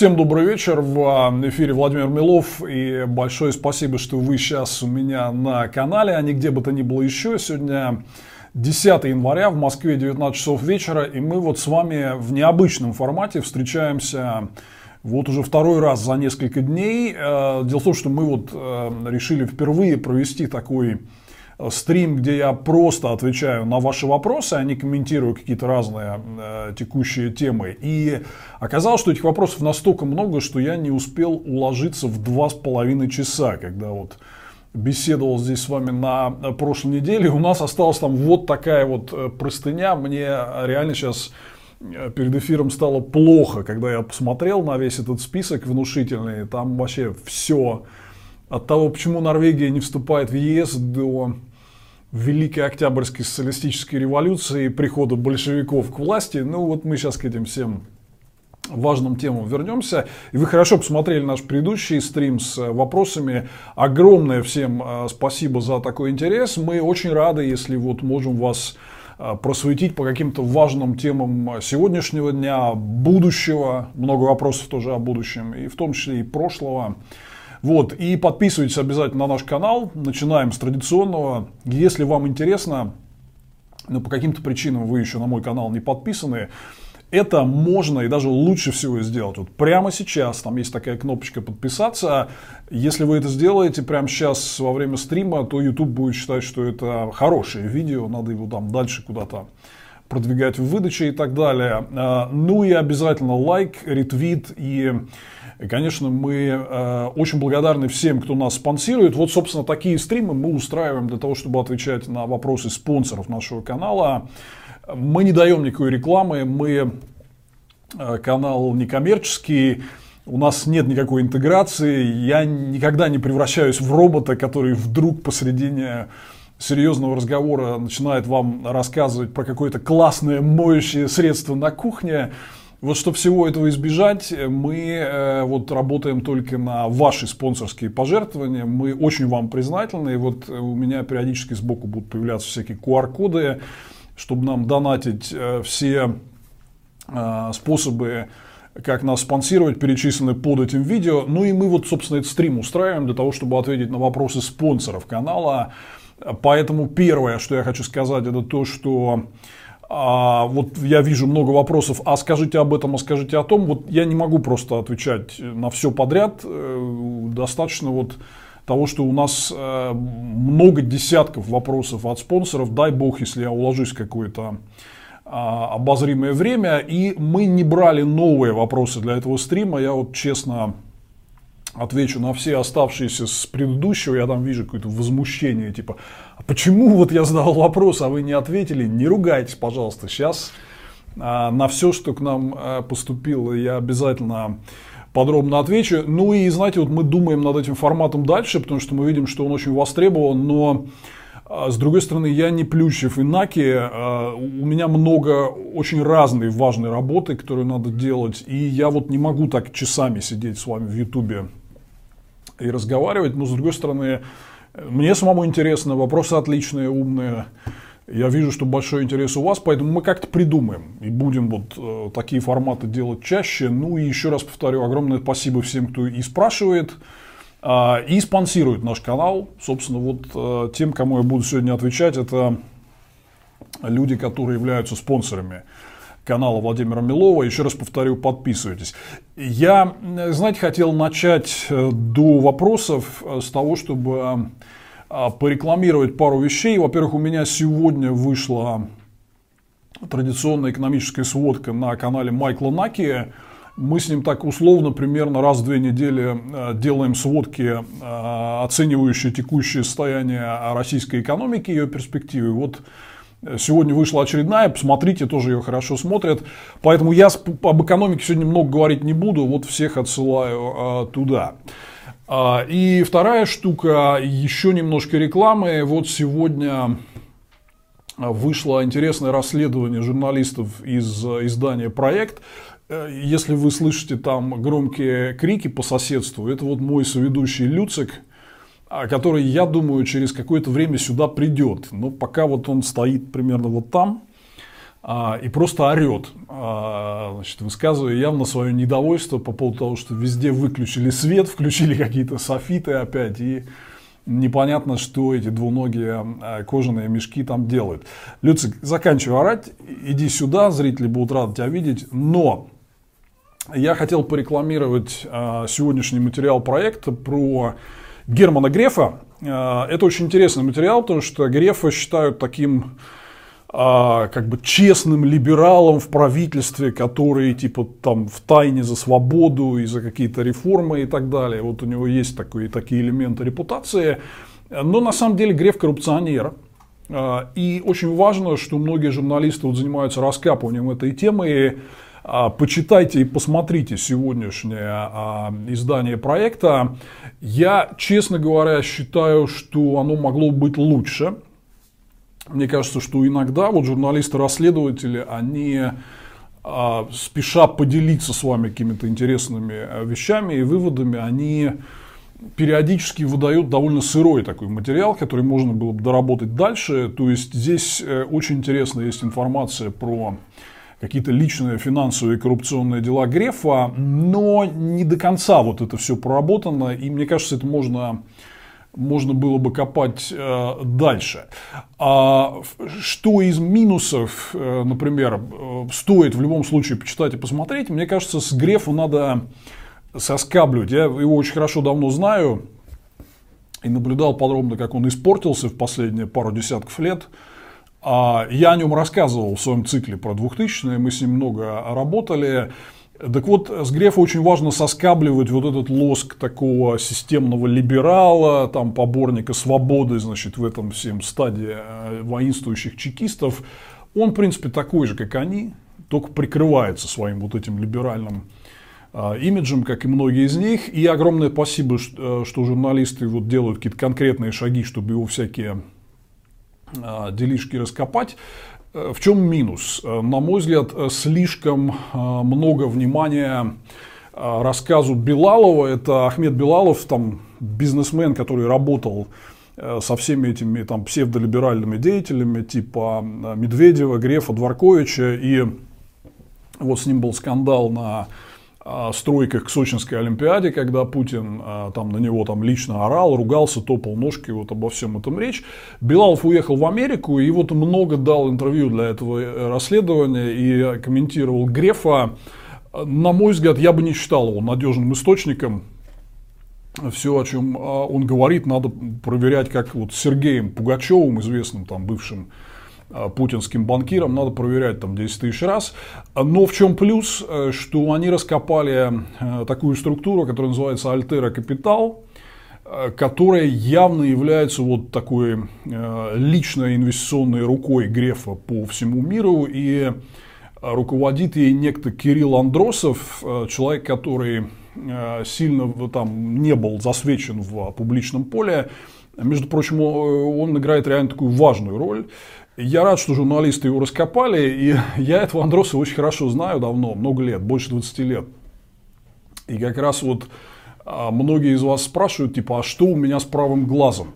Всем добрый вечер. В а, эфире Владимир Милов. И большое спасибо, что вы сейчас у меня на канале, а не где бы то ни было еще. Сегодня 10 января в Москве 19 часов вечера. И мы вот с вами в необычном формате встречаемся вот уже второй раз за несколько дней. Э, дело в том, что мы вот э, решили впервые провести такой стрим, где я просто отвечаю на ваши вопросы, а не комментирую какие-то разные э, текущие темы. И оказалось, что этих вопросов настолько много, что я не успел уложиться в два с половиной часа, когда вот беседовал здесь с вами на прошлой неделе. У нас осталась там вот такая вот э, простыня. Мне реально сейчас э, перед эфиром стало плохо, когда я посмотрел на весь этот список внушительный. Там вообще все от того, почему Норвегия не вступает в ЕС, до Великой Октябрьской социалистической революции и прихода большевиков к власти. Ну вот мы сейчас к этим всем важным темам вернемся. И вы хорошо посмотрели наш предыдущий стрим с вопросами. Огромное всем э, спасибо за такой интерес. Мы очень рады, если вот можем вас э, просветить по каким-то важным темам сегодняшнего дня, будущего. Много вопросов тоже о будущем, и в том числе и прошлого. Вот, и подписывайтесь обязательно на наш канал. Начинаем с традиционного. Если вам интересно, но по каким-то причинам вы еще на мой канал не подписаны, это можно и даже лучше всего сделать. Вот прямо сейчас, там есть такая кнопочка подписаться. Если вы это сделаете прямо сейчас во время стрима, то YouTube будет считать, что это хорошее видео, надо его там дальше куда-то продвигать в выдаче и так далее. А, ну и обязательно лайк, ретвит и и, конечно, мы э, очень благодарны всем, кто нас спонсирует. Вот, собственно, такие стримы мы устраиваем для того, чтобы отвечать на вопросы спонсоров нашего канала. Мы не даем никакой рекламы, мы э, канал некоммерческий, у нас нет никакой интеграции, я никогда не превращаюсь в робота, который вдруг посредине серьезного разговора начинает вам рассказывать про какое-то классное моющее средство на кухне. Вот чтобы всего этого избежать, мы э, вот работаем только на ваши спонсорские пожертвования. Мы очень вам признательны. И вот у меня периодически сбоку будут появляться всякие QR-коды, чтобы нам донатить э, все э, способы как нас спонсировать, перечислены под этим видео. Ну и мы вот, собственно, этот стрим устраиваем для того, чтобы ответить на вопросы спонсоров канала. Поэтому первое, что я хочу сказать, это то, что а, вот я вижу много вопросов, а скажите об этом, а скажите о том. Вот я не могу просто отвечать на все подряд. Э, достаточно вот того, что у нас э, много десятков вопросов от спонсоров. Дай бог, если я уложусь какое-то а, обозримое время. И мы не брали новые вопросы для этого стрима. Я вот честно отвечу на все оставшиеся с предыдущего, я там вижу какое-то возмущение, типа, почему вот я задал вопрос, а вы не ответили? Не ругайтесь, пожалуйста. Сейчас а, на все, что к нам а, поступило, я обязательно подробно отвечу. Ну и, знаете, вот мы думаем над этим форматом дальше, потому что мы видим, что он очень востребован, но а, с другой стороны, я не Плющев и Наки, у меня много очень разной важной работы, которую надо делать, и я вот не могу так часами сидеть с вами в Ютубе и разговаривать, но с другой стороны, мне самому интересно, вопросы отличные, умные. Я вижу, что большой интерес у вас, поэтому мы как-то придумаем и будем вот э, такие форматы делать чаще. Ну и еще раз повторю, огромное спасибо всем, кто и спрашивает, э, и спонсирует наш канал. Собственно, вот э, тем, кому я буду сегодня отвечать, это люди, которые являются спонсорами канала Владимира Милова. Еще раз повторю, подписывайтесь. Я, знаете, хотел начать э, до вопросов э, с того, чтобы э, порекламировать пару вещей. Во-первых, у меня сегодня вышла традиционная экономическая сводка на канале Майкла Наки. Мы с ним так условно примерно раз в две недели делаем сводки, оценивающие текущее состояние российской экономики и ее перспективы. Вот Сегодня вышла очередная, посмотрите, тоже ее хорошо смотрят. Поэтому я об экономике сегодня много говорить не буду, вот всех отсылаю а, туда. А, и вторая штука, еще немножко рекламы. Вот сегодня вышло интересное расследование журналистов из издания «Проект». Если вы слышите там громкие крики по соседству, это вот мой соведущий Люцик – который, я думаю, через какое-то время сюда придет. Но пока вот он стоит примерно вот там, а, и просто орет, а, значит, высказывая явно свое недовольство по поводу того, что везде выключили свет, включили какие-то софиты опять, и непонятно, что эти двуногие а, кожаные мешки там делают. Люцик, заканчивай орать, иди сюда, зрители будут рады тебя видеть, но я хотел порекламировать сегодняшний материал проекта про Германа Грефа. Это очень интересный материал, потому что Грефа считают таким а, как бы честным либералом в правительстве, который типа там в тайне за свободу и за какие-то реформы и так далее. Вот у него есть такие, такие элементы репутации. Но на самом деле Греф коррупционер. А, и очень важно, что многие журналисты вот занимаются раскапыванием этой темы. А, почитайте и посмотрите сегодняшнее а, издание проекта. Я, честно говоря, считаю, что оно могло быть лучше. Мне кажется, что иногда вот журналисты-расследователи, они а, спеша поделиться с вами какими-то интересными а, вещами и выводами, они периодически выдают довольно сырой такой материал, который можно было бы доработать дальше. То есть здесь э, очень интересно есть информация про какие-то личные финансовые коррупционные дела Грефа, но не до конца вот это все проработано, и мне кажется, это можно можно было бы копать э, дальше. А что из минусов, э, например, э, стоит в любом случае почитать и посмотреть, мне кажется, с Грефу надо соскабливать. Я его очень хорошо давно знаю и наблюдал подробно, как он испортился в последние пару десятков лет. А я о нем рассказывал в своем цикле про 2000-е, мы с ним много работали. Так вот, с Грефа очень важно соскабливать вот этот лоск такого системного либерала, там, поборника свободы, значит, в этом всем стадии э, воинствующих чекистов. Он, в принципе, такой же, как они, только прикрывается своим вот этим либеральным э, имиджем, как и многие из них. И огромное спасибо, что, э, журналисты вот делают какие-то конкретные шаги, чтобы его всякие делишки раскопать. Э, в чем минус? Э, на мой взгляд, э, слишком много внимания рассказу Белалова. Это Ахмед Белалов, там, бизнесмен, который работал со всеми этими там, псевдолиберальными деятелями, типа Медведева, Грефа, Дворковича. И вот с ним был скандал на стройках к Сочинской Олимпиаде, когда Путин а, там на него там лично орал, ругался, топал ножки, вот обо всем этом речь. Билалов уехал в Америку и вот много дал интервью для этого э, расследования и комментировал Грефа. На мой взгляд, я бы не считал его надежным источником. Все, о чем он говорит, надо проверять, как вот с Сергеем Пугачевым, известным там бывшим Э, путинским банкирам, надо проверять там 10 тысяч раз. Но в чем плюс, э, что они раскопали э, такую структуру, которая называется Альтера Капитал, которая явно является вот такой личной инвестиционной рукой Грефа по всему миру. И руководит ей некто Кирилл Андросов, человек, который сильно там не был засвечен в публичном поле. Между прочим, он играет реально такую важную роль. Я рад, что журналисты его раскопали, и я этого Андроса очень хорошо знаю давно, много лет, больше 20 лет. И как раз вот а, многие из вас спрашивают, типа, а что у меня с правым глазом?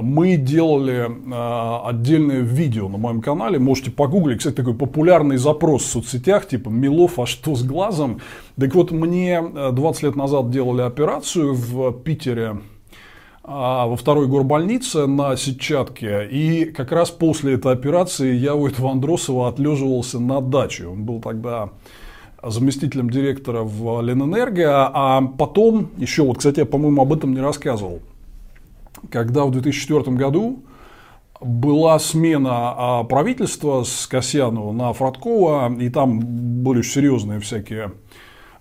Мы делали э, отдельное видео на моем канале, можете погуглить, кстати, такой популярный запрос в соцсетях, типа Милов, а что с глазом? Так вот, мне 20 лет назад делали операцию в Питере, а, во второй горбольнице на сетчатке. И как раз после этой операции я у этого Андросова отлеживался на даче. Он был тогда заместителем директора в Ленэнерго, а потом, еще вот, кстати, я, по-моему, об этом не рассказывал, когда в 2004 году была смена а, правительства с Касьянова на Фродкова, и там были серьезные всякие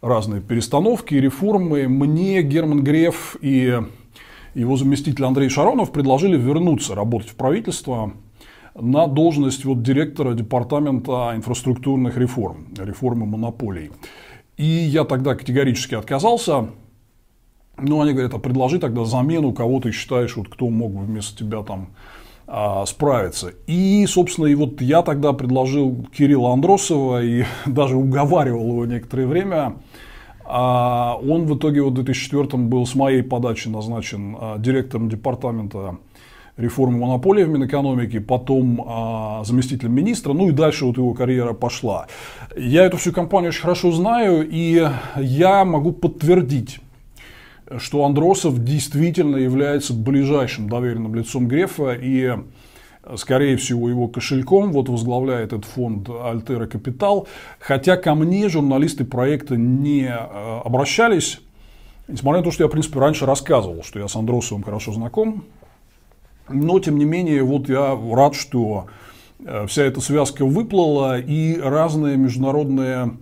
разные перестановки, реформы. Мне Герман Греф и его заместитель Андрей Шаронов предложили вернуться работать в правительство на должность вот директора департамента инфраструктурных реформ, реформы монополий. И я тогда категорически отказался. Ну, они говорят, а предложи тогда замену, кого ты считаешь, вот кто мог бы вместо тебя там а, справиться. И, собственно, и вот я тогда предложил Кирилла Андросова и даже уговаривал его некоторое время а он в итоге в 2004 был с моей подачи назначен а, директором департамента реформы монополии в Минэкономике, потом а, заместителем министра, ну и дальше вот его карьера пошла. Я эту всю компанию очень хорошо знаю, и я могу подтвердить, что Андросов действительно является ближайшим доверенным лицом Грефа, и скорее всего, его кошельком вот возглавляет этот фонд Альтера Капитал. Хотя ко мне журналисты проекта не э, обращались, несмотря на то, что я, в принципе, раньше рассказывал, что я с Андросовым хорошо знаком. Но, тем не менее, вот я рад, что э, вся эта связка выплыла, и разные международные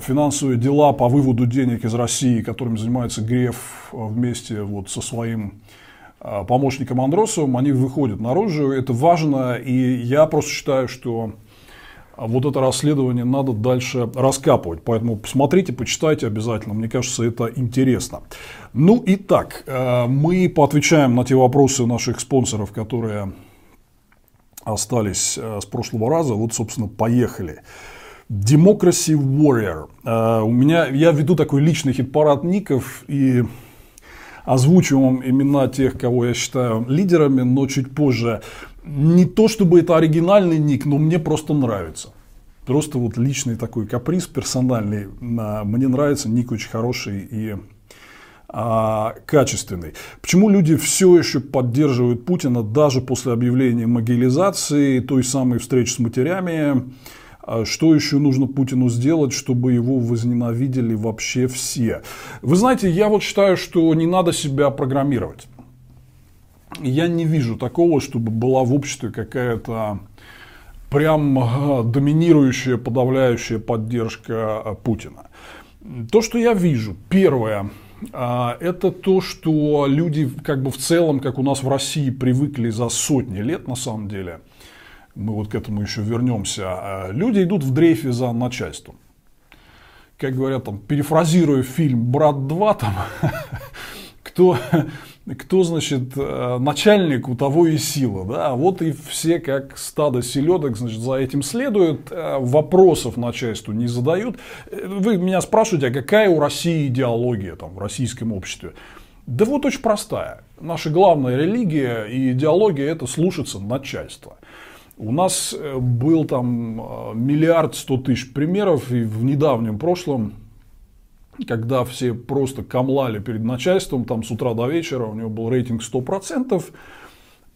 финансовые дела по выводу денег из России, которыми занимается Греф вместе вот со своим э, помощником Андросовым, они выходят наружу. Это важно, и я просто считаю, что вот это расследование надо дальше раскапывать. Поэтому посмотрите, почитайте обязательно. Мне кажется, это интересно. Ну и так, э, мы поотвечаем на те вопросы наших спонсоров, которые остались э, с прошлого раза. Вот, собственно, поехали. Democracy Warrior. Э, у меня, я веду такой личный хит-парад ников и озвучу вам имена тех, кого я считаю лидерами, но чуть позже не то чтобы это оригинальный ник, но мне просто нравится. Просто вот личный такой каприз персональный. Мне нравится, ник очень хороший и а, качественный. Почему люди все еще поддерживают Путина даже после объявления могилизации, той самой встречи с матерями? А что еще нужно Путину сделать, чтобы его возненавидели вообще все? Вы знаете, я вот считаю, что не надо себя программировать я не вижу такого, чтобы была в обществе какая-то прям э, доминирующая, подавляющая поддержка э, Путина. То, что я вижу, первое, это то, что люди как бы в целом, как у нас в России, привыкли за сотни лет на самом деле, мы вот к этому еще вернемся, люди идут в дрейфе за начальством. Как говорят, там, перефразируя фильм «Брат 2», там, кто кто, значит, э, начальник, у того и сила, да, вот и все как стадо селедок, значит, за этим следуют, э, вопросов начальству не задают. Э, вы меня спрашиваете, а какая у России идеология там в российском обществе? Да вот очень простая. Наша главная религия и идеология – это слушаться начальства. У нас был там миллиард сто тысяч примеров, и в недавнем прошлом когда все просто камлали перед начальством, там с утра до вечера, у него был рейтинг 100%,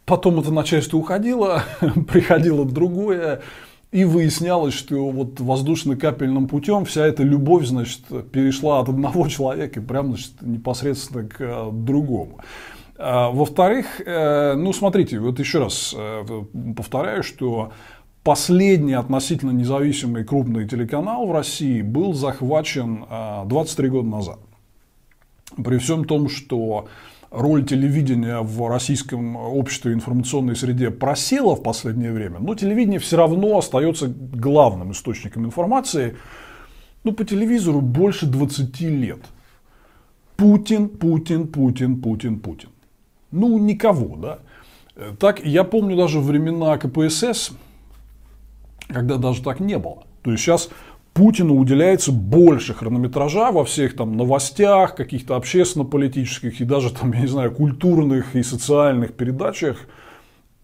потом это начальство уходило, приходило другое, и выяснялось, что вот воздушно-капельным путем вся эта любовь, значит, перешла от одного человека прямо, значит, непосредственно к э, другому. А, во-вторых, э, ну, смотрите, вот еще раз э, повторяю, что Последний относительно независимый крупный телеканал в России был захвачен 23 а, года назад. При всем том, что роль телевидения в российском обществе и информационной среде просела в последнее время, но телевидение все равно остается главным источником информации. Ну, по телевизору больше 20 лет. Путин, Путин, Путин, Путин, Путин. Ну, никого, да. Так, я помню даже времена КПСС, когда даже так не было. То есть сейчас Путину уделяется больше хронометража во всех там новостях, каких-то общественно-политических и даже там, я не знаю, культурных и социальных передачах,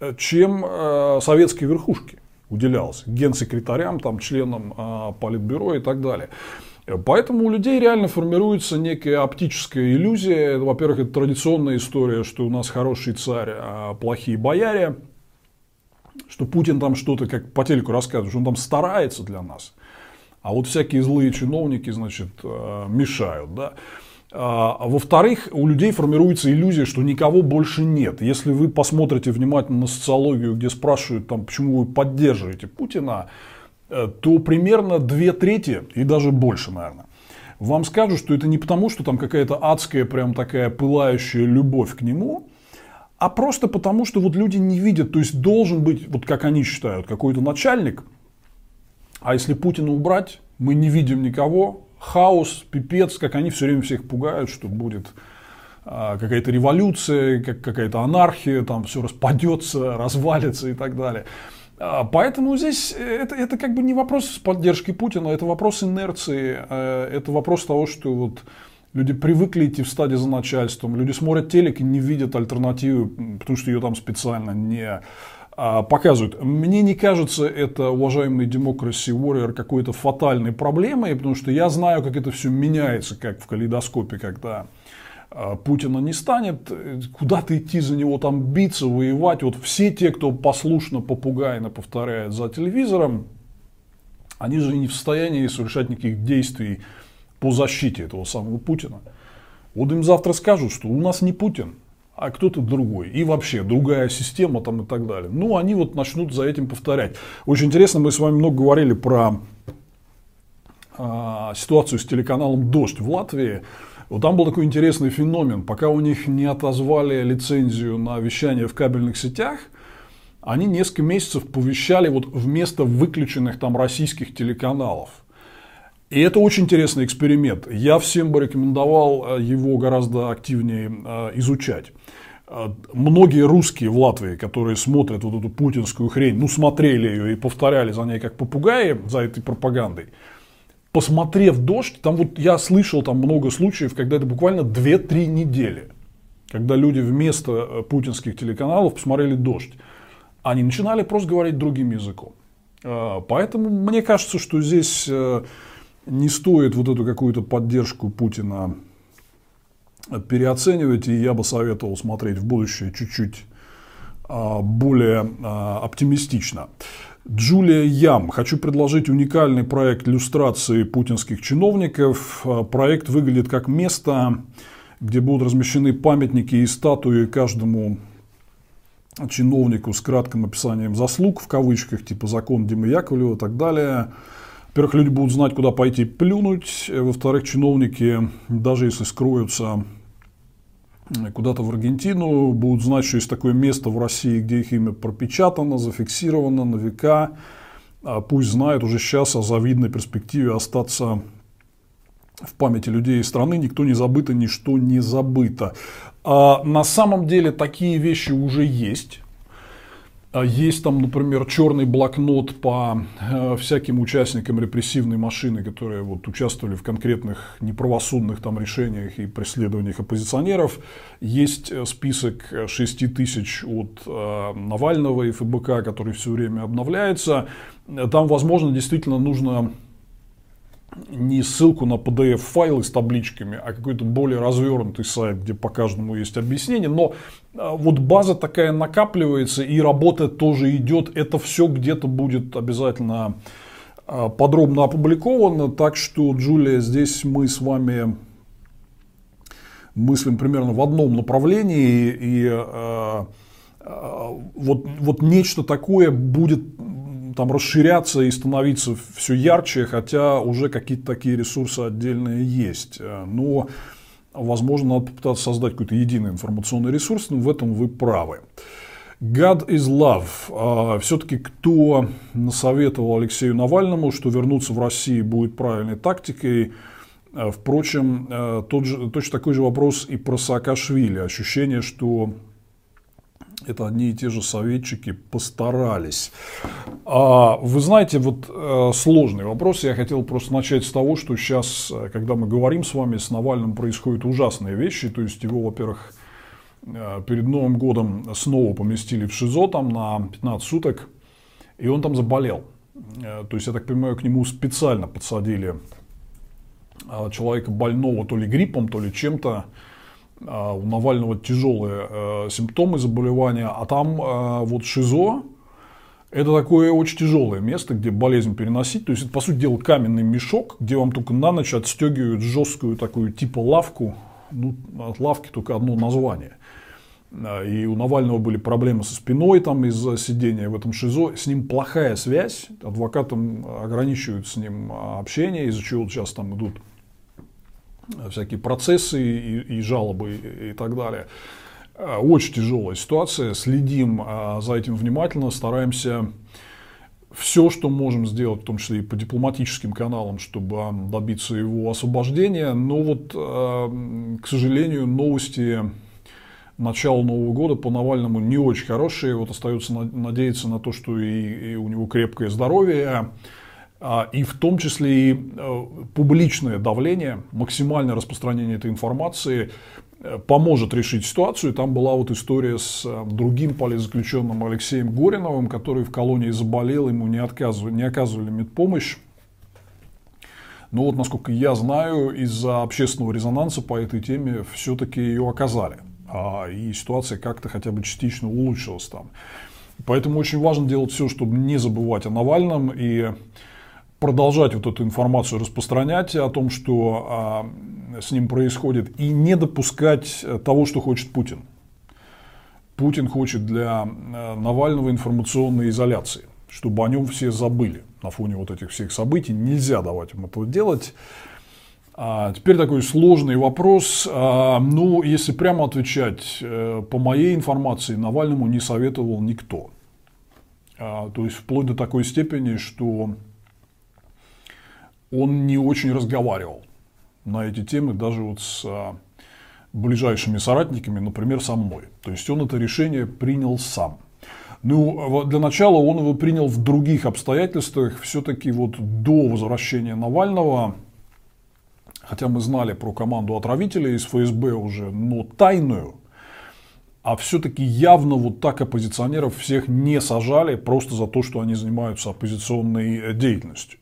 э, чем э, советской верхушке уделялось, генсекретарям, там, членам э, политбюро и так далее. Поэтому у людей реально формируется некая оптическая иллюзия. Во-первых, это традиционная история, что у нас хороший царь, а плохие бояре что Путин там что-то, как по телеку рассказывает, что он там старается для нас. А вот всякие злые чиновники, значит, э, мешают, да. А, а во-вторых, у людей формируется иллюзия, что никого больше нет. Если вы посмотрите внимательно на социологию, где спрашивают, там, почему вы поддерживаете Путина, то примерно две трети, и даже больше, наверное, вам скажут, что это не потому, что там какая-то адская, прям такая пылающая любовь к нему, а просто потому, что вот люди не видят, то есть должен быть, вот как они считают, какой-то начальник, а если Путина убрать, мы не видим никого, хаос, пипец, как они все время всех пугают, что будет а, какая-то революция, как, какая-то анархия, там все распадется, развалится и так далее. А, поэтому здесь это, это как бы не вопрос поддержки Путина, это вопрос инерции, э, это вопрос того, что вот Люди привыкли идти в стадии за начальством. Люди смотрят телек и не видят альтернативы, потому что ее там специально не а, показывают. Мне не кажется это, уважаемый демокраси Warrior, какой-то фатальной проблемой, потому что я знаю, как это все меняется, как в калейдоскопе, когда Путина не станет, куда-то идти за него там биться, воевать. Вот все те, кто послушно, попугайно повторяет за телевизором, они же не в состоянии совершать никаких действий по защите этого самого Путина. Вот им завтра скажут, что у нас не Путин, а кто-то другой. И вообще другая система там и так далее. Ну, они вот начнут за этим повторять. Очень интересно, мы с вами много говорили про э, ситуацию с телеканалом «Дождь» в Латвии. Вот там был такой интересный феномен. Пока у них не отозвали лицензию на вещание в кабельных сетях, они несколько месяцев повещали вот вместо выключенных там российских телеканалов – и это очень интересный эксперимент. Я всем бы рекомендовал э, его гораздо активнее э, изучать. Э, многие русские в Латвии, которые смотрят вот эту путинскую хрень, ну, смотрели ее и повторяли за ней как попугаи, за этой пропагандой, посмотрев «Дождь», там вот я слышал там много случаев, когда это буквально 2-3 недели, когда люди вместо путинских телеканалов посмотрели «Дождь», они начинали просто говорить другим языком. Поэтому мне кажется, что здесь не стоит вот эту какую-то поддержку Путина переоценивать, и я бы советовал смотреть в будущее чуть-чуть а, более а, оптимистично. Джулия Ям. Хочу предложить уникальный проект иллюстрации путинских чиновников. А, проект выглядит как место, где будут размещены памятники и статуи каждому чиновнику с кратким описанием заслуг, в кавычках, типа закон Димы Яковлева и так далее. Во-первых, люди будут знать, куда пойти плюнуть. Во-вторых, чиновники, даже если скроются куда-то в Аргентину, будут знать, что есть такое место в России, где их имя пропечатано, зафиксировано на века. А пусть знают уже сейчас о завидной перспективе остаться в памяти людей и страны. Никто не забыто, ничто не забыто. А на самом деле такие вещи уже есть. А есть там, например, черный блокнот по э, всяким участникам репрессивной машины, которые вот участвовали в конкретных неправосудных там решениях и преследованиях оппозиционеров. Есть э, список 6 тысяч от э, Навального и ФБК, который все время обновляется. Там, возможно, действительно нужно не ссылку на PDF-файлы с табличками, а какой-то более развернутый сайт, где по каждому есть объяснение. Но а, вот база такая накапливается и работа тоже идет. Это все где-то будет обязательно а, подробно опубликовано. Так что, Джулия, здесь мы с вами мыслим примерно в одном направлении. И э, вот, вот нечто такое будет там расширяться и становиться все ярче, хотя уже какие-то такие ресурсы отдельные есть. Э, но, возможно, надо попытаться создать какой-то единый информационный ресурс, но в этом вы правы. God is love. А, Все-таки кто насоветовал Алексею Навальному, что вернуться в Россию будет правильной тактикой, э, Впрочем, э, тот же, точно такой же вопрос и про Саакашвили. Ощущение, что это одни и те же советчики постарались. А, вы знаете, вот э, сложный вопрос. Я хотел просто начать с того, что сейчас, э, когда мы говорим с вами, с Навальным происходят ужасные вещи. То есть его, во-первых, э, перед Новым годом снова поместили в ШИЗО там на 15 суток, и он там заболел. То есть, я так понимаю, к нему специально подсадили человека больного то ли гриппом, то ли чем-то, у Навального тяжелые э, симптомы заболевания, а там э, вот ШИЗО, это такое очень тяжелое место, где болезнь переносить. То есть, это, по сути дела, каменный мешок, где вам только на ночь отстегивают жесткую такую типа лавку. Ну, от лавки только одно название. А, и у Навального были проблемы со спиной там из-за сидения в этом ШИЗО. С ним плохая связь. Адвокатам ограничивают с ним общение, из-за чего сейчас там идут всякие процессы и, и жалобы и, так далее. Э, очень тяжелая ситуация, следим э, за этим внимательно, стараемся все, что можем сделать, в том числе и по дипломатическим каналам, чтобы добиться его освобождения. Но вот, к сожалению, новости начала Нового года по Навальному не очень хорошие. Вот остается надеяться на то, что и, и у него крепкое здоровье, а, и в том числе и э, публичное давление, максимальное распространение этой информации э, поможет решить ситуацию. Там была вот история с э, другим политзаключенным Алексеем Гориновым, который в колонии заболел, ему не, отказывали, не оказывали медпомощь. Но вот, насколько я знаю, из-за общественного резонанса по этой теме все-таки ее оказали. А, и ситуация как-то хотя бы частично улучшилась там. Поэтому очень важно делать все, чтобы не забывать о Навальном и продолжать вот эту информацию распространять о том, что а, с ним происходит, и не допускать того, что хочет Путин. Путин хочет для а, Навального информационной изоляции, чтобы о нем все забыли на фоне вот этих всех событий. Нельзя давать им этого делать. А теперь такой сложный вопрос. А, ну, если прямо отвечать, э, по моей информации, Навальному не советовал никто. А, то есть вплоть до такой степени, что он не очень разговаривал на эти темы даже вот с а, ближайшими соратниками, например, со мной. То есть он это решение принял сам. Ну, для начала он его принял в других обстоятельствах. Все-таки вот до возвращения Навального, хотя мы знали про команду отравителей из ФСБ уже, но тайную, а все-таки явно вот так оппозиционеров всех не сажали просто за то, что они занимаются оппозиционной деятельностью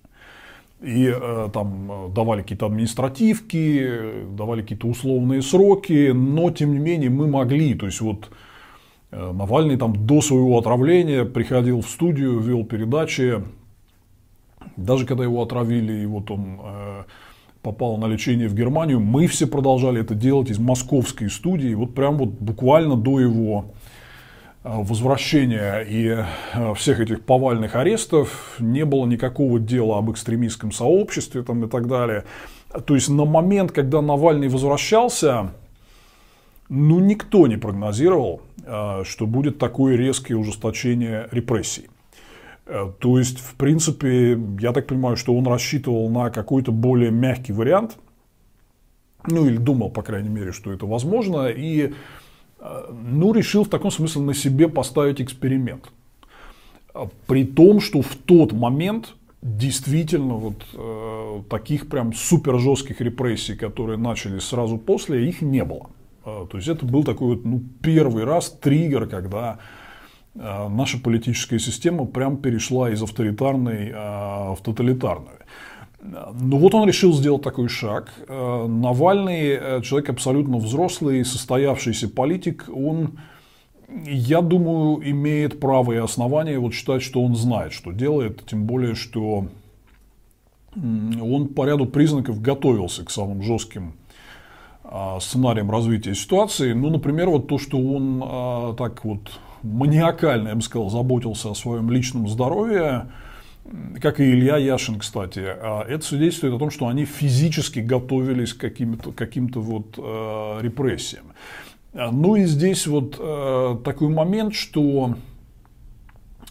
и э, там э, давали какие-то административки, давали какие-то условные сроки, но тем не менее мы могли, то есть вот э, Навальный там до своего отравления приходил в студию, вел передачи, даже когда его отравили, и вот он попал на лечение в Германию, мы все продолжали это делать из московской студии, вот прям вот буквально до его возвращения и э, всех этих повальных арестов не было никакого дела об экстремистском сообществе там, и так далее. То есть на момент, когда Навальный возвращался, ну никто не прогнозировал, э, что будет такое резкое ужесточение репрессий. То есть, в принципе, я так понимаю, что он рассчитывал на какой-то более мягкий вариант, ну или думал, по крайней мере, что это возможно, и ну, решил в таком смысле на себе поставить эксперимент. При том, что в тот момент действительно вот э, таких прям супер жестких репрессий, которые начались сразу после, их не было. Э, то есть это был такой вот ну, первый раз триггер, когда э, наша политическая система прям перешла из авторитарной э, в тоталитарную. Ну вот он решил сделать такой шаг. Э, Навальный э, человек абсолютно взрослый, состоявшийся политик. Он, я думаю, имеет право и основания вот считать, что он знает, что делает. Тем более, что он по ряду признаков готовился к самым жестким а, сценариям развития ситуации. Ну, например, вот то, что он а, так вот маниакально, я бы сказал, заботился о своем личном здоровье, как и Илья Яшин, кстати, а это свидетельствует о том, что они физически готовились к каким-то каким вот э, репрессиям. Ну и здесь вот э, такой момент, что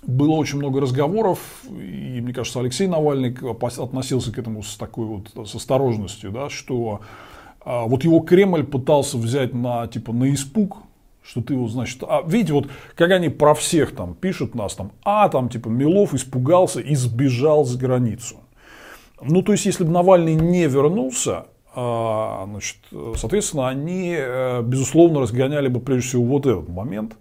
было очень много разговоров, и мне кажется, Алексей Навальный относился к этому с такой вот с осторожностью, да, что э, вот его Кремль пытался взять на типа на испуг, что ты вот, значит, а видите, вот как они про всех там пишут нас там, а там типа Милов испугался и сбежал за границу. Ну, то есть, если бы Навальный не вернулся, а, значит, соответственно, они, э, безусловно, разгоняли бы прежде всего вот этот момент.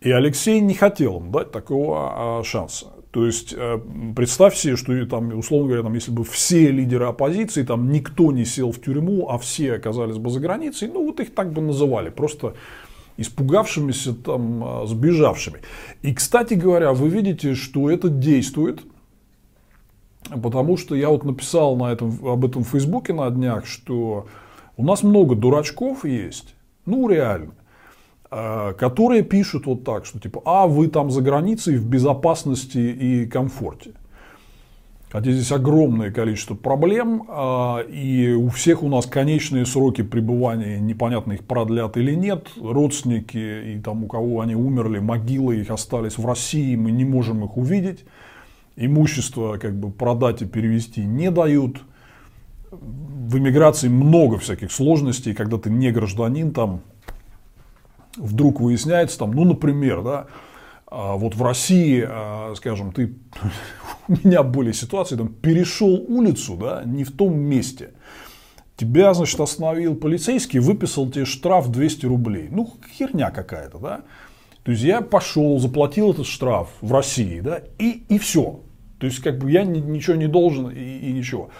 И Алексей не хотел им дать такого а, шанса. То есть, э, представь себе, что там, условно говоря, там, если бы все лидеры оппозиции, там никто не сел в тюрьму, а все оказались бы за границей, ну вот их так бы называли. Просто испугавшимися, там, а, сбежавшими. И, кстати говоря, вы видите, что это действует, потому что я вот написал на этом, об этом в Фейсбуке на днях, что у нас много дурачков есть, ну реально, а, которые пишут вот так, что типа, а вы там за границей в безопасности и комфорте. Хотя здесь огромное количество проблем, а, и у всех у нас конечные сроки пребывания, непонятно их продлят или нет, родственники и там у кого они умерли, могилы их остались в России, мы не можем их увидеть, имущество как бы продать и перевести не дают, в эмиграции много всяких сложностей, когда ты не гражданин, там вдруг выясняется, там, ну, например, да, вот в России, а, скажем, ты у меня были ситуации, там, перешел улицу, да, не в том месте. Тебя, значит, остановил полицейский, выписал тебе штраф 200 рублей. Ну, херня какая-то, да. То есть, я пошел, заплатил этот штраф в России, да, и, и все. То есть, как бы я ничего не должен и, и ничего.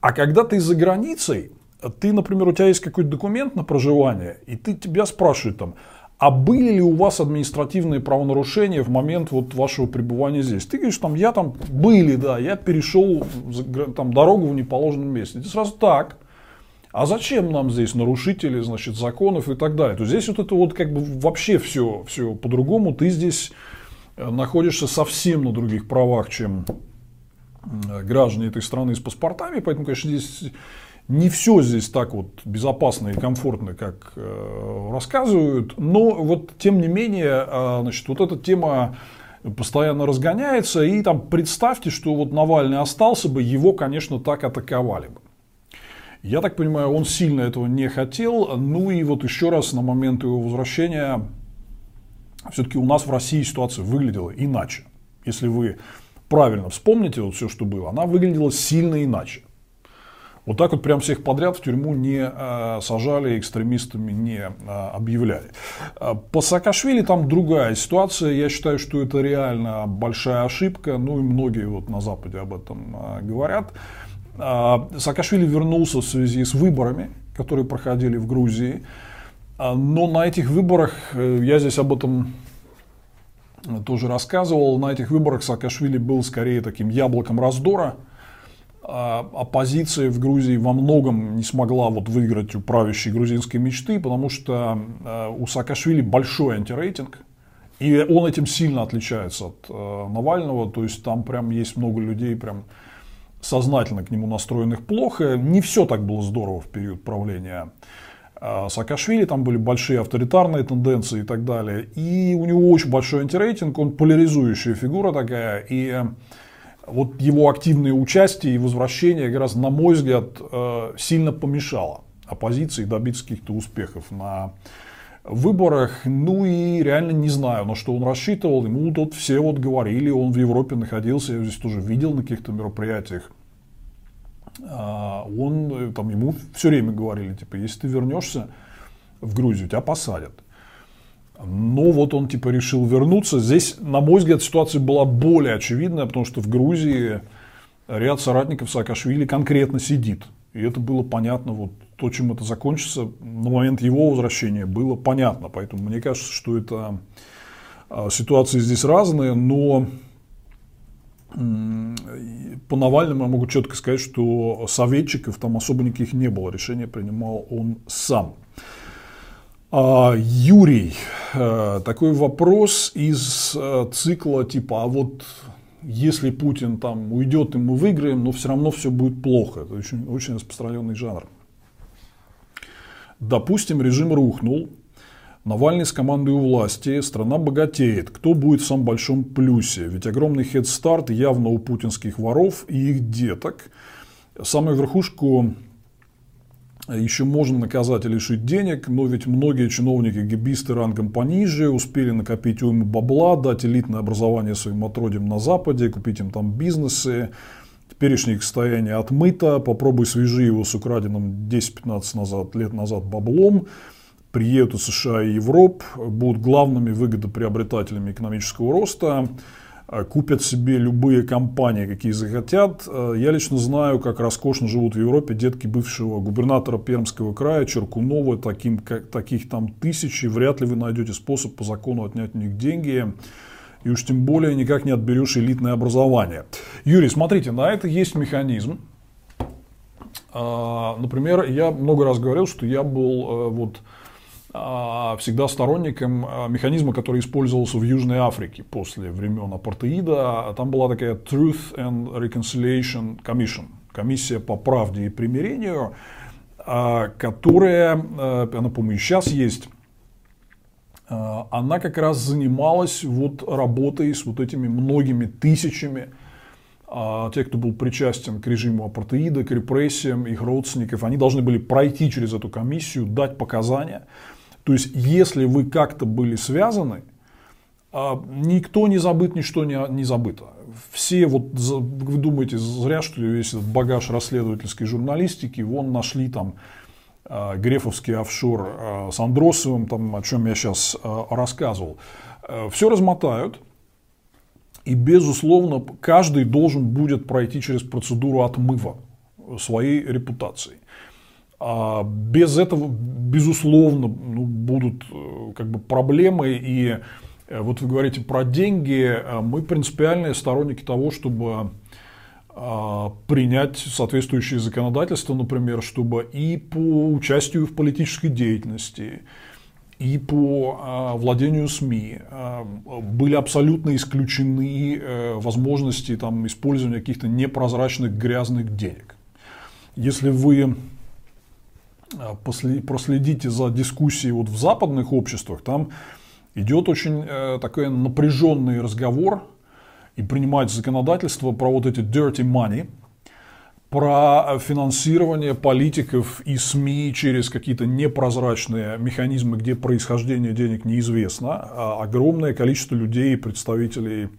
А когда ты за границей, ты, например, у тебя есть какой-то документ на проживание, и ты тебя спрашивают там, а были ли у вас административные правонарушения в момент вот вашего пребывания здесь? Ты говоришь, там, я там, были, да, я перешел там, дорогу в неположенном месте. Ты сразу так, а зачем нам здесь нарушители, значит, законов и так далее? То здесь вот это вот как бы вообще все, все по-другому. Ты здесь э, находишься совсем на других правах, чем граждане этой страны с паспортами, поэтому, конечно, здесь не все здесь так вот безопасно и комфортно, как э, рассказывают, но вот тем не менее, э, значит, вот эта тема постоянно разгоняется, и там представьте, что вот Навальный остался бы, его, конечно, так атаковали бы. Я так понимаю, он сильно этого не хотел, ну и вот еще раз на момент его возвращения, все-таки у нас в России ситуация выглядела иначе. Если вы правильно вспомните вот все, что было, она выглядела сильно иначе. Вот так вот прям всех подряд в тюрьму не э, сажали, экстремистами не э, объявляли. А, по Саакашвили там другая ситуация. Я считаю, что это реально большая ошибка. Ну и многие вот на Западе об этом э, говорят. Э, Саакашвили вернулся в связи с выборами, которые проходили в Грузии. Но на этих выборах, я здесь об этом тоже рассказывал, на этих выборах Саакашвили был скорее таким яблоком раздора. А оппозиция в Грузии во многом не смогла вот выиграть у правящей грузинской мечты, потому что а, у Саакашвили большой антирейтинг, и он этим сильно отличается от а, Навального, то есть там прям есть много людей, прям сознательно к нему настроенных плохо. Не все так было здорово в период правления а Саакашвили, там были большие авторитарные тенденции и так далее. И у него очень большой антирейтинг, он поляризующая фигура такая. И э, вот его активное участие и возвращение, как раз, на мой взгляд, э, сильно помешало оппозиции добиться каких-то успехов на выборах. Ну и реально не знаю, на что он рассчитывал. Ему тут все вот говорили, он в Европе находился, я здесь тоже видел на каких-то мероприятиях а, он, э, там, ему все время говорили, типа, если ты вернешься в Грузию, тебя посадят. Но вот он типа решил вернуться. Здесь, на мой взгляд, ситуация была более очевидная, потому что в Грузии ряд соратников Саакашвили конкретно сидит. И это было понятно, вот то, чем это закончится, на момент его возвращения было понятно. Поэтому мне кажется, что это а, ситуации здесь разные, но по Навальному я могу четко сказать, что советчиков там особо никаких не было. Решение принимал он сам. А, Юрий, э, такой вопрос из э, цикла типа, а вот если Путин там уйдет и мы выиграем, но все равно все будет плохо. Это очень, очень распространенный жанр. Допустим, режим рухнул, Навальный с командой у власти, страна богатеет. Кто будет в самом большом плюсе? Ведь огромный хедстарт явно у путинских воров и их деток. Самую верхушку еще можно наказать и лишить денег, но ведь многие чиновники гибисты рангом пониже успели накопить уйму бабла, дать элитное образование своим отродьям на Западе, купить им там бизнесы, теперешнее их состояние отмыто, попробуй свяжи его с украденным 10-15 назад, лет назад баблом, приедут США и Европ, будут главными выгодоприобретателями экономического роста, купят себе любые компании, какие захотят. Э, я лично знаю, как роскошно живут в Европе детки бывшего губернатора Пермского края Черкунова, таким, как, таких там тысячи, вряд ли вы найдете способ по закону отнять у них деньги. И уж тем более никак не отберешь элитное образование. Юрий, смотрите, на это есть механизм. Э, например, я много раз говорил, что я был вот а, всегда сторонником а, механизма, который использовался в Южной Африке после времен апартеида. Там была такая Truth and Reconciliation Commission, комиссия по правде и примирению, а, которая, она, по-моему, сейчас есть, она как раз занималась вот работой с вот этими многими тысячами тех, кто был причастен к режиму апартеида, к репрессиям, их родственников, они должны были пройти через эту комиссию, дать показания. То есть, если вы как-то были связаны, А, никто не забыт, ничто не, не забыто. Все, вот вы думаете, зря, что весь этот багаж расследовательской журналистики, вон нашли там а, грефовский офшор а, с Андросовым, там, о чем я сейчас рассказывал. Все размотают, и, безусловно, каждый должен будет пройти через процедуру отмыва своей репутации. А без этого, безусловно, ну, будут э, как бы проблемы. И э, вот вы говорите про деньги. Э, мы принципиальные сторонники того, чтобы принять соответствующее законодательство, например, чтобы и по участию в политической деятельности, и по владению СМИ были абсолютно исключены возможности там, использования каких-то непрозрачных грязных денег. Если вы проследите за дискуссией вот в западных обществах, там идет очень э, такой напряженный разговор и принимать законодательство про вот эти dirty money, про финансирование политиков и СМИ через какие-то непрозрачные механизмы, где происхождение денег неизвестно. А огромное количество людей, представителей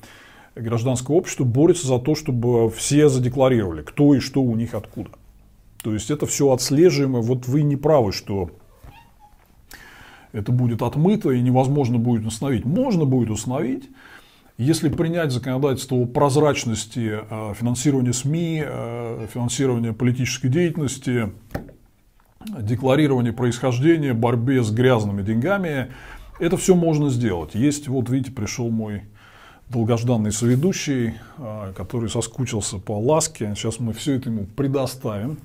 гражданского общества борются за то, чтобы все задекларировали, кто и что у них откуда. То есть это все отслеживаемо. Вот вы не правы, что это будет отмыто и невозможно будет установить. Можно будет установить, если принять законодательство о прозрачности э, финансирования СМИ, э, финансирования политической деятельности, декларирования происхождения, борьбе с грязными деньгами, это все можно сделать. Есть, вот видите, пришел мой долгожданный соведущий, а, который соскучился по ласке. Сейчас мы все это ему предоставим.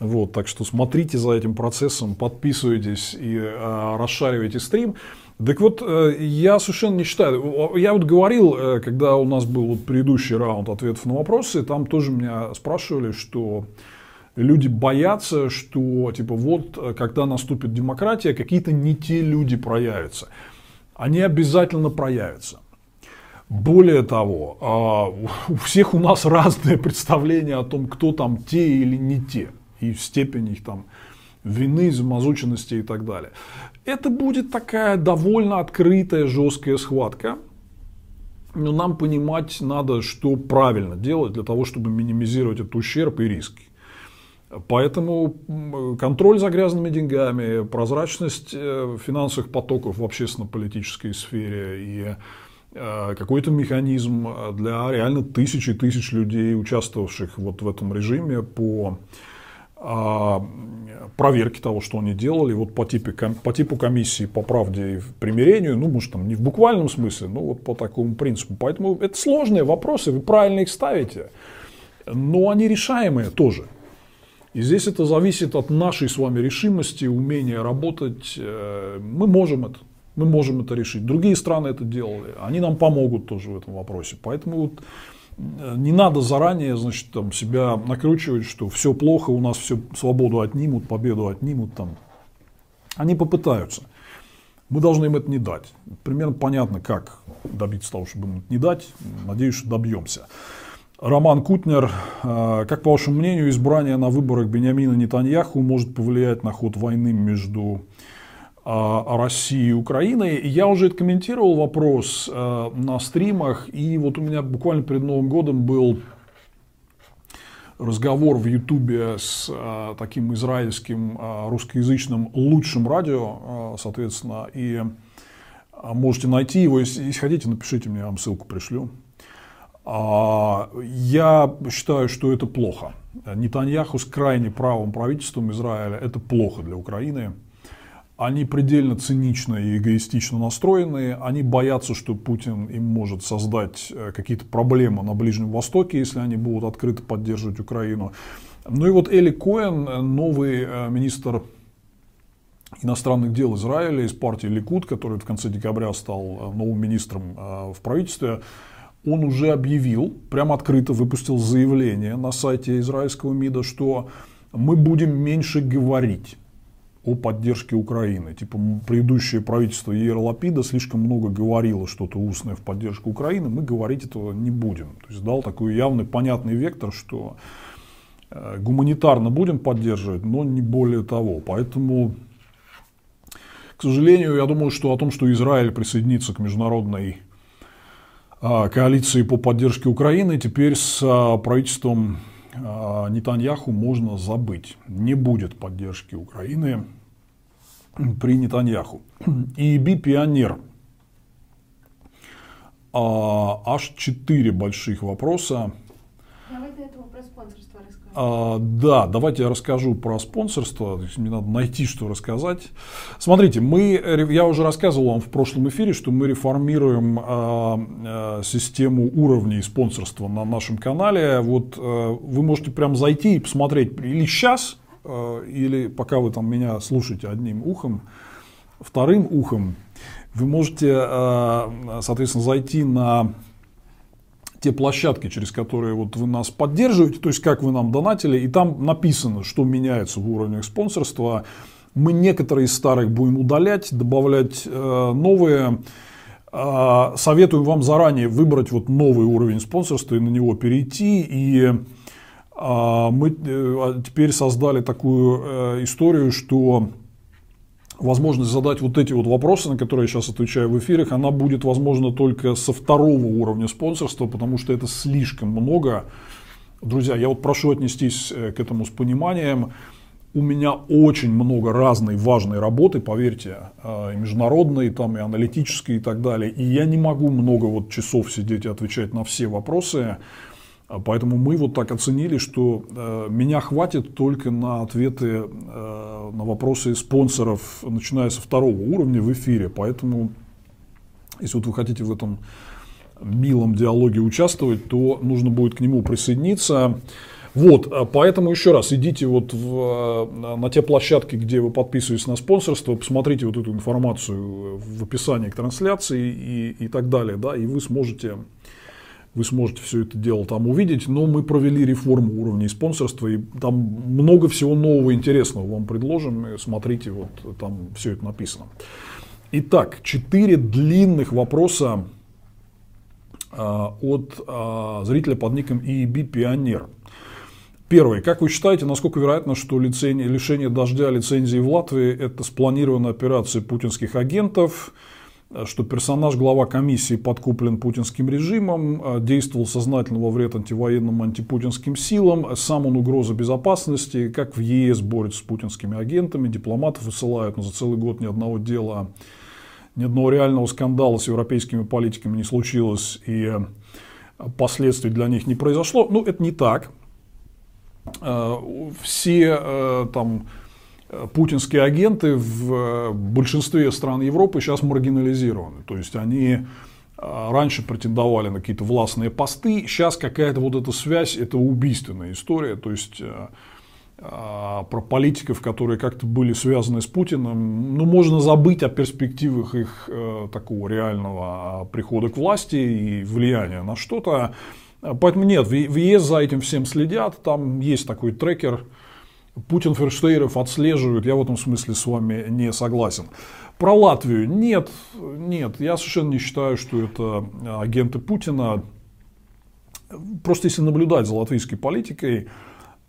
Вот, так что смотрите за этим процессом, подписывайтесь и э, расшаривайте стрим. Так вот, э, я совершенно не считаю. Я вот говорил, э, когда у нас был вот предыдущий раунд ответов на вопросы, там тоже меня спрашивали, что люди боятся, что типа вот, э, когда наступит демократия, какие-то не те люди проявятся. Они обязательно проявятся. Более того, а, у всех у нас разное представление о том, кто там те или не те, и степень их там вины, замазученности и так далее. Это будет такая довольно открытая, жесткая схватка. Но нам понимать надо, что правильно делать для того, чтобы минимизировать этот ущерб и риски. Поэтому контроль за грязными деньгами, прозрачность э, финансовых потоков в общественно-политической сфере и какой-то механизм для реально тысяч и тысяч людей, участвовавших вот в этом режиме по а, проверке того, что они делали, вот по, типе, по типу комиссии по правде и примирению, ну, может, там не в буквальном смысле, но вот по такому принципу. Поэтому это сложные вопросы, вы правильно их ставите, но они решаемые тоже. И здесь это зависит от нашей с вами решимости, умения работать. Э, мы можем это. Мы можем это решить. Другие страны это делали. Они нам помогут тоже в этом вопросе. Поэтому вот э, не надо заранее значит, там, себя накручивать, что все плохо, у нас все свободу отнимут, победу отнимут. Там. Они попытаются. Мы должны им это не дать. Примерно понятно, как добиться того, чтобы им это не дать. Надеюсь, что добьемся. Роман Кутнер, э, как по вашему мнению, избрание на выборах Бениамина Нетаньяху может повлиять на ход войны между России и Украины. Я уже это комментировал вопрос э, на стримах, и вот у меня буквально перед Новым годом был разговор в Ютубе с э, таким израильским э, русскоязычным лучшим радио, соответственно, и можете найти его, если, если хотите, напишите мне, я вам ссылку пришлю. А, я считаю, что это плохо. Нетаньяху с крайне правым правительством Израиля – это плохо для Украины они предельно цинично и эгоистично настроены, они боятся, что Путин им может создать э, какие-то проблемы на Ближнем Востоке, если они будут открыто поддерживать Украину. Ну и вот Эли Коэн, новый э, министр иностранных дел Израиля из партии Ликуд, который в конце декабря стал э, новым министром в правительстве, он уже объявил, прямо открыто выпустил заявление на сайте израильского МИДа, что мы будем меньше говорить о поддержке Украины. Типа предыдущее правительство Ерлапида слишком много говорило что-то устное в поддержку Украины, мы говорить этого не будем. То есть дал такой явный понятный вектор, что э, гуманитарно будем поддерживать, но не более того. Поэтому, к сожалению, я думаю, что о том, что Израиль присоединится к международной коалиции по поддержке Украины, теперь с правительством Нетаньяху можно забыть. Не будет поддержки Украины при Нетаньяху. ИИБ «Пионер». Аж четыре больших вопроса а, да, давайте я расскажу про спонсорство. Мне надо найти, что рассказать. Смотрите, мы, я уже рассказывал вам в прошлом эфире, что мы реформируем а, а, систему уровней спонсорства на нашем канале. Вот а, вы можете прям зайти и посмотреть или сейчас, а, или пока вы там меня слушаете одним ухом, вторым ухом, вы можете, а, соответственно, зайти на те площадки, через которые вот вы нас поддерживаете, то есть как вы нам донатили, и там написано, что меняется в уровнях спонсорства. Мы некоторые из старых будем удалять, добавлять э, новые. Э, советуем вам заранее выбрать вот новый уровень спонсорства и на него перейти. И э, мы э, а теперь создали такую э, историю, что возможность задать вот эти вот вопросы, на которые я сейчас отвечаю в эфирах, она будет возможна только со второго уровня спонсорства, потому что это слишком много. Друзья, я вот прошу отнестись э, к этому с пониманием. У меня очень много разной важной работы, поверьте, э, и международной, там, и аналитической и так далее. И я не могу много вот часов сидеть и отвечать на все вопросы. А поэтому мы вот так оценили, что э, меня хватит только на ответы э, на вопросы спонсоров, начиная со второго уровня в эфире. Поэтому, если вот вы хотите в этом милом диалоге участвовать, то нужно будет к нему присоединиться. Вот, а поэтому еще раз идите вот в, э, на те площадки, где вы подписываетесь на спонсорство, посмотрите вот эту информацию в описании к трансляции и, и так далее, да, и вы сможете вы сможете все это дело там увидеть, но мы провели реформу уровней спонсорства, и там много всего нового интересного вам предложим, смотрите, вот там все это написано. Итак, четыре длинных вопроса а, от а, зрителя под ником EEB Пионер. Первый. Как вы считаете, насколько вероятно, что лицензия, лишение дождя лицензии в Латвии – это спланированная операция путинских агентов – что персонаж глава комиссии подкуплен путинским режимом, э, действовал сознательно во вред антивоенным антипутинским силам, сам он угроза безопасности, как в ЕС борется с путинскими агентами, дипломатов высылают, но за целый год ни одного дела, ни одного реального скандала с европейскими политиками не случилось и э, последствий для них не произошло. Ну, это не так. Э, все там путинские агенты в э, большинстве стран Европы сейчас маргинализированы. То есть они э, раньше претендовали на какие-то властные посты, сейчас какая-то вот эта связь, это убийственная история. То есть э, про политиков, которые как-то были связаны с Путиным, ну, можно забыть о перспективах их такого реального прихода к власти и влияния на что-то. Поэтому нет, в ЕС за этим всем следят, там есть такой трекер, Путин Ферштейров отслеживает, я в этом смысле с вами не согласен. Про Латвию нет, нет, я совершенно не считаю, что это агенты Путина. Просто если наблюдать за латвийской политикой,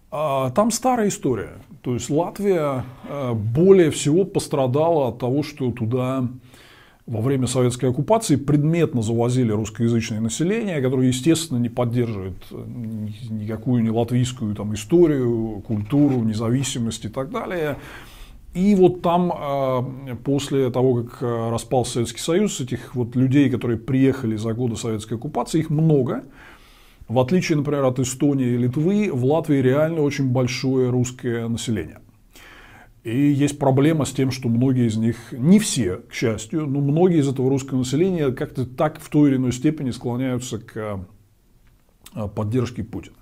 а, там старая история. То есть Латвия а, более всего пострадала от того, что туда во время советской оккупации предметно завозили русскоязычное население, которое, естественно, не поддерживает э, никакую ни латвийскую там, историю, культуру, независимость и так далее. И вот там э, после того, как э, распался Советский Союз, этих вот людей, которые приехали за годы советской оккупации, их много. В отличие, например, от Эстонии и Литвы, в Латвии реально очень большое русское население. И есть проблема с тем, что многие из них, не все, к счастью, но многие из этого русского населения как-то так в той или иной степени склоняются к а, поддержке Путина.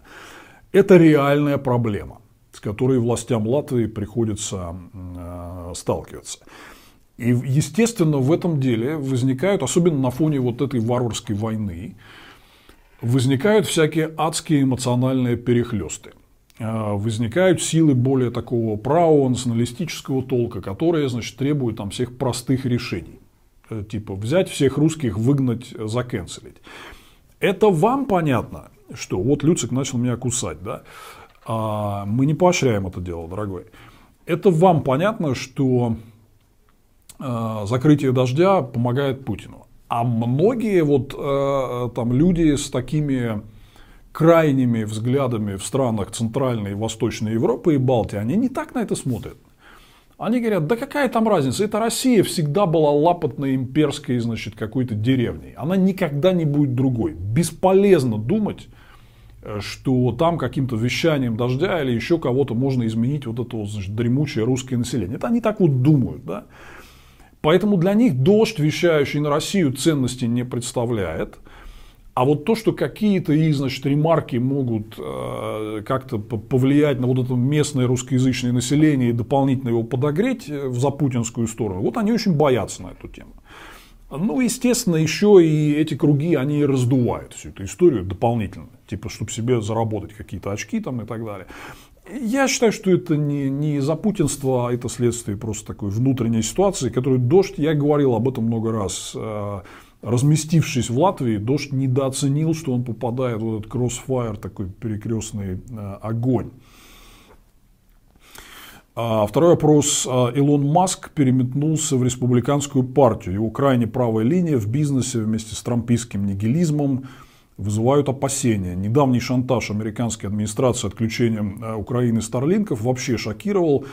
Это реальная проблема, с которой властям Латвии приходится а, сталкиваться. И, естественно, в этом деле возникают, особенно на фоне вот этой варварской войны, возникают всякие адские эмоциональные перехлесты. А, возникают силы более такого правого националистического толка, которые, значит, требуют там всех простых решений. Э, типа взять всех русских, выгнать, закенселить. Это вам понятно, что вот Люцик начал меня кусать, да? А мы не поощряем это дело, дорогой. Это вам понятно, что а, закрытие дождя помогает Путину. А многие вот э, там люди с такими крайними взглядами в странах Центральной и Восточной Европы и Балтии, они не так на это смотрят. Они говорят, да какая там разница, эта Россия всегда была лапотной имперской, значит, какой-то деревней. Она никогда не будет другой. Бесполезно думать, э, что там каким-то вещанием дождя или еще кого-то можно изменить вот это значит, дремучее русское население. Это они так вот думают, да. Поэтому для них дождь, вещающий на Россию, ценности не представляет. А вот то, что какие-то их, значит, ремарки могут э, как-то повлиять на вот это местное русскоязычное население и дополнительно его подогреть э, в запутинскую сторону, вот они очень боятся на эту тему. Ну, естественно, еще и эти круги, они раздувают всю эту историю дополнительно, типа, чтобы себе заработать какие-то очки там и так далее. Я считаю, что это не, не из-за путинства, а это следствие просто такой внутренней ситуации, которую дождь, я говорил об этом много раз, э, разместившись в Латвии, дождь недооценил, что он попадает в этот кроссфайр, такой перекрестный э, огонь. А второй вопрос. А, Илон Маск переметнулся в республиканскую партию. Его крайне правая линия в бизнесе вместе с трампийским нигилизмом вызывают опасения. Недавний шантаж американской администрации отключением э, Украины Старлинков вообще шокировал.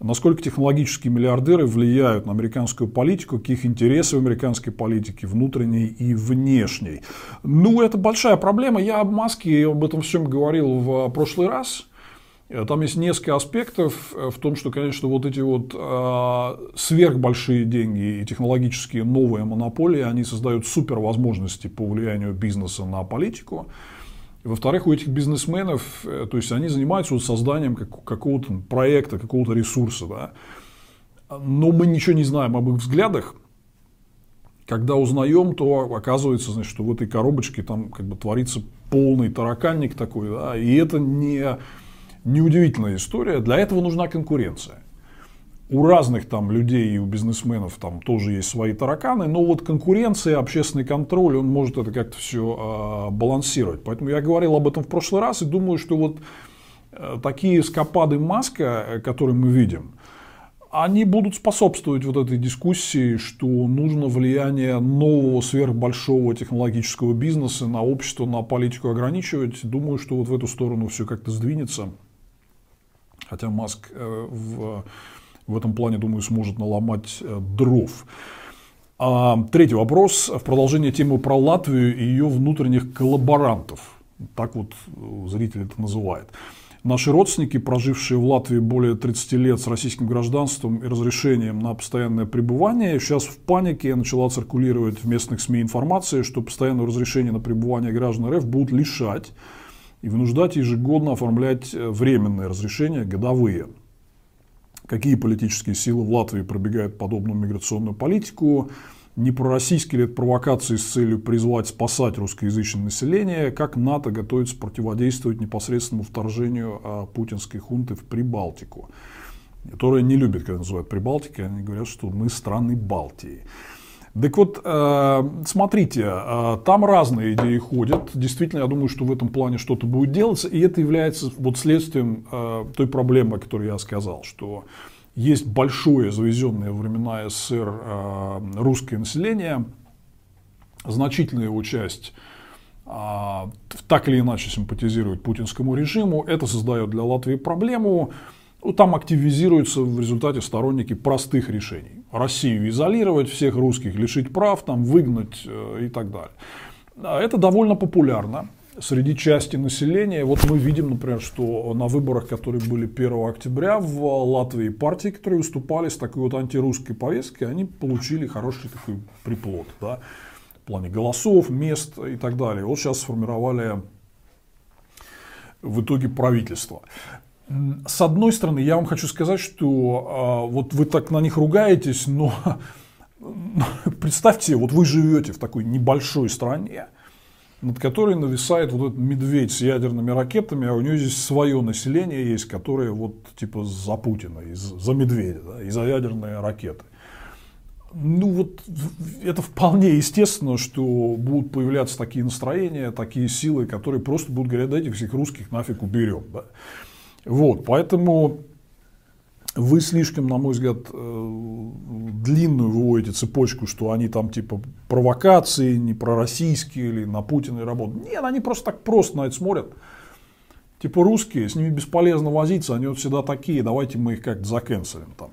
Насколько технологические миллиардеры влияют на американскую политику, каких интересов американской политики, внутренней и внешней. Ну, это большая проблема. Я об Маске об этом всем говорил в прошлый раз. Э, там есть несколько аспектов э, в том, что, конечно, вот эти вот э, сверхбольшие деньги и технологические новые монополии, они создают супер возможности по влиянию бизнеса на политику. Во-вторых, у этих бизнесменов, э, то есть они занимаются вот созданием как, какого-то проекта, какого-то ресурса, да. Но мы ничего не знаем об их взглядах. Когда узнаем, то оказывается, значит, что в этой коробочке там как бы творится полный тараканник такой, да, и это не неудивительная история. Для этого нужна конкуренция. У разных там людей и у бизнесменов там тоже есть свои тараканы, но вот конкуренция, общественный контроль, он может это как-то все э, балансировать. Поэтому я говорил об этом в прошлый раз и думаю, что вот э, такие скопады Маска, э, которые мы видим, они будут способствовать вот этой дискуссии, что нужно влияние нового сверхбольшого технологического бизнеса на общество, на политику ограничивать. Думаю, что вот в эту сторону все как-то сдвинется. Хотя Маск э, в, в этом плане, думаю, сможет наломать э, дров. А, третий вопрос. В продолжение темы про Латвию и ее внутренних коллаборантов. Так вот э, зритель это называет. Наши родственники, прожившие в Латвии более 30 лет с российским гражданством и разрешением на постоянное пребывание, сейчас в панике начала циркулировать в местных СМИ информация, что постоянное разрешение на пребывание граждан РФ будут лишать и вынуждать ежегодно оформлять э, временные разрешения, годовые. Какие политические силы в Латвии пробегают подобную миграционную политику? Не пророссийские ли это провокации с целью призвать спасать русскоязычное население? Как НАТО готовится противодействовать непосредственному вторжению а, путинской хунты в Прибалтику? Которая не любит, когда называют Прибалтикой, они говорят, что мы страны Балтии. Так вот, э, смотрите, э, там разные идеи ходят. Действительно, я думаю, что в этом плане что-то будет делаться. И это является вот следствием э, той проблемы, о которой я сказал, что есть большое завезенное времена СССР русское население, значительная его часть так или иначе симпатизирует путинскому режиму. Это создает для Латвии проблему. Ну, там активизируются в результате сторонники простых решений. Россию изолировать, всех русских лишить прав, там, выгнать э, и так далее. Это довольно популярно среди части населения. Вот мы видим, например, что на выборах, которые были 1 октября в Латвии, партии, которые выступали с такой вот антирусской повесткой, они получили хороший такой приплод. Да, в плане голосов, мест и так далее. Вот сейчас сформировали в итоге правительство. С одной стороны, я вам хочу сказать, что э, вот вы так на них ругаетесь, но представьте, вот вы живете в такой небольшой стране, над которой нависает вот этот медведь с ядерными ракетами, а у нее здесь свое население есть, которое вот типа за Путина, из, за медведя, да, и за ядерные ракеты. Ну вот это вполне естественно, что будут появляться такие настроения, такие силы, которые просто будут говорить, да этих всех русских нафиг уберем. Да. Вот, поэтому вы слишком, на мой взгляд, э, длинную выводите цепочку, что они там типа провокации, не пророссийские или на Путина работают. Нет, они просто так просто на это смотрят. Типа русские, с ними бесполезно возиться, они вот всегда такие, давайте мы их как-то закенселим там.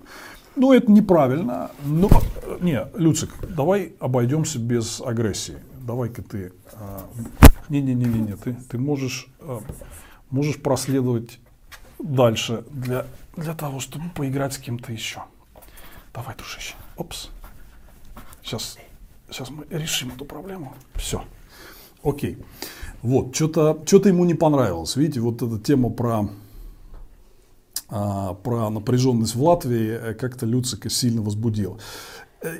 Ну, это неправильно. Но, не, Люцик, давай обойдемся без агрессии. Давай-ка ты... Не-не-не-не, ты, ты можешь, можешь проследовать дальше для, для того, чтобы поиграть с кем-то еще. Давай, дружище. Опс. Сейчас, сейчас мы решим эту проблему. Все. Окей. Вот, что-то что ему не понравилось. Видите, вот эта тема про, а, про напряженность в Латвии э, как-то Люцика сильно возбудила.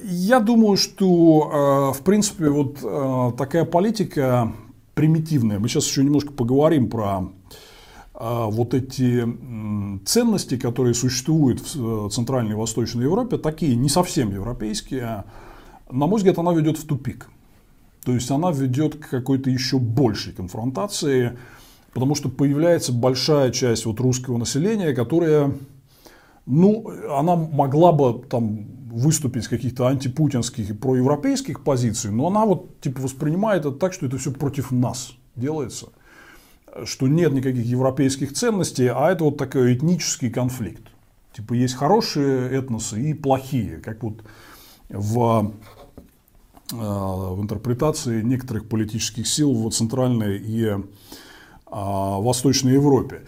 Я думаю, что, э, в принципе, вот э, такая политика примитивная. Мы сейчас еще немножко поговорим про вот эти ценности, которые существуют в Центральной и Восточной Европе, такие не совсем европейские, на мой взгляд, она ведет в тупик. То есть она ведет к какой-то еще большей конфронтации, потому что появляется большая часть вот русского населения, которая, ну, она могла бы там выступить с каких-то антипутинских и проевропейских позиций, но она вот типа воспринимает это так, что это все против нас делается, что нет никаких европейских ценностей, а это вот такой этнический конфликт. Типа есть хорошие этносы и плохие, как вот в Э, в интерпретации некоторых политических сил в Центральной и э, Восточной Европе.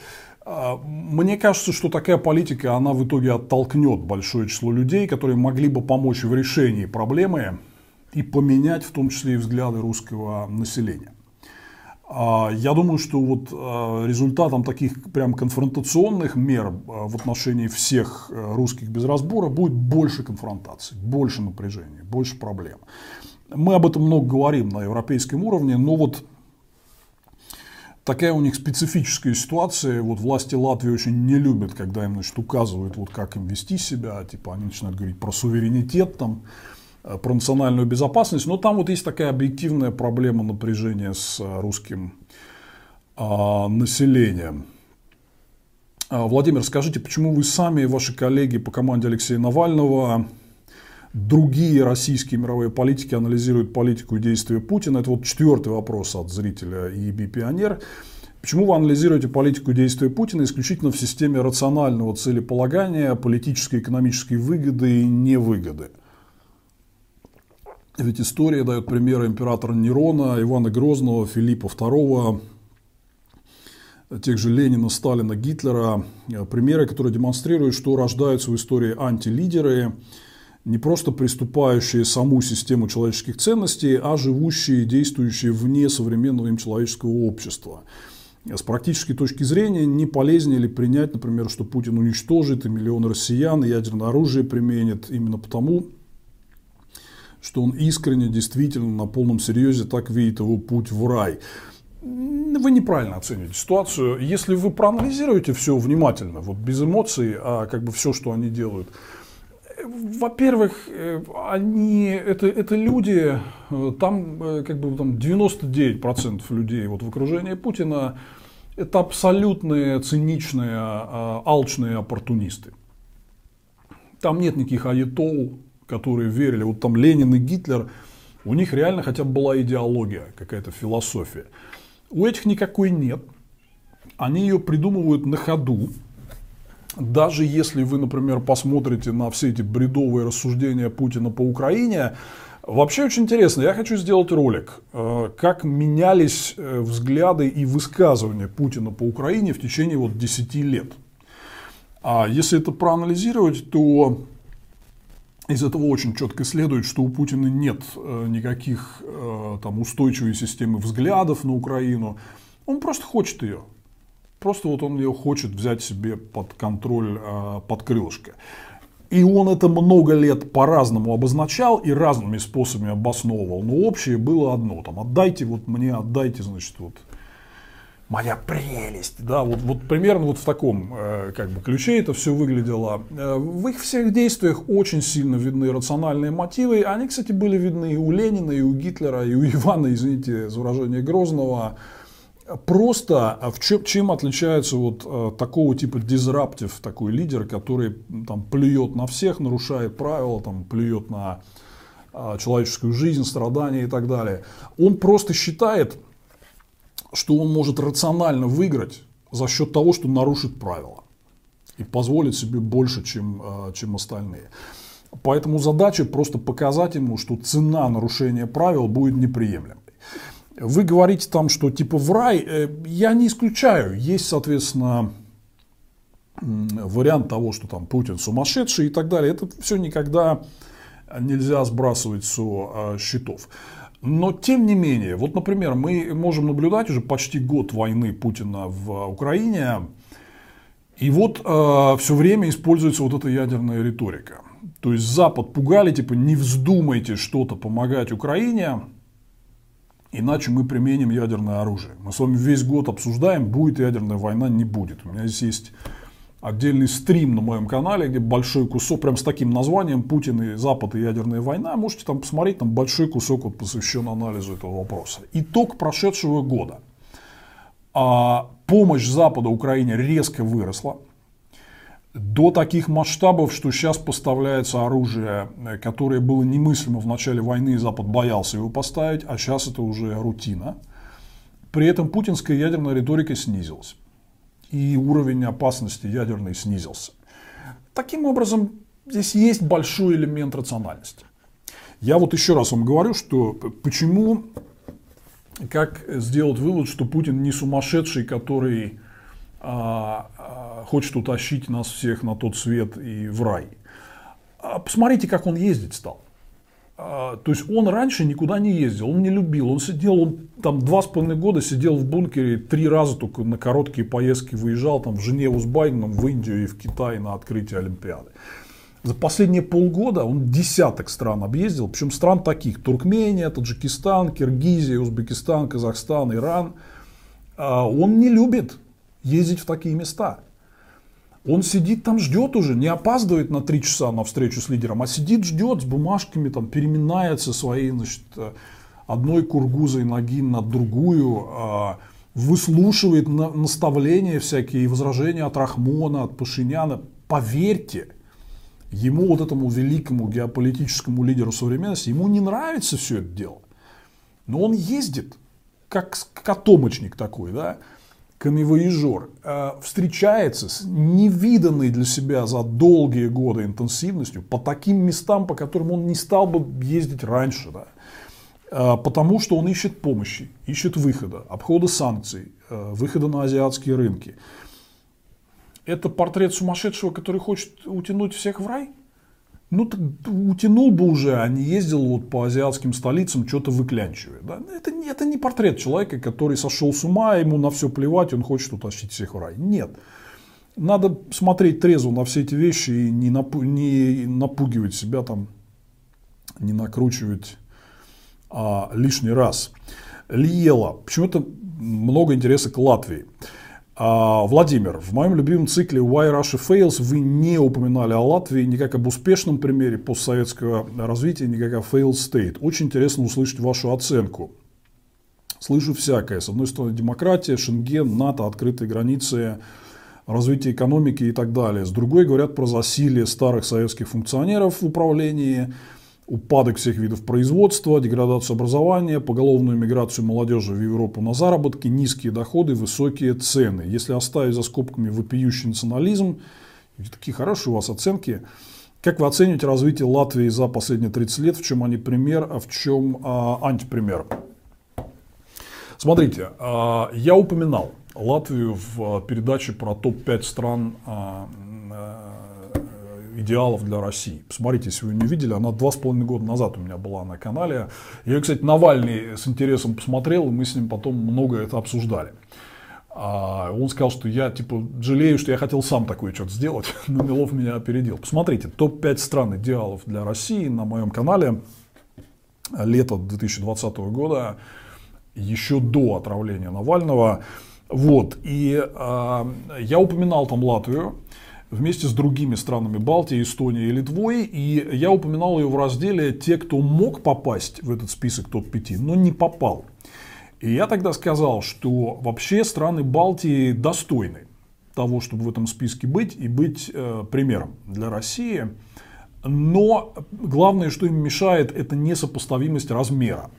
Э, мне кажется, что такая политика, она в итоге оттолкнет большое число людей, которые могли бы помочь в решении проблемы и поменять в том числе и взгляды русского населения. Я думаю, что вот результатом таких прям конфронтационных мер в отношении всех русских без разбора будет больше конфронтаций, больше напряжения, больше проблем. Мы об этом много говорим на европейском уровне, но вот такая у них специфическая ситуация. Вот власти Латвии очень не любят, когда им значит, указывают, вот как им вести себя. Типа они начинают говорить про суверенитет, там, э, про национальную безопасность. Но там вот есть такая объективная проблема напряжения с э, русским а, населением. А, Владимир, скажите, почему вы сами и ваши коллеги по команде Алексея Навального другие российские мировые политики анализируют политику и действия Путина. Это вот четвертый вопрос от зрителя ЕБ «Пионер». Почему вы анализируете политику действия Путина исключительно в системе рационального целеполагания, политической экономической выгоды и невыгоды? Ведь история дает примеры императора Нерона, Ивана Грозного, Филиппа II, тех же Ленина, Сталина, Гитлера. Примеры, которые демонстрируют, что рождаются в истории антилидеры, не просто приступающие саму систему человеческих ценностей, а живущие и действующие вне современного им человеческого общества. С практической точки зрения не полезнее ли принять, например, что Путин уничтожит и миллионы россиян, и ядерное оружие применит именно потому, что он искренне, действительно, на полном серьезе так видит его путь в рай. Вы неправильно оцениваете ситуацию. Если вы проанализируете все внимательно, вот без эмоций, а как бы все, что они делают – во-первых, э, они, это, это люди, э, там э, как бы там 99% людей вот в окружении Путина это абсолютные циничные, а, алчные оппортунисты. Там нет никаких аятол, которые верили. Вот там Ленин и Гитлер, у них реально хотя бы была идеология, какая-то философия. У этих никакой нет. Они ее придумывают на ходу даже если вы, например, посмотрите на все эти бредовые рассуждения Путина по Украине, Вообще очень интересно, я хочу сделать ролик, э, как менялись э, взгляды и высказывания Путина по Украине в течение вот 10 лет. А если это проанализировать, то из этого очень четко следует, что у Путина нет э, никаких там, устойчивой системы взглядов на Украину. Он просто хочет ее. Просто вот он ее хочет взять себе под контроль, а, под крылышко. И он это много лет по-разному обозначал и разными способами обосновывал. Но общее было одно. Там, отдайте вот мне, отдайте, значит, вот моя прелесть. Да, вот, вот примерно вот в таком э, как бы, ключе это все выглядело. Э, в их всех действиях очень сильно видны рациональные мотивы. Они, кстати, были видны и у Ленина, и у Гитлера, и у Ивана, извините за выражение Грозного. Просто а в чем, чем отличается вот э, такого типа дизраптив такой лидер, который там плюет на всех, нарушает правила, там плюет на человеческую жизнь, страдания и так далее. Он просто считает, что он может рационально выиграть за счет того, что нарушит правила и позволит себе больше, чем, э, чем остальные. Поэтому задача просто показать ему, что цена нарушения правил будет неприемлемой. Вы говорите там, что типа в рай, э, я не исключаю, есть, соответственно, вариант того, что там Путин сумасшедший и так далее. Это все никогда нельзя сбрасывать со э, счетов. Но тем не менее, вот, например, мы можем наблюдать уже почти год войны Путина в Украине, и вот э, все время используется вот эта ядерная риторика. То есть Запад пугали, типа, не вздумайте что-то помогать Украине, иначе мы применим ядерное оружие. Мы с вами весь год обсуждаем, будет ядерная война, не будет. У меня здесь есть отдельный стрим на моем канале, где большой кусок, прям с таким названием «Путин и Запад и ядерная война». Можете там посмотреть, там большой кусок вот посвящен анализу этого вопроса. Итог прошедшего года. А помощь Запада Украине резко выросла до таких масштабов, что сейчас поставляется оружие, э, которое было немыслимо в начале войны, и Запад боялся его поставить, а сейчас это уже рутина. При этом путинская ядерная риторика снизилась. И уровень опасности ядерной снизился. Таким образом, здесь есть большой элемент рациональности. Я вот еще раз вам говорю, что почему, как сделать вывод, что Путин не сумасшедший, который а, а, хочет утащить нас всех на тот свет и в рай. А посмотрите, как он ездить стал. То есть он раньше никуда не ездил, он не любил, он сидел, он там два с половиной года сидел в бункере, три раза только на короткие поездки выезжал там в Женеву с Байденом, в Индию и в Китай на открытие Олимпиады. За последние полгода он десяток стран объездил, причем стран таких, Туркмения, Таджикистан, Киргизия, Узбекистан, Казахстан, Иран. Он не любит ездить в такие места. Он сидит там, ждет уже, не опаздывает на три часа на встречу с лидером, а сидит, ждет с бумажками, там, переминается своей, значит, одной кургузой ноги на другую, а, выслушивает наставления всякие, возражения от Рахмона, от Пашиняна. Поверьте, ему, вот этому великому геополитическому лидеру современности, ему не нравится все это дело. Но он ездит, как котомочник такой, да, камевоежор э, встречается с невиданной для себя за долгие годы интенсивностью по таким местам, по которым он не стал бы ездить раньше. Да? Э, потому что он ищет помощи, ищет выхода, обхода санкций, э, выхода на азиатские рынки. Это портрет сумасшедшего, который хочет утянуть всех в рай? Ну, утянул бы уже, а не ездил вот по азиатским столицам, что-то выклянчивая. Да? Это, это не портрет человека, который сошел с ума, ему на все плевать, он хочет утащить всех в рай. Нет. Надо смотреть трезво на все эти вещи и не, напу- не напугивать себя там, не накручивать а, лишний раз. Лиела. Почему-то много интереса к Латвии. А, Владимир, в моем любимом цикле Why Russia Fails вы не упоминали о Латвии ни об успешном примере постсоветского развития, ни как о failed state. Очень интересно услышать вашу оценку. Слышу всякое. С одной стороны, демократия, Шенген, НАТО, открытые границы, развитие экономики и так далее. С другой говорят про засилие старых советских функционеров в управлении, упадок всех видов производства, деградацию образования, поголовную миграцию молодежи в Европу на заработки, низкие доходы, высокие цены. Если оставить за скобками вопиющий национализм, такие хорошие у вас оценки, как вы оцениваете развитие Латвии за последние 30 лет, в чем они пример, а в чем а, антипример? Смотрите, а, я упоминал Латвию в передаче про топ-5 стран а, идеалов для России. Посмотрите, если вы не видели, она два с половиной года назад у меня была на канале. Я, кстати, Навальный с интересом посмотрел, и мы с ним потом много это обсуждали. А он сказал, что я типа жалею, что я хотел сам такое что-то сделать, но Милов меня опередил. Посмотрите, топ-5 стран идеалов для России на моем канале лето 2020 года, еще до отравления Навального. Вот, и э, я упоминал там Латвию, вместе с другими странами Балтии, Эстонией и Литвой. И я упоминал ее в разделе «Те, кто мог попасть в этот список топ-5, но не попал». И я тогда сказал, что вообще страны Балтии достойны того, чтобы в этом списке быть и быть э, примером для России. Но главное, что им мешает, это несопоставимость размера.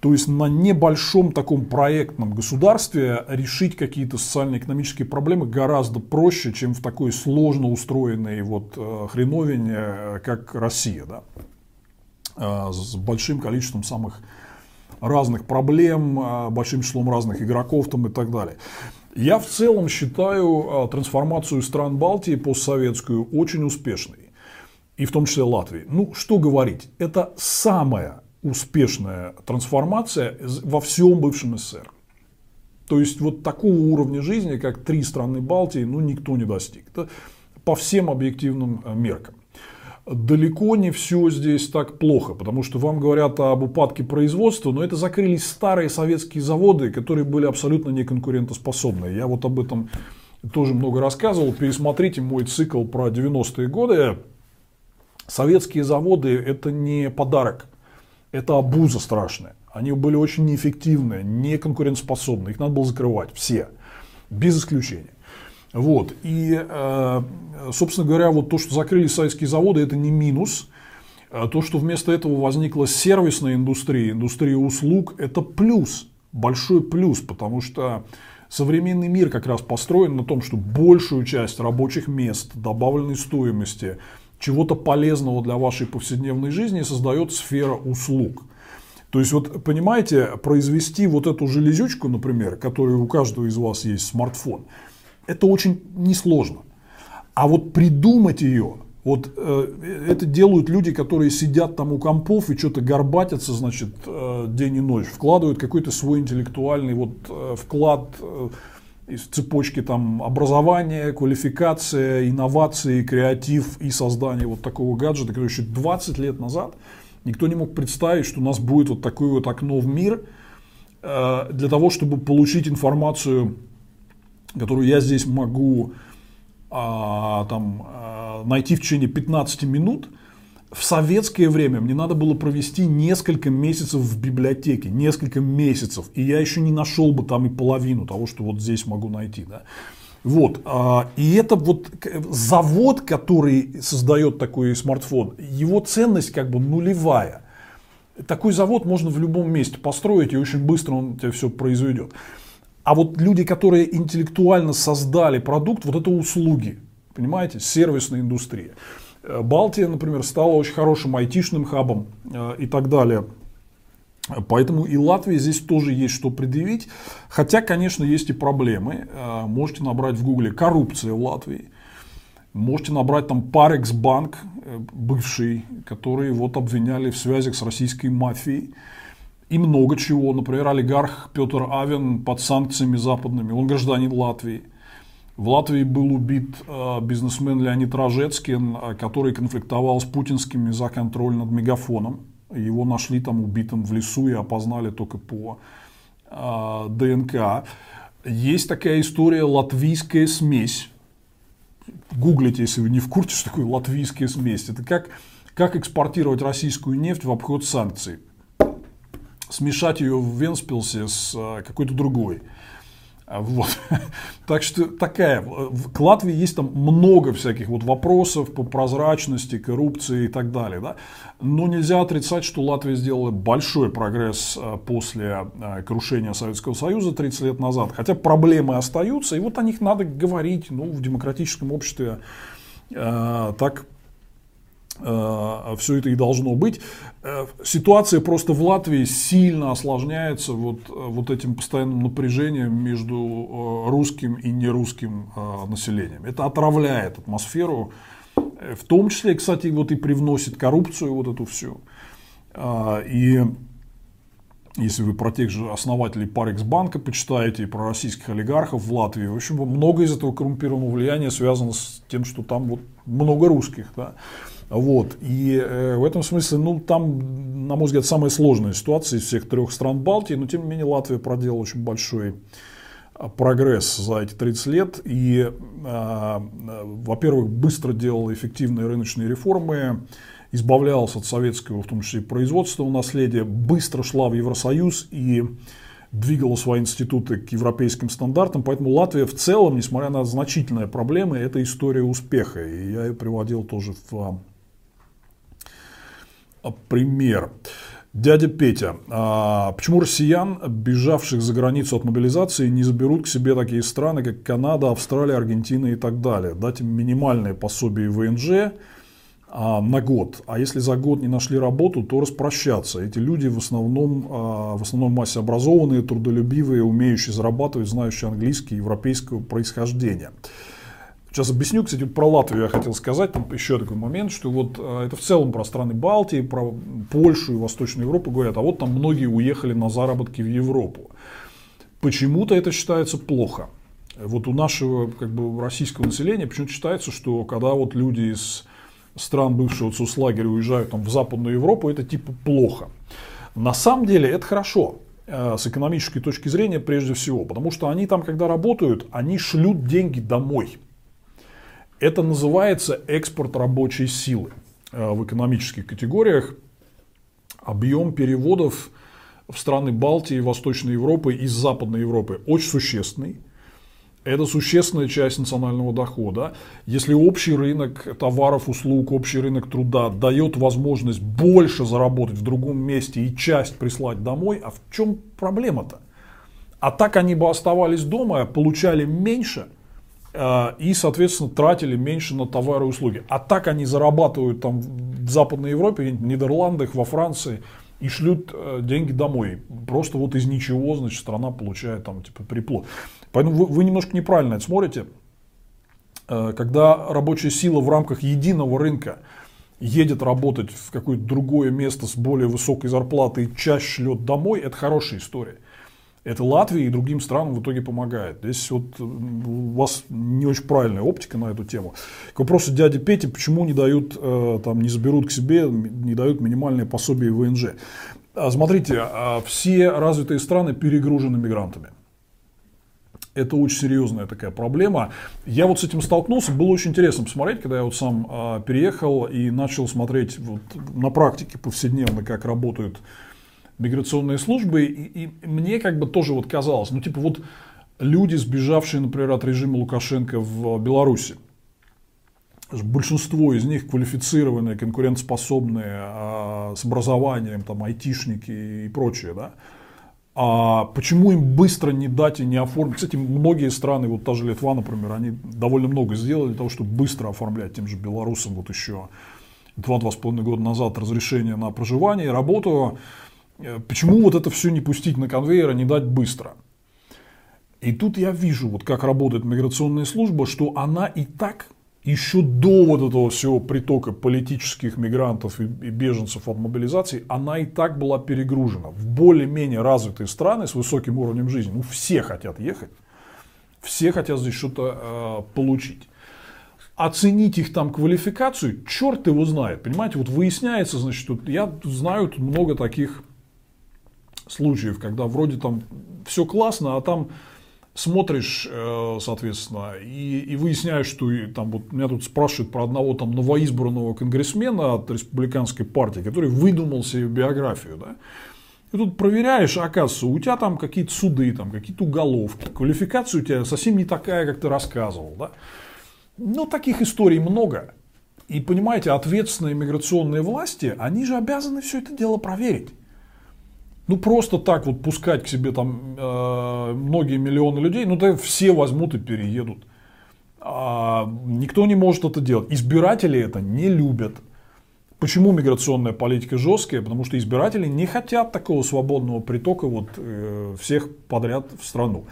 То есть на небольшом таком проектном государстве решить какие-то социально-экономические проблемы гораздо проще, чем в такой сложно устроенной вот э, хреновине, э, как Россия, да? Э, с большим количеством самых разных проблем, большим числом разных игроков там и так далее. Я в целом считаю трансформацию стран Балтии постсоветскую очень успешной. И в том числе Латвии. Ну, что говорить, это самая успешная трансформация во всем бывшем СССР. То есть вот такого уровня жизни, как три страны Балтии, ну никто не достиг. Это по всем объективным э, меркам. Далеко не все здесь так плохо, потому что вам говорят об упадке производства, но это закрылись старые советские заводы, которые были абсолютно неконкурентоспособны. Я вот об этом тоже много рассказывал. Пересмотрите мой цикл про 90-е годы. Советские заводы – это не подарок это обуза страшная. Они были очень неэффективные, неконкурентоспособные. Их надо было закрывать все, без исключения. Вот. И, э, собственно говоря, вот то, что закрыли советские заводы, это не минус. А то, что вместо этого возникла сервисная индустрия, индустрия услуг, это плюс, большой плюс, потому что современный мир как раз построен на том, что большую часть рабочих мест, добавленной стоимости, чего-то полезного для вашей повседневной жизни создает сфера услуг. То есть, вот понимаете, произвести вот эту железючку, например, которая у каждого из вас есть смартфон, это очень несложно. А вот придумать ее, вот э, это делают люди, которые сидят там у компов и что-то горбатятся, значит, э, день и ночь, вкладывают какой-то свой интеллектуальный вот э, вклад э, из цепочки там образования, квалификация, инновации, креатив и создание вот такого гаджета, который еще 20 лет назад никто не мог представить, что у нас будет вот такое вот окно в мир э, для того, чтобы получить информацию, которую я здесь могу а, там, а, найти в течение 15 минут, в советское время мне надо было провести несколько месяцев в библиотеке, несколько месяцев, и я еще не нашел бы там и половину того, что вот здесь могу найти. Да. Вот. А, и это вот завод, который создает такой смартфон, его ценность как бы нулевая. Такой завод можно в любом месте построить, и очень быстро он тебе все произведет. А вот люди, которые интеллектуально создали продукт, вот это услуги, понимаете, сервисная индустрия. Э, Балтия, например, стала очень хорошим айтишным хабом э, и так далее. Поэтому и Латвии здесь тоже есть что предъявить. Хотя, конечно, есть и проблемы. Э, можете набрать в гугле коррупция в Латвии. Можете набрать там Парекс банк, бывший, который вот обвиняли в связях с российской мафией. И много чего. Например, олигарх Петр Авен под санкциями западными. Он гражданин Латвии. В Латвии был убит э, бизнесмен Леонид Рожецкин, э, который конфликтовал с путинскими за контроль над мегафоном. Его нашли там убитым в лесу и опознали только по э, ДНК. Есть такая история латвийская смесь. Гуглите, если вы не в курсе, что такое латвийская смесь. Это как, как экспортировать российскую нефть в обход санкций. Смешать ее в Венспилсе с какой-то другой. Вот. Так что такая, к Латвии есть там много всяких вот вопросов по прозрачности, коррупции и так далее. Да? Но нельзя отрицать, что Латвия сделала большой прогресс э, после э, крушения Советского Союза 30 лет назад. Хотя проблемы остаются, и вот о них надо говорить ну, в демократическом обществе. Э, так все это и должно быть. Э, ситуация просто в Латвии сильно осложняется вот, э, вот этим постоянным напряжением между русским и нерусским населением. Это отравляет атмосферу, в том числе, кстати, вот и привносит коррупцию вот эту всю. И если вы про тех же основателей Парекс банка почитаете и про российских олигархов в Латвии, в общем, много из этого коррумпированного влияния связано с тем, что там вот много русских. Да. Вот. И э, в этом смысле, ну, там, на мой взгляд, самая сложная ситуация из всех трех стран Балтии, но тем не менее Латвия проделала очень большой а, прогресс за эти 30 лет и, э, во-первых, быстро делала эффективные рыночные реформы, избавлялась от советского, в том числе производственного наследия, быстро шла в Евросоюз и двигала свои институты к европейским стандартам. Поэтому Латвия в целом, несмотря на значительные проблемы, это история успеха. И я ее приводил тоже в а, пример. Дядя Петя, а почему россиян, бежавших за границу от мобилизации, не заберут к себе такие страны, как Канада, Австралия, Аргентина и так далее? Дать им минимальное пособие ВНЖ а, на год. А если за год не нашли работу, то распрощаться. Эти люди в основном, а, в основном массе образованные, трудолюбивые, умеющие зарабатывать, знающие английский, европейского происхождения. Сейчас объясню, кстати, про Латвию я хотел сказать, там еще такой момент, что вот а, это в целом про страны Балтии, про Польшу и Восточную Европу говорят, а вот там многие уехали на заработки в Европу. Почему-то это считается плохо. Вот у нашего как бы, российского населения почему-то считается, что когда вот люди из стран бывшего соцлагеря уезжают там, в Западную Европу, это типа плохо. На самом деле это хорошо э, с экономической точки зрения прежде всего, потому что они там, когда работают, они шлют деньги домой. Это называется экспорт рабочей силы э, в экономических категориях. Объем переводов в страны Балтии, Восточной Европы из Западной Европы очень существенный. Это существенная часть национального дохода. Если общий рынок товаров, услуг, общий рынок труда дает возможность больше заработать в другом месте и часть прислать домой, а в чем проблема-то? А так они бы оставались дома, получали меньше – и, соответственно, тратили меньше на товары и услуги. А так они зарабатывают там в Западной Европе, в Нидерландах, во Франции и шлют э, деньги домой. Просто вот из ничего, значит, страна получает там типа приплод. Поэтому вы, вы немножко неправильно это смотрите. Э, когда рабочая сила в рамках единого рынка едет работать в какое-то другое место с более высокой зарплатой и часть шлет домой, это хорошая история. Это Латвии и другим странам в итоге помогает. Здесь вот у вас не очень правильная оптика на эту тему. К вопросу дяди Пети, почему не дают, э, там, не заберут к себе, не дают минимальные пособия ВНЖ. А, смотрите, а, все развитые страны перегружены мигрантами. Это очень серьезная такая проблема. Я вот с этим столкнулся, было очень интересно посмотреть, когда я вот сам а, переехал и начал смотреть вот на практике повседневно, как работают миграционные службы, и, и мне как бы тоже вот казалось, ну типа вот люди, сбежавшие, например, от режима Лукашенко в Беларуси, большинство из них квалифицированные, конкурентоспособные, а, с образованием, там, айтишники и прочее, да, а почему им быстро не дать и не оформить? Кстати, многие страны, вот та же Литва, например, они довольно много сделали для того, чтобы быстро оформлять тем же белорусам вот еще два-два с половиной года назад разрешение на проживание и работу. Э, почему вот это все не пустить на конвейер, а не дать быстро? И тут я вижу, вот как работает миграционная служба, что она и так еще до вот этого всего притока политических мигрантов и беженцев от мобилизации, она и так была перегружена. В более-менее развитые страны с высоким уровнем жизни, ну все хотят ехать, все хотят здесь что-то э, получить. Оценить их там квалификацию, черт его знает, понимаете, вот выясняется, значит, вот я знаю тут много таких случаев, когда вроде там все классно, а там смотришь, э, соответственно, и, и выясняешь, что и, там вот меня тут спрашивают про одного там новоизбранного конгрессмена от республиканской партии, который выдумал себе биографию, да. И тут проверяешь, а оказывается, у тебя там какие-то суды, там какие-то уголовки, квалификация у тебя совсем не такая, как ты рассказывал, да. Но таких историй много. И понимаете, ответственные миграционные власти, они же обязаны все это дело проверить. Ну, просто так вот пускать к себе там э, многие миллионы людей, ну, да все возьмут и переедут. А, никто не может это делать. Избиратели это не любят. Почему миграционная политика жесткая? Потому что избиратели не хотят такого свободного притока вот, э, всех подряд в страну.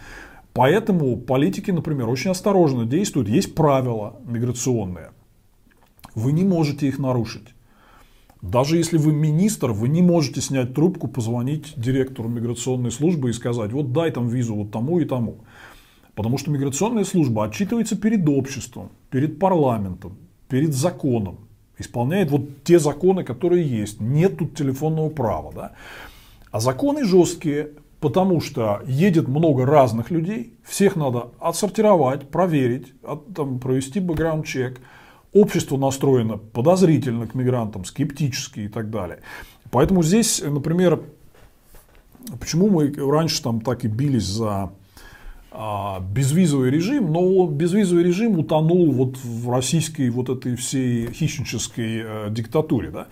Поэтому политики, например, очень осторожно действуют. Есть правила миграционные. Вы не можете их нарушить. Даже если вы министр, вы не можете снять трубку, позвонить директору миграционной службы и сказать, вот дай там визу вот тому и тому. Потому что миграционная служба отчитывается перед обществом, перед парламентом, перед законом. Исполняет вот те законы, которые есть. Нет тут телефонного права. Да? А законы жесткие, потому что едет много разных людей, всех надо отсортировать, проверить, от, там, провести бэкграунд-чек – общество настроено подозрительно к мигрантам, скептически и так далее. Поэтому здесь, например, почему мы раньше там так и бились за а, безвизовый режим, но безвизовый режим утонул вот в российской вот этой всей хищнической э, диктатуре. Да?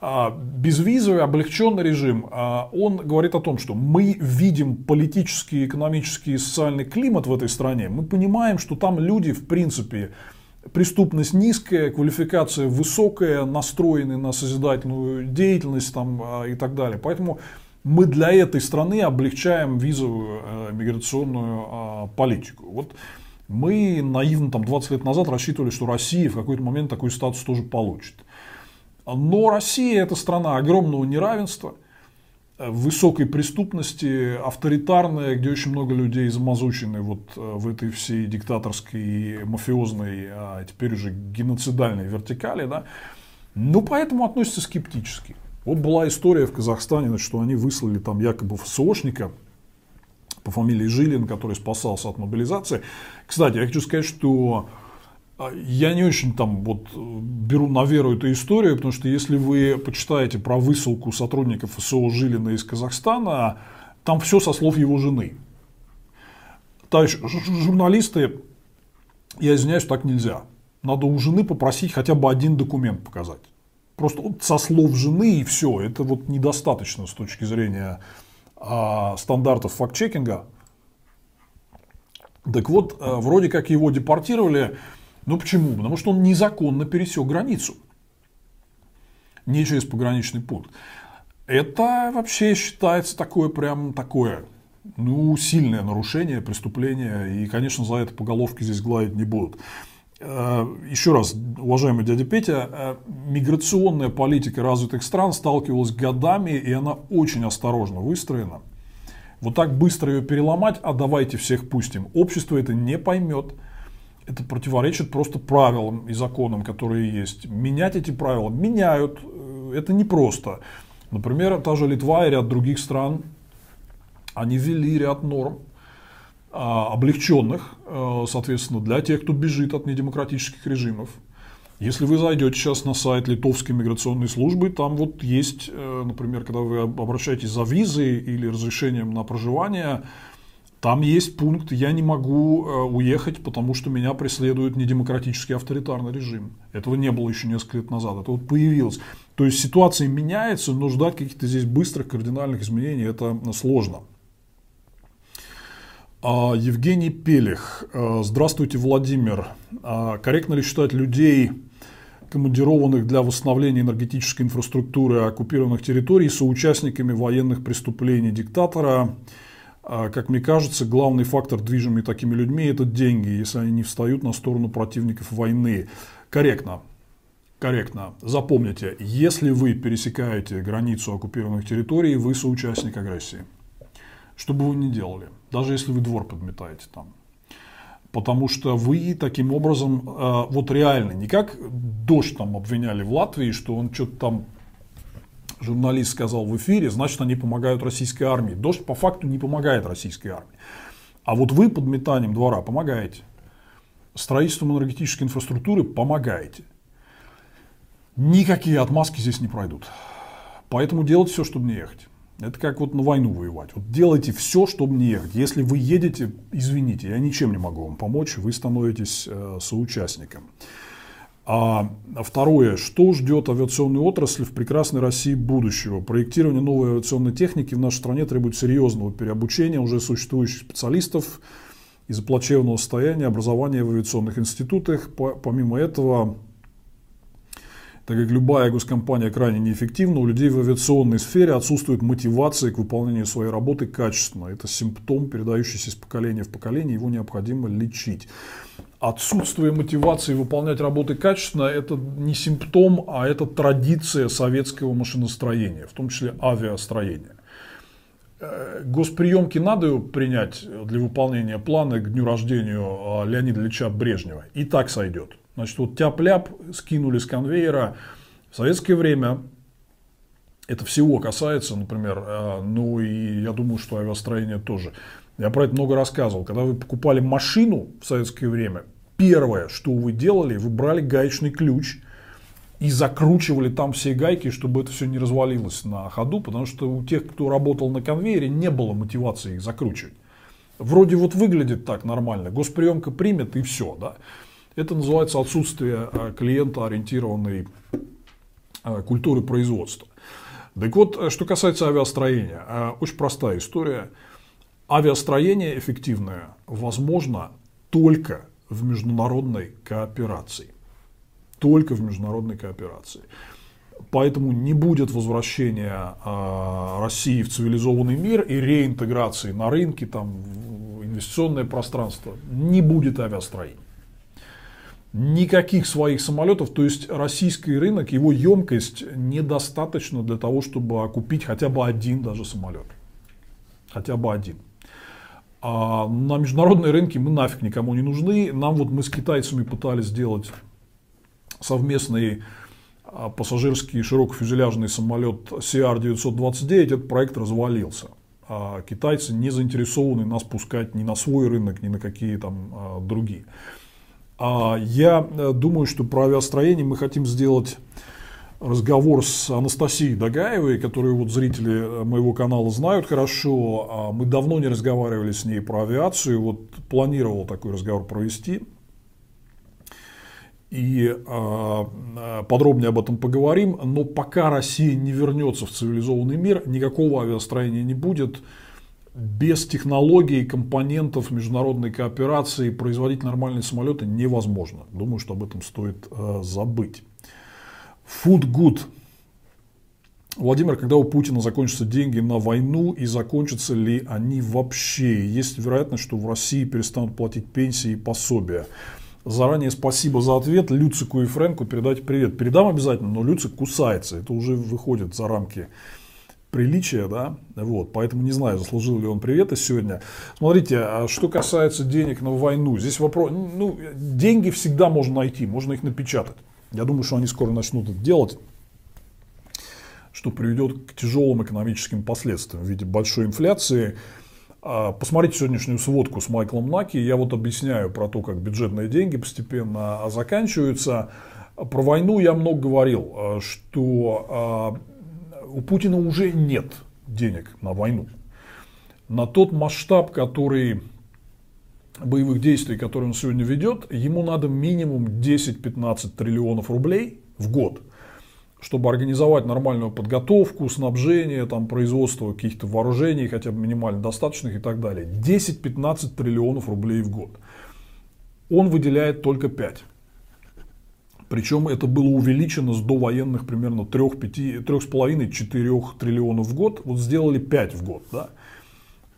А безвизовый облегченный режим, а, он говорит о том, что мы видим политический, экономический и социальный климат в этой стране, мы понимаем, что там люди, в принципе, преступность низкая, квалификация высокая, настроены на созидательную деятельность там, а, и так далее. Поэтому мы для этой страны облегчаем визовую э, миграционную политику. Вот мы наивно там 20 лет назад рассчитывали, что Россия в какой-то момент такой статус тоже получит. Но Россия это страна огромного неравенства, высокой преступности, авторитарная, где очень много людей замазучены вот э, в этой всей диктаторской, мафиозной, а теперь уже геноцидальной вертикали. Да? Ну, поэтому относятся скептически. Вот была история в Казахстане, что они выслали там якобы ФСОшника по фамилии Жилин, который спасался от мобилизации. Кстати, я хочу сказать, что я не очень там вот э, беру на веру эту историю, потому что если вы почитаете про высылку сотрудников ФСО Жилина из Казахстана, там все со слов его жены. Товарищ, журналисты, я извиняюсь, так нельзя. Надо у жены попросить хотя бы один документ показать. Просто со слов жены и все. Это вот недостаточно с точки зрения а, стандартов факт-чекинга. Так вот, а, вроде как его депортировали ну почему? Потому что он незаконно пересек границу. Не через пограничный пункт. Это вообще считается такое прям такое, ну, сильное нарушение, преступление. И, конечно, за это по головке здесь гладить не будут. Э, еще раз, уважаемый дядя Петя, э, миграционная политика развитых стран сталкивалась годами, и она очень осторожно выстроена. Вот так быстро ее переломать, а давайте всех пустим. Общество это не поймет это противоречит просто правилам и законам, которые есть. Менять эти правила меняют, э, это непросто. Например, та же Литва и ряд других стран, они ввели ряд норм, а, облегченных, э, соответственно, для тех, кто бежит от недемократических режимов. Если вы зайдете сейчас на сайт Литовской миграционной службы, там вот есть, э, например, когда вы обращаетесь за визой или разрешением на проживание, там есть пункт, я не могу э, уехать, потому что меня преследует недемократический авторитарный режим. Этого не было еще несколько лет назад, это вот появилось. То есть ситуация меняется, но ждать каких-то здесь быстрых кардинальных изменений это сложно. А, Евгений Пелих. Э, здравствуйте, Владимир. А, корректно ли считать людей, командированных для восстановления энергетической инфраструктуры оккупированных территорий, соучастниками военных преступлений диктатора? А, как мне кажется, главный фактор, движимый такими людьми, это деньги, если они не встают на сторону противников войны. Корректно. Корректно. Запомните, если вы пересекаете границу оккупированных территорий, вы соучастник агрессии. Что бы вы ни делали, даже если вы двор подметаете там. Потому что вы таким образом, а, вот реально, не как дождь там обвиняли в Латвии, что он что-то там журналист сказал в эфире, значит они помогают российской армии. Дождь по факту не помогает российской армии. А вот вы подметанием двора помогаете. Строительством энергетической инфраструктуры помогаете. Никакие отмазки здесь не пройдут. Поэтому делайте все, чтобы не ехать. Это как вот на войну воевать. Вот делайте все, чтобы не ехать. Если вы едете, извините, я ничем не могу вам помочь, вы становитесь э, соучастником. А второе, что ждет авиационную отрасль в прекрасной России будущего? Проектирование новой авиационной техники в нашей стране требует серьезного переобучения уже существующих специалистов из-за плачевного состояния образования в авиационных институтах. Помимо этого, так как любая госкомпания крайне неэффективна, у людей в авиационной сфере отсутствует мотивация к выполнению своей работы качественно. Это симптом, передающийся из поколения в поколение, его необходимо лечить отсутствие мотивации выполнять работы качественно – это не симптом, а это традиция советского машиностроения, в том числе авиастроения. Э, госприемки надо принять для выполнения плана к дню рождения а, Леонида Ильича Брежнева. И так сойдет. Значит, вот тяп-ляп скинули с конвейера. В советское время это всего касается, например, э, ну и я думаю, что авиастроение тоже. Я про это много рассказывал. Когда вы покупали машину в советское время, первое, что вы делали, вы брали гаечный ключ и закручивали там все гайки, чтобы это все не развалилось на ходу, потому что у тех, кто работал на конвейере, не было мотивации их закручивать. Вроде вот выглядит так нормально, госприемка примет и все. Да? Это называется отсутствие э, клиентоориентированной э, культуры производства. Так вот, э, что касается авиастроения, очень простая история. Авиастроение эффективное возможно только в международной кооперации. Только в международной кооперации. Поэтому не будет возвращения э, России в цивилизованный мир и реинтеграции на рынке, там, в инвестиционное пространство. Не будет авиастроения. Никаких своих самолетов, то есть российский рынок, его емкость недостаточно для того, чтобы купить хотя бы один даже самолет. Хотя бы один. А на международные рынки мы нафиг никому не нужны. Нам вот мы с китайцами пытались сделать совместный а, пассажирский широкофюзеляжный самолет CR-929, этот проект развалился. А китайцы не заинтересованы нас пускать ни на свой рынок, ни на какие там а, другие. А я э, думаю, что про авиастроение мы хотим сделать разговор с Анастасией Дагаевой, которую вот зрители э, моего канала знают хорошо. Мы давно не разговаривали с ней про авиацию, вот планировал такой разговор провести и э, подробнее об этом поговорим. Но пока Россия не вернется в цивилизованный мир, никакого авиастроения не будет. Без технологий, компонентов международной кооперации производить нормальные самолеты невозможно. Думаю, что об этом стоит э, забыть. Food good. Владимир, когда у Путина закончатся деньги на войну и закончатся ли они вообще? Есть вероятность, что в России перестанут платить пенсии и пособия. Заранее спасибо за ответ. Люцику и Фрэнку передайте привет. Передам обязательно, но Люцик кусается. Это уже выходит за рамки приличия, да, вот, поэтому не знаю, заслужил ли он привета сегодня. Смотрите, а что касается денег на войну, здесь вопрос, ну, деньги всегда можно найти, можно их напечатать. Я думаю, что они скоро начнут это делать, что приведет к тяжелым экономическим последствиям в виде большой инфляции, а, посмотрите сегодняшнюю сводку с Майклом Наки. Я вот объясняю про то, как бюджетные деньги постепенно заканчиваются. Про войну я много говорил, а, что а, у Путина уже нет денег на войну. На тот масштаб, который боевых действий, которые он сегодня ведет, ему надо минимум 10-15 триллионов рублей в год – чтобы организовать нормальную подготовку, снабжение, там, производство каких-то вооружений, хотя бы минимально достаточных и так далее. 10-15 триллионов рублей в год. Он выделяет только 5. Причем это было увеличено с довоенных примерно 3,5-4 триллионов в год. Вот сделали 5 в год. Да?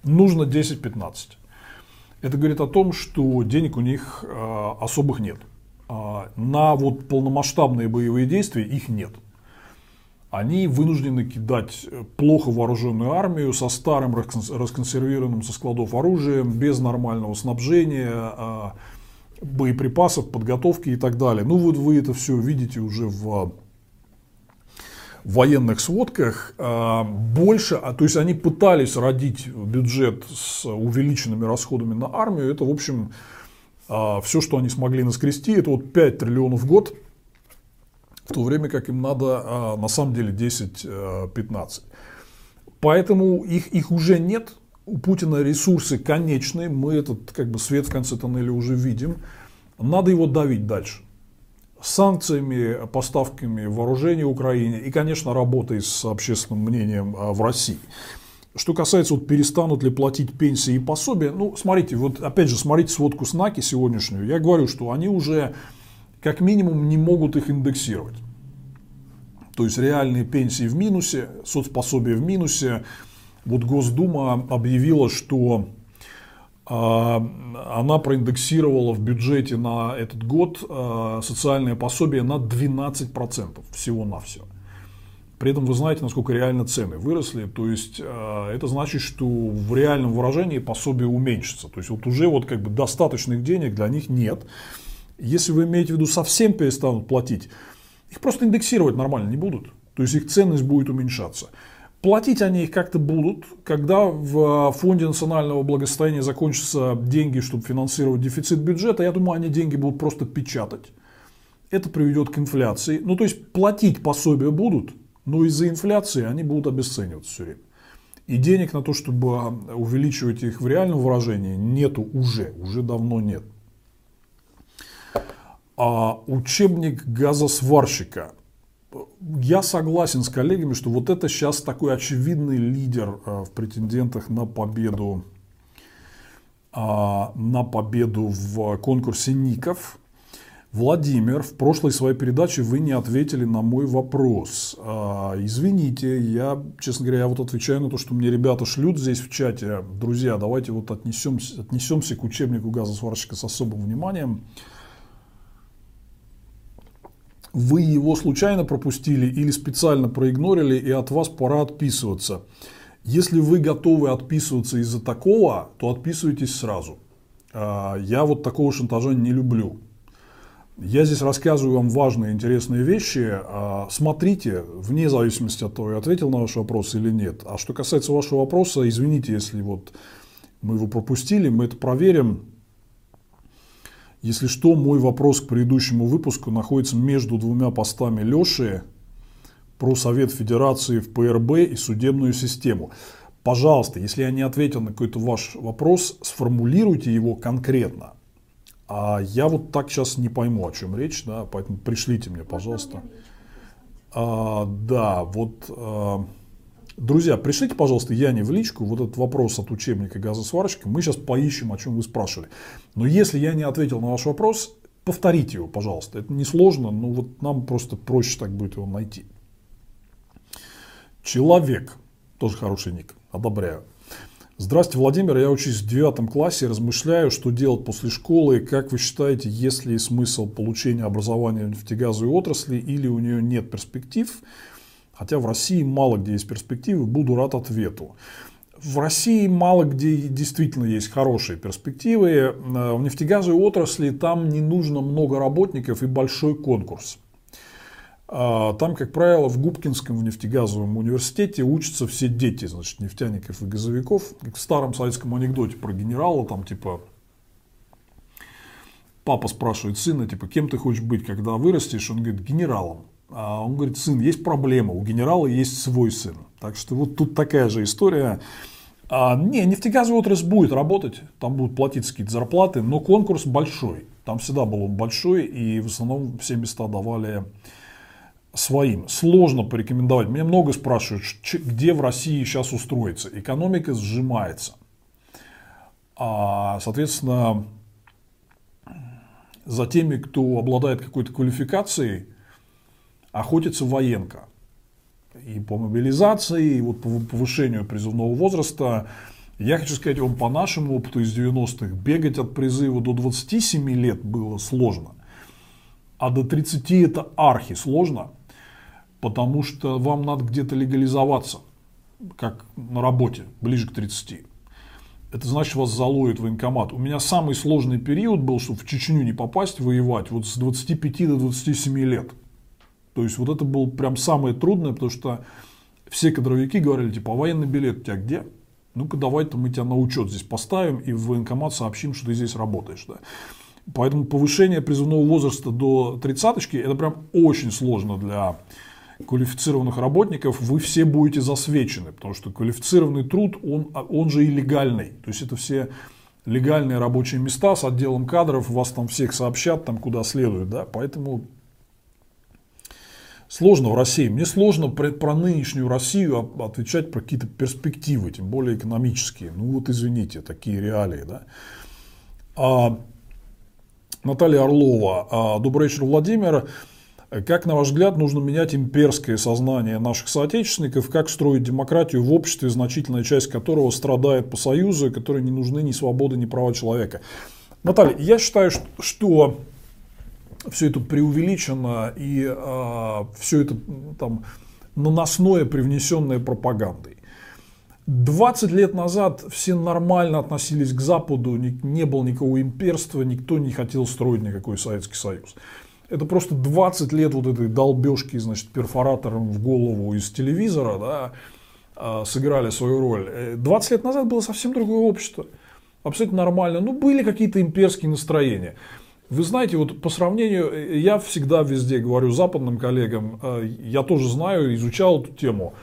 Нужно 10-15. Это говорит о том, что денег у них э, особых нет. А на вот полномасштабные боевые действия их нет они вынуждены кидать плохо вооруженную армию со старым расконсервированным со складов оружием, без нормального снабжения, а, боеприпасов, подготовки и так далее. Ну вот вы это все видите уже в военных сводках а, больше, а то есть они пытались родить бюджет с увеличенными расходами на армию, это в общем а, все, что они смогли наскрести, это вот 5 триллионов в год, в то время как им надо на самом деле 10-15. Э, Поэтому их, их уже нет. У Путина ресурсы конечные, мы этот как бы свет в конце тоннеля уже видим. Надо его давить дальше. Санкциями, поставками вооружений Украине и, конечно, работой с общественным мнением а, в России. Что касается, вот, перестанут ли платить пенсии и пособия, ну, смотрите, вот опять же, смотрите сводку СНАКи сегодняшнюю. Я говорю, что они уже как минимум не могут их индексировать. То есть реальные пенсии в минусе, соцпособия в минусе. Вот Госдума объявила, что она проиндексировала в бюджете на этот год а, социальное пособие на 12% всего-навсего. При этом вы знаете, насколько реально цены выросли. То есть а, это значит, что в реальном выражении пособие уменьшится. То есть вот уже вот как бы достаточных денег для них нет. Если вы имеете в виду совсем перестанут платить, их просто индексировать нормально не будут. То есть их ценность будет уменьшаться. Платить они их как-то будут, когда в фонде национального благосостояния закончатся деньги, чтобы финансировать дефицит бюджета. Я думаю, они деньги будут просто печатать. это приведет к инфляции. Ну, то есть платить пособия будут, но из-за инфляции они будут обесцениваться все время. И денег на то, чтобы увеличивать их в реальном выражении, нету уже, уже давно нет. А учебник газосварщика. Я согласен с коллегами, что вот это сейчас такой очевидный лидер э, в претендентах на победу, а, на победу в конкурсе ников. Владимир, в прошлой своей передаче вы не ответили на мой вопрос. А, извините, я, честно говоря, я вот отвечаю на то, что мне ребята шлют здесь в чате. Друзья, давайте вот отнесемся, отнесемся к учебнику газосварщика с особым вниманием. Вы его случайно пропустили или специально проигнорили, и от вас пора отписываться. Если вы готовы отписываться из-за такого, то отписывайтесь сразу. А, я вот такого шантажа не люблю. Я здесь рассказываю вам важные, интересные вещи. А, смотрите, вне зависимости от того, я ответил на ваш вопрос или нет. А что касается вашего вопроса, извините, если вот мы его пропустили, мы это проверим. Если что, мой вопрос к предыдущему выпуску находится между двумя постами Леши про Совет Федерации в ПРБ и судебную систему. Пожалуйста, если я не ответил на какой-то ваш вопрос, сформулируйте его конкретно. А я вот так сейчас не пойму, о чем речь, да, поэтому пришлите мне, пожалуйста. А, да, вот, а, друзья, пришлите, пожалуйста, Яне в личку вот этот вопрос от учебника газосварщика. Мы сейчас поищем, о чем вы спрашивали. Но если я не ответил на ваш вопрос, повторите его, пожалуйста. Это несложно, но вот нам просто проще так будет его найти. Человек, тоже хороший ник, одобряю. Здравствуйте, Владимир. Я учусь в девятом классе, размышляю, что делать после школы. Как вы считаете, есть ли смысл получения образования в нефтегазовой отрасли или у нее нет перспектив? Хотя в России мало где есть перспективы, буду рад ответу. В России мало где действительно есть хорошие перспективы. Э, в нефтегазовой отрасли там не нужно много работников и большой конкурс. А, там, как правило, в Губкинском в нефтегазовом университете учатся все дети, значит, нефтяников и газовиков. Как в старом советском анекдоте про генерала, там типа папа спрашивает сына, типа, кем ты хочешь быть, когда вырастешь? Он говорит, генералом. А он говорит, сын, есть проблема, у генерала есть свой сын. Так что вот тут такая же история. А, не, нефтегазовая отрасль будет работать, там будут платиться какие-то зарплаты, но конкурс большой. Там всегда был он большой, и в основном все места давали своим. Сложно порекомендовать. Меня много спрашивают, где в России сейчас устроиться. Экономика сжимается. А, соответственно, за теми, кто обладает какой-то квалификацией, охотится военка. И по мобилизации, и вот по повышению призывного возраста. Я хочу сказать вам по нашему опыту из 90-х, бегать от призыва до 27 лет было сложно. А до 30 это архи сложно потому что вам надо где-то легализоваться, как на работе, ближе к 30. Это значит, вас заловит военкомат. У меня самый сложный период был, чтобы в Чечню не попасть, воевать, вот с 25 до 27 лет. То есть, вот это было прям самое трудное, потому что все кадровики говорили, типа, а военный билет у тебя где? Ну-ка, давай-то мы тебя на учет здесь поставим и в военкомат сообщим, что ты здесь работаешь. Да? Поэтому повышение призывного возраста до тридцаточки, это прям очень сложно для квалифицированных работников, вы все будете засвечены, потому что квалифицированный труд, он, он же и легальный. То есть это все легальные рабочие места с отделом кадров, вас там всех сообщат, там куда следует, да, поэтому сложно в России. Мне сложно про, про нынешнюю Россию отвечать про какие-то перспективы, тем более экономические. Ну вот извините, такие реалии, да. А, Наталья Орлова. А, добрый вечер, Владимир. Как, на ваш взгляд, нужно менять имперское сознание наших соотечественников, как строить демократию в обществе, значительная часть которого страдает по союзу, которой не нужны ни свободы, ни права человека? Наталья, я считаю, что все это преувеличено и э, а, все это там, наносное, привнесенное пропагандой. 20 лет назад все нормально относились к Западу, не, не было никакого имперства, никто не хотел строить никакой Советский Союз. Это просто 20 лет вот этой долбежки, значит, перфоратором в голову из телевизора, да, а, сыграли свою роль. 20 э, лет назад было совсем другое общество. Абсолютно нормально. Ну, были какие-то имперские настроения. Вы знаете, вот по сравнению, я всегда везде говорю западным коллегам, э, я тоже знаю, изучал эту тему.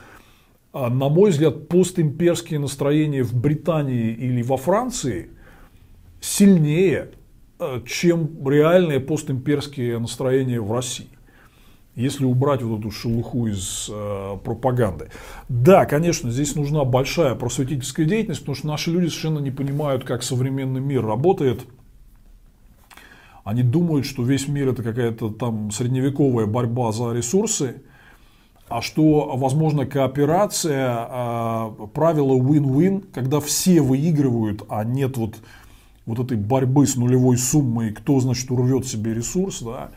А, на мой взгляд, постимперские настроения в Британии или во Франции сильнее, э, чем реальные постимперские настроения в России если убрать вот эту шелуху из э, пропаганды. Да, конечно, здесь нужна большая просветительская деятельность, потому что наши люди совершенно не понимают, как современный мир работает. Они думают, что весь мир это какая-то там средневековая борьба за ресурсы, а что возможно кооперация, э, правило win-win, когда все выигрывают, а нет вот, вот этой борьбы с нулевой суммой, кто, значит, урвет себе ресурс, да,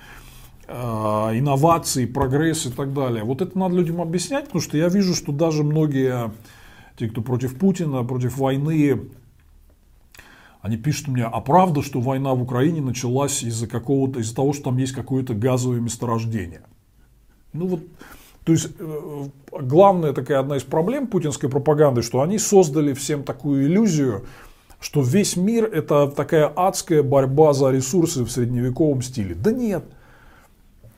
Э, инновации, прогресс и так далее. Вот это надо людям объяснять, потому что я вижу, что даже многие, те, кто против Путина, против войны, они пишут мне, а правда, что война в Украине началась из-за какого-то, из-за того, что там есть какое-то газовое месторождение. Ну вот, то есть, э, главная такая одна из проблем путинской пропаганды, что они создали всем такую иллюзию, что весь мир это такая адская борьба за ресурсы в средневековом стиле. Да нет,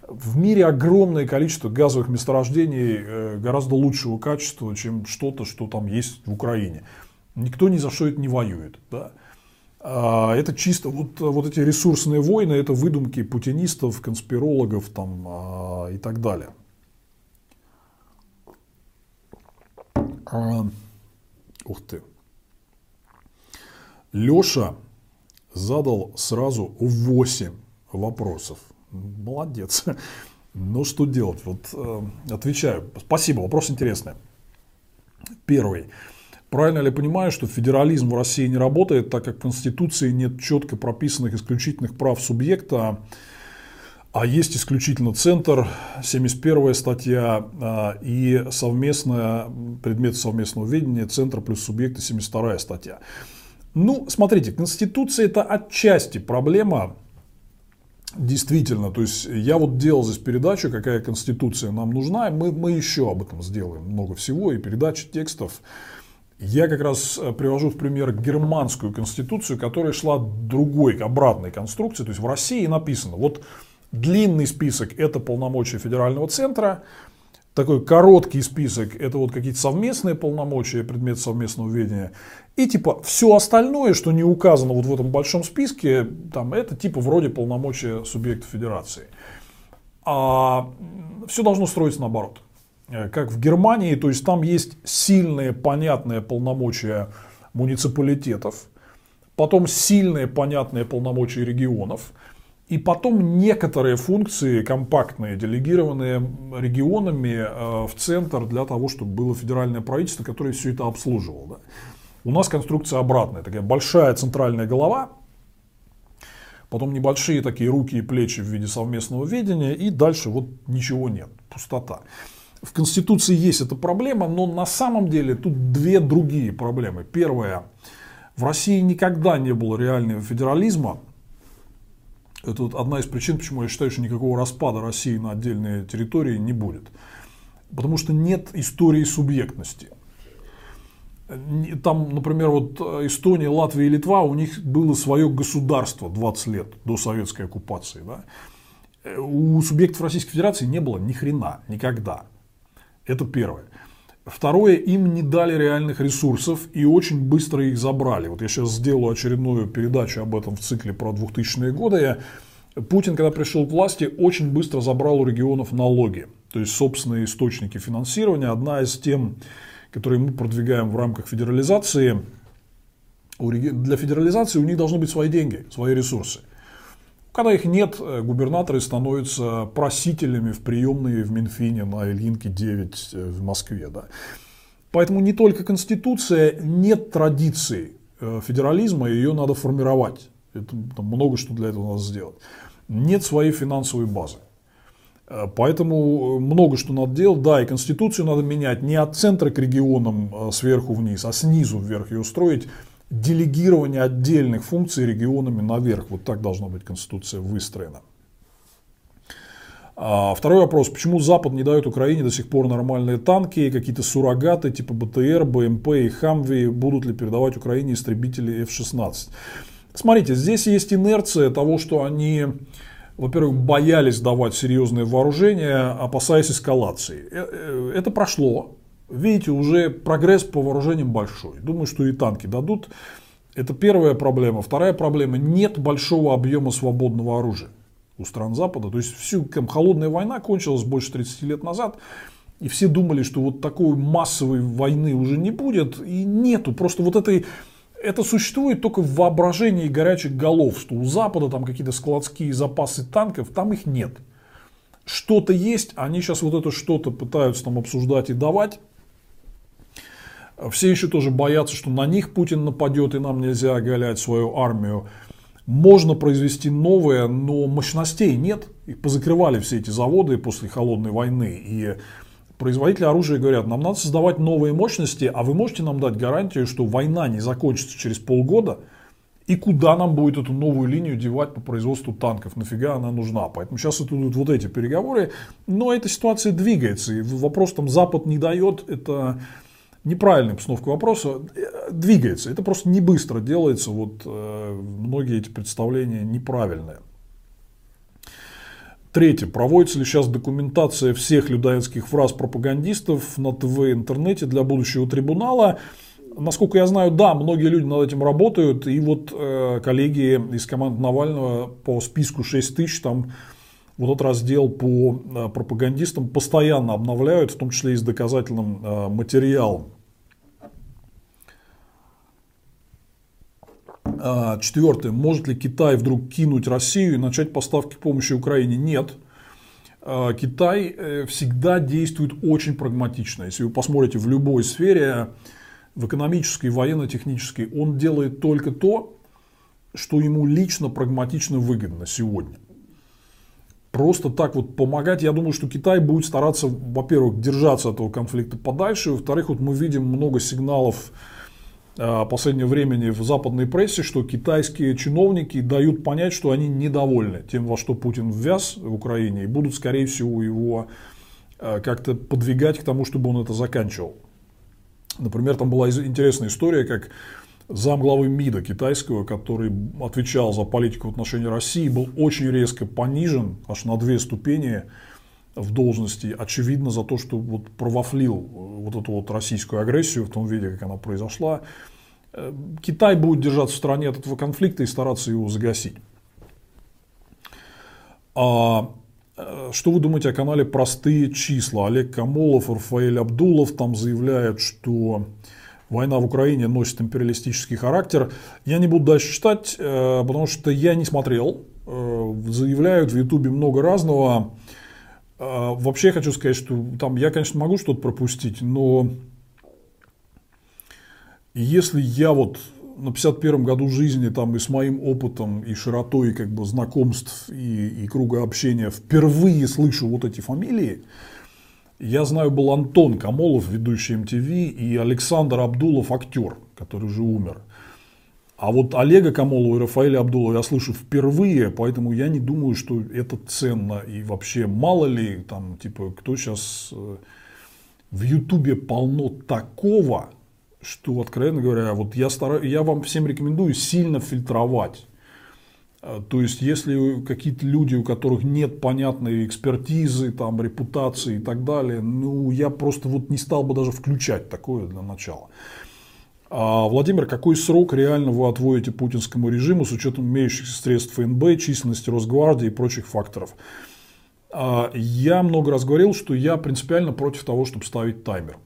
в мире огромное количество газовых месторождений э, гораздо лучшего качества, чем что-то, что там есть в Украине. Никто ни за что это не воюет. Да? А, это чисто вот, вот эти ресурсные войны, это выдумки путинистов, конспирологов там, а, и так далее. А, ух ты. Леша задал сразу 8 вопросов. Молодец. Ну, что делать? Вот э, отвечаю. Спасибо, вопрос интересный. Первый. Правильно ли понимаю, что федерализм в России не работает, так как в Конституции нет четко прописанных исключительных прав субъекта, а есть исключительно центр, 71 статья э, и совместная, предмет совместного ведения, центр плюс субъекты, 72 статья. Ну, смотрите, Конституция это отчасти проблема Действительно, то есть я вот делал здесь передачу, какая конституция нам нужна, мы, мы еще об этом сделаем много всего, и передачи текстов. Я как раз э, привожу в пример германскую конституцию, которая шла другой, обратной конструкции. То есть в России написано, вот длинный список это полномочия федерального центра, такой короткий список, это вот какие-то совместные полномочия, предмет совместного ведения. И типа все остальное, что не указано вот в этом большом списке, там, это типа вроде полномочия субъекта федерации. А все должно строиться наоборот. Э, как в Германии, то есть там есть сильные, понятные полномочия муниципалитетов, потом сильные, понятные полномочия регионов – и потом некоторые функции компактные, делегированные регионами э, в центр для того, чтобы было федеральное правительство, которое все это обслуживало. Да. У нас конструкция обратная, такая большая центральная голова, потом небольшие такие руки и плечи в виде совместного ведения, и дальше вот ничего нет, пустота. В Конституции есть эта проблема, но на самом деле тут две другие проблемы. Первая, в России никогда не было реального федерализма, это вот одна из причин, почему я считаю, что никакого распада России на отдельные территории не будет. Потому что нет истории субъектности. Там, например, вот Эстония, Латвия и Литва, у них было свое государство 20 лет до советской оккупации. Да? У субъектов Российской Федерации не было ни хрена, никогда. Это первое. Второе, им не дали реальных ресурсов и очень быстро их забрали. Вот я сейчас сделаю очередную передачу об этом в цикле про 2000-е годы. Путин, когда пришел к власти, очень быстро забрал у регионов налоги, то есть собственные источники финансирования. Одна из тем, которые мы продвигаем в рамках федерализации, для федерализации у них должны быть свои деньги, свои ресурсы. Когда их нет, э, губернаторы становятся просителями в приемные в Минфине на Ильинке 9 э, в Москве. Да. Поэтому не только Конституция, нет традиции э, федерализма, ее надо формировать. Это, там, много что для этого надо сделать. Нет своей финансовой базы. Поэтому много что надо делать. Да, и Конституцию надо менять не от центра к регионам сверху вниз, а снизу вверх ее строить делегирование отдельных функций регионами наверх. Вот так должна быть Конституция выстроена. А второй вопрос. Почему Запад не дает Украине до сих пор нормальные танки, какие-то суррогаты типа БТР, БМП и Хамви? Будут ли передавать Украине истребители F-16? Смотрите, здесь есть инерция того, что они, во-первых, боялись давать серьезные вооружения, опасаясь эскалации. Э, э, это прошло. Видите, уже прогресс по вооружениям большой. Думаю, что и танки дадут. Это первая проблема. Вторая проблема – нет большого объема свободного оружия у стран Запада. То есть всю там, холодная война кончилась больше 30 лет назад. И все думали, что вот такой массовой войны уже не будет. И нету. Просто вот этой это существует только в воображении горячих голов, что у Запада там какие-то складские запасы танков, там их нет. Что-то есть, они сейчас вот это что-то пытаются там обсуждать и давать. Все еще тоже боятся, что на них Путин нападет и нам нельзя оголять свою армию. Можно произвести новое, но мощностей нет. Их позакрывали все эти заводы после холодной войны. И производители оружия говорят, нам надо создавать новые мощности, а вы можете нам дать гарантию, что война не закончится через полгода, и куда нам будет эту новую линию девать по производству танков, нафига она нужна. Поэтому сейчас идут вот эти переговоры, но эта ситуация двигается, и вопрос там Запад не дает, это неправильная постановка вопроса, двигается, это просто не быстро делается, вот э, многие эти представления неправильные. Третье. Проводится ли сейчас документация всех людоедских фраз пропагандистов на ТВ и интернете для будущего трибунала? Насколько я знаю, да, многие люди над этим работают. И вот э, коллеги из команды Навального по списку 6 тысяч там вот этот раздел по э, пропагандистам постоянно обновляют, в том числе и с доказательным э, материалом. А, Четвертое. Может ли Китай вдруг кинуть Россию и начать поставки помощи Украине? Нет. А, Китай э, всегда действует очень прагматично. Если вы посмотрите в любой сфере, в экономической, военно-технической, он делает только то, что ему лично прагматично выгодно сегодня. Просто так вот помогать, я думаю, что Китай будет стараться, во-первых, держаться от этого конфликта подальше, во-вторых, вот мы видим много сигналов Э, последнее времени в западной прессе, что китайские чиновники дают понять, что они недовольны тем, во что Путин ввяз в Украине, и будут, скорее всего, его э, как-то подвигать к тому, чтобы он это заканчивал. Например, там была интересная история, как зам главы МИДа китайского, который отвечал за политику в отношении России, был очень резко понижен, аж на две ступени в должности, очевидно, за то, что вот провафлил вот эту вот российскую агрессию в том виде, как она произошла. Э, Китай будет держаться в стороне от этого конфликта и стараться его загасить. А э, что вы думаете о канале «Простые числа»? Олег Камолов, Рафаэль Абдулов там заявляют, что война в Украине носит империалистический характер. Я не буду дальше читать, э, потому что я не смотрел. Заявляют в Ютубе много разного. А, вообще хочу сказать, что там я, конечно, могу что-то пропустить, но если я вот на 51 году жизни там и с моим опытом и широтой как бы знакомств и, и круга общения впервые слышу вот эти фамилии, я знаю, был Антон Камолов, ведущий MTV, и Александр Абдулов, актер, который уже умер. А вот Олега Камолова и Рафаэля Абдулова я слышу впервые, поэтому я не думаю, что это ценно. И вообще, мало ли, там, типа, кто сейчас... Э, в Ютубе полно такого, что, откровенно говоря, вот я, стараюсь, я вам всем рекомендую сильно фильтровать. Э, то есть, если какие-то люди, у которых нет понятной экспертизы, там, репутации и так далее, ну, я просто вот не стал бы даже включать такое для начала. А, Владимир, какой срок реально вы отводите путинскому режиму с учетом имеющихся средств ФНБ, численности Росгвардии и прочих факторов? А, я много раз говорил, что я принципиально против того, чтобы ставить таймер.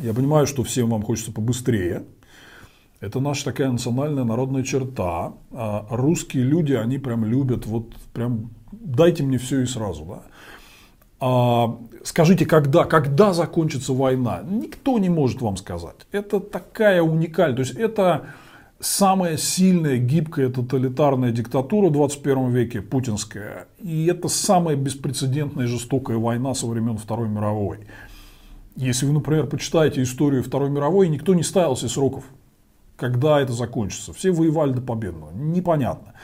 Я понимаю, что всем вам хочется побыстрее. Это наша такая национальная народная черта. А русские люди, они прям любят, вот прям дайте мне все и сразу. Да? А, скажите, когда, когда закончится война? Никто не может вам сказать. Это такая уникальная, то есть это самая сильная, гибкая тоталитарная диктатура в 21 веке, путинская. И это самая беспрецедентная жестокая война со времен Второй мировой. Если вы, например, почитаете историю Второй мировой, никто не ставил себе сроков, когда это закончится. Все воевали до победного. Непонятно.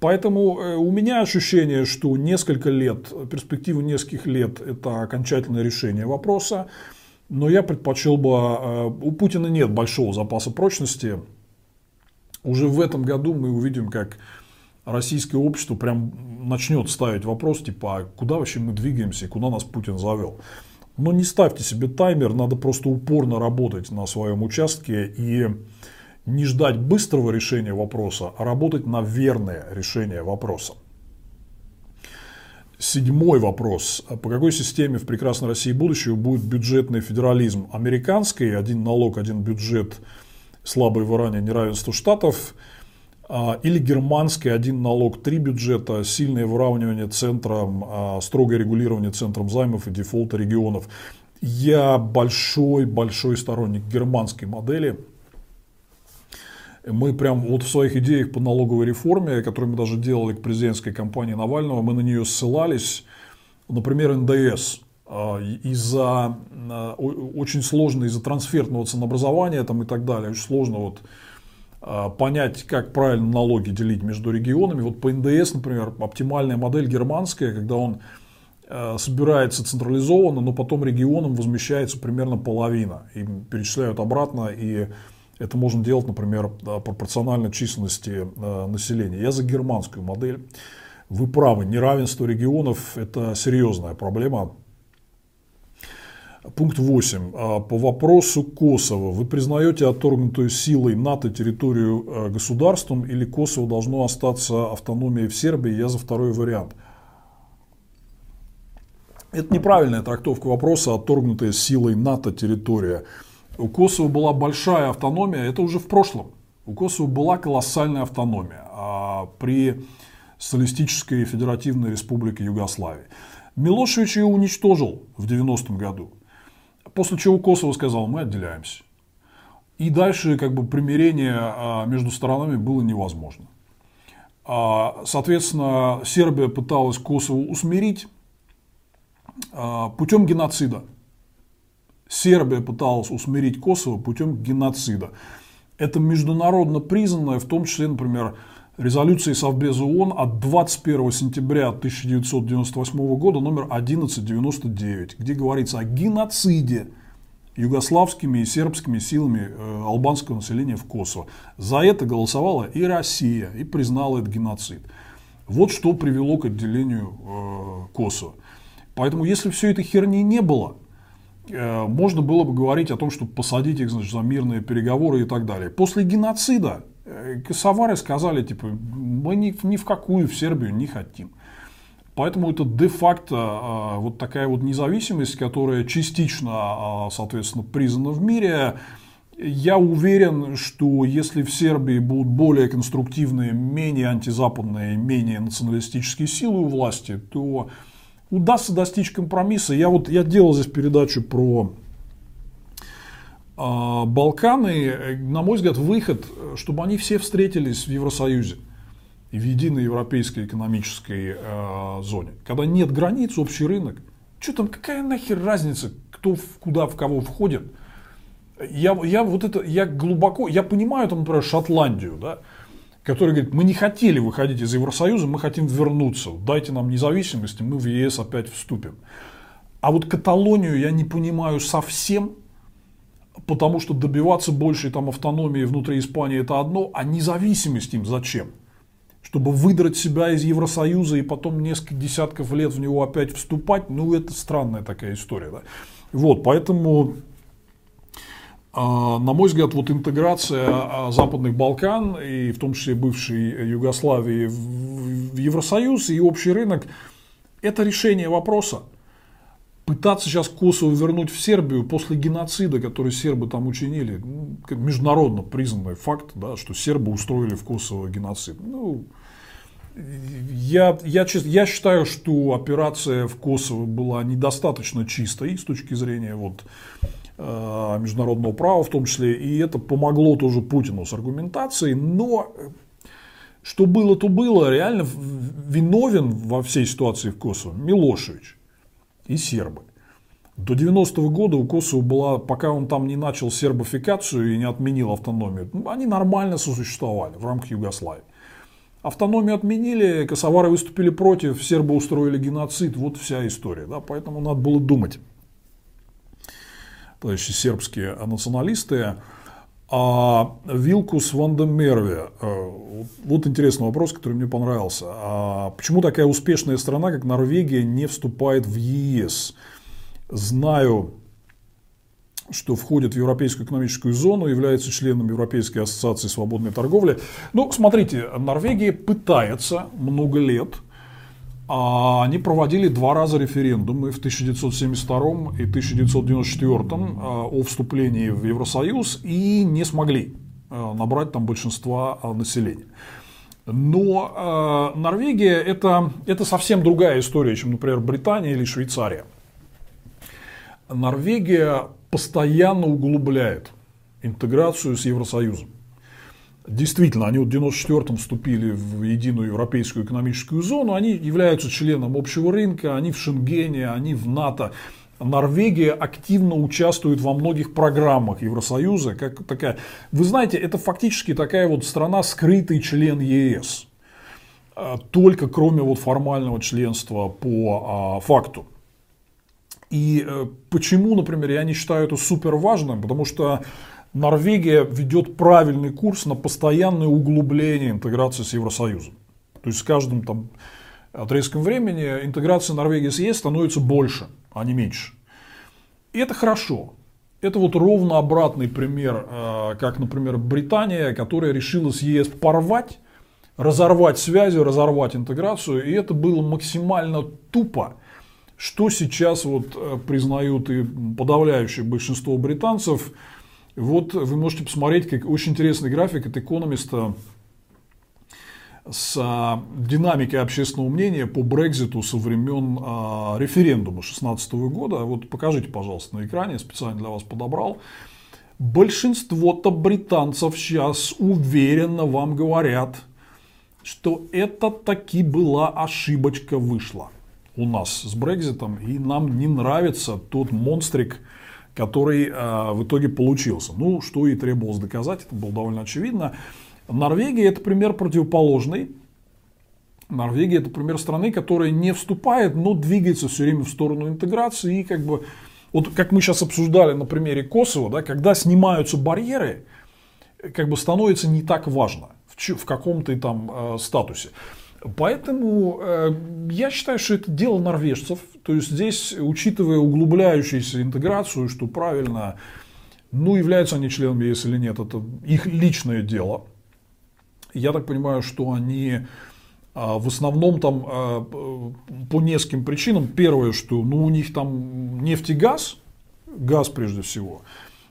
Поэтому э, у меня ощущение, что несколько лет, перспектива нескольких лет – это окончательное решение вопроса. Но я предпочел бы, э, у Путина нет большого запаса прочности, уже в этом году мы увидим, как российское общество прям начнет ставить вопрос, типа, а куда вообще мы двигаемся куда нас Путин завел. Но не ставьте себе таймер, надо просто упорно работать на своем участке и не ждать быстрого решения вопроса, а работать на верное решение вопроса. Седьмой вопрос. По какой системе в прекрасной России будущего будет бюджетный федерализм? Американский, один налог, один бюджет, слабое выравнивание неравенства штатов, или германский, один налог, три бюджета, сильное выравнивание центром, а, строгое регулирование центром займов и дефолта регионов. Я большой-большой сторонник германской модели – мы прям вот в своих идеях по налоговой реформе, которые мы даже делали к президентской кампании Навального, мы на нее ссылались. Например, НДС а, из-за а, очень сложно из-за трансфертного ценообразования там и так далее, очень сложно вот а, понять, как правильно налоги делить между регионами. Вот по НДС, например, оптимальная модель германская, когда он собирается централизованно, но потом регионам возмещается примерно половина. Им перечисляют обратно и это можно делать, например, пропорционально численности э, населения. Я за германскую модель. Вы правы, неравенство регионов – это серьезная проблема. Пункт 8. А, по вопросу Косово. Вы признаете отторгнутую силой НАТО территорию э, государством или Косово должно остаться автономией в Сербии? Я за второй вариант. Это неправильная трактовка вопроса отторгнутая силой НАТО территория. У Косово была большая автономия, это уже в прошлом. У Косово была колоссальная автономия а при Социалистической Федеративной Республике Югославии. Милошевич ее уничтожил в 90-м году. После чего Косово сказал, мы отделяемся. И дальше как бы примирение а, между сторонами было невозможно. А, соответственно, Сербия пыталась Косово усмирить а, путем геноцида. Сербия пыталась усмирить Косово путем геноцида. Это международно признанное, в том числе, например, резолюцией Совбеза ООН от 21 сентября 1998 года номер 1199, где говорится о геноциде югославскими и сербскими силами э, албанского населения в Косово. За это голосовала и Россия, и признала этот геноцид. Вот что привело к отделению э, Косово. Поэтому, если все этой херни не было, Э, можно было бы говорить о том, чтобы посадить их значит, за мирные переговоры и так далее. После геноцида Косовары сказали, типа, мы ни, ни в какую в Сербию не хотим. Поэтому это де-факто э, вот такая вот независимость, которая частично, соответственно, признана в мире. Я уверен, что если в Сербии будут более конструктивные, менее антизападные, менее националистические силы у власти, то удастся достичь компромисса. Я вот я делал здесь передачу про э, Балканы. На мой взгляд, выход, чтобы они все встретились в Евросоюзе и в единой европейской экономической э, зоне. Когда нет границ, общий рынок. Что там, какая нахер разница, кто в, куда в кого входит? Я, я вот это, я глубоко, я понимаю, там, например, Шотландию, да, который говорит, мы не хотели выходить из Евросоюза, мы хотим вернуться, дайте нам независимость, и мы в ЕС опять вступим. А вот Каталонию я не понимаю совсем, потому что добиваться большей там автономии внутри Испании это одно, а независимость им зачем? Чтобы выдрать себя из Евросоюза и потом несколько десятков лет в него опять вступать, ну это странная такая история. Да? Вот, поэтому а, на мой взгляд, вот интеграция а, Западных Балкан и в том числе бывшей Югославии в Евросоюз и общий рынок – это решение вопроса. Пытаться сейчас Косово вернуть в Сербию после геноцида, который сербы там учинили, ну, международно признанный факт, да, что сербы устроили в Косово геноцид. Ну, я, я, я считаю, что операция в Косово была недостаточно чистой с точки зрения вот, Э, международного права в том числе, и это помогло тоже Путину с аргументацией, но что было, то было, реально виновен во всей ситуации в Косово Милошевич и сербы. До 90-го года у Косово была, пока он там не начал сербофикацию и не отменил автономию, ну, они нормально сосуществовали в рамках Югославии. Автономию отменили, косовары выступили против, сербы устроили геноцид, вот вся история. Да? Поэтому надо было думать товарищи сербские националисты. А Вилкус Вандемерве, э, вот интересный вопрос, который мне понравился. А почему такая успешная страна, как Норвегия, не вступает в ЕС? Знаю, что входит в Европейскую экономическую зону, является членом Европейской ассоциации свободной торговли. Ну, смотрите, Норвегия пытается много лет – они проводили два раза референдумы в 1972 и 1994 а, о вступлении в Евросоюз и не смогли а, набрать там большинства населения. Но Норвегия это, это совсем другая история, чем, например, Британия или Швейцария. Норвегия постоянно углубляет интеграцию с Евросоюзом. Действительно, они в 1994-м вступили в единую европейскую экономическую зону, они являются членом общего рынка, они в Шенгене, они в НАТО. Норвегия активно участвует во многих программах Евросоюза. Как такая, вы знаете, это фактически такая вот страна, скрытый член ЕС. А, только кроме вот формального членства по а, факту. И э, почему, например, я не считаю это супер важным, потому что Норвегия ведет правильный курс на постоянное углубление интеграции с Евросоюзом. То есть с каждым там, отрезком времени интеграция Норвегии с ЕС становится больше, а не меньше. И это хорошо. Это вот ровно обратный пример, э, как, например, Британия, которая решила с ЕС порвать, разорвать связи, разорвать интеграцию, и это было максимально тупо, что сейчас вот э, признают и подавляющее большинство британцев – вот вы можете посмотреть, как очень интересный график от экономиста с а, динамикой общественного мнения по Брекзиту со времен а, референдума 2016 года. Вот покажите, пожалуйста, на экране, специально для вас подобрал. Большинство-то британцев сейчас уверенно вам говорят, что это таки была ошибочка вышла у нас с Брекзитом, и нам не нравится тот монстрик, который э, в итоге получился. Ну, что и требовалось доказать, это было довольно очевидно. Норвегия это пример противоположный. Норвегия это пример страны, которая не вступает, но двигается все время в сторону интеграции и как бы вот как мы сейчас обсуждали на примере Косово, да, когда снимаются барьеры, как бы становится не так важно в, в каком-то там э, статусе. Поэтому э, я считаю, что это дело норвежцев. То есть здесь, учитывая углубляющуюся интеграцию, что правильно, ну, являются они членами ЕС или нет, это их личное дело. Я так понимаю, что они а, в основном там а, по нескольким причинам. Первое, что ну, у них там нефть и газ, газ прежде всего,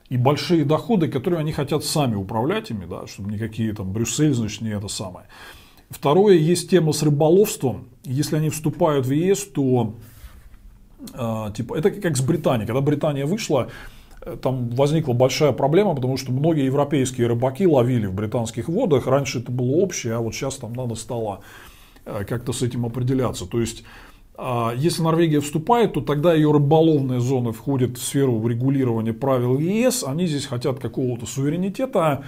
и большие доходы, которые они хотят сами управлять ими, да, чтобы никакие там Брюссель, значит, не это самое. Второе, есть тема с рыболовством. Если они вступают в ЕС, то э, типа, это как с Британией. Когда Британия вышла, э, там возникла большая проблема, потому что многие европейские рыбаки ловили в британских водах. Раньше это было общее, а вот сейчас там надо стало э, как-то с этим определяться. То есть, если Норвегия вступает, то тогда ее рыболовная зона входит в сферу регулирования правил ЕС. Они здесь хотят какого-то суверенитета.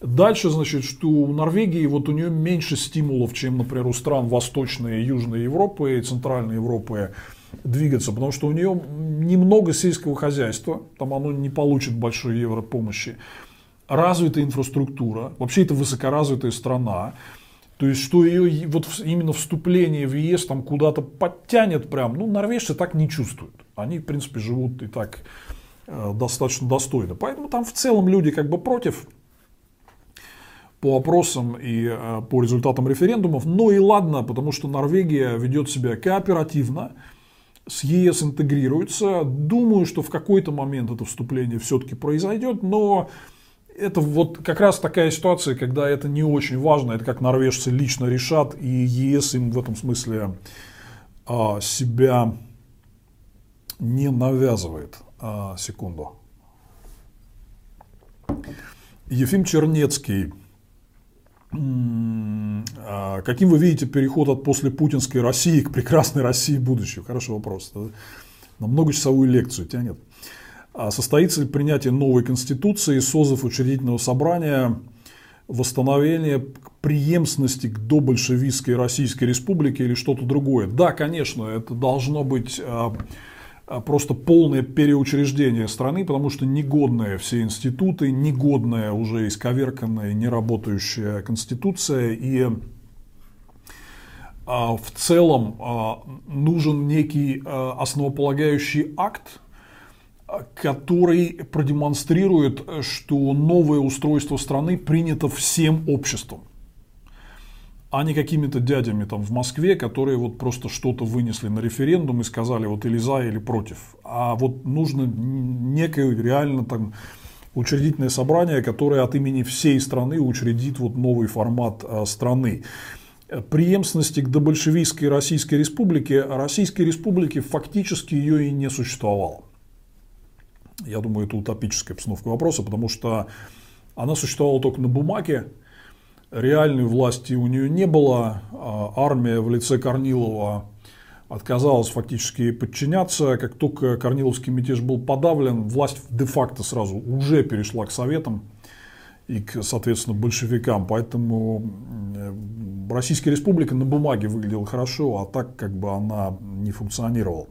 Дальше, значит, что у Норвегии вот у нее меньше стимулов, чем, например, у стран Восточной и Южной Европы и Центральной Европы двигаться, потому что у нее немного сельского хозяйства, там оно не получит большой европомощи, развитая инфраструктура, вообще это высокоразвитая страна, то есть, что ее вот именно вступление в ЕС там куда-то подтянет прям, ну, норвежцы так не чувствуют. Они, в принципе, живут и так э, достаточно достойно. Поэтому там в целом люди как бы против по опросам и э, по результатам референдумов. Но и ладно, потому что Норвегия ведет себя кооперативно, с ЕС интегрируется. Думаю, что в какой-то момент это вступление все-таки произойдет, но это вот как раз такая ситуация, когда это не очень важно, это как норвежцы лично решат, и ЕС им в этом смысле а, себя не навязывает. А, секунду. Ефим Чернецкий каким вы видите переход от после путинской России к прекрасной России будущего? Хороший вопрос. На многочасовую лекцию тянет. А состоится ли принятие новой конституции, созыв учредительного собрания, восстановление преемственности к добольшевистской Российской Республике или что-то другое? Да, конечно, это должно быть а, а, просто полное переучреждение страны, потому что негодные все институты, негодная уже исковерканная, неработающая конституция. И а, в целом а, нужен некий основополагающий акт, который продемонстрирует, что новое устройство страны принято всем обществом а не какими-то дядями там в Москве, которые вот просто что-то вынесли на референдум и сказали вот или за, или против. А вот нужно некое реально там учредительное собрание, которое от имени всей страны учредит вот новый формат а, страны. Преемственности к добольшевистской Российской Республике, Российской Республики фактически ее и не существовало. Я думаю, это утопическая обстановка вопроса, потому что она существовала только на бумаге, реальной власти у нее не было. А армия в лице Корнилова отказалась фактически подчиняться. Как только Корниловский мятеж был подавлен, власть де-факто сразу уже перешла к Советам и, к, соответственно, большевикам. Поэтому Российская Республика на бумаге выглядела хорошо, а так как бы она не функционировала.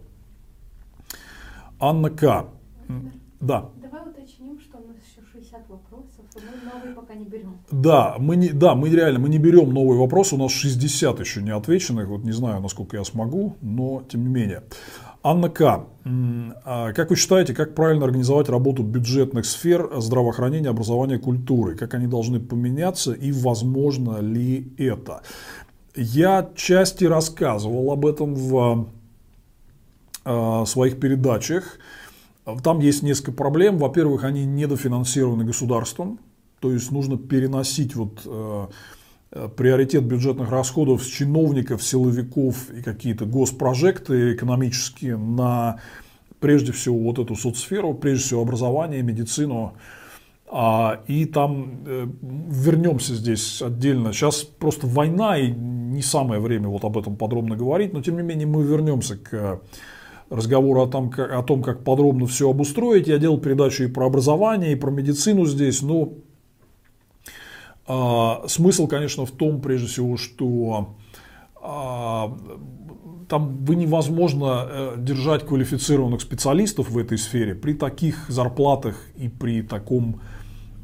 Анна К. Да. Давай уточним, что у нас еще 60 Да, мы не, да, мы реально мы не берем новые вопросы, у нас 60 еще не отвеченных, вот не знаю, насколько я смогу, но тем не менее. Анна К. А как вы считаете, как правильно организовать работу бюджетных сфер здравоохранения, образования, культуры? Как они должны поменяться и возможно ли это? Я части рассказывал об этом в а, своих передачах. Там есть несколько проблем. Во-первых, они недофинансированы государством, то есть нужно переносить вот, э, э, приоритет бюджетных расходов с чиновников, силовиков и какие-то госпрожекты экономические на прежде всего вот эту соцсферу, прежде всего образование, медицину. А, и там э, вернемся здесь отдельно. Сейчас просто война и не самое время вот об этом подробно говорить, но тем не менее мы вернемся к разговору о том, о том, как подробно все обустроить. Я делал передачу и про образование, и про медицину здесь, но смысл, конечно, в том, прежде всего, что а, там вы невозможно э, держать квалифицированных специалистов в этой сфере при таких зарплатах и при таком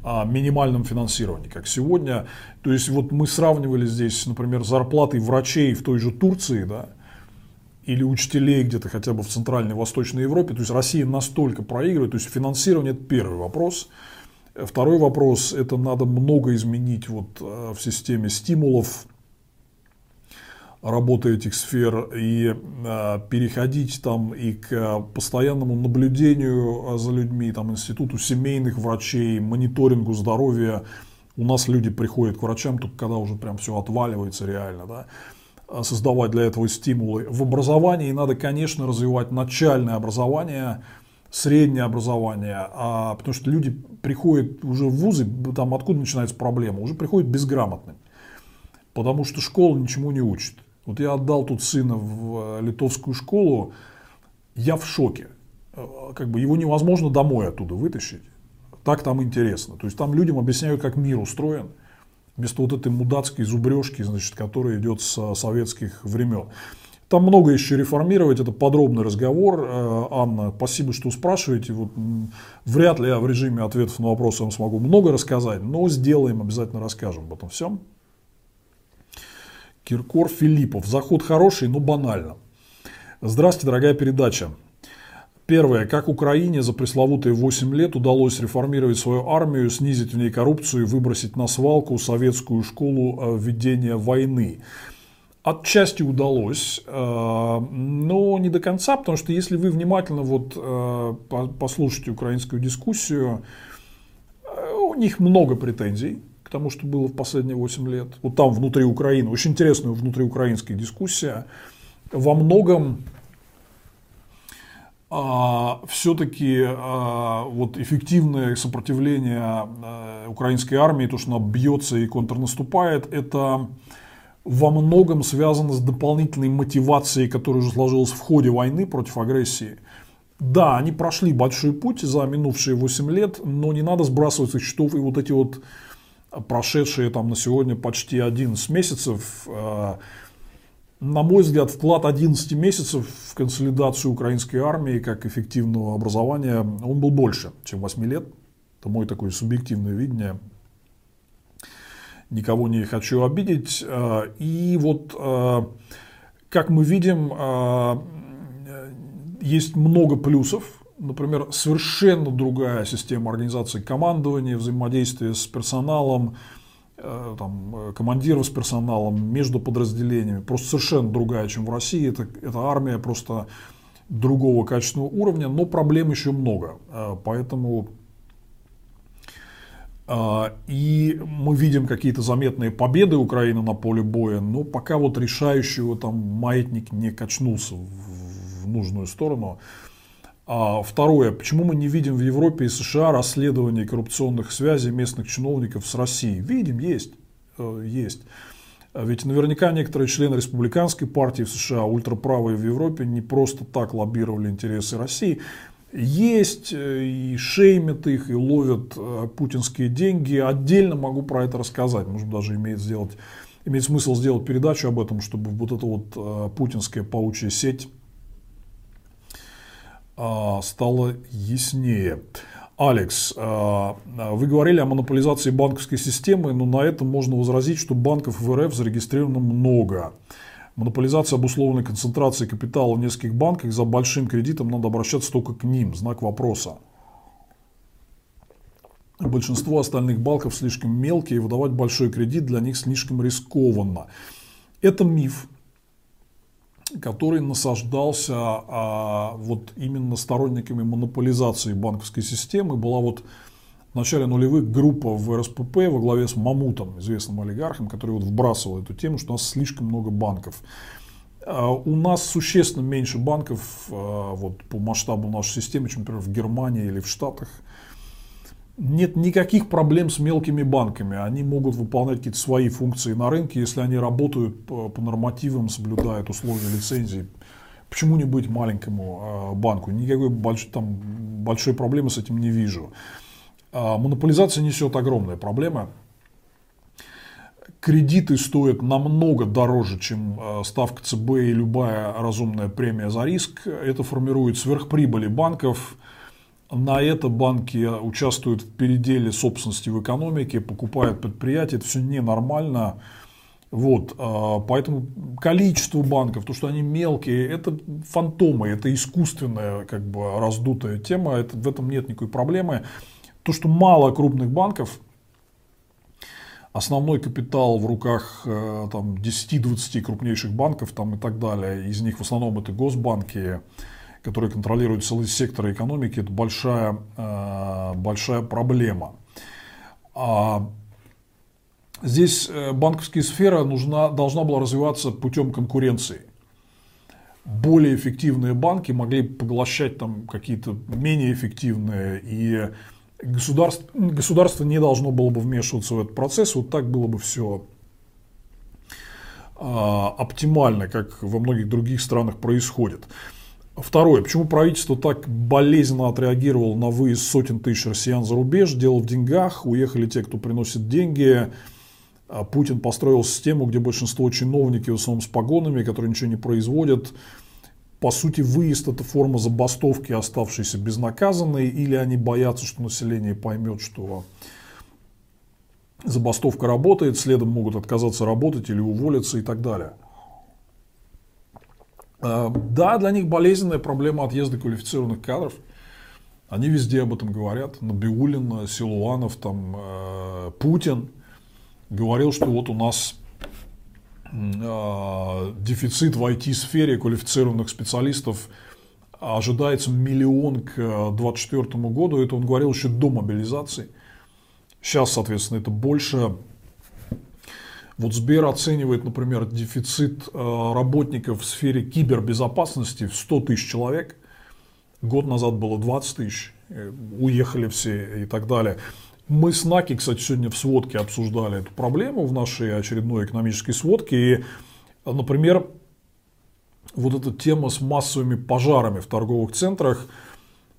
а, минимальном финансировании, как сегодня. То есть вот мы сравнивали здесь, например, зарплаты врачей в той же Турции, да, или учителей где-то хотя бы в Центральной Восточной Европе. То есть Россия настолько проигрывает. То есть финансирование – это первый вопрос. Второй вопрос – это надо много изменить вот э, в системе стимулов работы этих сфер и э, переходить там и к постоянному наблюдению за людьми, там институту семейных врачей, мониторингу здоровья. У нас люди приходят к врачам только когда уже прям все отваливается реально, да. Э, создавать для этого стимулы. В образовании надо, конечно, развивать начальное образование, среднее образование, а, потому что люди приходят уже в вузы, там откуда начинается проблема, уже приходят безграмотными, потому что школа ничему не учит. Вот я отдал тут сына в э, литовскую школу, я в шоке. Э, как бы его невозможно домой оттуда вытащить. Так там интересно. То есть там людям объясняют, как мир устроен – вместо вот этой мудацкой зубрежки, значит, которая идет с советских времен. Там много еще реформировать, это подробный разговор. Э, Анна, спасибо, что спрашиваете. Вот, вряд ли я в режиме ответов на вопросы вам смогу много рассказать, но сделаем, обязательно расскажем об этом всем. Киркор Филиппов. Заход хороший, но банально. Здравствуйте, дорогая передача. Первое. Как Украине за пресловутые 8 лет удалось реформировать свою армию, снизить в ней коррупцию и выбросить на свалку советскую школу э, ведения войны? Отчасти удалось, э, но не до конца, потому что если вы внимательно вот э, послушаете украинскую дискуссию, у них много претензий к тому, что было в последние 8 лет. Вот там внутри Украины, очень интересная внутриукраинская дискуссия. Во многом а, все-таки а, вот эффективное сопротивление украинской армии, то, что она бьется и контрнаступает, это во многом связано с дополнительной мотивацией, которая уже сложилась в ходе войны против агрессии. Да, они прошли большой путь за минувшие 8 лет, но не надо сбрасывать со счетов и вот эти вот прошедшие там на сегодня почти 11 месяцев на мой взгляд, вклад 11 месяцев в консолидацию украинской армии как эффективного образования, он был больше, чем 8 лет. Это мое такое субъективное видение. Никого не хочу обидеть. Э, и вот, э, как мы видим, э, есть много плюсов. Например, совершенно другая система организации командования, взаимодействия с персоналом, там, командиров с персоналом, между подразделениями, просто совершенно другая, чем в России. Это, это армия просто другого качественного уровня, но проблем еще много. Поэтому и мы видим какие-то заметные победы Украины на поле боя, но пока вот решающего там маятник не качнулся в нужную сторону. А второе, почему мы не видим в Европе и США расследований коррупционных связей местных чиновников с Россией? Видим, есть, э, есть. Ведь наверняка некоторые члены республиканской партии в США, ультраправые в Европе, не просто так лоббировали интересы России. Есть э, и шеймят их, и ловят э, путинские деньги. Отдельно могу про это рассказать. Может даже имеет, сделать, имеет смысл сделать передачу об этом, чтобы вот эта вот путинская паучья сеть а, стало яснее. Алекс, а, вы говорили о монополизации банковской системы, но на этом можно возразить, что банков в РФ зарегистрировано много. Монополизация обусловленной концентрацией капитала в нескольких банках за большим кредитом надо обращаться только к ним. Знак вопроса. Большинство остальных банков слишком мелкие, и выдавать большой кредит для них слишком рискованно. Это миф, который насаждался а, вот именно сторонниками монополизации банковской системы. Была вот в начале нулевых группа в РСПП во главе с Мамутом, известным олигархом, который вот вбрасывал эту тему, что у нас слишком много банков. А, у нас существенно меньше банков а, вот, по масштабу нашей системы, чем, например, в Германии или в Штатах нет никаких проблем с мелкими банками. Они могут выполнять какие-то свои функции на рынке, если они работают по, нормативам, соблюдают условия лицензии. Почему не быть маленькому э, банку? Никакой больш, там, большой проблемы с этим не вижу. Э, монополизация несет огромные проблемы. Кредиты стоят намного дороже, чем э, ставка ЦБ и любая разумная премия за риск. Это формирует сверхприбыли банков – на это банки участвуют в переделе собственности в экономике, покупают предприятия, это все ненормально. Вот, а, поэтому количество банков, то, что они мелкие, это фантомы, это искусственная, как бы раздутая тема, это, в этом нет никакой проблемы. То, что мало крупных банков, основной капитал в руках э, там, 10-20 крупнейших банков там, и так далее, из них в основном это госбанки, которые контролируют целый сектор экономики, это большая, э, большая проблема. А здесь э, банковская сфера нужна, должна была развиваться путем конкуренции. Более эффективные банки могли поглощать там какие-то менее эффективные, и государство, государство не должно было бы вмешиваться в этот процесс, вот так было бы все а, оптимально, как во многих других странах происходит. Второе. Почему правительство так болезненно отреагировало на выезд сотен тысяч россиян за рубеж? Дело в деньгах. Уехали те, кто приносит деньги. А Путин построил систему, где большинство чиновники, в основном с погонами, которые ничего не производят. По сути, выезд – это форма забастовки, оставшейся безнаказанной, или они боятся, что население поймет, что забастовка работает, следом могут отказаться работать или уволиться и так далее. А, да, для них болезненная проблема отъезда квалифицированных кадров. Они везде об этом говорят. Набиулин, Силуанов, там, э, Путин говорил, что вот у нас дефицит в IT-сфере квалифицированных специалистов ожидается миллион к 2024 году. Это он говорил еще до мобилизации. Сейчас, соответственно, это больше вот Сбер оценивает, например, дефицит э, работников в сфере кибербезопасности в 100 тысяч человек. Год назад было 20 тысяч, э, уехали все и так далее. Мы с НАКИ, кстати, сегодня в сводке обсуждали эту проблему в нашей очередной экономической сводке. И, например, вот эта тема с массовыми пожарами в торговых центрах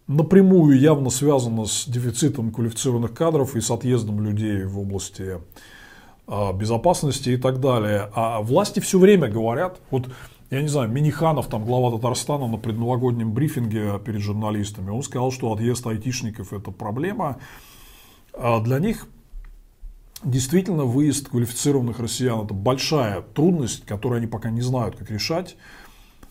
напрямую явно связана с дефицитом квалифицированных кадров и с отъездом людей в области а, безопасности и так далее. А власти все время говорят, вот я не знаю, Миниханов, там, глава Татарстана на предновогоднем брифинге перед журналистами, он сказал, что отъезд айтишников это проблема. А для них действительно выезд квалифицированных россиян это большая трудность, которую они пока не знают, как решать.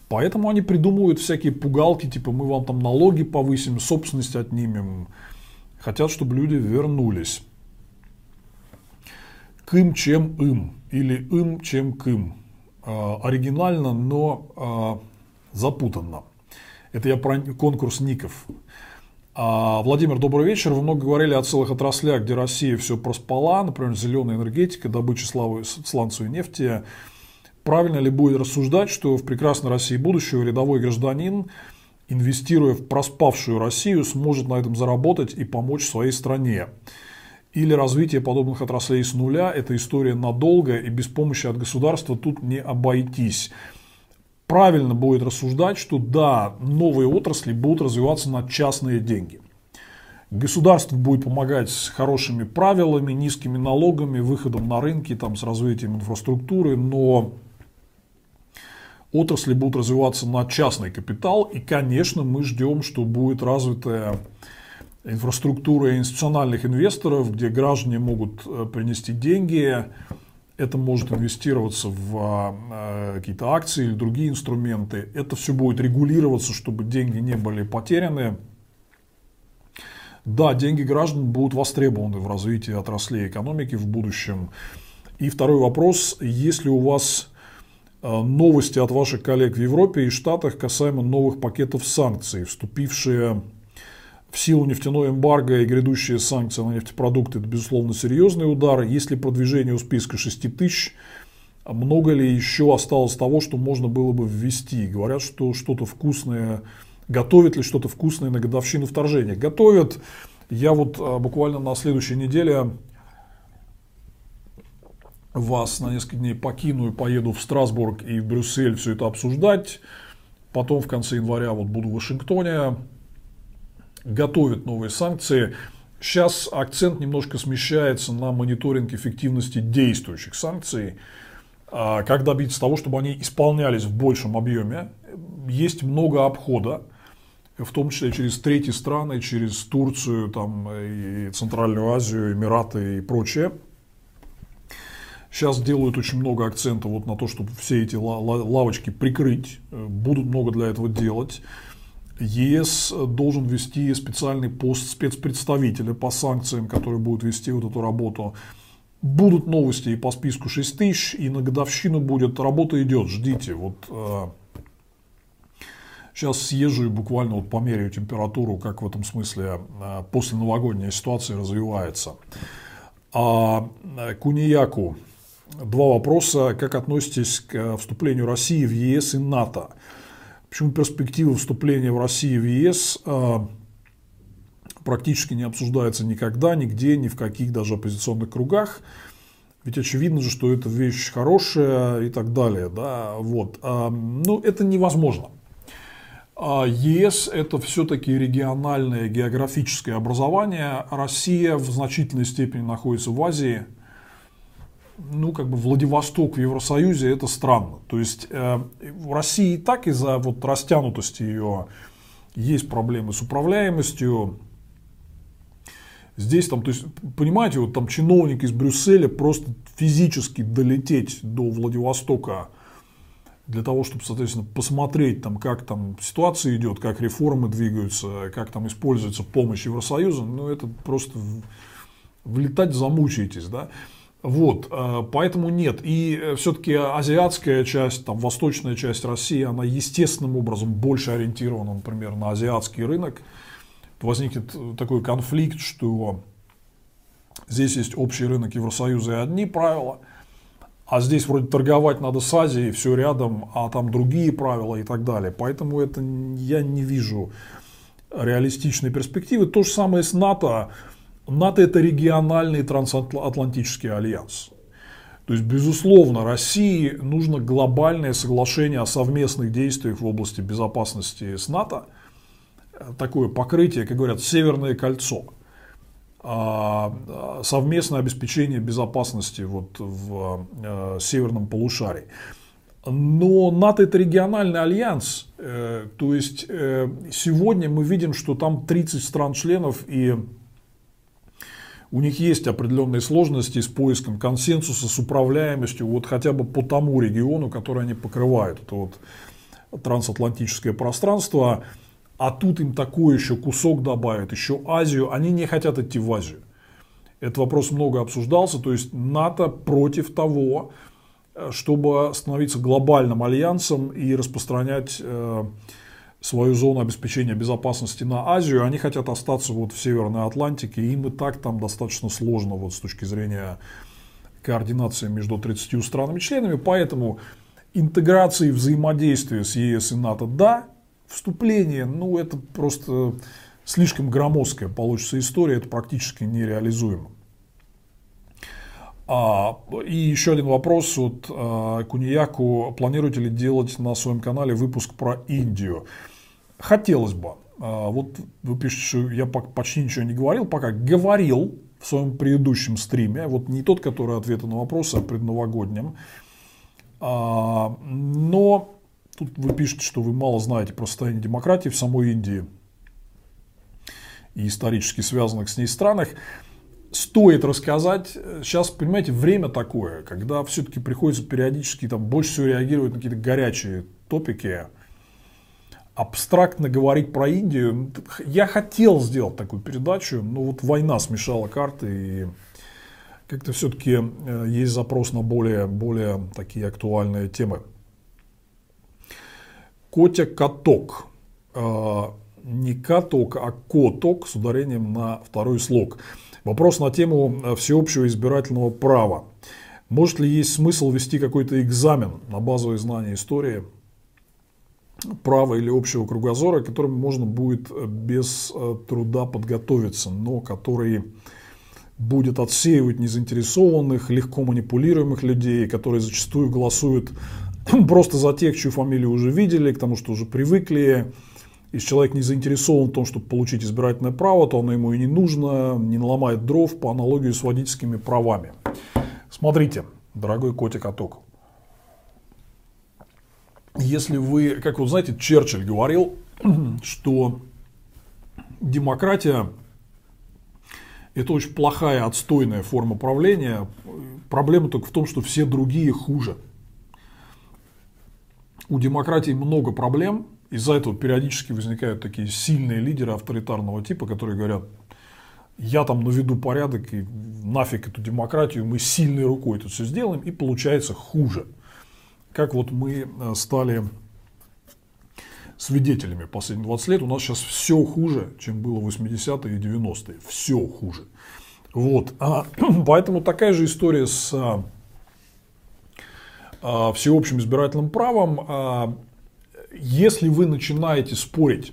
Поэтому они придумывают всякие пугалки, типа мы вам там налоги повысим, собственность отнимем. Хотят, чтобы люди вернулись. Кым чем им или им чем кым. Э, оригинально, но э, запутанно. Это я про конкурс ников. А, Владимир, добрый вечер. Вы много говорили о целых отраслях, где Россия все проспала, например, зеленая энергетика, добыча сланцевой нефти. Правильно ли будет рассуждать, что в прекрасной России будущего рядовой гражданин, инвестируя в проспавшую Россию, сможет на этом заработать и помочь своей стране? Или развитие подобных отраслей с нуля – это история надолго, и без помощи от государства тут не обойтись правильно будет рассуждать, что да, новые отрасли будут развиваться на частные деньги. Государство будет помогать с хорошими правилами, низкими налогами, выходом на рынки, там, с развитием инфраструктуры, но отрасли будут развиваться на частный капитал, и, конечно, мы ждем, что будет развитая инфраструктура институциональных инвесторов, где граждане могут э, принести деньги, это может инвестироваться в а, какие-то акции или другие инструменты. Это все будет регулироваться, чтобы деньги не были потеряны. Да, деньги граждан будут востребованы в развитии отраслей экономики в будущем. И второй вопрос, есть ли у вас а, новости от ваших коллег в Европе и Штатах касаемо новых пакетов санкций, вступившие в силу нефтяной эмбарго и грядущие санкции на нефтепродукты – это, безусловно, серьезный удар. Если продвижение у списка 6 тысяч, много ли еще осталось того, что можно было бы ввести? Говорят, что что-то вкусное, готовят ли что-то вкусное на годовщину вторжения? Готовят. Я вот а, буквально на следующей неделе вас на несколько дней покину и поеду в Страсбург и в Брюссель все это обсуждать. Потом в конце января вот буду в Вашингтоне готовит новые санкции. Сейчас акцент немножко смещается на мониторинг эффективности действующих санкций. А как добиться того, чтобы они исполнялись в большем объеме? Есть много обхода, в том числе через третьи страны, через Турцию, там, и Центральную Азию, Эмираты и прочее. Сейчас делают очень много акцента вот на то, чтобы все эти лавочки прикрыть. Будут много для этого делать. ЕС должен вести специальный пост спецпредставителя по санкциям, который будет вести вот эту работу. Будут новости и по списку 6 тысяч, и на годовщину будет. Работа идет, ждите. Вот э, сейчас съезжу и буквально вот померяю температуру, как в этом смысле э, после новогодняя ситуация развивается. А э, Кунияку. Два вопроса. Как относитесь к вступлению России в ЕС и НАТО? Почему перспектива вступления в Россию в ЕС а, практически не обсуждается никогда, нигде, ни в каких даже оппозиционных кругах. Ведь очевидно же, что это вещь хорошая и так далее. Да? Вот. А, ну, это невозможно. А ЕС – это все-таки региональное географическое образование. Россия в значительной степени находится в Азии – ну, как бы Владивосток в Евросоюзе, это странно. То есть э, в России и так из-за вот растянутости ее есть проблемы с управляемостью. Здесь там, то есть, понимаете, вот там чиновник из Брюсселя просто физически долететь до Владивостока для того, чтобы, соответственно, посмотреть, там, как там ситуация идет, как реформы двигаются, как там используется помощь Евросоюза, ну, это просто влетать замучаетесь, да. Вот, э, поэтому нет. И э, все-таки азиатская часть, там, восточная часть России, она естественным образом больше ориентирована, например, на азиатский рынок. Возникнет такой конфликт, что здесь есть общий рынок Евросоюза и одни правила, а здесь вроде торговать надо с Азией, все рядом, а там другие правила и так далее. Поэтому это я не вижу реалистичной перспективы. То же самое с НАТО. НАТО это региональный трансатлантический альянс. То есть, безусловно, России нужно глобальное соглашение о совместных действиях в области безопасности с НАТО, такое покрытие, как говорят, северное кольцо. а, совместное обеспечение безопасности вот в э, северном полушарии. Но НАТО это региональный альянс, э, то есть э, сегодня мы видим, что там 30 стран-членов и у них есть определенные сложности с поиском консенсуса, с управляемостью, вот хотя бы по тому региону, который они покрывают. Это вот трансатлантическое пространство. А тут им такой еще кусок добавят, еще Азию. Они не хотят идти в Азию. Этот вопрос много обсуждался. То есть НАТО против того, чтобы становиться глобальным альянсом и распространять э, свою зону обеспечения безопасности на Азию, они хотят остаться вот в Северной Атлантике, им и так там достаточно сложно вот с точки зрения координации между 30 странами-членами, поэтому интеграции взаимодействия с ЕС и НАТО да, вступление, ну это просто слишком громоздкая получится история, это практически нереализуемо. А, и еще один вопрос от а, Кунияку. Планируете ли делать на своем канале выпуск про Индию? Хотелось бы. А, вот вы пишете, что я почти ничего не говорил, пока говорил в своем предыдущем стриме, вот не тот, который ответы на вопросы, а предновогоднем. А, но тут вы пишете, что вы мало знаете про состояние демократии в самой Индии и исторически связанных с ней странах. Стоит рассказать, сейчас, понимаете, время такое, когда все-таки приходится периодически там больше всего реагировать на какие-то горячие топики, абстрактно говорить про Индию. Я хотел сделать такую передачу, но вот война смешала карты и как-то все-таки э, есть запрос на более, более такие актуальные темы. Котя Каток. Э, не каток, а коток с ударением на второй слог. Вопрос на тему э, всеобщего избирательного права. Может ли есть смысл вести какой-то экзамен на базовые знания истории права или общего кругозора, к которым можно будет э, без э, труда подготовиться, но который будет отсеивать незаинтересованных, легко манипулируемых людей, которые зачастую голосуют просто за тех, чью фамилию уже видели, к тому, что уже привыкли. Если человек не заинтересован в том, чтобы получить избирательное право, то оно ему и не нужно, не наломает дров по аналогии с водительскими правами. Смотрите, дорогой котик-оток, если вы, как вы знаете, Черчилль говорил, что демократия это очень плохая, отстойная форма правления. Проблема только в том, что все другие хуже. У демократии много проблем. Из-за этого периодически возникают такие сильные лидеры авторитарного типа, которые говорят, я там наведу порядок и нафиг эту демократию, мы сильной рукой это все сделаем, и получается хуже как вот мы э, стали свидетелями последние 20 лет, у нас сейчас все хуже, чем было в 80-е и 90-е. Все хуже. Вот. А, поэтому такая же история с а, а, всеобщим избирательным правом. А, если вы начинаете спорить,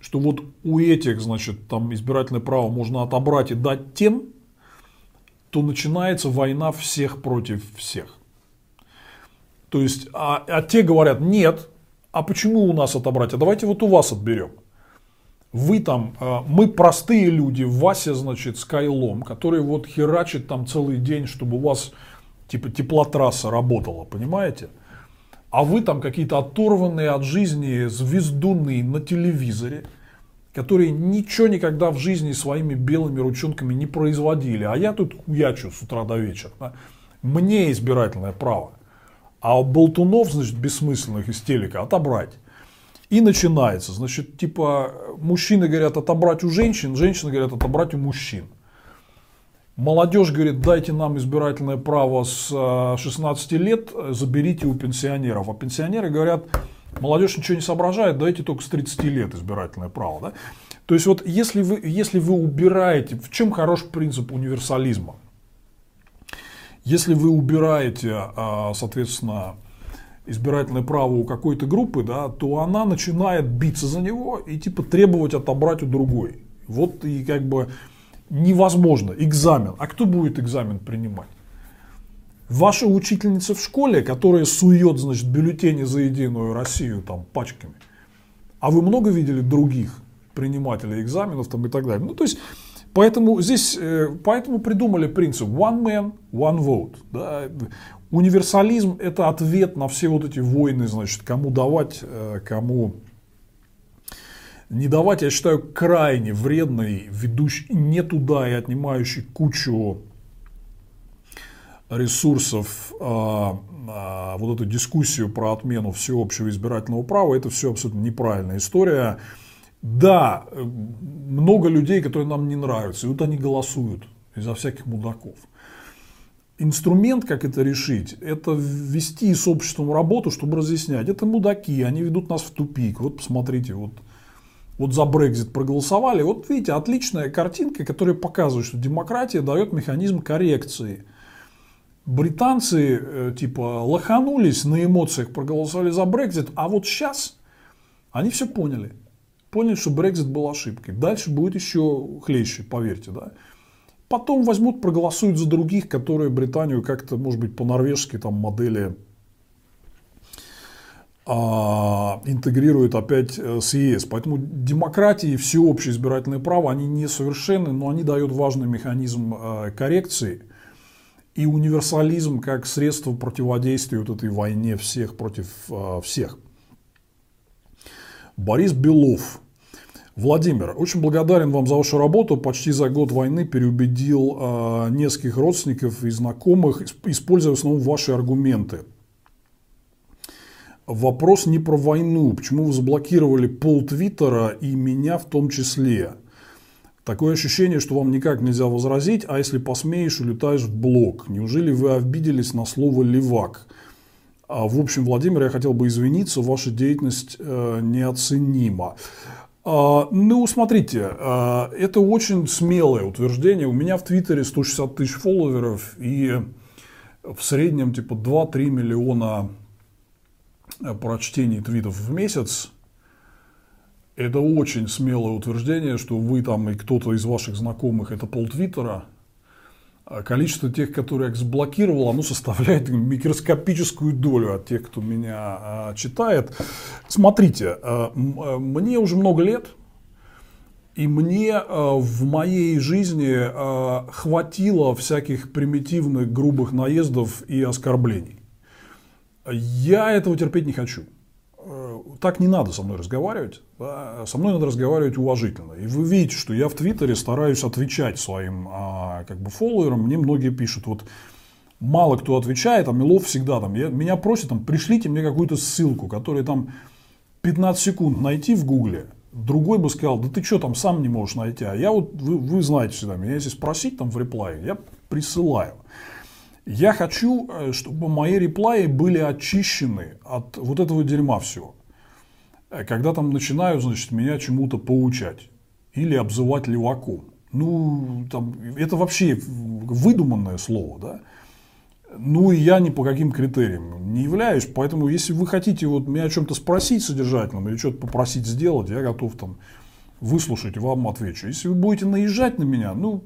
что вот у этих, значит, там избирательное право можно отобрать и дать тем, то начинается война всех против всех. То есть, а, а те говорят, нет, а почему у нас отобрать? А давайте вот у вас отберем. Вы там, а, мы простые люди, Вася, значит, Скайлом, который вот херачит там целый день, чтобы у вас типа теплотрасса работала, понимаете? А вы там какие-то оторванные от жизни звездуны на телевизоре, которые ничего никогда в жизни своими белыми ручонками не производили. А я тут хуячу с утра до вечера. Мне избирательное право. А болтунов, значит, бессмысленных из телека отобрать. И начинается, значит, типа, мужчины говорят отобрать у женщин, женщины говорят отобрать у мужчин. Молодежь говорит, дайте нам избирательное право с 16 э, лет, заберите у пенсионеров. А пенсионеры говорят, молодежь ничего не соображает, дайте только с 30 лет избирательное право. Да? То есть вот если вы, если вы убираете, в чем хороший принцип универсализма? Если вы убираете, а, соответственно, избирательное право у какой-то группы, да, то она начинает биться за него и типа требовать отобрать у другой. Вот и как бы невозможно. Экзамен. А кто будет экзамен принимать? Ваша учительница в школе, которая сует, значит, бюллетени за Единую Россию там пачками. А вы много видели других принимателей экзаменов там и так далее? Ну, то есть Поэтому здесь, э, поэтому придумали принцип one man, one vote. Да? Универсализм – это ответ на все вот эти войны, значит, кому давать, э, кому не давать, я считаю, крайне вредной, ведущий не туда и отнимающий кучу ресурсов а, а, вот эту дискуссию про отмену всеобщего избирательного права, это все абсолютно неправильная история. Да, много людей, которые нам не нравятся, и вот они голосуют из-за всяких мудаков. Инструмент, как это решить, это ввести с обществом работу, чтобы разъяснять. Это мудаки, они ведут нас в тупик. Вот посмотрите, вот, вот за Брекзит проголосовали. Вот видите, отличная картинка, которая показывает, что демократия дает механизм коррекции – британцы э, типа лоханулись на эмоциях, проголосовали за Брекзит, а вот сейчас они все поняли. Поняли, что Брекзит был ошибкой. Дальше будет еще хлеще, поверьте, да. Потом возьмут, проголосуют за других, которые Британию как-то, может быть, по норвежской там модели а, интегрируют опять э, с ЕС. Поэтому демократии и всеобщее избирательное право, они несовершенны, но они дают важный механизм э, коррекции – и универсализм как средство противодействия вот этой войне всех против э, всех. Борис Белов. Владимир, очень благодарен вам за вашу работу. Почти за год войны переубедил э, нескольких родственников и знакомых, используя в основном ваши аргументы. Вопрос не про войну. Почему вы заблокировали пол Твиттера и меня в том числе? Такое ощущение, что вам никак нельзя возразить, а если посмеешь, улетаешь в блок. Неужели вы обиделись на слово «левак»? А, в общем, Владимир, я хотел бы извиниться, ваша деятельность э, неоценима. А, ну, смотрите, а, это очень смелое утверждение. У меня в Твиттере 160 тысяч фолловеров и в среднем типа 2-3 миллиона э, прочтений твитов в месяц. Это очень смелое утверждение, что вы там и кто-то из ваших знакомых это пол Твиттера. А количество тех, которые я заблокировал, оно составляет микроскопическую долю от тех, кто меня а, читает. Смотрите, а, мне уже много лет, и мне в моей жизни хватило всяких примитивных, грубых наездов и оскорблений. Я этого терпеть не хочу так не надо со мной разговаривать. Да? Со мной надо разговаривать уважительно. И вы видите, что я в Твиттере стараюсь отвечать своим а, как бы фолловерам. Мне многие пишут, вот мало кто отвечает, а Милов всегда там, я, меня просят, там, пришлите мне какую-то ссылку, которая там 15 секунд найти в Гугле. Другой бы сказал, да ты что там сам не можешь найти. А я вот, вы, вы знаете всегда, меня если спросить там в реплае, я присылаю. Я хочу, э, чтобы мои реплаи были очищены от вот этого дерьма всего. Э, когда там начинают, значит, меня чему-то поучать или обзывать леваком. Ну, там, это вообще выдуманное слово, да. Ну, и я ни по каким критериям не являюсь, поэтому, если вы хотите вот меня о чем-то спросить содержательном или что-то попросить сделать, я готов там выслушать и вам отвечу. Если вы будете наезжать на меня, ну,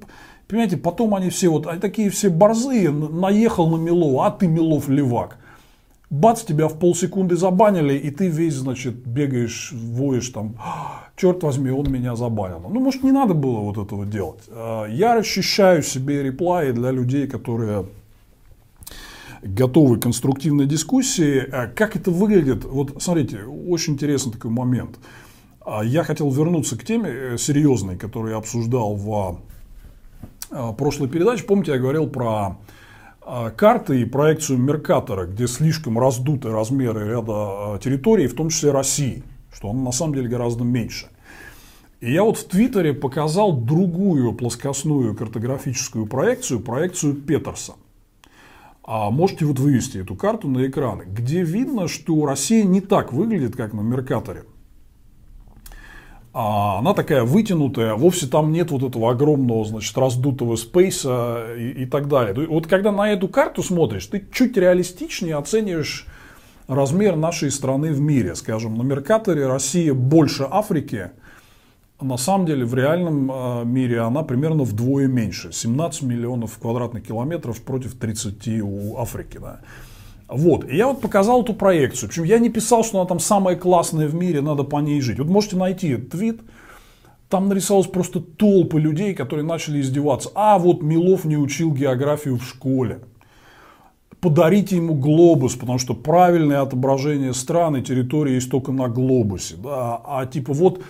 понимаете, потом они все вот, они такие все борзые, наехал на Милова, а ты, Милов, левак бац, тебя в полсекунды забанили, и ты весь, значит, бегаешь, воешь там, черт возьми, он меня забанил. Ну, может, не надо было вот этого делать. А, я расчищаю себе реплаи для людей, которые готовы к конструктивной дискуссии. А как это выглядит? Вот, смотрите, очень интересный такой момент. А, я хотел вернуться к теме э, серьезной, которую я обсуждал в прошлой передаче. Помните, я говорил про а, карты и проекцию Меркатора, где слишком раздуты размеры ряда а, территорий, в том числе России, что он на самом деле гораздо меньше. И я вот в Твиттере показал другую плоскостную картографическую проекцию, проекцию Петерса. А можете вот вывести эту карту на экраны, где видно, что Россия не так выглядит, как на Меркаторе а она такая вытянутая, вовсе там нет вот этого огромного, значит, раздутого спейса и, и так далее. Вот когда на эту карту смотришь, ты чуть реалистичнее оцениваешь размер нашей страны в мире. Скажем, на Меркаторе Россия больше Африки, на самом деле в реальном а, мире она примерно вдвое меньше. 17 миллионов квадратных километров против 30 у Африки. Да. Вот. И я вот показал эту проекцию. Причем я не писал, что она там самая классная в мире, надо по ней жить. Вот можете найти твит. там нарисовалось просто толпы людей, которые начали издеваться. А вот Милов не учил географию в школе. Подарите ему глобус, потому что правильное отображение стран и территории есть только на глобусе. Да? А типа вот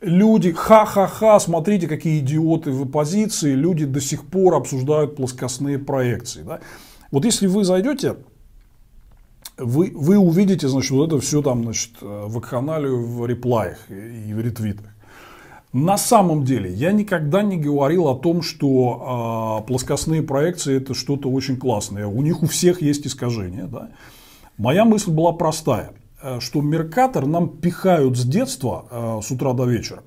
люди, ха-ха-ха, смотрите, какие идиоты в оппозиции, люди до сих пор обсуждают плоскостные проекции. Да? Вот если вы зайдете, вы, вы увидите, значит, вот это все там, значит, в канале, в реплаях и в ретвитах. На самом деле, я никогда не говорил о том, что э, плоскостные проекции это что-то очень классное. У них у всех есть искажения. Да? Моя мысль была простая, э, что Меркатор нам пихают с детства э, с утра до вечера.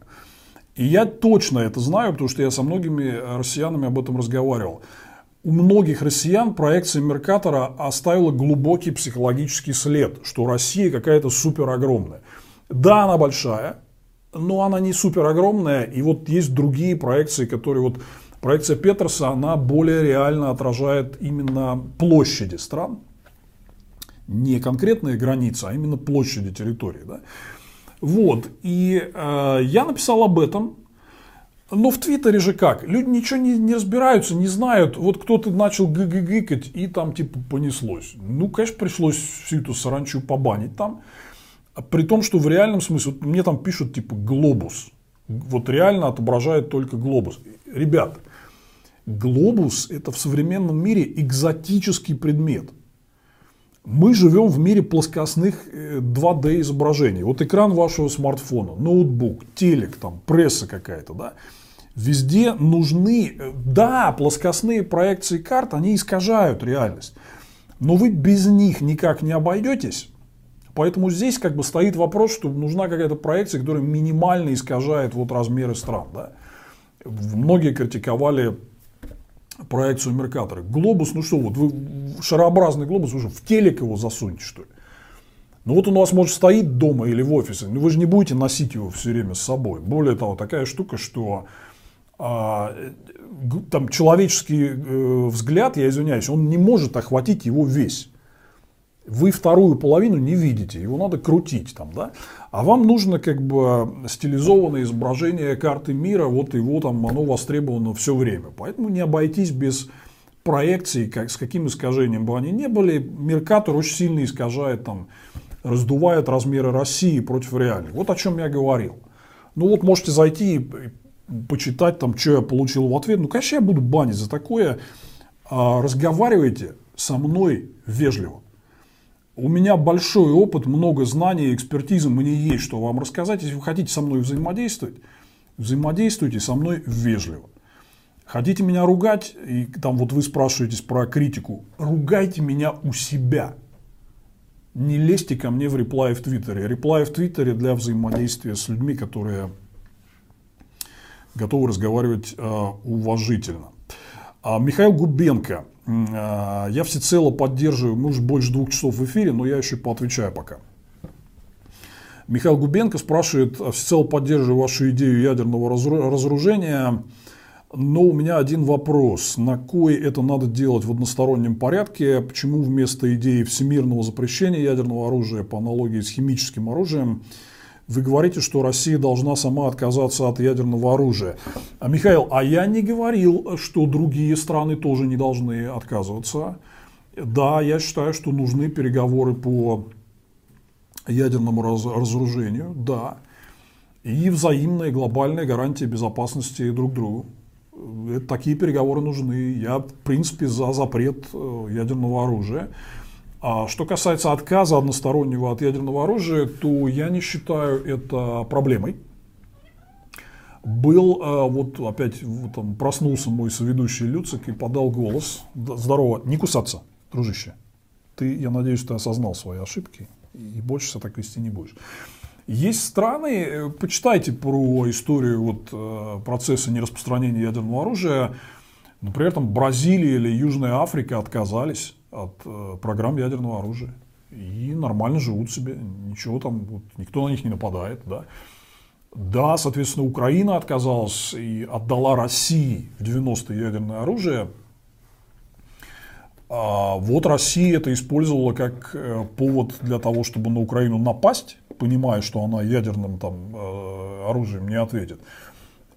И я точно это знаю, потому что я со многими россиянами об этом разговаривал. У многих россиян проекция Меркатора оставила глубокий психологический след, что Россия какая-то супер огромная. Да, она большая, но она не супер огромная. И вот есть другие проекции, которые вот проекция Петерса, она более реально отражает именно площади стран, не конкретные границы, а именно площади территории. Да? Вот, и э, я написал об этом, но в Твиттере же как? Люди ничего не, не разбираются, не знают. Вот кто-то начал гыгыкать и там типа понеслось. Ну, конечно, пришлось всю эту саранчу побанить там. При том, что в реальном смысле, вот мне там пишут типа глобус. Вот реально отображает только глобус. Ребят, глобус это в современном мире экзотический предмет. Мы живем в мире плоскостных 2D э, изображений. Вот экран вашего смартфона, ноутбук, телек, там, пресса какая-то, да. Везде нужны, э, да, плоскостные проекции карт, они искажают реальность. Но вы без них никак не обойдетесь. Поэтому здесь как бы стоит вопрос, что нужна какая-то проекция, которая минимально искажает вот размеры стран. Да? Многие критиковали проекцию Меркатора. Глобус, ну что, вот вы шарообразный глобус, вы же в телек его засуньте, что ли? Ну вот он у вас может стоит дома или в офисе, но вы же не будете носить его все время с собой. Более того, такая штука, что там человеческий э, взгляд, я извиняюсь, он не может охватить его весь вы вторую половину не видите, его надо крутить там, да, а вам нужно как бы стилизованное изображение карты мира, вот его там, оно востребовано все время, поэтому не обойтись без проекций, как, с каким искажением бы они ни были, Меркатор очень сильно искажает там, раздувает размеры России против реальных. Вот о чем я говорил. Ну вот можете зайти и почитать там, что я получил в ответ. Ну, конечно, я буду банить за такое. А, разговаривайте со мной вежливо. У меня большой опыт, много знаний, экспертизы, мне есть что вам рассказать. Если вы хотите со мной взаимодействовать, взаимодействуйте со мной вежливо. Хотите меня ругать, и там вот вы спрашиваетесь про критику, ругайте меня у себя. Не лезьте ко мне в реплай в Твиттере. Реплай в Твиттере для взаимодействия с людьми, которые готовы разговаривать э, уважительно. А Михаил Губенко а, я всецело поддерживаю, мы уже больше двух часов в эфире, но я еще поотвечаю пока. Михаил Губенко спрашивает, всецело поддерживаю вашу идею ядерного разоружения, но у меня один вопрос. На кой это надо делать в одностороннем порядке? Почему вместо идеи всемирного запрещения ядерного оружия по аналогии с химическим оружием вы говорите, что Россия должна сама отказаться от ядерного оружия. А, Михаил, а я не говорил, что другие страны тоже не должны отказываться. Да, я считаю, что нужны переговоры по ядерному раз, разоружению, да. И взаимная глобальная гарантия безопасности друг другу. Это, такие переговоры нужны. Я, в принципе, за запрет э, ядерного оружия. А что касается отказа одностороннего от ядерного оружия, то я не считаю это проблемой. Был, э, вот опять вот, там, проснулся мой соведущий Люцик и подал голос. Здорово, не кусаться, дружище. Ты, я надеюсь, ты осознал свои ошибки и больше себя так вести не будешь. Есть страны, э, почитайте про историю вот, э, процесса нераспространения ядерного оружия. Например, там Бразилия или Южная Африка отказались от э, программ ядерного оружия. И нормально живут себе, ничего там, вот, никто на них не нападает. Да. да, соответственно, Украина отказалась и отдала России в 90-е ядерное оружие. А вот Россия это использовала как э, повод для того, чтобы на Украину напасть, понимая, что она ядерным там, э, оружием не ответит.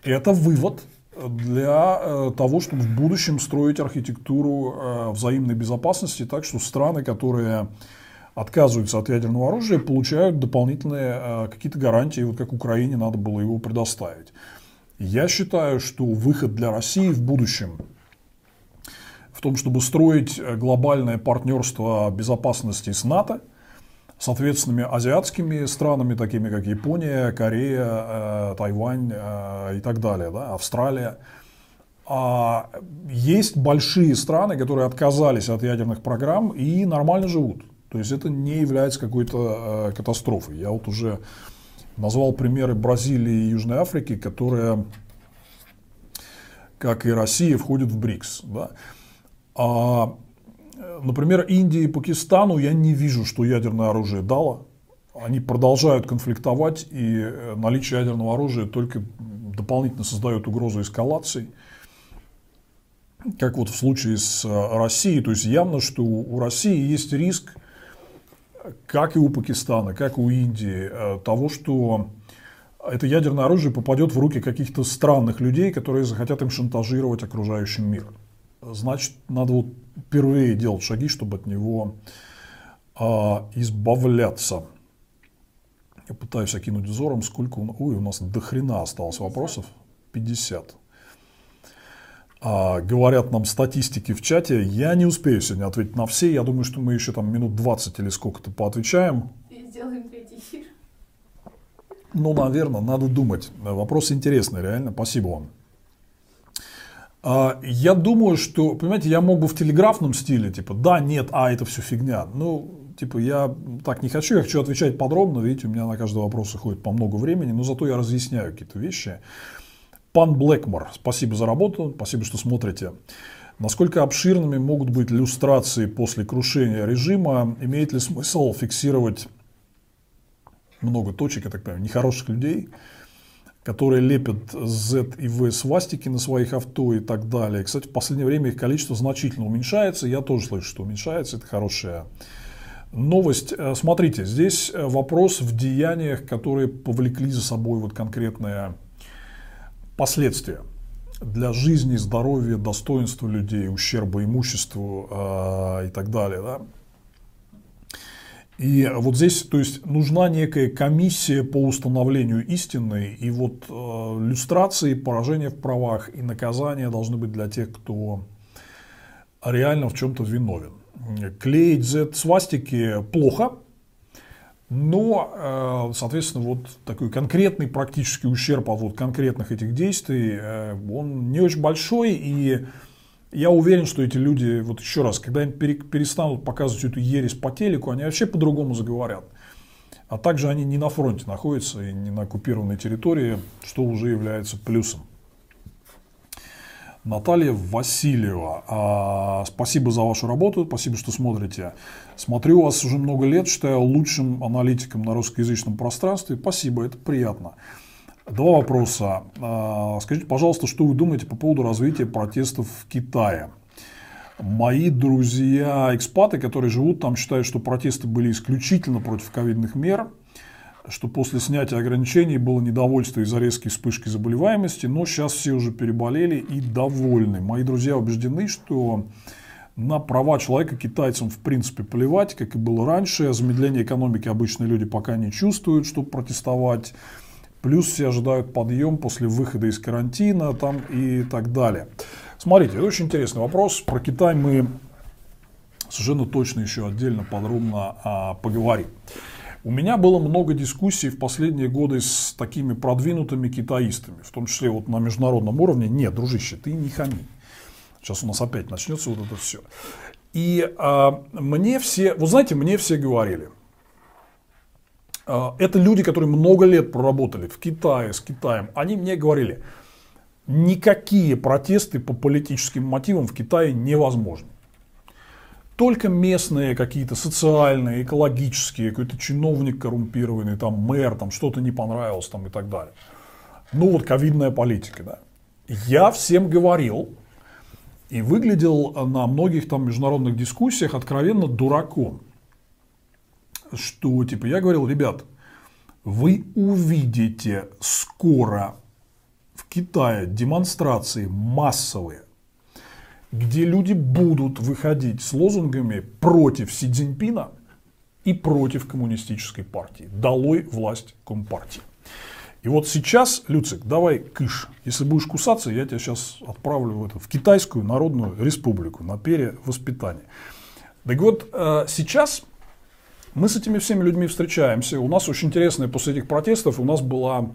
это вывод для э, того, чтобы в будущем строить архитектуру э, взаимной безопасности, так что страны, которые отказываются от ядерного оружия, получают дополнительные э, какие-то гарантии, вот как Украине надо было его предоставить. Я считаю, что выход для России в будущем в том, чтобы строить глобальное партнерство безопасности с НАТО, с ответственными азиатскими странами, такими как Япония, Корея, э, Тайвань э, и так далее, да, Австралия. А есть большие страны, которые отказались от ядерных программ и нормально живут. То есть это не является какой-то э, катастрофой. Я вот уже назвал примеры Бразилии и Южной Африки, которые, как и Россия, входят в БРИКС. Да. А, например, Индии и Пакистану я не вижу, что ядерное оружие дало. Они продолжают конфликтовать, и э, наличие ядерного оружия только дополнительно создает угрозу эскалации. Как вот в случае с э, Россией. То есть явно, что у России есть риск как и у Пакистана, как и у Индии, э, того, что это ядерное оружие попадет в руки каких-то странных людей, которые захотят им шантажировать окружающим мир. Значит, надо вот впервые делать шаги, чтобы от него а, избавляться. Я пытаюсь окинуть взором, сколько у нас... Ой, у нас до хрена осталось 50. вопросов. 50. А, говорят нам статистики в чате. Я не успею сегодня ответить на все. Я думаю, что мы еще там минут 20 или сколько-то поотвечаем. И сделаем третий эфир. Ну, наверное, надо думать. Вопрос интересный, реально. Спасибо вам. А, я думаю, что, понимаете, я мог бы в телеграфном стиле, типа, да, нет, а, это все фигня. Ну, типа, я так не хочу, я хочу отвечать подробно, видите, у меня на каждый вопрос уходит по много времени, но зато я разъясняю какие-то вещи. Пан Блэкмор, спасибо за работу, спасибо, что смотрите. Насколько обширными могут быть иллюстрации после крушения режима? Имеет ли смысл фиксировать много точек, я так понимаю, нехороших людей, которые лепят Z и V свастики на своих авто и так далее. Кстати, в последнее время их количество значительно уменьшается. Я тоже слышу, что уменьшается. Это хорошая новость. Э, смотрите, здесь э, вопрос в деяниях, которые повлекли за собой вот конкретное последствия для жизни, здоровья, достоинства людей, ущерба имуществу э, и так далее. Да? И вот здесь, то есть, нужна некая комиссия по установлению истины, и вот э, люстрации, поражения в правах и наказания должны быть для тех, кто реально в чем-то виновен. Клеить Z-свастики плохо, но, э, соответственно, вот такой конкретный практический ущерб от вот конкретных этих действий, э, он не очень большой, и я уверен, что эти люди, вот еще раз, когда они перестанут показывать эту ересь по телеку, они вообще по-другому заговорят. А также они не на фронте находятся и не на оккупированной территории, что уже является плюсом. Наталья Васильева. А, спасибо за вашу работу, спасибо, что смотрите. Смотрю вас уже много лет, считаю лучшим аналитиком на русскоязычном пространстве. Спасибо, это приятно. Два вопроса. А, скажите, пожалуйста, что вы думаете по поводу развития протестов в Китае? Мои друзья-экспаты, которые живут там, считают, что протесты были исключительно против ковидных мер – что после снятия ограничений было недовольство из-за резкой вспышки заболеваемости, но сейчас все уже переболели и довольны. Мои друзья убеждены, что на права человека китайцам в принципе плевать, как и было раньше. Замедление экономики обычные люди пока не чувствуют, чтобы протестовать. Плюс все ожидают подъем после выхода из карантина там и так далее. Смотрите, это очень интересный вопрос. Про Китай мы совершенно точно еще отдельно подробно а, поговорим. У меня было много дискуссий в последние годы с такими продвинутыми китаистами, в том числе вот на международном уровне. Нет, дружище, ты не хами. Сейчас у нас опять начнется вот это все. И а, мне все, вы знаете, мне все говорили, это люди, которые много лет проработали в Китае, с Китаем, они мне говорили, никакие протесты по политическим мотивам в Китае невозможны только местные какие-то социальные, экологические, какой-то чиновник коррумпированный, там мэр, там что-то не понравилось там и так далее. Ну вот ковидная политика, да. Я всем говорил и выглядел на многих там международных дискуссиях откровенно дураком. Что, типа, я говорил, ребят, вы увидите скоро в Китае демонстрации массовые, где люди будут выходить с лозунгами против Си Цзиньпина и против коммунистической партии. Долой власть Компартии. И вот сейчас, Люцик, давай кыш. Если будешь кусаться, я тебя сейчас отправлю в, это, в Китайскую Народную Республику на перевоспитание. Так вот, э, сейчас мы с этими всеми людьми встречаемся. У нас очень интересная после этих протестов, у нас была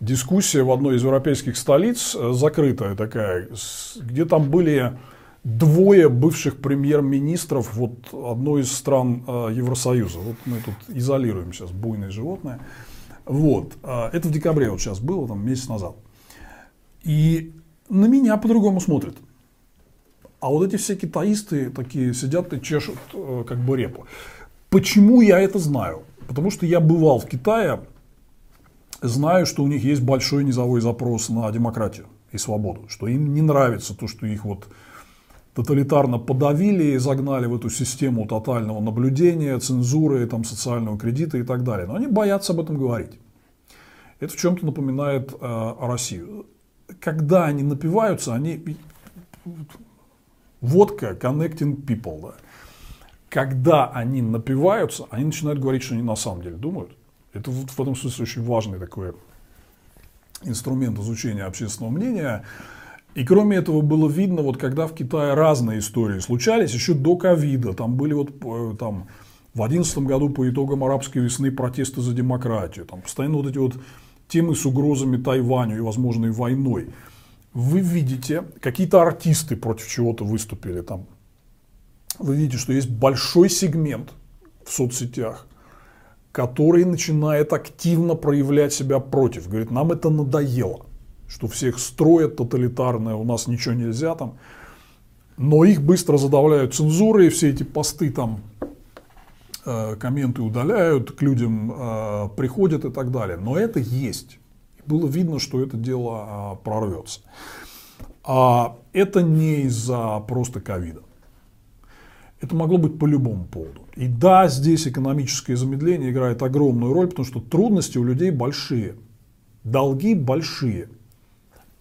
дискуссия в одной из европейских столиц, э, закрытая такая, где там были двое бывших премьер-министров вот одной из стран э, Евросоюза. Вот мы тут изолируем сейчас буйное животное. Вот. А, это в декабре вот сейчас было, там месяц назад. И на меня по-другому смотрят. А вот эти все китаисты такие сидят и чешут э, как бы репу. Почему я это знаю? Потому что я бывал в Китае, знаю, что у них есть большой низовой запрос на демократию и свободу, что им не нравится то, что их вот тоталитарно подавили и загнали в эту систему тотального наблюдения, цензуры, там, социального кредита и так далее. Но они боятся об этом говорить. Это в чем-то напоминает э, Россию. Когда они напиваются, они... Водка connecting people. Да? Когда они напиваются, они начинают говорить, что они на самом деле думают. Это вот в этом смысле очень важный такой инструмент изучения общественного мнения. И кроме этого было видно, вот когда в Китае разные истории случались, еще до ковида, там были вот э, там, в 2011 году по итогам арабской весны протесты за демократию, там постоянно вот эти вот темы с угрозами Тайваню и возможной войной. Вы видите, какие-то артисты против чего-то выступили там. Вы видите, что есть большой сегмент в соцсетях, который начинает активно проявлять себя против. Говорит, нам это надоело что всех строят тоталитарное, у нас ничего нельзя там. Но их быстро задавляют цензурой, все эти посты там, э, комменты удаляют, к людям э, приходят и так далее. Но это есть. Было видно, что это дело э, прорвется. А это не из-за просто ковида. Это могло быть по любому поводу. И да, здесь экономическое замедление играет огромную роль, потому что трудности у людей большие, долги большие.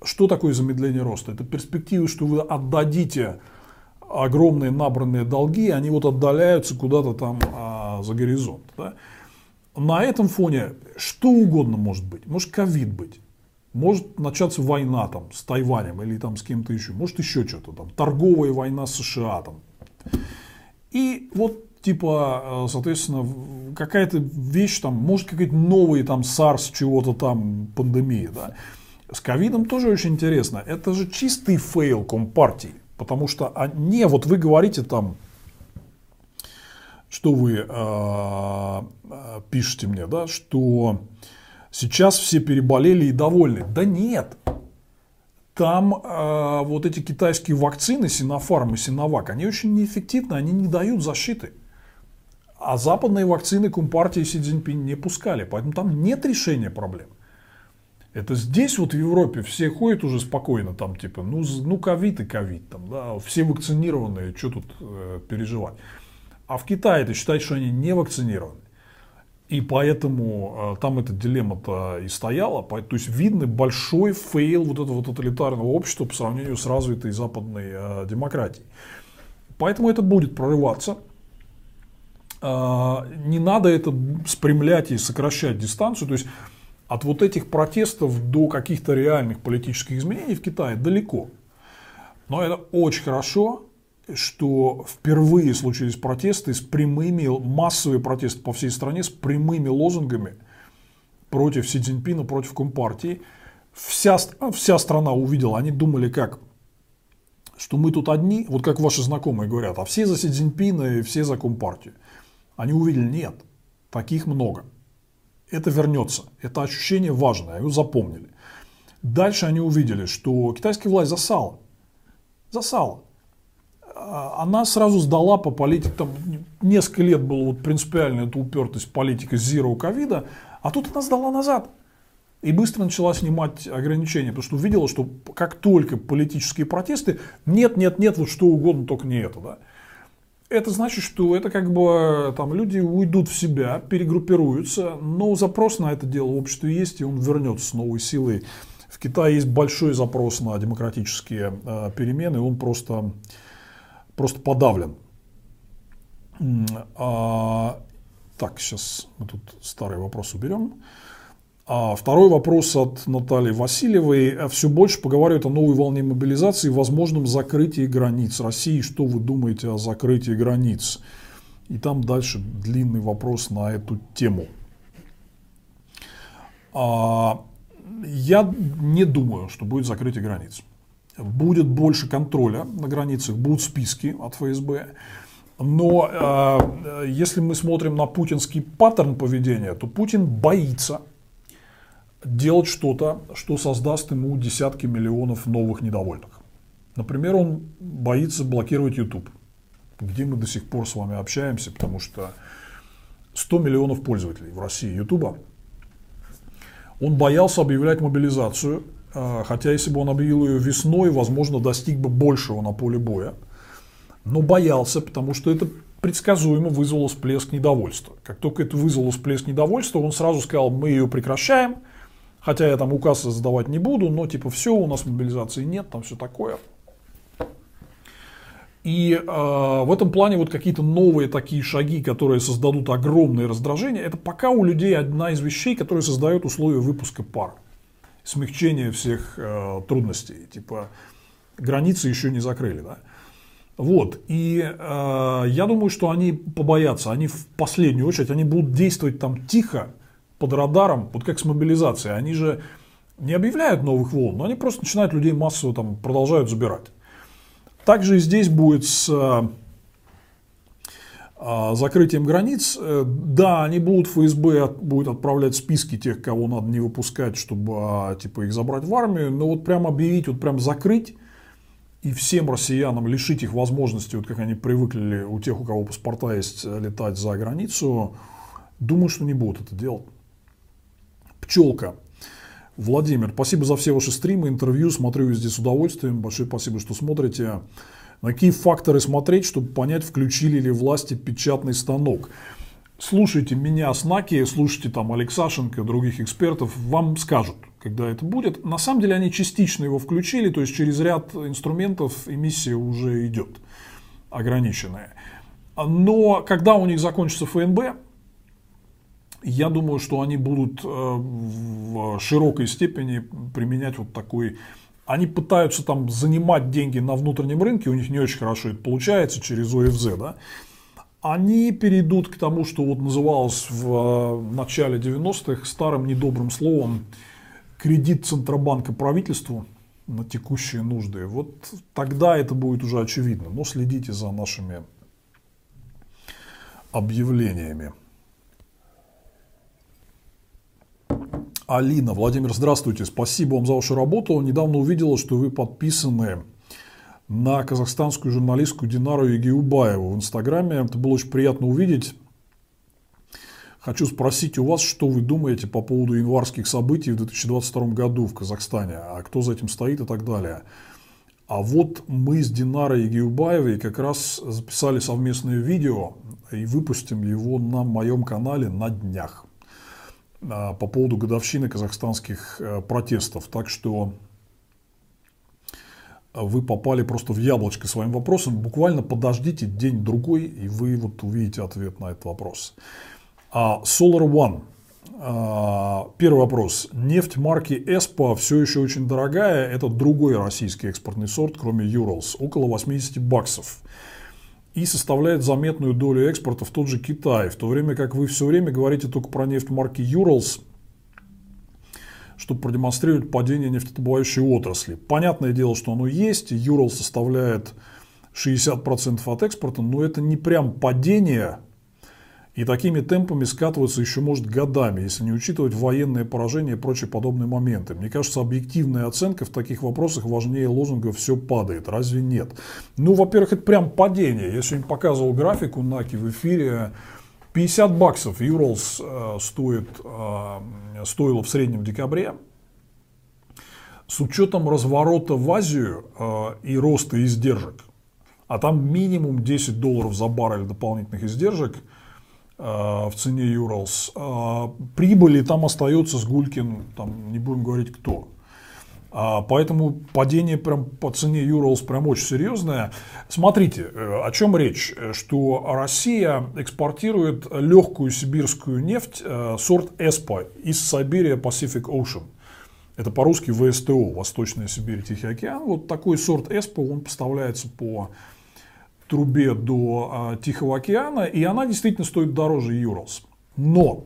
Что такое замедление роста? Это перспективы, что вы отдадите огромные набранные долги, они вот отдаляются куда-то там а, за горизонт. Да? На этом фоне что угодно может быть. Может ковид быть. Может начаться война там с Тайванем или там с кем-то еще. Может еще что-то там. Торговая война с США там. И вот типа, соответственно, какая-то вещь там, может какой-то новый там SARS чего-то там, пандемия, да. С ковидом тоже очень интересно. Это же чистый фейл Компартии. Потому что не, вот вы говорите там, что вы э, э, пишете мне, да, что сейчас все переболели и довольны. Да нет. Там э, вот эти китайские вакцины, Синофарм и Синовак, они очень неэффективны, они не дают защиты. А западные вакцины Компартии Си Цзиньпинь не пускали. Поэтому там нет решения проблем. Это здесь вот в Европе все ходят уже спокойно, там типа, ну, ну ковид и ковид, там, да, все вакцинированные, что тут э, переживать. А в Китае это считать, что они не вакцинированы. И поэтому э, там эта дилемма-то и стояла. То есть видно большой фейл вот этого тоталитарного общества по сравнению с развитой западной э, демократией. Поэтому это будет прорываться. Э, не надо это спрямлять и сокращать дистанцию. То есть от вот этих протестов до каких-то реальных политических изменений в Китае далеко. Но это очень хорошо, что впервые случились протесты с прямыми, массовые протесты по всей стране с прямыми лозунгами против Си Цзиньпина, против Компартии. Вся, вся страна увидела, они думали как, что мы тут одни, вот как ваши знакомые говорят, а все за Си Цзиньпина и все за Компартию. Они увидели, нет, таких много это вернется. Это ощущение важное, его запомнили. Дальше они увидели, что китайская власть засала. Засала. А, она сразу сдала по политике, там несколько лет было вот принципиально эта упертость политика zero ковида, а тут она сдала назад. И быстро начала снимать ограничения, потому что увидела, что как только политические протесты, нет, нет, нет, вот что угодно, только не это. Да? это значит, что это как бы там люди уйдут в себя, перегруппируются, но запрос на это дело в обществе есть, и он вернется с новой силой. В Китае есть большой запрос на демократические э, перемены, он просто, просто подавлен. А, так, сейчас мы тут старый вопрос уберем. А второй вопрос от Натальи Васильевой. Все больше поговаривают о новой волне мобилизации и возможном закрытии границ России. Что вы думаете о закрытии границ? И там дальше длинный вопрос на эту тему. А, я не думаю, что будет закрытие границ. Будет больше контроля на границах, будут списки от ФСБ. Но э, если мы смотрим на путинский паттерн поведения, то Путин боится делать что-то, что создаст ему десятки миллионов новых недовольных. Например, он боится блокировать YouTube, где мы до сих пор с вами общаемся, потому что 100 миллионов пользователей в России YouTube. Он боялся объявлять мобилизацию, хотя если бы он объявил ее весной, возможно, достиг бы большего на поле боя. Но боялся, потому что это предсказуемо вызвало всплеск недовольства. Как только это вызвало всплеск недовольства, он сразу сказал, мы ее прекращаем, Хотя я там указ задавать не буду, но типа все, у нас мобилизации нет, там все такое. И э, в этом плане вот какие-то новые такие шаги, которые создадут огромное раздражение, это пока у людей одна из вещей, которая создает условия выпуска пар. Смягчение всех э, трудностей. Типа границы еще не закрыли, да. Вот. И э, я думаю, что они побоятся. Они в последнюю очередь, они будут действовать там тихо, под радаром, вот как с мобилизацией, они же не объявляют новых волн, но они просто начинают людей массово там продолжают забирать. Также и здесь будет с а, закрытием границ. Э, да, они будут, ФСБ будет отправлять списки тех, кого надо не выпускать, чтобы а, типа их забрать в армию, но вот прям объявить, вот прям закрыть и всем россиянам лишить их возможности, вот как они привыкли у тех, у кого паспорта есть, летать за границу, думаю, что не будут это делать. Пчелка. Владимир, спасибо за все ваши стримы, интервью, смотрю везде с удовольствием. Большое спасибо, что смотрите. На какие факторы смотреть, чтобы понять, включили ли власти печатный станок? Слушайте меня, Снаки, слушайте там Алексашенко, других экспертов, вам скажут, когда это будет. На самом деле они частично его включили, то есть через ряд инструментов эмиссия уже идет, ограниченная. Но когда у них закончится ФНБ, я думаю, что они будут э, в широкой степени применять вот такой они пытаются там занимать деньги на внутреннем рынке, у них не очень хорошо это получается через ОФЗ, да, они перейдут к тому, что вот называлось в э, начале 90-х старым недобрым словом кредит Центробанка правительству на текущие нужды. Вот тогда это будет уже очевидно. Но следите за нашими объявлениями. Алина, Владимир, здравствуйте. Спасибо вам за вашу работу. Недавно увидела, что вы подписаны на казахстанскую журналистку Динару Егиубаеву в Инстаграме. Это было очень приятно увидеть. Хочу спросить у вас, что вы думаете по поводу январских событий в 2022 году в Казахстане, а кто за этим стоит и так далее. А вот мы с Динарой Егиубаевой как раз записали совместное видео и выпустим его на моем канале на днях. А, по поводу годовщины казахстанских э, протестов. Так что вы попали просто в яблочко своим вопросом. Буквально подождите день-другой, и вы вот увидите ответ на этот вопрос. А, Solar One. А, первый вопрос. Нефть марки ESPA все еще очень дорогая. Это другой российский экспортный сорт, кроме Urals. Около 80 баксов и составляет заметную долю экспорта в тот же Китай, в то время как вы все время говорите только про нефть марки Urals, чтобы продемонстрировать падение нефтедобывающей отрасли. Понятное дело, что оно есть, Urals составляет 60% от экспорта, но это не прям падение и такими темпами скатываться еще может годами, если не учитывать военное поражение и прочие подобные моменты. Мне кажется, объективная оценка в таких вопросах важнее лозунга «все падает». Разве нет? Ну, во-первых, это прям падение. Я сегодня показывал графику Наки в эфире. 50 баксов Юрлс э, стоит, э, стоило в среднем в декабре. С учетом разворота в Азию э, и роста издержек, а там минимум 10 долларов за баррель дополнительных издержек в цене Юралс, э, прибыли там остается с Гулькин, там не будем говорить кто. А, поэтому падение прям по цене Юралс прям очень серьезное. Смотрите, э, о чем речь, что Россия экспортирует легкую сибирскую нефть э, сорт ЭСПА из Сибири Pacific Ocean. Это по-русски ВСТО, Восточная Сибирь, Тихий океан. Вот такой сорт ЭСПА, он поставляется по трубе до а, Тихого океана, и она действительно стоит дороже Юралс. Но,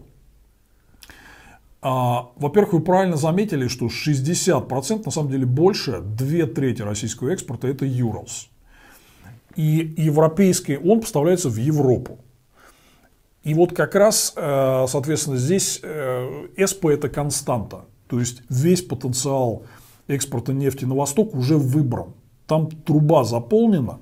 а, во-первых, вы правильно заметили, что 60%, на самом деле больше, две трети российского экспорта это Юралс. И европейский, он поставляется в Европу. И вот как раз, э, соответственно, здесь э, СП это константа. То есть весь потенциал экспорта нефти на восток уже выбран. Там труба заполнена.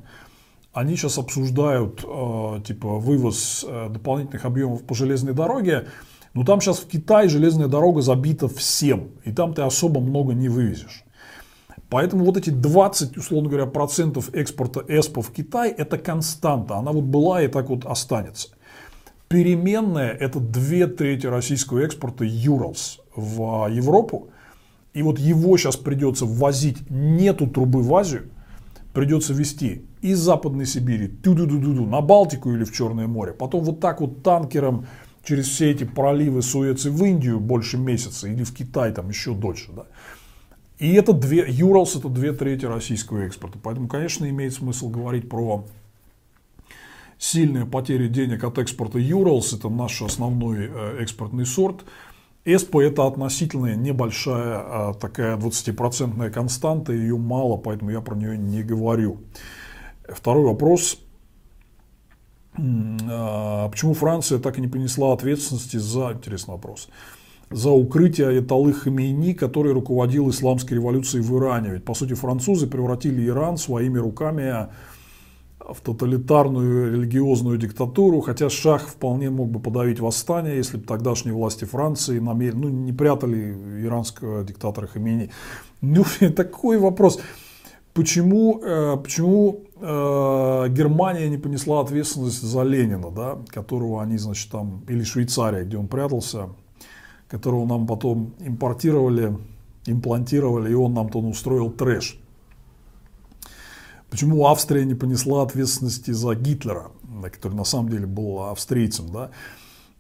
Они сейчас обсуждают э, типа вывоз э, дополнительных объемов по железной дороге. Но там сейчас в Китае железная дорога забита всем. И там ты особо много не вывезешь. Поэтому вот эти 20, условно говоря, процентов экспорта ЭСПО в Китай – это константа. Она вот была и так вот останется. Переменная – это две трети российского экспорта Юралс в Европу, и вот его сейчас придется ввозить, нету трубы в Азию, придется везти из Западной Сибири ту-ду-ду-ду на Балтику или в Черное море, потом вот так вот танкером через все эти проливы Суэци в Индию больше месяца или в Китай там еще дольше. Да. И это две, Юралс это две трети российского экспорта. Поэтому, конечно, имеет смысл говорить про сильные потери денег от экспорта Юралс. Это наш основной э, экспортный сорт. ЭСПО это относительно небольшая а, такая 20% константа, ее мало, поэтому я про нее не говорю. Второй вопрос. А, почему Франция так и не понесла ответственности за, интересный вопрос, за укрытие Аятоллы Хамейни, который руководил исламской революцией в Иране? Ведь, по сути, французы превратили Иран своими руками в тоталитарную религиозную диктатуру, хотя Шах вполне мог бы подавить восстание, если бы тогдашние власти Франции намеренно, ну, не прятали иранского диктатора Хамини. Ну, такой вопрос. Почему, э, почему э, Германия не понесла ответственность за Ленина, да, которого они, значит, там, или Швейцария, где он прятался, которого нам потом импортировали, имплантировали, и он нам там устроил трэш. Почему Австрия не понесла ответственности за Гитлера, который на самом деле был австрийцем, да?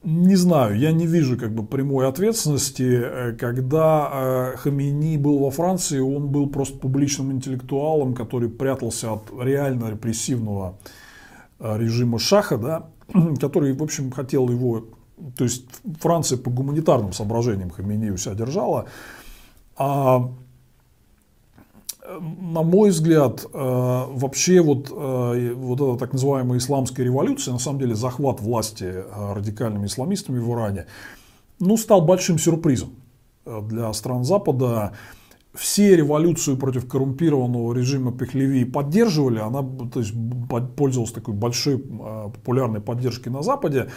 Не знаю, я не вижу как бы прямой ответственности. Э, когда э, Хамини был во Франции, он был просто публичным интеллектуалом, который прятался от реально репрессивного э, режима Шаха, да, который, в общем, хотел его... То есть Франция по гуманитарным соображениям Хамини у себя держала. А на мой взгляд, э, вообще вот, э, вот эта так называемая исламская революция, на самом деле захват власти э, радикальными исламистами в Иране, ну, стал большим сюрпризом для стран Запада. Все революцию против коррумпированного режима Пехлеви поддерживали, она то есть, пользовалась такой большой популярной поддержкой на Западе,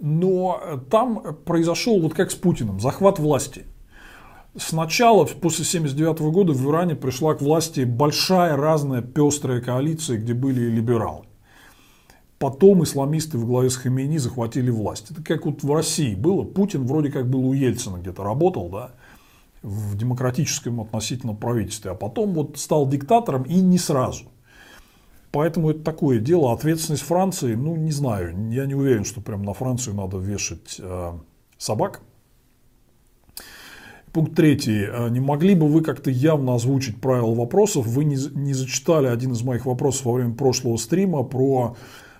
но там произошел, вот как с Путиным, захват власти – Сначала, после 1979 года, в Иране пришла к власти большая разная пестрая коалиция, где были и либералы. Потом исламисты в главе с Хамини захватили власть. Это как вот в России было. Путин вроде как был у Ельцина где-то работал, да, в демократическом относительно правительстве. А потом вот стал диктатором и не сразу. Поэтому это такое дело. Ответственность Франции, ну не знаю, я не уверен, что прям на Францию надо вешать э, собак. Пункт третий. А не могли бы вы как-то явно озвучить правила вопросов? Вы не, не зачитали один из моих вопросов во время прошлого стрима про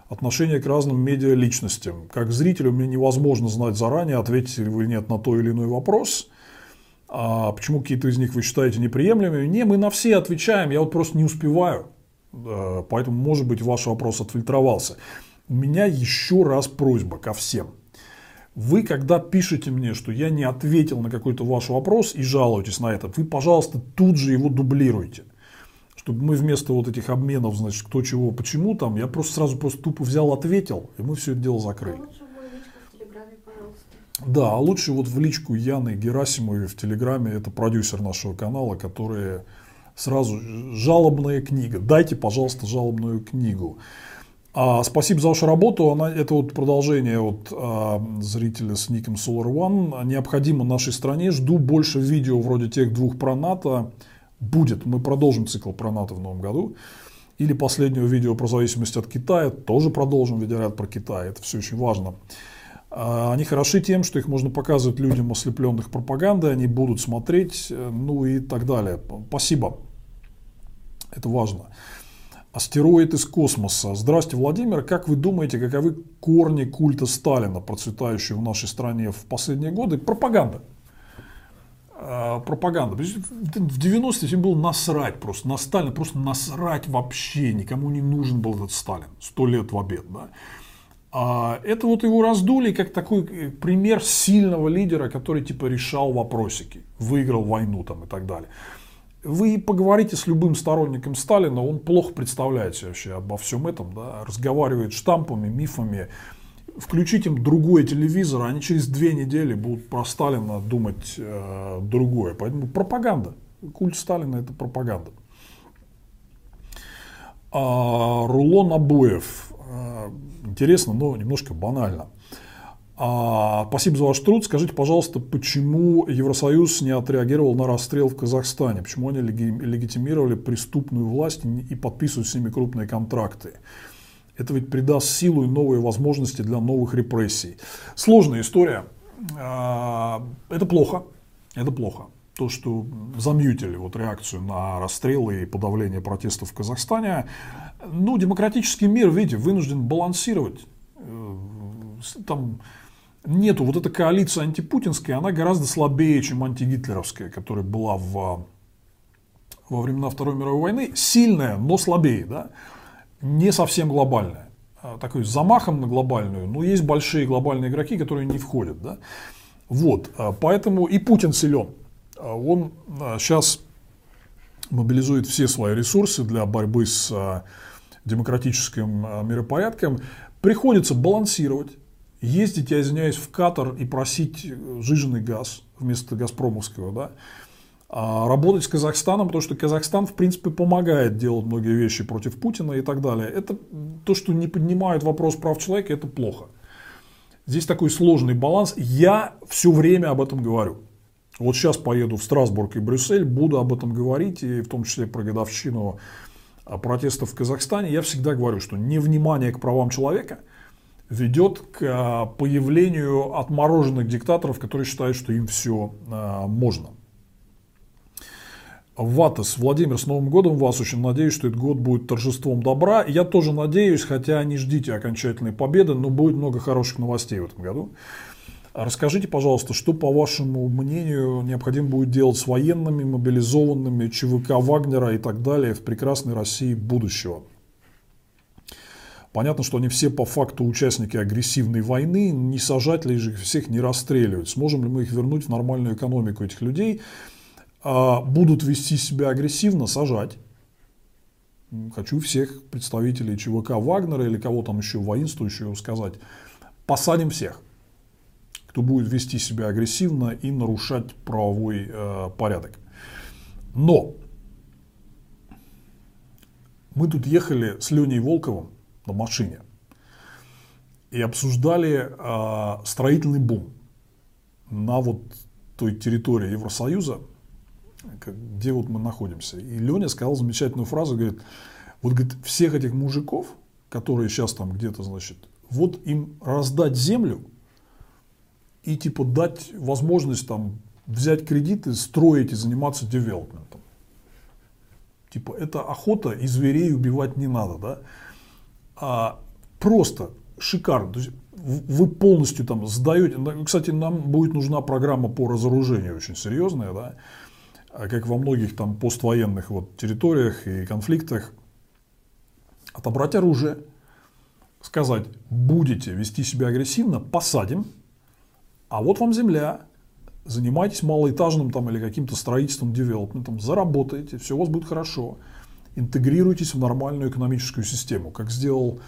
отношение к разным медиа-личностям. Как зрителю мне невозможно знать заранее, ответите ли вы нет на то или иной вопрос. А почему какие-то из них вы считаете неприемлемыми? Не, мы на все отвечаем, я вот просто не успеваю. Поэтому, может быть, ваш вопрос отфильтровался. У меня еще раз просьба ко всем. Вы, когда пишете мне, что я не ответил на какой-то ваш вопрос и жалуетесь на это, вы, пожалуйста, тут же его дублируйте. Чтобы мы вместо вот этих обменов, значит, кто чего, почему там, я просто сразу просто тупо взял, ответил, и мы все это дело закрыли. Да, а лучше вот в личку Яны Герасимовой в Телеграме, это продюсер нашего канала, который Сразу жалобная книга. Дайте, пожалуйста, жалобную книгу. А, спасибо за вашу работу. Она, это вот продолжение от а, зрителя с ником Solar One. Необходимо нашей стране. Жду больше видео вроде тех двух про НАТО. Будет. Мы продолжим цикл про НАТО в новом году. Или последнего видео про зависимость от Китая. Тоже продолжим видеоряд про Китай. Это все очень важно. А, они хороши тем, что их можно показывать людям, ослепленных пропагандой. Они будут смотреть, э, ну и так далее. Спасибо. Это важно. Астероид из космоса. Здравствуйте, Владимир. Как вы думаете, каковы корни культа Сталина, процветающего в нашей стране в последние годы? Пропаганда. А, пропаганда. В 90-е им было насрать просто на Сталина, просто насрать вообще. Никому не нужен был этот Сталин. Сто лет в обед. Да? А это вот его раздули как такой э, пример сильного лидера, который типа решал вопросики, выиграл войну там и так далее. Вы поговорите с любым сторонником Сталина, он плохо представляет себе вообще обо всем этом, да, разговаривает штампами, мифами. Включить им другой телевизор, они через две недели будут про Сталина думать э, другое. Поэтому пропаганда. Культ Сталина это пропаганда. А, рулон обоев. А, интересно, но немножко банально. А, спасибо за ваш труд. Скажите, пожалуйста, почему Евросоюз не отреагировал на расстрел в Казахстане? Почему они легитимировали преступную власть и подписывают с ними крупные контракты? Это ведь придаст силу и новые возможности для новых репрессий. Сложная история. А, это плохо. Это плохо. То, что замьютили вот реакцию на расстрелы и подавление протестов в Казахстане. Ну, демократический мир, видите, вынужден балансировать. Э, там нету вот эта коалиция антипутинская, она гораздо слабее, чем антигитлеровская, которая была в, во времена Второй мировой войны. Сильная, но слабее, да? не совсем глобальная. А, такой с замахом на глобальную, но есть большие глобальные игроки, которые не входят. Да? Вот, а, поэтому и Путин силен. А, он сейчас мобилизует все свои ресурсы для борьбы с демократическим миропорядком. Приходится балансировать ездить, я извиняюсь, в Катар и просить э, жиженый газ вместо газпромовского, да, а работать с Казахстаном, потому что Казахстан, в принципе, помогает делать многие вещи против Путина и так далее. Это то, что не поднимают вопрос прав человека, это плохо. Здесь такой сложный баланс. Я все время об этом говорю. Вот сейчас поеду в Страсбург и Брюссель, буду об этом говорить, и в том числе про годовщину а, протестов в Казахстане. Я всегда говорю, что невнимание к правам человека – ведет к а, появлению отмороженных диктаторов, которые считают, что им все а, можно. Ватас, Владимир, с Новым годом вас. Очень надеюсь, что этот год будет торжеством добра. Я тоже надеюсь, хотя не ждите окончательной победы, но будет много хороших новостей в этом году. Расскажите, пожалуйста, что, по вашему мнению, необходимо будет делать с военными, мобилизованными, ЧВК Вагнера и так далее в прекрасной России будущего? Понятно, что они все по факту участники агрессивной войны, не сажать ли же их всех, не расстреливать. Сможем ли мы их вернуть в нормальную экономику этих людей? А, будут вести себя агрессивно, сажать. Хочу всех представителей ЧВК Вагнера или кого там еще воинствующего сказать. Посадим всех, кто будет вести себя агрессивно и нарушать правовой э, порядок. Но мы тут ехали с Леней Волковым на машине и обсуждали э, строительный бум на вот той территории Евросоюза, где вот мы находимся. И Леня сказал замечательную фразу, говорит, вот говорит, всех этих мужиков, которые сейчас там где-то, значит, вот им раздать землю и типа дать возможность там взять кредиты, строить и заниматься девелопментом. Типа это охота и зверей убивать не надо, да? А, просто шикарно. То есть вы полностью там сдаете. Кстати, нам будет нужна программа по разоружению очень серьезная, да, а как во многих там поствоенных вот территориях и конфликтах. Отобрать оружие, сказать, будете вести себя агрессивно, посадим, а вот вам земля, занимайтесь малоэтажным там или каким-то строительством, девелопментом, заработаете, все у вас будет хорошо интегрируйтесь в нормальную экономическую систему, как сделал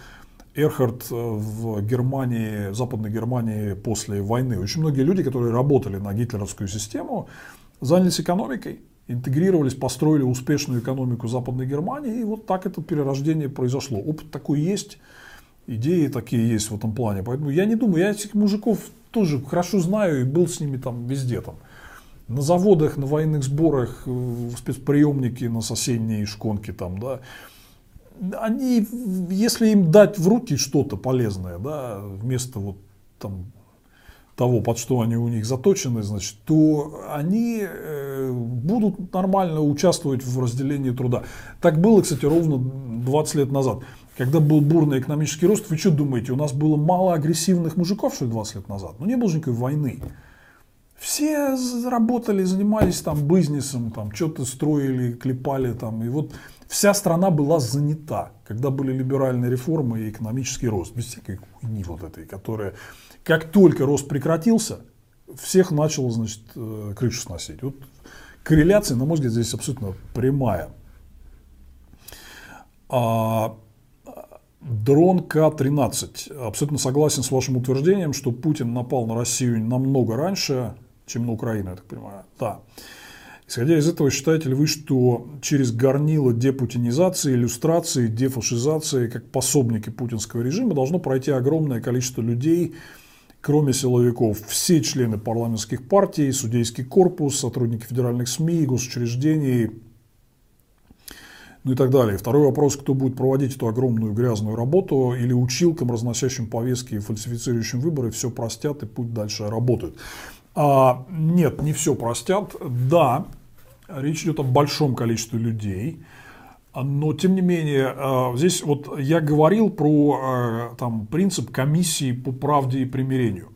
Эрхард э, в Германии, в Западной Германии после войны. Очень многие люди, которые работали на гитлеровскую систему, занялись экономикой интегрировались, построили успешную экономику Западной Германии, и вот так это перерождение произошло. Опыт такой есть, идеи такие есть в этом плане. Поэтому я не думаю, я этих мужиков тоже хорошо знаю и был с ними там везде там. На заводах, на военных сборах, э, в спецприемнике на соседней шконке там, да. Они, если им дать в руки что-то полезное, да, вместо вот там того, под что они у них заточены, значит, то они э, будут нормально участвовать в разделении труда. Так было, кстати, ровно 20 лет назад. Когда был бурный экономический рост, вы что думаете, у нас было мало агрессивных мужиков, что ли, 20 лет назад? Ну, не было же никакой войны. Все работали, занимались там бизнесом, там что-то строили, клепали там. И вот вся страна была занята, когда были либеральные реформы и экономический рост. Без всякой хуйни вот этой, которая как только рост прекратился, всех начало, значит, э, крышу сносить. Вот корреляция, на мой взгляд, здесь абсолютно прямая. А, дрон К-13. Абсолютно согласен с вашим утверждением, что Путин напал на Россию намного раньше, чем на Украину, я так понимаю. Да. Исходя из этого, считаете ли вы, что через горнило депутинизации, иллюстрации, дефашизации, как пособники путинского режима, должно пройти огромное количество людей, кроме силовиков, все члены парламентских партий, судейский корпус, сотрудники федеральных СМИ, госучреждений, ну и так далее. Второй вопрос, кто будет проводить эту огромную грязную работу, или училкам, разносящим повестки и фальсифицирующим выборы, все простят и путь дальше работают. А, нет, не все простят. Да, речь идет о большом количестве людей, но, тем не менее, э, здесь вот я говорил про э, там, принцип комиссии по правде и примирению.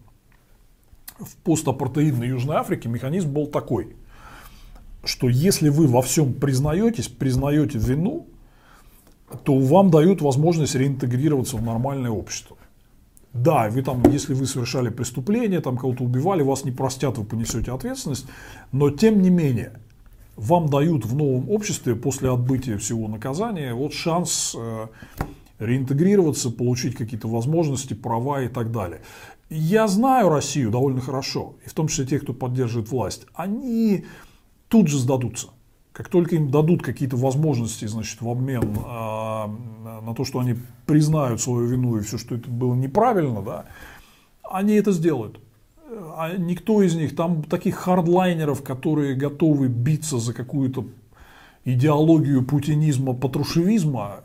В постапартеидной Южной Африке механизм был такой, что если вы во всем признаетесь, признаете вину, то вам дают возможность реинтегрироваться в нормальное общество. Да, вы там, если вы совершали преступление, там кого-то убивали, вас не простят, вы понесете ответственность, но тем не менее – вам дают в новом обществе после отбытия всего наказания вот шанс э, реинтегрироваться, получить какие-то возможности, права и так далее. Я знаю Россию довольно хорошо, и в том числе тех, кто поддерживает власть. Они тут же сдадутся. Как только им дадут какие-то возможности, значит, в обмен э, на то, что они признают свою вину и все, что это было неправильно, да, они это сделают а никто из них, там таких хардлайнеров, которые готовы биться за какую-то идеологию путинизма, патрушевизма,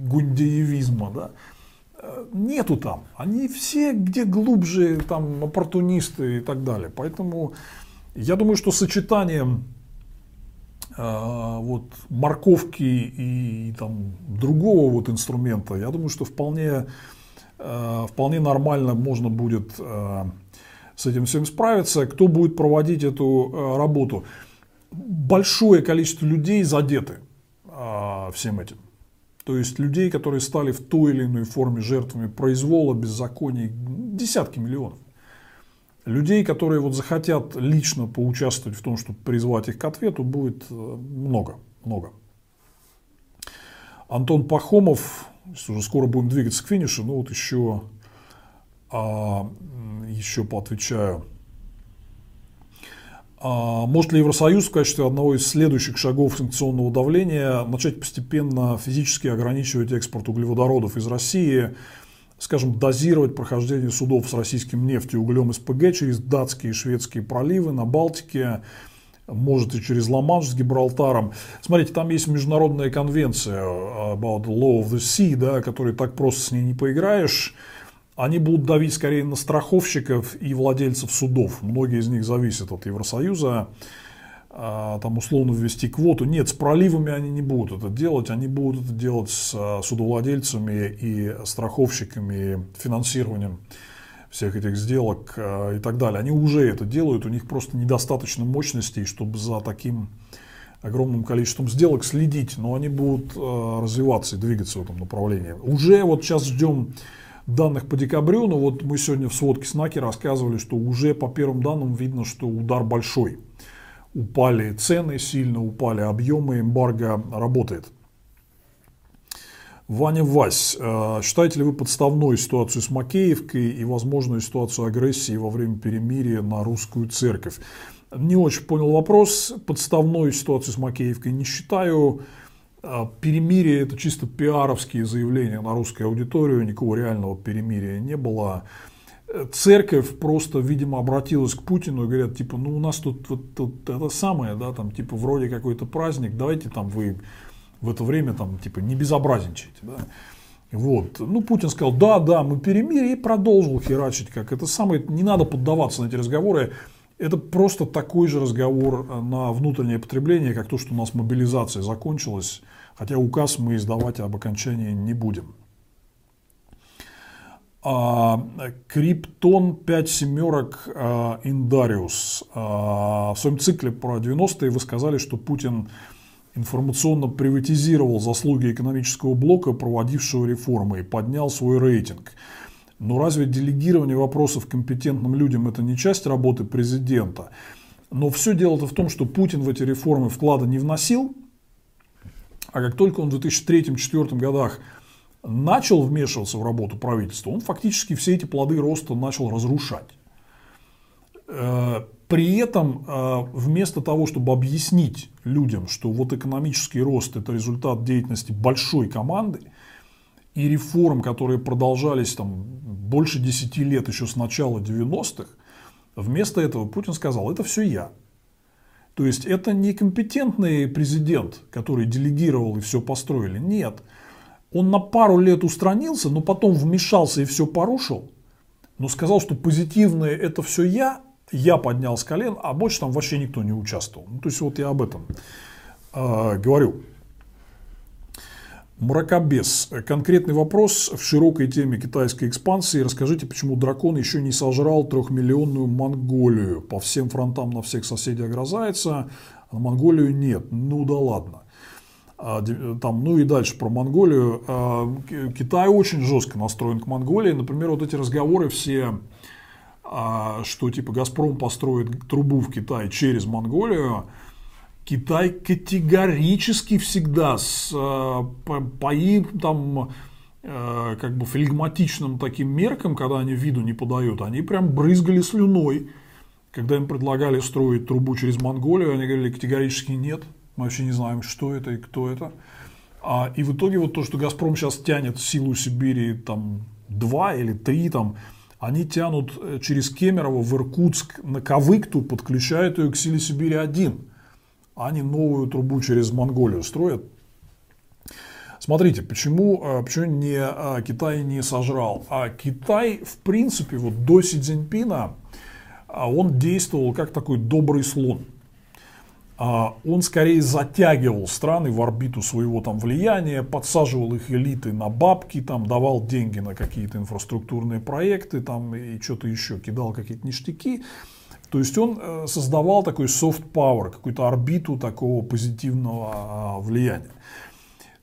гундеевизма, да, нету там. Они все где глубже, там, оппортунисты и так далее. Поэтому я думаю, что сочетанием вот, морковки и, там, другого вот инструмента, я думаю, что вполне, э, вполне нормально можно будет э, с этим всем справиться. Кто будет проводить эту работу? Большое количество людей задеты а, всем этим. То есть людей, которые стали в той или иной форме жертвами произвола, беззаконий, десятки миллионов. Людей, которые вот захотят лично поучаствовать в том, чтобы призвать их к ответу, будет э, много, много. Антон Пахомов, уже скоро будем двигаться к финишу, но вот еще а, еще поотвечаю. А, может ли Евросоюз в качестве одного из следующих шагов санкционного давления начать постепенно физически ограничивать экспорт углеводородов из России, скажем, дозировать прохождение судов с российским нефтью углем СПГ через датские и шведские проливы на Балтике, может и через Ла-Манш с Гибралтаром. Смотрите, там есть международная конвенция about the law of the sea, да, которой так просто с ней не поиграешь они будут давить скорее на страховщиков и владельцев судов. Многие из них зависят от Евросоюза. А, там условно ввести квоту. Нет, с проливами они не будут это делать. Они будут это делать с а, судовладельцами и страховщиками, финансированием всех этих сделок а, и так далее. Они уже это делают. У них просто недостаточно мощностей, чтобы за таким огромным количеством сделок следить. Но они будут развиваться и двигаться в этом направлении. Уже вот сейчас ждем данных по декабрю, но вот мы сегодня в сводке Снаки рассказывали, что уже по первым данным видно, что удар большой. Упали цены, сильно упали объемы, эмбарго работает. Ваня Вась, э, считаете ли вы подставной ситуацию с Макеевкой и возможную ситуацию агрессии во время перемирия на русскую церковь? Не очень понял вопрос. Подставной ситуацию с Макеевкой не считаю. Э, перемирие – это чисто пиаровские заявления на русскую аудиторию. Никакого реального перемирия не было. Церковь просто, видимо, обратилась к Путину и говорят, типа, ну у нас тут, вот, тут это самое, да, там, типа, вроде какой-то праздник, давайте там вы в это время там типа не безобразничайте. Да? Вот. Ну, Путин сказал, да, да, мы перемирие, и продолжил херачить, как это самое, не надо поддаваться на эти разговоры, это просто такой же разговор на внутреннее потребление, как то, что у нас мобилизация закончилась, хотя указ мы издавать об окончании не будем. А, Криптон 5 семерок а, Индариус. А, в своем цикле про 90-е вы сказали, что Путин информационно приватизировал заслуги экономического блока, проводившего реформы, и поднял свой рейтинг. Но разве делегирование вопросов компетентным людям это не часть работы президента? Но все дело-то в том, что Путин в эти реформы вклада не вносил, а как только он в 2003-2004 годах начал вмешиваться в работу правительства, он фактически все эти плоды роста начал разрушать. Э, при этом э, вместо того, чтобы объяснить людям, что вот экономический рост – это результат деятельности большой команды и реформ, которые продолжались там больше 10 лет еще с начала 90-х, вместо этого Путин сказал, это все я. То есть это не компетентный президент, который делегировал и все построили. Нет. Он на пару лет устранился, но потом вмешался и все порушил. Но сказал, что позитивное это все я, я поднял с колен, а больше там вообще никто не участвовал. Ну, то есть вот я об этом э, говорю. Мракобес. Конкретный вопрос в широкой теме китайской экспансии. Расскажите, почему дракон еще не сожрал трехмиллионную Монголию? По всем фронтам на всех соседей огрызается, а на Монголию нет. Ну да ладно. А, там, ну и дальше про Монголию. А, Китай очень жестко настроен к Монголии. Например, вот эти разговоры все а, что типа Газпром построит трубу в Китай через Монголию, Китай категорически всегда с по, по им там как бы флегматичным таким меркам, когда они виду не подают, они прям брызгали слюной. Когда им предлагали строить трубу через Монголию, они говорили категорически нет, мы вообще не знаем, что это и кто это. А, и в итоге вот то, что Газпром сейчас тянет силу Сибири там два или три там они тянут э, через Кемерово в Иркутск на Кавыкту, подключают ее к силе Сибири-1. Они новую трубу через Монголию строят. Смотрите, почему, э, почему не, э, Китай не сожрал? А Китай, в принципе, вот до Си Цзиньпина, он действовал как такой добрый слон – а, он скорее затягивал страны в орбиту своего там влияния, подсаживал их элиты на бабки, там, давал деньги на какие-то инфраструктурные проекты там, и что-то еще, кидал какие-то ништяки. То есть он э, создавал такой soft power, какую-то орбиту такого позитивного а, влияния.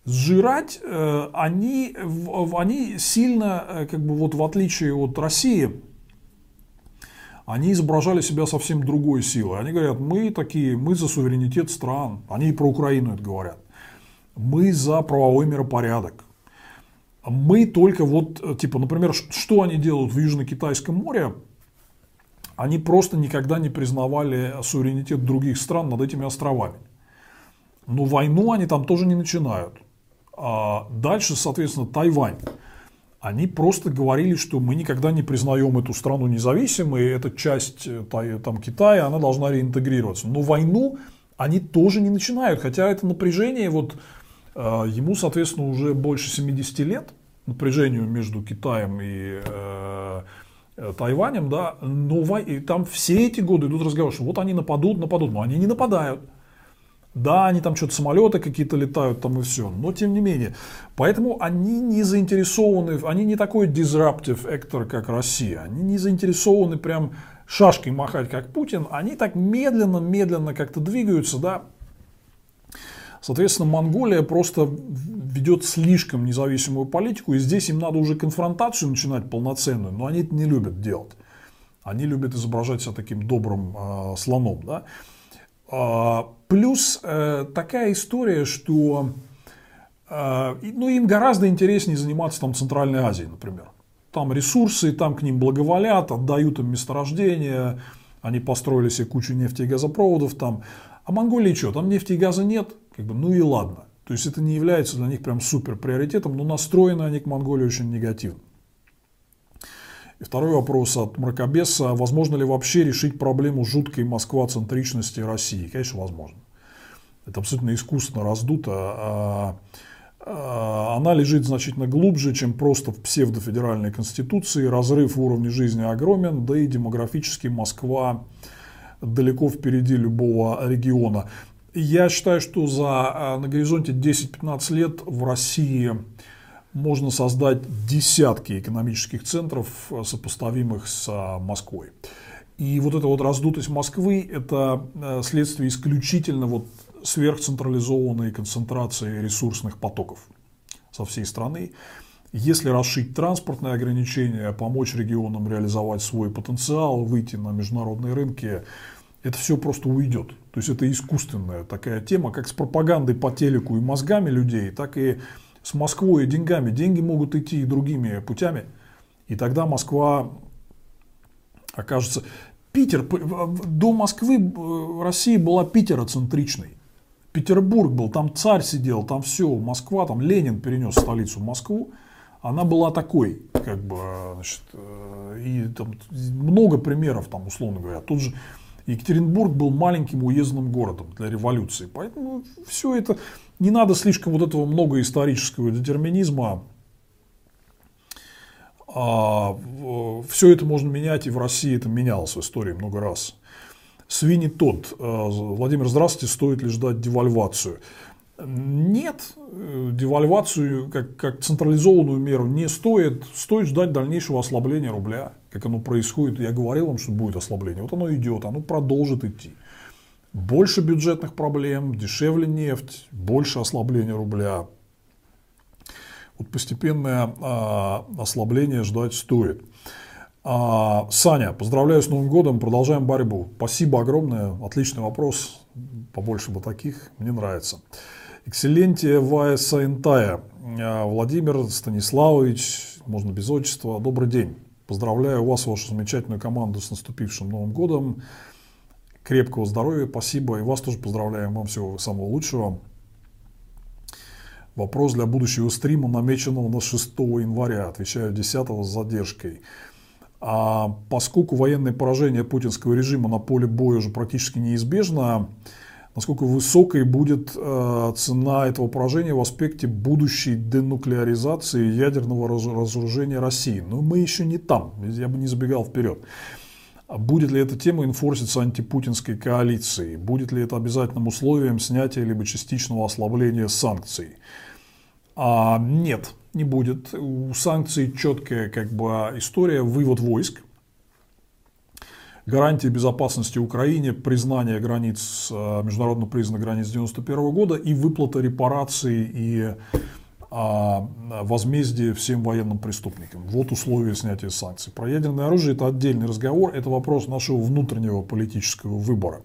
Сжирать э, они, они сильно, э, как бы вот в отличие от России, они изображали себя совсем другой силой. Они говорят, мы такие, мы за суверенитет стран. Они и про Украину это говорят. Мы за правовой миропорядок. Мы только вот, типа, например, что они делают в Южно-Китайском море? Они просто никогда не признавали суверенитет других стран над этими островами. Но войну они там тоже не начинают. А дальше, соответственно, Тайвань они просто говорили, что мы никогда не признаем эту страну независимой, эта часть э, там, Китая, она должна реинтегрироваться. Но войну они тоже не начинают, хотя это напряжение, вот э, ему, соответственно, уже больше 70 лет, напряжению между Китаем и э, э Тайванем, да, но и там все эти годы идут разговоры, что вот они нападут, нападут, но они не нападают. Да, они там что-то самолеты какие-то летают там и все, но тем не менее. Поэтому они не заинтересованы, они не такой disruptive actor, как Россия. Они не заинтересованы прям шашкой махать, как Путин. Они так медленно-медленно как-то двигаются, да. Соответственно, Монголия просто ведет слишком независимую политику, и здесь им надо уже конфронтацию начинать полноценную, но они это не любят делать. Они любят изображать себя таким добрым э, слоном, да. Плюс э, такая история, что А, ну, им гораздо интереснее заниматься там Центральной Азией, например. Там ресурсы, там к ним благоволят, отдают им месторождения, они построили себе кучу нефти и газопроводов там. А Монголии что, там нефти и газа нет? Как бы, ну и ладно. То есть это не является для них прям супер приоритетом, но настроены они к Монголии очень негативно. И второй вопрос от Мракобеса. Возможно ли вообще решить проблему жуткой Москва-центричности России? Конечно, возможно. Это абсолютно искусственно раздуто. А Э, она лежит значительно глубже, чем просто в псевдофедеральной конституции. Разрыв в уровне жизни огромен, да и демографически Москва далеко впереди любого региона. Я считаю, что за, э, на горизонте 10-15 лет в России можно создать десятки экономических центров, э, сопоставимых с Москвой. И вот эта вот раздутость Москвы – это следствие исключительно вот сверхцентрализованной концентрации ресурсных потоков со всей страны. Если расшить транспортные ограничения, помочь регионам реализовать свой потенциал, выйти на международные рынки, это все просто уйдет. То есть это искусственная такая тема, как с пропагандой по телеку и мозгами людей, так и с Москвой и деньгами. Деньги могут идти и другими путями. И тогда Москва окажется... Питер, до Москвы э, Россия была питероцентричной. Петербург был, там царь сидел, там все, Москва, там Ленин перенес столицу в Москву. Она была такой, как бы, значит, э, и там много примеров, там, условно говоря. Тут же Екатеринбург был маленьким уездным городом для революции. Поэтому все это, не надо слишком вот этого много исторического детерминизма. А, все это можно менять, и в России это менялось в истории много раз. Свини тот. Э, Владимир, здравствуйте, стоит ли ждать девальвацию? Нет, э, девальвацию как, как централизованную меру не стоит. Стоит ждать дальнейшего ослабления рубля, как оно происходит. Я говорил вам, что будет ослабление. Вот оно идет, оно продолжит идти. Больше бюджетных проблем, дешевле нефть, больше ослабления рубля. Вот постепенное а, ослабление ждать стоит. А, Саня, поздравляю с Новым годом, продолжаем борьбу. Спасибо огромное, отличный вопрос, побольше бы таких, мне нравится. Экселентия Вая Саентая, а, Владимир Станиславович, можно без отчества, добрый день. Поздравляю вас, вашу замечательную команду с наступившим Новым годом. Крепкого здоровья, спасибо. И вас тоже поздравляем, вам всего самого лучшего. Вопрос для будущего стрима, намеченного на 6 января. Отвечаю 10 с задержкой. А поскольку военное поражение путинского режима на поле боя уже практически неизбежно, насколько высокой будет э, цена этого поражения в аспекте будущей денуклеаризации ядерного разоружения России. Но мы еще не там, я бы не забегал вперед. Будет ли эта тема инфорситься антипутинской коалицией? Будет ли это обязательным условием снятия либо частичного ослабления санкций? А, нет, не будет. У санкций четкая как бы история, вывод войск, гарантия безопасности Украине, признание границ, э, международно признанных границ 1991 года и выплата репараций и а, возмездие всем военным преступникам. Вот условия снятия санкций. Про ядерное оружие это отдельный разговор, это вопрос нашего внутреннего политического выбора.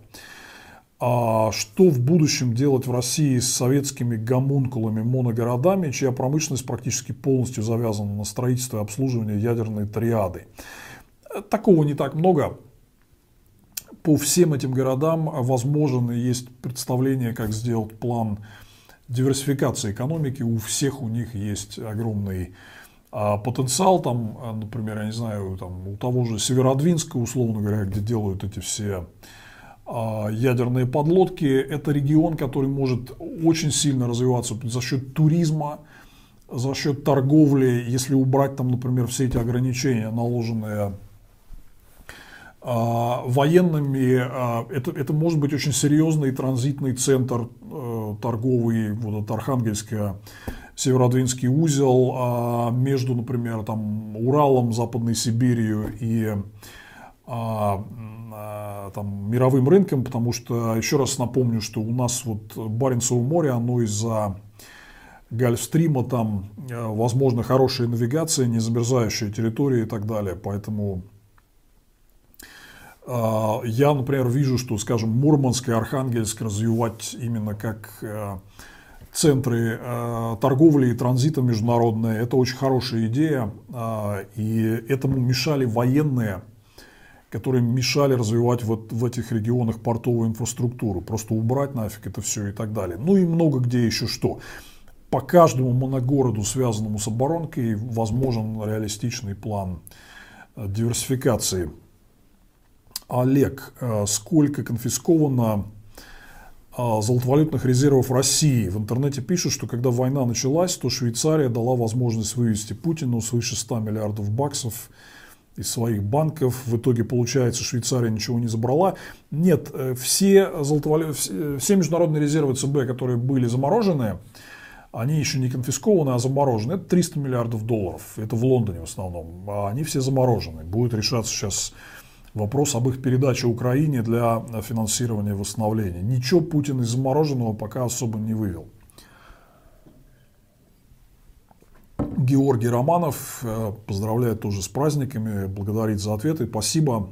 А что в будущем делать в России с советскими гомункулами, моногородами, чья промышленность практически полностью завязана на строительство и обслуживание ядерной триады? Такого не так много. По всем этим городам возможен и есть представление, как сделать план диверсификации экономики. У всех у них есть огромный а, потенциал. Там, например, я не знаю, там, у того же Северодвинска, условно говоря, где делают эти все а, ядерные подлодки. Это регион, который может очень сильно развиваться за счет туризма, за счет торговли, если убрать там, например, все эти ограничения, наложенные а, военными, а, это, это может быть очень серьезный транзитный центр э, торговый, вот этот Архангельский Северодвинский узел между, например, там, Уралом, Западной Сибирью и там, мировым рынкам, потому что, еще раз напомню, что у нас вот Баренцево море, оно из-за Гольфстрима, там, э, возможно, хорошая навигация, не замерзающая территория и так далее. Поэтому я, например, вижу, что, скажем, Мурманск и Архангельск развивать именно как э, центры э, торговли и транзита международные. Это очень хорошая идея. Э, и этому мешали военные, которые мешали развивать вот в этих регионах портовую инфраструктуру. Просто убрать нафиг это все и так далее. Ну и много где еще что. По каждому моногороду, связанному с оборонкой, возможен реалистичный план диверсификации. Олег, э, сколько конфисковано а, золотовалютных резервов России. В интернете пишут, что когда война началась, то Швейцария дала возможность вывести Путину свыше 100 миллиардов баксов из своих банков. В итоге, получается, Швейцария ничего не забрала. Нет, э, все, золотовалю... все международные резервы ЦБ, которые были заморожены, они еще не конфискованы, а заморожены. Это 300 миллиардов долларов. Это в Лондоне в основном. А они все заморожены. Будет решаться сейчас вопрос об их передаче Украине для финансирования восстановления. Ничего Путин из замороженного пока особо не вывел. Георгий Романов э, поздравляет тоже с праздниками, благодарит за ответы. Спасибо.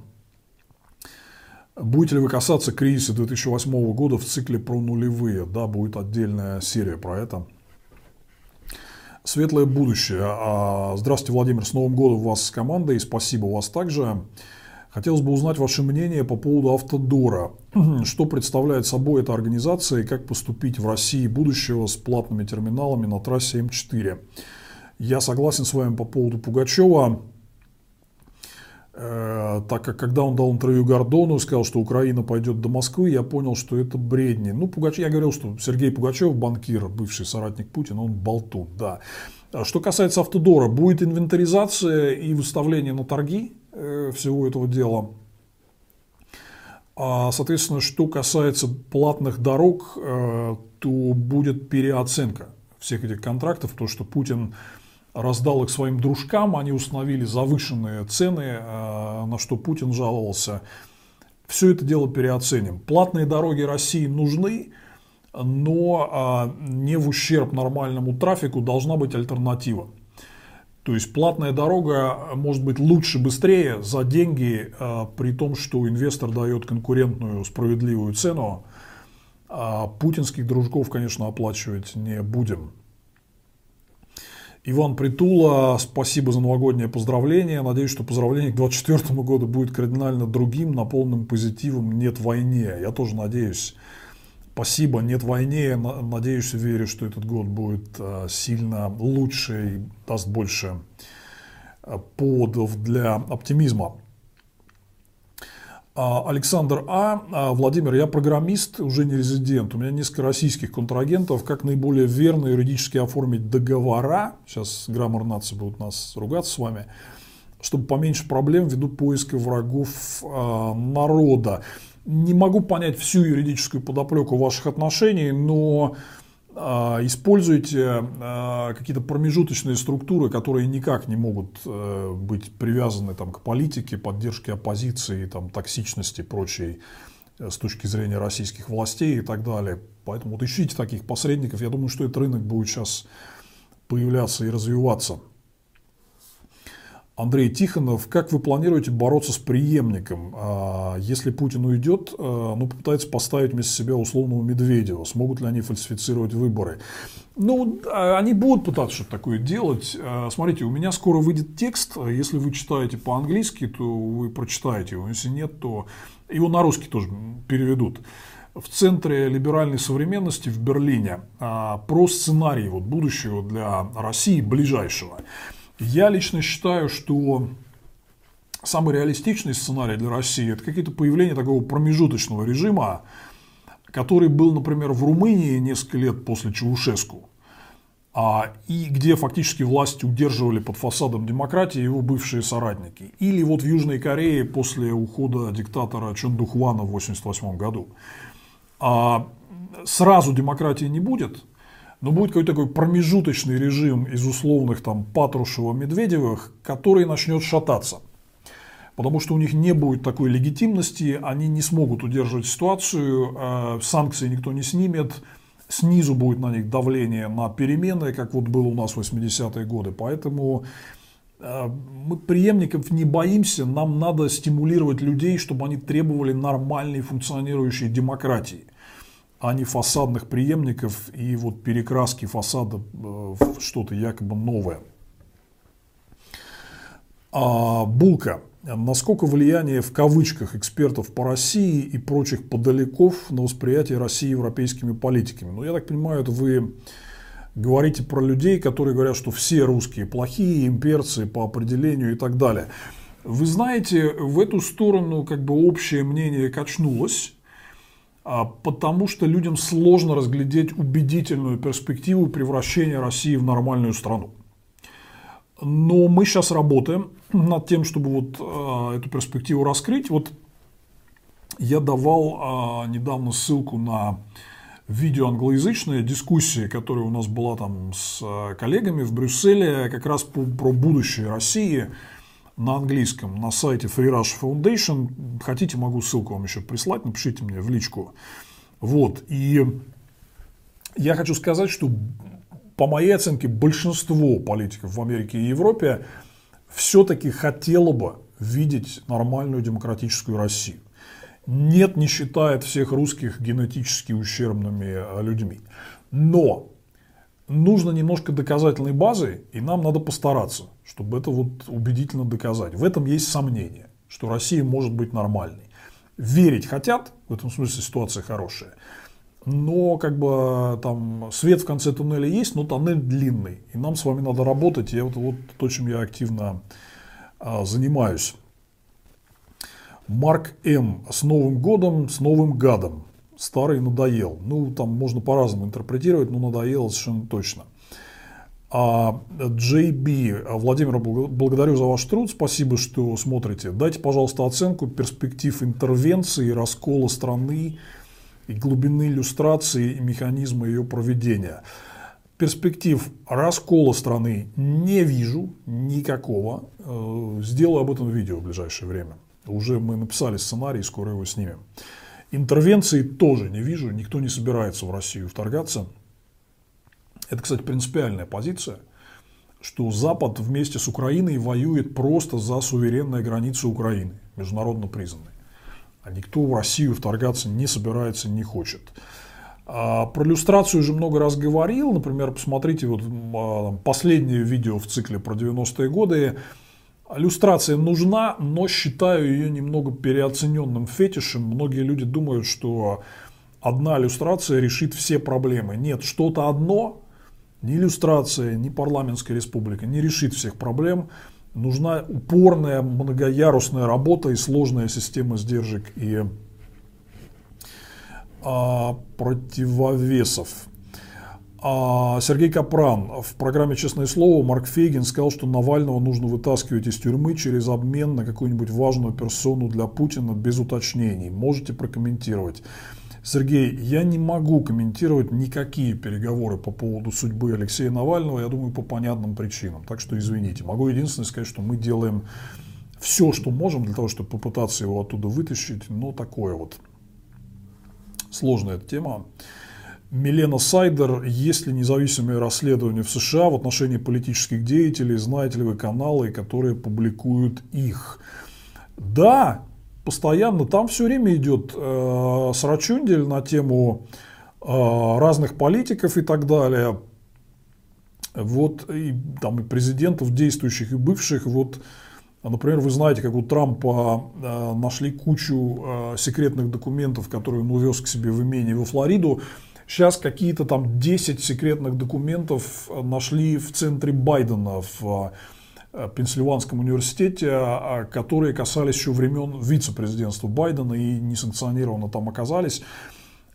Будете ли вы касаться кризиса 2008 года в цикле про нулевые? Да, будет отдельная серия про это. Светлое будущее. А, здравствуйте, Владимир, с Новым годом вас с командой. Спасибо вас также. Хотелось бы узнать ваше мнение по поводу Автодора. Что представляет собой эта организация и как поступить в России будущего с платными терминалами на трассе М4. Я согласен с вами по поводу Пугачева, э, так как когда он дал интервью Гордону и сказал, что Украина пойдет до Москвы, я понял, что это бредни. Ну, Пугач... я говорил, что Сергей Пугачев, банкир, бывший соратник Путина, он болтун, да. А что касается Автодора, будет инвентаризация и выставление на торги всего этого дела. А, соответственно, что касается платных дорог, э, то будет переоценка всех этих контрактов, то что Путин раздал их своим дружкам, они установили завышенные цены, э, на что Путин жаловался. Все это дело переоценим. Платные дороги России нужны, но а, не в ущерб нормальному трафику должна быть альтернатива. То есть платная дорога может быть лучше, быстрее за деньги, а, при том, что инвестор дает конкурентную справедливую цену. А путинских дружков, конечно, оплачивать не будем. Иван Притула, спасибо за новогоднее поздравление. Надеюсь, что поздравление к 2024 году будет кардинально другим, наполненным позитивом «нет войне». Я тоже надеюсь. Спасибо, нет войне. Надеюсь и верю, что этот год будет а, сильно лучше и даст больше а, поводов для оптимизма. А, Александр А. Владимир, я программист, уже не резидент. У меня несколько российских контрагентов. Как наиболее верно юридически оформить договора? Сейчас граммар нации будут нас ругаться с вами чтобы поменьше проблем ввиду поиска врагов народа не могу понять всю юридическую подоплеку ваших отношений, но а, используйте а, какие-то промежуточные структуры, которые никак не могут э, быть привязаны там, к политике, поддержке оппозиции, там, токсичности и прочей э, с точки зрения российских властей и так далее. Поэтому вот ищите таких посредников. Я думаю, что этот рынок будет сейчас появляться и развиваться. Андрей Тихонов, как вы планируете бороться с преемником? А, если Путин уйдет, а, ну, попытается поставить вместо себя условного Медведева. Смогут ли они фальсифицировать выборы? Ну, а, они будут пытаться что-то такое делать. Смотрите, у меня скоро выйдет текст. Если вы читаете по-английски, то вы прочитаете его. Если нет, то его на русский тоже переведут в Центре либеральной современности в Берлине про сценарий вот будущего для России ближайшего. Я лично считаю, что самый реалистичный сценарий для России это какие-то появления такого промежуточного режима, который был, например, в Румынии несколько лет после Чаушеску, а, и где фактически власть удерживали под фасадом демократии его бывшие соратники. Или вот в Южной Корее после ухода диктатора Чондухвана в 1988 году. А сразу демократии не будет, но будет какой-то такой промежуточный режим из условных там Патрушева-Медведевых, который начнет шататься. Потому что у них не будет такой легитимности, они не смогут удерживать ситуацию, э, санкции никто не снимет, снизу будет на них давление на перемены, как вот было у нас в 80-е годы. Поэтому э, мы преемников не боимся, нам надо стимулировать людей, чтобы они требовали нормальной функционирующей демократии а не фасадных преемников и вот перекраски фасада э, в что-то якобы новое. А, Булка. Насколько влияние в кавычках экспертов по России и прочих подаляков на восприятие России европейскими политиками? Ну, я так понимаю, это вы говорите про людей, которые говорят, что все русские плохие, имперцы по определению и так далее. Вы знаете, в эту сторону как бы общее мнение качнулось, потому что людям сложно разглядеть убедительную перспективу превращения России в нормальную страну. Но мы сейчас работаем над тем, чтобы вот э, эту перспективу раскрыть. Вот я давал э, недавно ссылку на видео англоязычная дискуссия, которая у нас была там с коллегами в Брюсселе, как раз про будущее России на английском на сайте Free Russia Foundation. Хотите, могу ссылку вам еще прислать, напишите мне в личку. Вот. И я хочу сказать, что по моей оценке большинство политиков в Америке и Европе все-таки хотело бы видеть нормальную демократическую Россию нет, не считает всех русских генетически ущербными э, людьми. Но нужно немножко доказательной базы, и нам надо постараться, чтобы это вот убедительно доказать. В этом есть сомнение, что Россия может быть нормальной. Верить хотят, в этом смысле ситуация хорошая. Но как бы там свет в конце туннеля есть, но тоннель длинный. И нам с вами надо работать, и это вот то, чем я активно а, занимаюсь. Марк М. С Новым годом, с новым гадом. Старый надоел. Ну, там можно по-разному интерпретировать, но надоело совершенно точно. А JB, Владимир, благодарю за ваш труд, спасибо, что смотрите. Дайте, пожалуйста, оценку перспектив интервенции, раскола страны и глубины иллюстрации и механизма ее проведения. Перспектив раскола страны не вижу никакого. Э, сделаю об этом видео в ближайшее время. Уже мы написали сценарий, скоро его снимем. Интервенции тоже не вижу, никто не собирается в Россию вторгаться. Это, кстати, принципиальная позиция, что Запад вместе с Украиной воюет просто за суверенные границы Украины, международно признанные. А никто в Россию вторгаться не собирается, не хочет. А про иллюстрацию уже много раз говорил. Например, посмотрите вот а, последнее видео в цикле про 90-е годы. Иллюстрация нужна, но считаю ее немного переоцененным фетишем. Многие люди думают, что одна иллюстрация решит все проблемы. Нет, что-то одно, ни иллюстрация, ни парламентская республика не решит всех проблем. Нужна упорная многоярусная работа и сложная система сдержек и а, противовесов. А Сергей Капран в программе «Честное слово» Марк Фейгин сказал, что Навального нужно вытаскивать из тюрьмы через обмен на какую-нибудь важную персону для Путина без уточнений. Можете прокомментировать. Сергей, я не могу комментировать никакие переговоры по поводу судьбы Алексея Навального, я думаю, по понятным причинам. Так что извините. Могу единственное сказать, что мы делаем все, что можем для того, чтобы попытаться его оттуда вытащить. Но такое вот сложная эта тема. Милена Сайдер, есть ли независимые расследования в США в отношении политических деятелей, знаете ли вы каналы, которые публикуют их? Да, постоянно, там все время идет э, срачундель на тему э, разных политиков и так далее. Вот и, там, и президентов действующих и бывших, вот Например, вы знаете, как у Трампа э, нашли кучу э, секретных документов, которые он увез к себе в имение во Флориду. Сейчас какие-то там 10 секретных документов нашли в центре Байдена в э, Пенсильванском университете, которые касались еще времен вице-президентства Байдена и несанкционированно там оказались.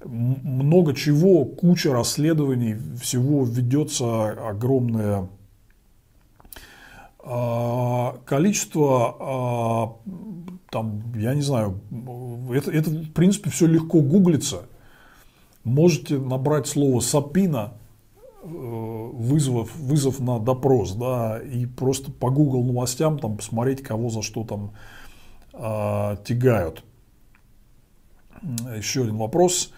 Много чего, куча расследований, всего ведется огромное а, количество, а, там, я не знаю, это, это в принципе все легко гуглится можете набрать слово «сапина», э, вызвав, вызов на допрос, да, и просто по Google новостям там посмотреть, кого за что там э, тягают. Еще один вопрос.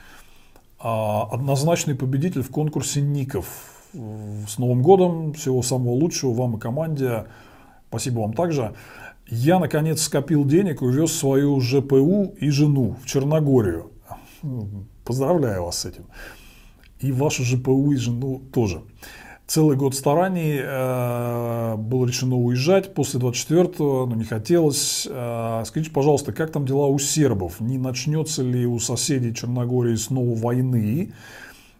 А, однозначный победитель в конкурсе ников. С Новым годом, всего самого лучшего вам и команде. Спасибо вам также. Я, наконец, скопил денег и увез свою ЖПУ и жену в Черногорию Поздравляю вас с этим. И вашу ЖПУ и жену тоже. Целый год стараний э, было решено уезжать после 24-го, но не хотелось. Э, скажите, пожалуйста, как там дела у сербов? Не начнется ли у соседей Черногории снова войны?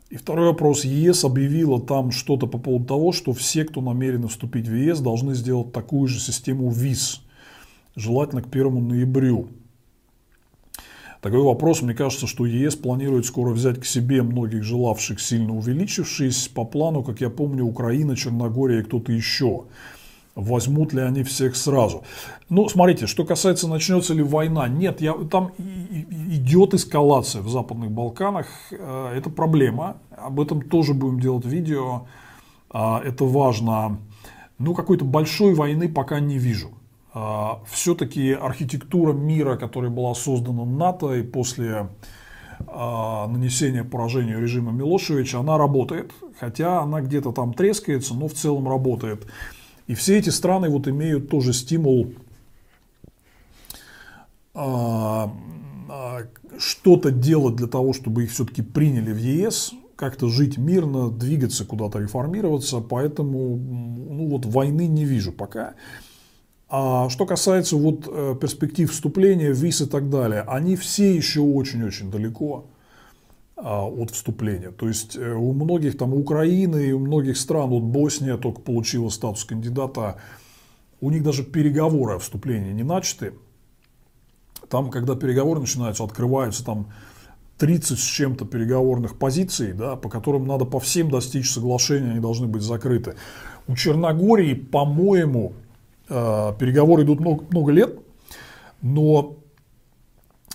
И второй вопрос. ЕС объявила там что-то по поводу того, что все, кто намерены вступить в ЕС, должны сделать такую же систему ВИЗ, желательно к 1 ноябрю. Такой вопрос, мне кажется, что ЕС планирует скоро взять к себе многих желавших, сильно увеличившись. По плану, как я помню, Украина, Черногория и кто-то еще. Возьмут ли они всех сразу? Ну, смотрите, что касается, начнется ли война. Нет, я, там идет эскалация в Западных Балканах. Э, это проблема. Об этом тоже будем делать видео. А, это важно. Ну, какой-то большой войны пока не вижу. А, все-таки архитектура мира, которая была создана НАТО и после а, нанесения поражения режима Милошевича, она работает, хотя она где-то там трескается, но в целом работает. И все эти страны вот имеют тоже стимул а, что-то делать для того, чтобы их все-таки приняли в ЕС, как-то жить мирно, двигаться куда-то, реформироваться, поэтому ну вот войны не вижу пока. А что касается вот э, перспектив вступления, виз и так далее, они все еще очень-очень далеко а, от вступления. То есть э, у многих там Украины и у многих стран, вот Босния только получила статус кандидата, у них даже переговоры о вступлении не начаты. Там, когда переговоры начинаются, открываются там 30 с чем-то переговорных позиций, да, по которым надо по всем достичь соглашения, они должны быть закрыты. У Черногории, по-моему, переговоры идут много, много лет, но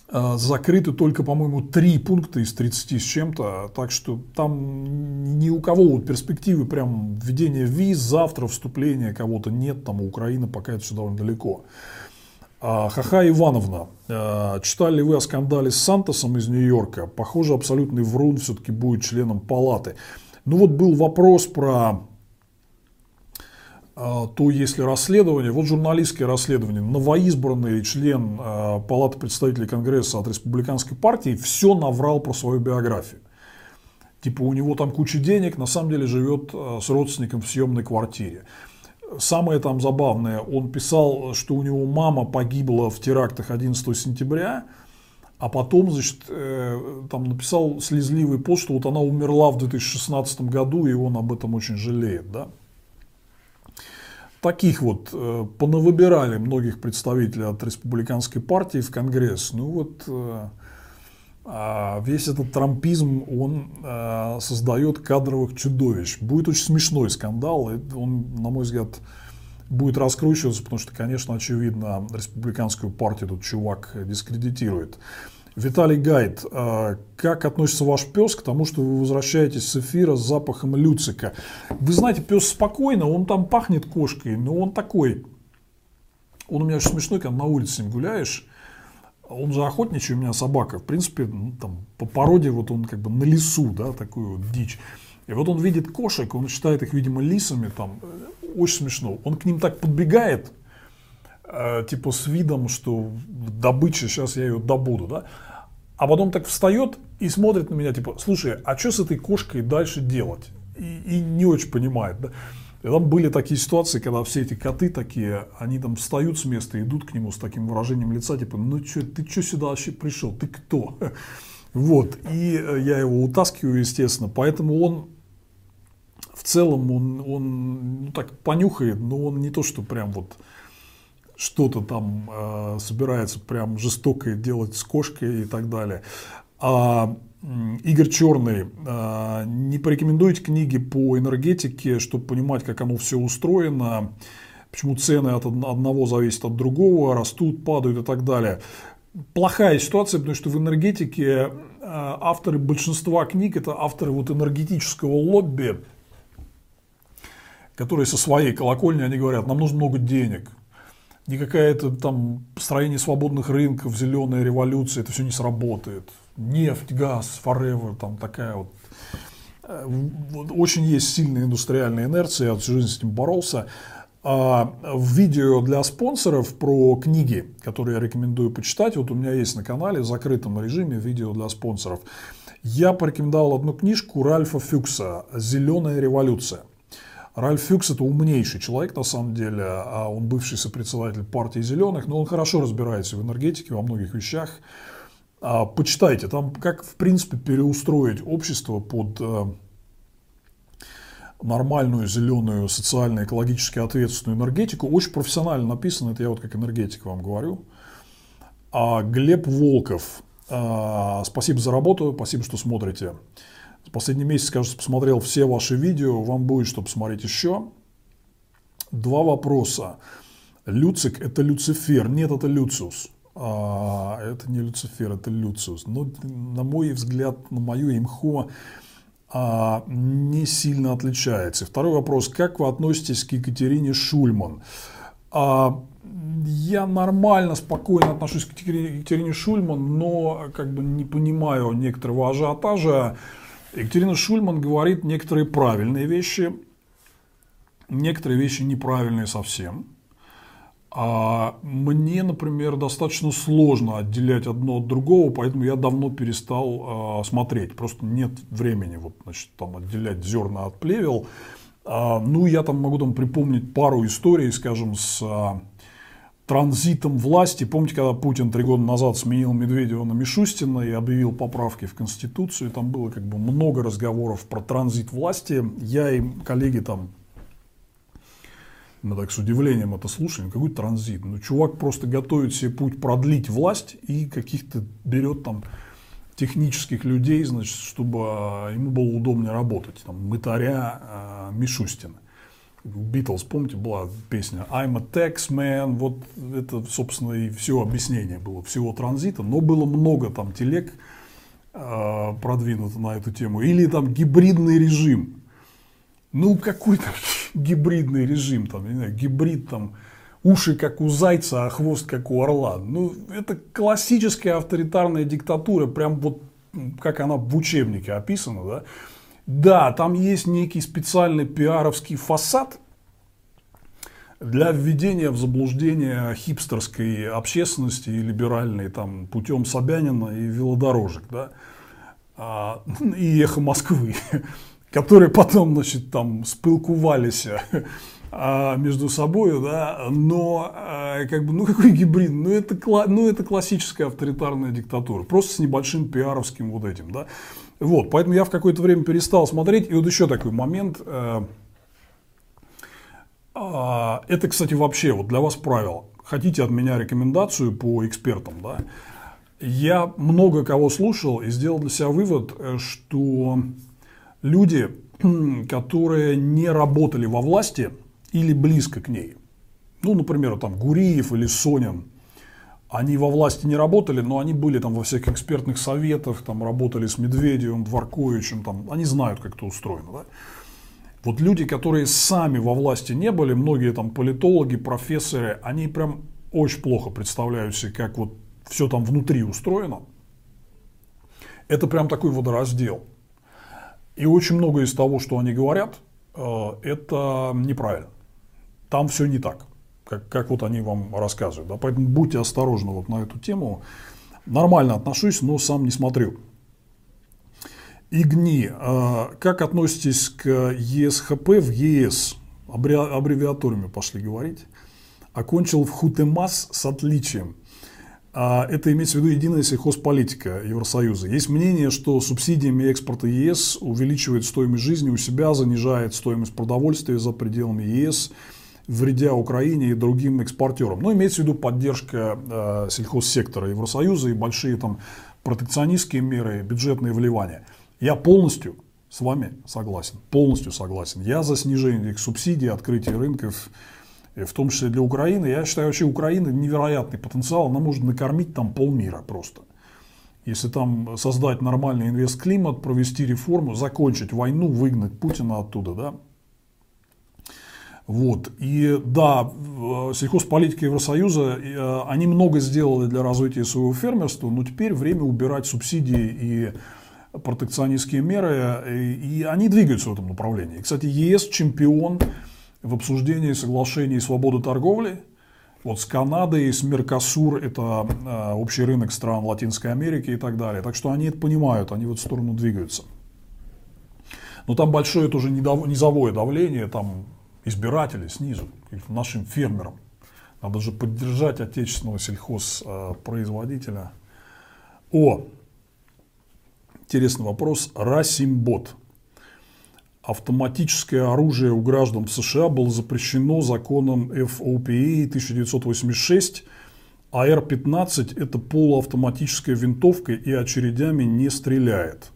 э, закрыты только, по-моему, три пункта из 30 с чем-то, так что там ни у кого вот перспективы прям введения виз, завтра вступления кого-то нет, там у Украины пока это все довольно далеко. А, Хаха Ивановна, э, читали ли вы о скандале с Сантосом из Нью-Йорка? Похоже, абсолютный врун все-таки будет членом палаты. Ну вот был вопрос про то если расследование, вот журналистское расследование, новоизбранный член а, Палаты представителей Конгресса от Республиканской партии все наврал про свою биографию. Типа у него там куча денег, на самом деле живет а, с родственником в съемной квартире. Самое там забавное, он писал, что у него мама погибла в терактах 11 сентября, а потом, значит, э, там написал слезливый пост, что вот она умерла в 2016 году, и он об этом очень жалеет, да таких вот э, понавыбирали многих представителей от республиканской партии в Конгресс. Ну вот э, а весь этот трампизм, он э, создает кадровых чудовищ. Будет очень смешной скандал, и он, на мой взгляд, будет раскручиваться, потому что, конечно, очевидно, республиканскую партию этот чувак дискредитирует. Виталий Гайд, а, как относится ваш пес к тому, что вы возвращаетесь с эфира с запахом люцика? Вы знаете, пес спокойно, он там пахнет кошкой, но он такой. Он у меня очень смешной, когда на улице с ним гуляешь. Он же охотничий у меня собака. В принципе, ну, там, по породе вот он как бы на лесу, да, такую вот дичь. И вот он видит кошек, он считает их, видимо, лисами, там, очень смешно. Он к ним так подбегает, типа с видом, что добыча, сейчас я ее добуду, да. А потом так встает и смотрит на меня, типа, слушай, а что с этой кошкой дальше делать? И, и не очень понимает. Да? И там были такие ситуации, когда все эти коты такие, они там встают с места идут к нему с таким выражением лица, типа, ну что, ты что сюда вообще пришел, ты кто? Вот, и э, я его утаскиваю, естественно, поэтому он в целом, он, он ну, так понюхает, но он не то, что прям вот что-то там э, собирается прям жестоко делать с кошкой и так далее. А Игорь Черный, э, не порекомендуете книги по энергетике, чтобы понимать, как оно все устроено, почему цены от одного зависят от другого, растут, падают и так далее. Плохая ситуация, потому что в энергетике э, авторы большинства книг это авторы вот энергетического лобби, которые со своей колокольни они говорят, нам нужно много денег, никакая это там построение свободных рынков, зеленая революция, это все не сработает. Нефть, газ, forever, там такая вот. Э, очень есть сильная индустриальная инерция, я всю жизнь с этим боролся. А в видео для спонсоров про книги, которые я рекомендую почитать, вот у меня есть на канале в закрытом режиме видео для спонсоров, я порекомендовал одну книжку Ральфа Фюкса «Зеленая революция». Ральф Фюкс это умнейший человек на самом деле, а он бывший сопредседатель партии зеленых, но он хорошо разбирается в энергетике, во многих вещах. А, почитайте, там как в принципе переустроить общество под э, нормальную зеленую социально-экологически ответственную энергетику. Очень профессионально написано, это я вот как энергетик вам говорю. А Глеб Волков, а, спасибо за работу, спасибо, что смотрите. Последний месяц, кажется, посмотрел все ваши видео, вам будет что посмотреть еще. Два вопроса. Люцик – это Люцифер? Нет, это Люциус. А, это не Люцифер, это Люциус. Но, на мой взгляд, на мою имхо а, не сильно отличается. Второй вопрос. Как вы относитесь к Екатерине Шульман? А, я нормально, спокойно отношусь к Екатерине Шульман, но как бы не понимаю некоторого ажиотажа. Екатерина Шульман говорит некоторые правильные вещи, некоторые вещи неправильные совсем. А мне, например, достаточно сложно отделять одно от другого, поэтому я давно перестал э, смотреть. Просто нет времени вот, значит, там, отделять зерна от плевел. А, ну, я там могу там, припомнить пару историй, скажем, с а, транзитом власти. Помните, когда Путин три года назад сменил Медведева на Мишустина и объявил поправки в Конституцию, там было как бы много разговоров про транзит власти. Я и коллеги там мы так с удивлением это слушаем, какой транзит. Ну, чувак просто готовит себе путь продлить власть и каких-то берет там технических людей, значит, чтобы а, ему было удобнее работать. Там, мытаря э, Мишустина. Битлз, помните, была песня I'm a tax man, вот это, собственно, и все объяснение было всего транзита, но было много там телег э, продвинуто на эту тему. Или там гибридный режим. Ну, какой-то гибридный режим, там, не знаю, гибрид там, уши как у зайца, а хвост как у орла. Ну, это классическая авторитарная диктатура, прям вот как она в учебнике описана, да. Да, там есть некий специальный пиаровский фасад для введения в заблуждение хипстерской общественности и либеральной там, путем Собянина и велодорожек, да, а, и эхо Москвы которые потом, значит, там спылкувались а, между собой, да, но а, как бы, ну какой гибрид, ну это, ну это классическая авторитарная диктатура, просто с небольшим пиаровским вот этим, да. Вот, поэтому я в какое-то время перестал смотреть, и вот еще такой момент, э, э, это, кстати, вообще вот для вас правило, хотите от меня рекомендацию по экспертам, да, я много кого слушал и сделал для себя вывод, э, что люди, которые не работали во власти или близко к ней, ну, например, там Гуриев или Сонин, они во власти не работали, но они были там во всяких экспертных советах, там работали с Медведевым, Дворковичем, там, они знают, как это устроено. Да? Вот люди, которые сами во власти не были, многие там политологи, профессоры, они прям очень плохо представляют себе, как вот все там внутри устроено. Это прям такой водораздел. И очень много из того, что они говорят, э, это неправильно. Там все не так, как, как вот они вам рассказывают. Да? Поэтому будьте осторожны вот на эту тему. Нормально отношусь, но сам не смотрю. ИГНИ. Э, как относитесь к ЕСХП в ЕС? Аббревиатурами пошли говорить. Окончил в Хутемас с отличием. А это имеется в виду единая сельхозполитика Евросоюза. Есть мнение, что субсидиями экспорта ЕС увеличивает стоимость жизни у себя, занижает стоимость продовольствия за пределами ЕС, вредя Украине и другим экспортерам. Но имеется в виду поддержка э, сельхозсектора Евросоюза и большие там протекционистские меры, бюджетные вливания. Я полностью с вами согласен, полностью согласен. Я за снижение их субсидий, открытие рынков в том числе для Украины. Я считаю, вообще Украина невероятный потенциал, она может накормить там полмира просто. Если там создать нормальный инвест-климат, провести реформу, закончить войну, выгнать Путина оттуда, да. Вот. И да, сельхозполитика Евросоюза, э, они много сделали для развития своего фермерства, но теперь время убирать субсидии и протекционистские меры, и они двигаются в этом направлении. Кстати, ЕС чемпион в обсуждении соглашений свободы торговли. Вот с Канадой, с Меркосур, это э, общий рынок стран Латинской Америки и так далее. Так что они это понимают, они в эту сторону двигаются. Но там большое тоже низовое давление, там избиратели снизу, нашим фермерам. Надо же поддержать отечественного сельхозпроизводителя. О, интересный вопрос. Расимбот. Автоматическое оружие у граждан США было запрещено законом FOPA 1986, а Р-15 – это полуавтоматическая винтовка и очередями не стреляет.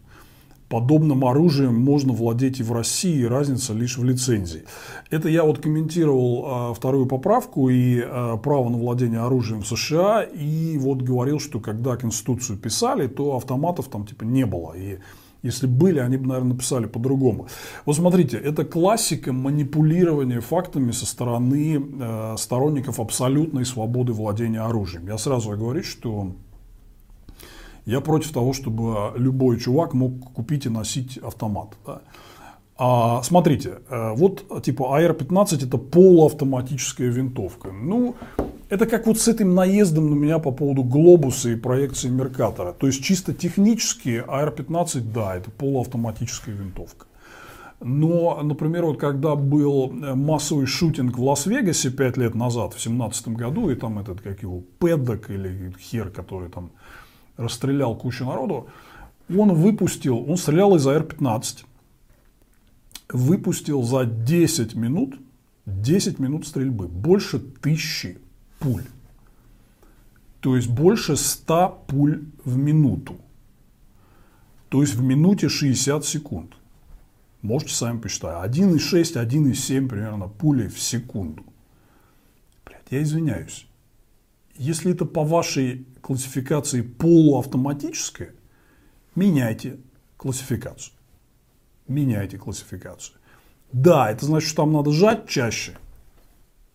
Подобным оружием можно владеть и в России, разница лишь в лицензии. Это я вот комментировал а, вторую поправку и а, право на владение оружием в США, и вот говорил, что когда Конституцию писали, то автоматов там типа не было. И если были, они бы, наверное, написали по-другому. Вот смотрите, это классика манипулирования фактами со стороны э, сторонников абсолютной свободы владения оружием. Я сразу говорю, что я против того, чтобы любой чувак мог купить и носить автомат. Да. А, смотрите, э, вот типа AR-15 это полуавтоматическая винтовка. Ну, это как вот с этим наездом на меня по поводу глобуса и проекции Меркатора. То есть чисто технически AR-15, да, это полуавтоматическая винтовка. Но, например, вот когда был э, массовый шутинг в Лас-Вегасе 5 лет назад, в 2017 году, и там этот, как его, Пэддок или Хер, который там расстрелял кучу народу, он выпустил, он стрелял из АР-15, выпустил за 10 минут, 10 минут стрельбы, больше тысячи пуль. То есть больше 100 пуль в минуту. То есть в минуте 60 секунд. Можете сами посчитать. 1,6, 1,7 примерно пули в секунду. Блядь, я извиняюсь. Если это по вашей классификации полуавтоматическая, меняйте классификацию. Меняйте классификацию. Да, это значит, что там надо сжать чаще,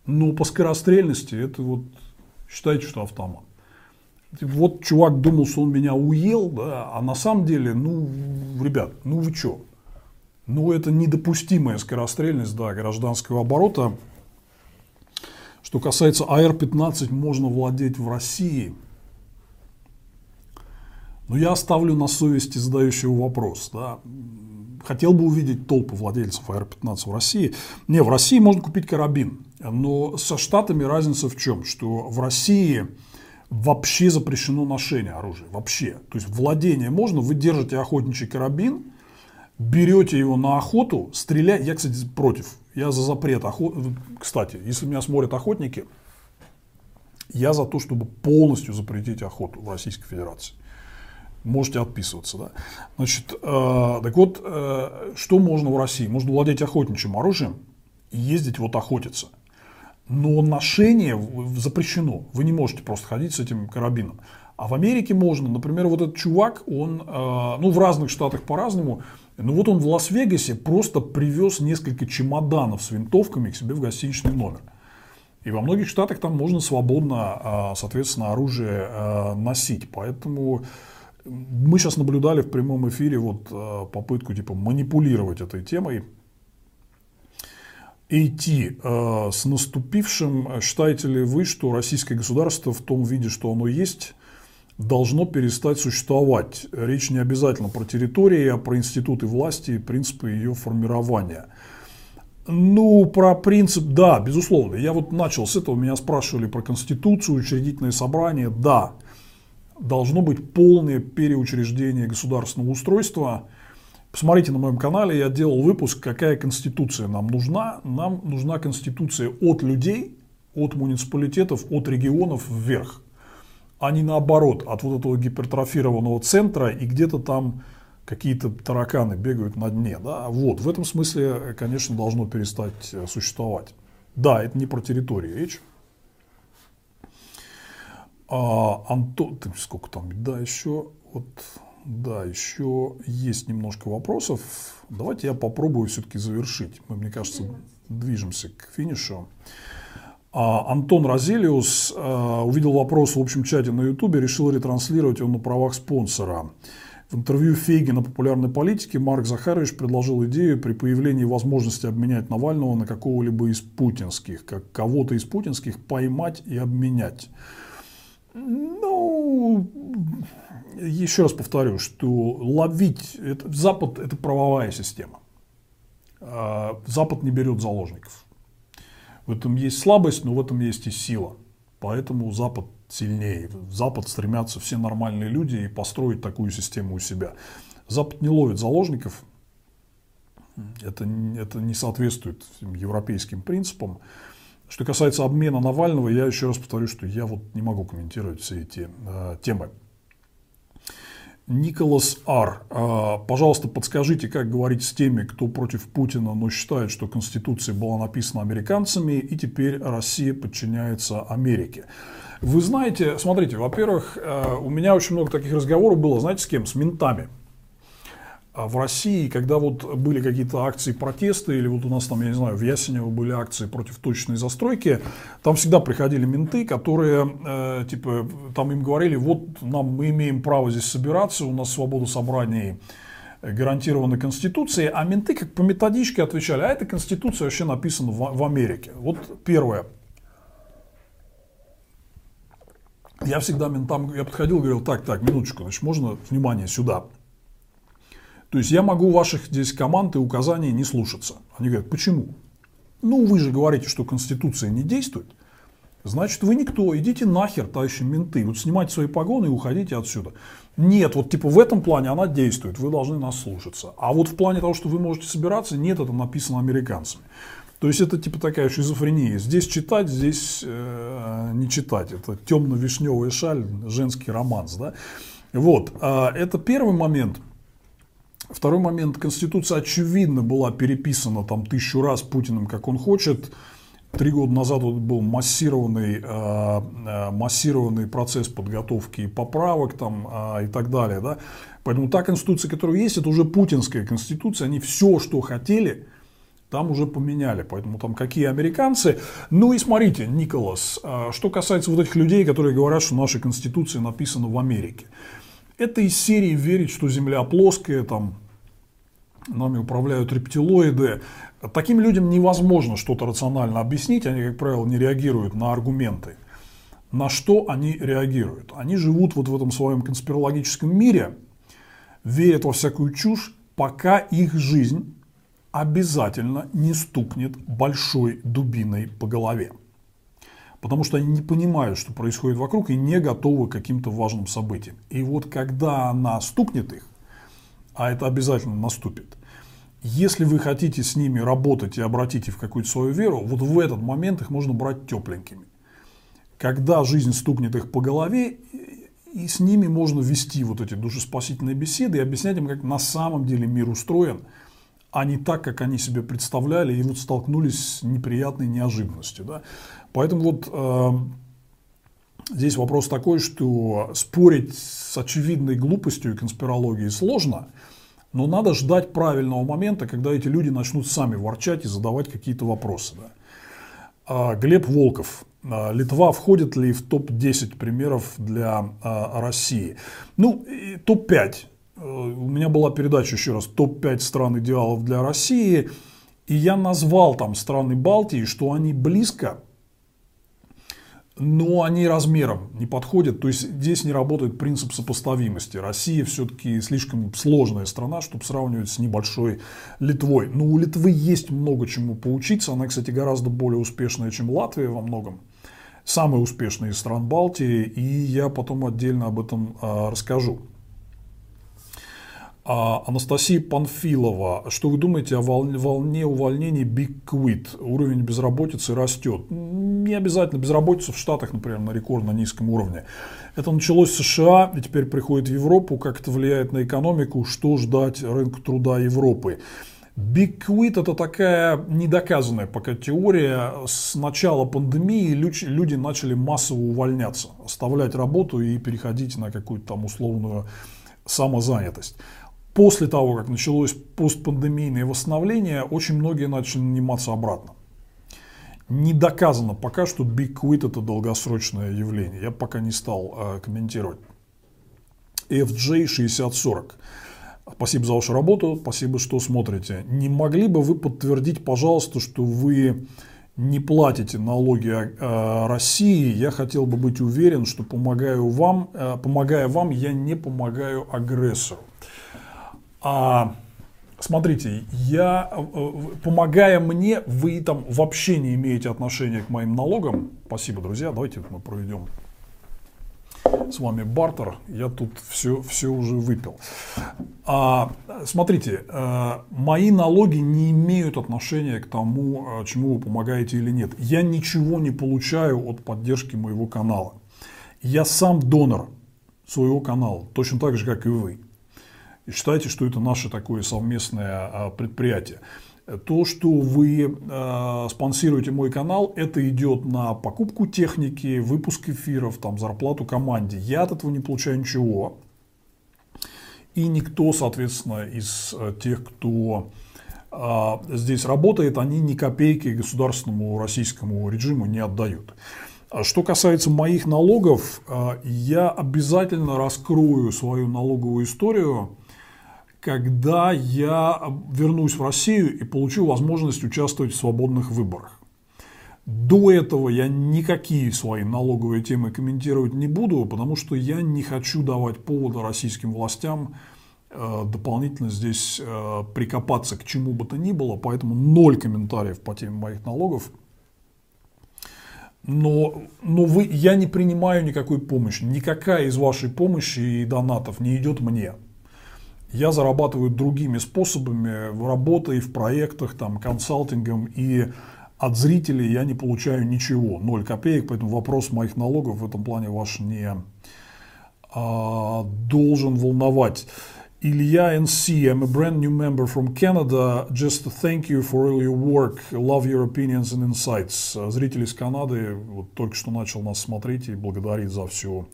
но по скорострельности это вот считайте, что автомат. Вот чувак думал, что он меня уел, да, а на самом деле, ну, ребят, ну вы что? Ну, это недопустимая скорострельность да, гражданского оборота. Что касается АР-15, можно владеть в России – но я оставлю на совести задающего вопрос. Да. Хотел бы увидеть толпу владельцев AR-15 в России. Не, в России можно купить карабин. Но со Штатами разница в чем? Что в России вообще запрещено ношение оружия. Вообще. То есть владение можно, вы держите охотничий карабин, берете его на охоту, стреляете. Я, кстати, против. Я за запрет охоты. Кстати, если меня смотрят охотники, я за то, чтобы полностью запретить охоту в Российской Федерации можете отписываться. Да? Значит, э, так вот, э, что можно в России? Можно владеть охотничьим оружием и ездить вот охотиться. Но ношение запрещено. Вы не можете просто ходить с этим карабином. А в Америке можно. Например, вот этот чувак, он, э, ну, в разных штатах по-разному, ну, вот он в Лас-Вегасе просто привез несколько чемоданов с винтовками к себе в гостиничный номер. И во многих штатах там можно свободно, э, соответственно, оружие э, носить. Поэтому мы сейчас наблюдали в прямом эфире вот э, попытку типа манипулировать этой темой. идти с наступившим, считаете ли вы, что российское государство в том виде, что оно есть, должно перестать существовать? Речь не обязательно про территории, а про институты власти и принципы ее формирования. Ну, про принцип, да, безусловно. Я вот начал с этого, меня спрашивали про Конституцию, учредительное собрание, да должно быть полное переучреждение государственного устройства. Посмотрите на моем канале, я делал выпуск, какая конституция нам нужна. Нам нужна конституция от людей, от муниципалитетов, от регионов вверх, а не наоборот, от вот этого гипертрофированного центра и где-то там какие-то тараканы бегают на дне. Да? Вот, в этом смысле, конечно, должно перестать существовать. Да, это не про территорию речь. А, Антон, сколько там, да, еще, вот, да, еще есть немножко вопросов. Давайте я попробую все-таки завершить. Мы, мне кажется, движемся к финишу. А, Антон Розелиус а, увидел вопрос в общем чате на Ютубе, решил ретранслировать его на правах спонсора. В интервью Фейги на популярной политике Марк Захарович предложил идею при появлении возможности обменять Навального на какого-либо из путинских, как кого-то из путинских поймать и обменять. Ну, еще раз повторю, что ловить, это, Запад это правовая система. А, Запад не берет заложников. В этом есть слабость, но в этом есть и сила. Поэтому Запад сильнее. В Запад стремятся все нормальные люди и построить такую систему у себя. Запад не ловит заложников. Это, это не соответствует европейским принципам. Что касается обмена Навального, я еще раз повторю, что я вот не могу комментировать все эти э, темы. Николас Ар, э, пожалуйста, подскажите, как говорить с теми, кто против Путина, но считает, что Конституция была написана американцами, и теперь Россия подчиняется Америке. Вы знаете, смотрите, во-первых, э, у меня очень много таких разговоров было, знаете, с кем? С ментами. А в России, когда вот были какие-то акции протеста, или вот у нас там, я не знаю, в Ясенево были акции против точной застройки, там всегда приходили менты, которые, э, типа, там им говорили, вот нам, мы имеем право здесь собираться, у нас свобода собраний гарантирована Конституцией, а менты как по методичке отвечали, а эта Конституция вообще написана в, в Америке. Вот первое. Я всегда ментам, я подходил, говорил, так, так, минуточку, значит, можно внимание сюда. То есть я могу ваших здесь команд и указаний не слушаться. Они говорят, почему? Ну, вы же говорите, что Конституция не действует. Значит, вы никто, идите нахер, товарищи менты. Вот снимайте свои погоны и уходите отсюда. Нет, вот типа в этом плане она действует, вы должны нас слушаться. А вот в плане того, что вы можете собираться, нет, это написано американцами. То есть это типа такая шизофрения. Здесь читать, здесь э, не читать. Это темно-вишневая шаль, женский романс. Да? Вот. А это первый момент. Второй момент. Конституция, очевидно, была переписана там тысячу раз Путиным, как он хочет. Три года назад вот был массированный, э, э, массированный процесс подготовки и поправок там, э, и так далее. Да? Поэтому та конституция, которая есть, это уже путинская конституция. Они все, что хотели, там уже поменяли. Поэтому там какие американцы. Ну и смотрите, Николас, что касается вот этих людей, которые говорят, что наша конституция написана в Америке. Это из серии верить, что Земля плоская, там нами управляют рептилоиды. Таким людям невозможно что-то рационально объяснить, они, как правило, не реагируют на аргументы. На что они реагируют? Они живут вот в этом своем конспирологическом мире, верят во всякую чушь, пока их жизнь обязательно не стукнет большой дубиной по голове потому что они не понимают, что происходит вокруг, и не готовы к каким-то важным событиям. И вот когда она стукнет их, а это обязательно наступит, если вы хотите с ними работать и обратить их в какую-то свою веру, вот в этот момент их можно брать тепленькими. Когда жизнь стукнет их по голове, и с ними можно вести вот эти душеспасительные беседы и объяснять им, как на самом деле мир устроен, а не так, как они себе представляли, и вот столкнулись с неприятной неожиданностью. Да? Поэтому вот э, здесь вопрос такой, что спорить с очевидной глупостью и конспирологией сложно, но надо ждать правильного момента, когда эти люди начнут сами ворчать и задавать какие-то вопросы. Да. А, Глеб Волков. А, Литва входит ли в топ-10 примеров для а, России? Ну, топ-5. Э, у меня была передача еще раз топ-5 стран идеалов для России. И я назвал там страны Балтии, что они близко но они размером не подходят. То есть здесь не работает принцип сопоставимости. Россия все-таки слишком сложная страна, чтобы сравнивать с небольшой Литвой. Но у Литвы есть много чему поучиться. Она, кстати, гораздо более успешная, чем Латвия во многом. Самая успешная из стран Балтии. И я потом отдельно об этом а, расскажу. А, Анастасия Панфилова, что вы думаете о волне, увольнений Big Quit? Уровень безработицы растет. Не обязательно безработица в Штатах, например, на рекордно низком уровне. Это началось в США и теперь приходит в Европу. Как это влияет на экономику? Что ждать рынку труда Европы? Big Quit это такая недоказанная пока теория. С начала пандемии люди начали массово увольняться, оставлять работу и переходить на какую-то там условную самозанятость после того, как началось постпандемийное восстановление, очень многие начали наниматься обратно. Не доказано пока, что Big Quit это долгосрочное явление. Я пока не стал э, комментировать. FJ6040. Спасибо за вашу работу, спасибо, что смотрите. Не могли бы вы подтвердить, пожалуйста, что вы не платите налоги э, России? Я хотел бы быть уверен, что помогаю вам, э, помогая вам, я не помогаю агрессору. А, смотрите, я, э, помогая мне, вы там вообще не имеете отношения к моим налогам. Спасибо, друзья. Давайте мы проведем с вами бартер, я тут все, все уже выпил. А, смотрите, а, мои налоги не имеют отношения к тому, а, чему вы помогаете или нет. Я ничего не получаю от поддержки моего канала. Я сам донор своего канала, точно так же, как и вы. И считайте, что это наше такое совместное а, предприятие. То, что вы э, спонсируете мой канал, это идет на покупку техники, выпуск эфиров, там, зарплату команде. Я от этого не получаю ничего. И никто, соответственно, из э, тех, кто э, здесь работает, они ни копейки государственному российскому режиму не отдают. Что касается моих налогов, э, я обязательно раскрою свою налоговую историю когда я вернусь в Россию и получу возможность участвовать в свободных выборах. До этого я никакие свои налоговые темы комментировать не буду, потому что я не хочу давать повода российским властям э, дополнительно здесь э, прикопаться к чему бы то ни было, поэтому ноль комментариев по теме моих налогов. Но, но вы, я не принимаю никакой помощи. Никакая из вашей помощи и донатов не идет мне я зарабатываю другими способами, в работой, в проектах, там, консалтингом, и от зрителей я не получаю ничего, 0 копеек, поэтому вопрос моих налогов в этом плане ваш не а, должен волновать. Илья NC, I'm a brand new member from Canada. Just thank you for all your work. Love your opinions and insights. Зритель из Канады вот только что начал нас смотреть и благодарит за всю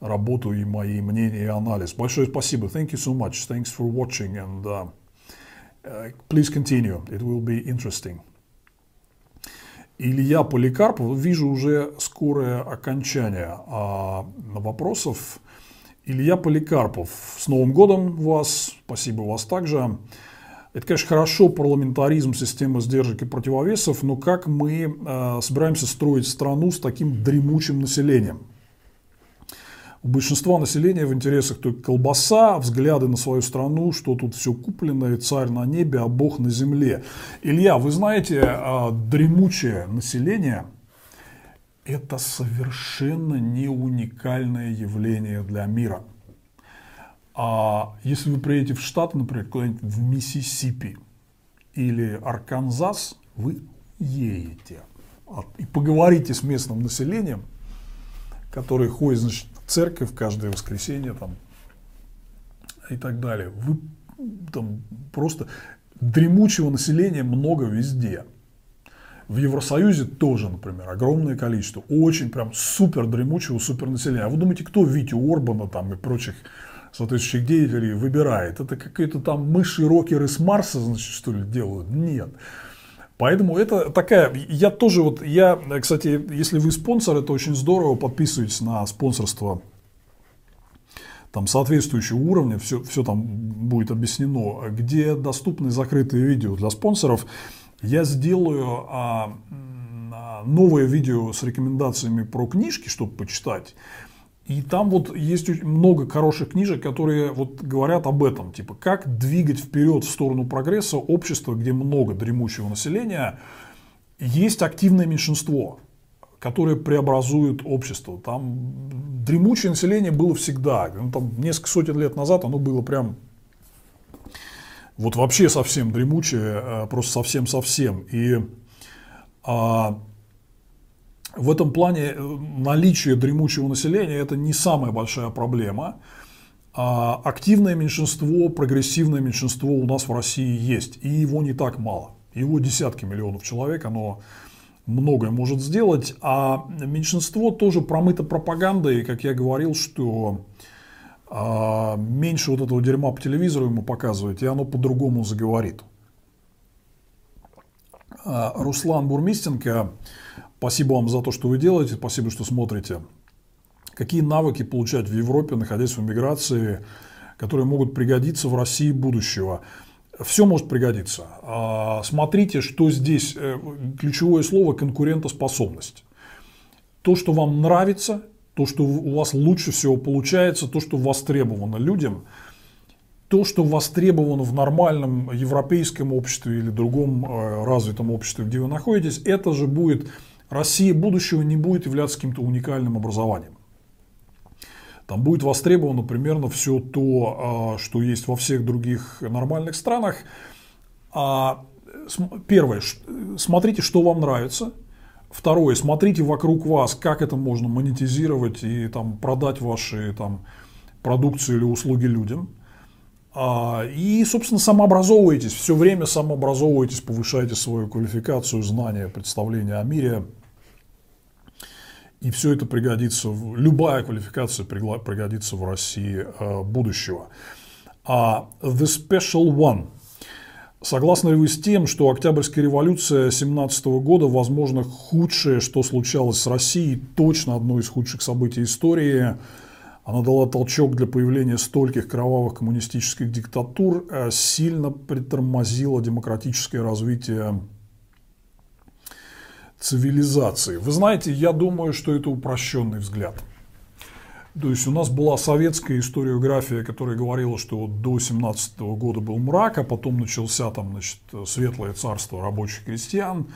работу и мои мнения и анализ. Большое спасибо. Thank you so much. Thanks for watching and uh, uh, please continue. It will be interesting. Илья Поликарпов, вижу уже скорое окончание а, вопросов. Илья Поликарпов, с Новым годом вас, спасибо вас также. Это, конечно, хорошо, парламентаризм, система сдержек и противовесов, но как мы э, собираемся строить страну с таким дремучим населением? У большинства населения в интересах только колбаса, взгляды на свою страну, что тут все куплено, и царь на небе, а бог на земле. Илья, вы знаете, а, дремучее население – это совершенно не уникальное явление для мира. А если вы приедете в Штаты, например, куда-нибудь в Миссисипи или Арканзас, вы едете и поговорите с местным населением, который ходит, значит, церковь каждое воскресенье там, и так далее. Вы там просто дремучего населения много везде. В Евросоюзе тоже, например, огромное количество. Очень прям супер дремучего, супер населения. А вы думаете, кто Витю Орбана там и прочих соответствующих деятелей выбирает? Это какие-то там мыши-рокеры с Марса, значит, что ли, делают? Нет. Поэтому это такая, я тоже вот, я, кстати, если вы спонсор, это очень здорово, подписывайтесь на спонсорство там соответствующего уровня, все, все там будет объяснено, где доступны закрытые видео для спонсоров. Я сделаю а, новое видео с рекомендациями про книжки, чтобы почитать. И там вот есть много хороших книжек, которые вот говорят об этом, типа как двигать вперед в сторону прогресса общества, где много дремучего населения, есть активное меньшинство, которое преобразует общество. Там дремучее население было всегда. Ну, там, несколько сотен лет назад оно было прям вот вообще совсем дремучее, э, просто совсем-совсем. И а, в этом плане э, наличие дремучего населения это не самая большая проблема. А активное меньшинство, прогрессивное меньшинство у нас в России есть, и его не так мало. Его десятки миллионов человек, оно многое может сделать, а меньшинство тоже промыто пропагандой, как я говорил, что а, меньше вот этого дерьма по телевизору ему показывать, и оно по-другому заговорит. А, Руслан Бурмистенко Спасибо вам за то, что вы делаете, спасибо, что смотрите. какие навыки получать в Европе, находясь в эмиграции, которые могут пригодиться в России будущего. Все может пригодиться. А, смотрите, что здесь э, ключевое слово конкурентоспособность. То, что вам нравится, то, что у вас лучше всего получается, то, что востребовано людям, то, что востребовано в нормальном европейском обществе или другом э, развитом обществе, где вы находитесь, это же будет, Россия будущего не будет являться каким-то уникальным образованием. Там будет востребовано примерно все то, а, что есть во всех других нормальных странах. А, первое, смотрите, что вам нравится. Второе, смотрите вокруг вас, как это можно монетизировать и там, продать ваши там, продукции или услуги людям. А, и, собственно, самообразовывайтесь, все время самообразовывайтесь, повышайте свою квалификацию, знания, представления о мире – и все это пригодится, любая квалификация пригодится в России э, будущего. А The Special One. Согласны ли вы с тем, что Октябрьская революция 17 года, возможно, худшее, что случалось с Россией, точно одно из худших событий истории? Она дала толчок для появления стольких кровавых коммунистических диктатур, э, сильно притормозила демократическое развитие цивилизации. Вы знаете, я думаю, что это упрощенный взгляд. То есть у нас была советская историография, которая говорила, что до 17 года был мрак, а потом начался там, значит, светлое царство рабочих крестьян.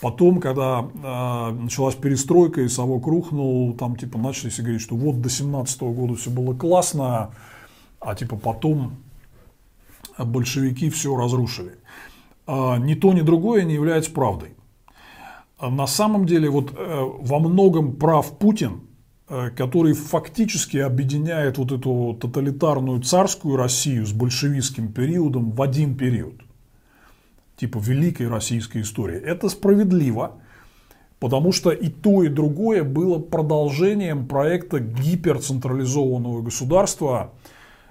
Потом, когда э, началась перестройка и совок рухнул, там типа начали все говорить, что вот до 17 года все было классно, а типа потом большевики все разрушили. А ни то, ни другое не является правдой. А на самом деле вот э, во многом прав Путин, э, который фактически объединяет вот эту тоталитарную царскую Россию с большевистским периодом в один период. Типа великой российской истории. Это справедливо, потому что и то, и другое было продолжением проекта гиперцентрализованного государства,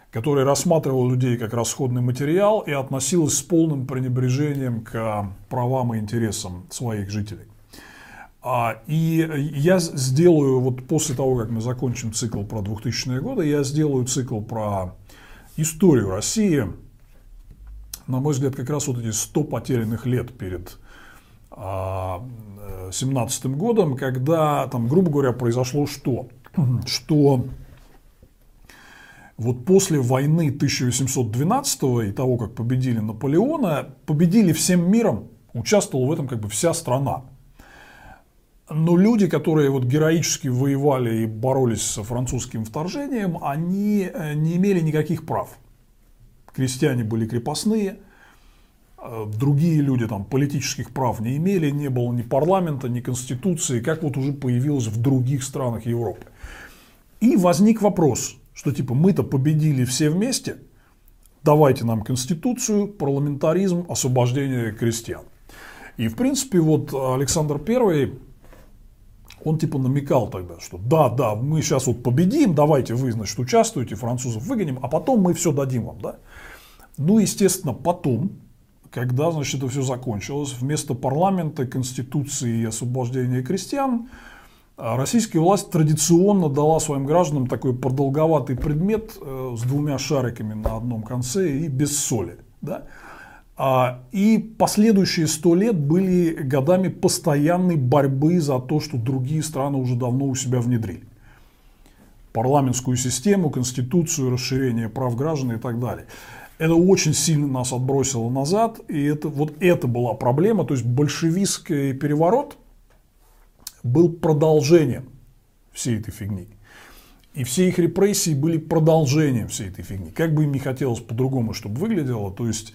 которое рассматривало людей как расходный материал и относилось с полным пренебрежением к правам и интересам своих жителей. А, и я сделаю, вот после того, как мы закончим цикл про 2000-е годы, я сделаю цикл про историю России. На мой взгляд, как раз вот эти 100 потерянных лет перед 17 а, годом, когда там, грубо говоря, произошло что? Что вот после войны 1812 и того, как победили Наполеона, победили всем миром, участвовала в этом как бы вся страна. Но люди, которые вот героически воевали и боролись с французским вторжением, они э, не имели никаких прав. Крестьяне были крепостные, э, другие люди там политических прав не имели, не было ни парламента, ни конституции, как вот уже появилось в других странах Европы. И возник вопрос, что типа мы-то победили все вместе, давайте нам конституцию, парламентаризм, освобождение крестьян. И в принципе вот Александр I он типа намекал тогда, что да, да, мы сейчас вот победим, давайте вы, значит, участвуете, французов выгоним, а потом мы все дадим вам, да. Ну, естественно, потом, когда, значит, это все закончилось, вместо парламента, конституции и освобождения крестьян, а, российская власть традиционно дала своим гражданам такой продолговатый предмет э, с двумя шариками на одном конце и без соли, да. А, и последующие сто лет были годами постоянной борьбы за то, что другие страны уже давно у себя внедрили. Парламентскую систему, конституцию, расширение прав граждан и так далее. Это очень сильно нас отбросило назад, и это, вот это была проблема. То есть большевистский переворот был продолжением всей этой фигни. И все их репрессии были продолжением всей этой фигни. Как бы им не хотелось по-другому, чтобы выглядело, то есть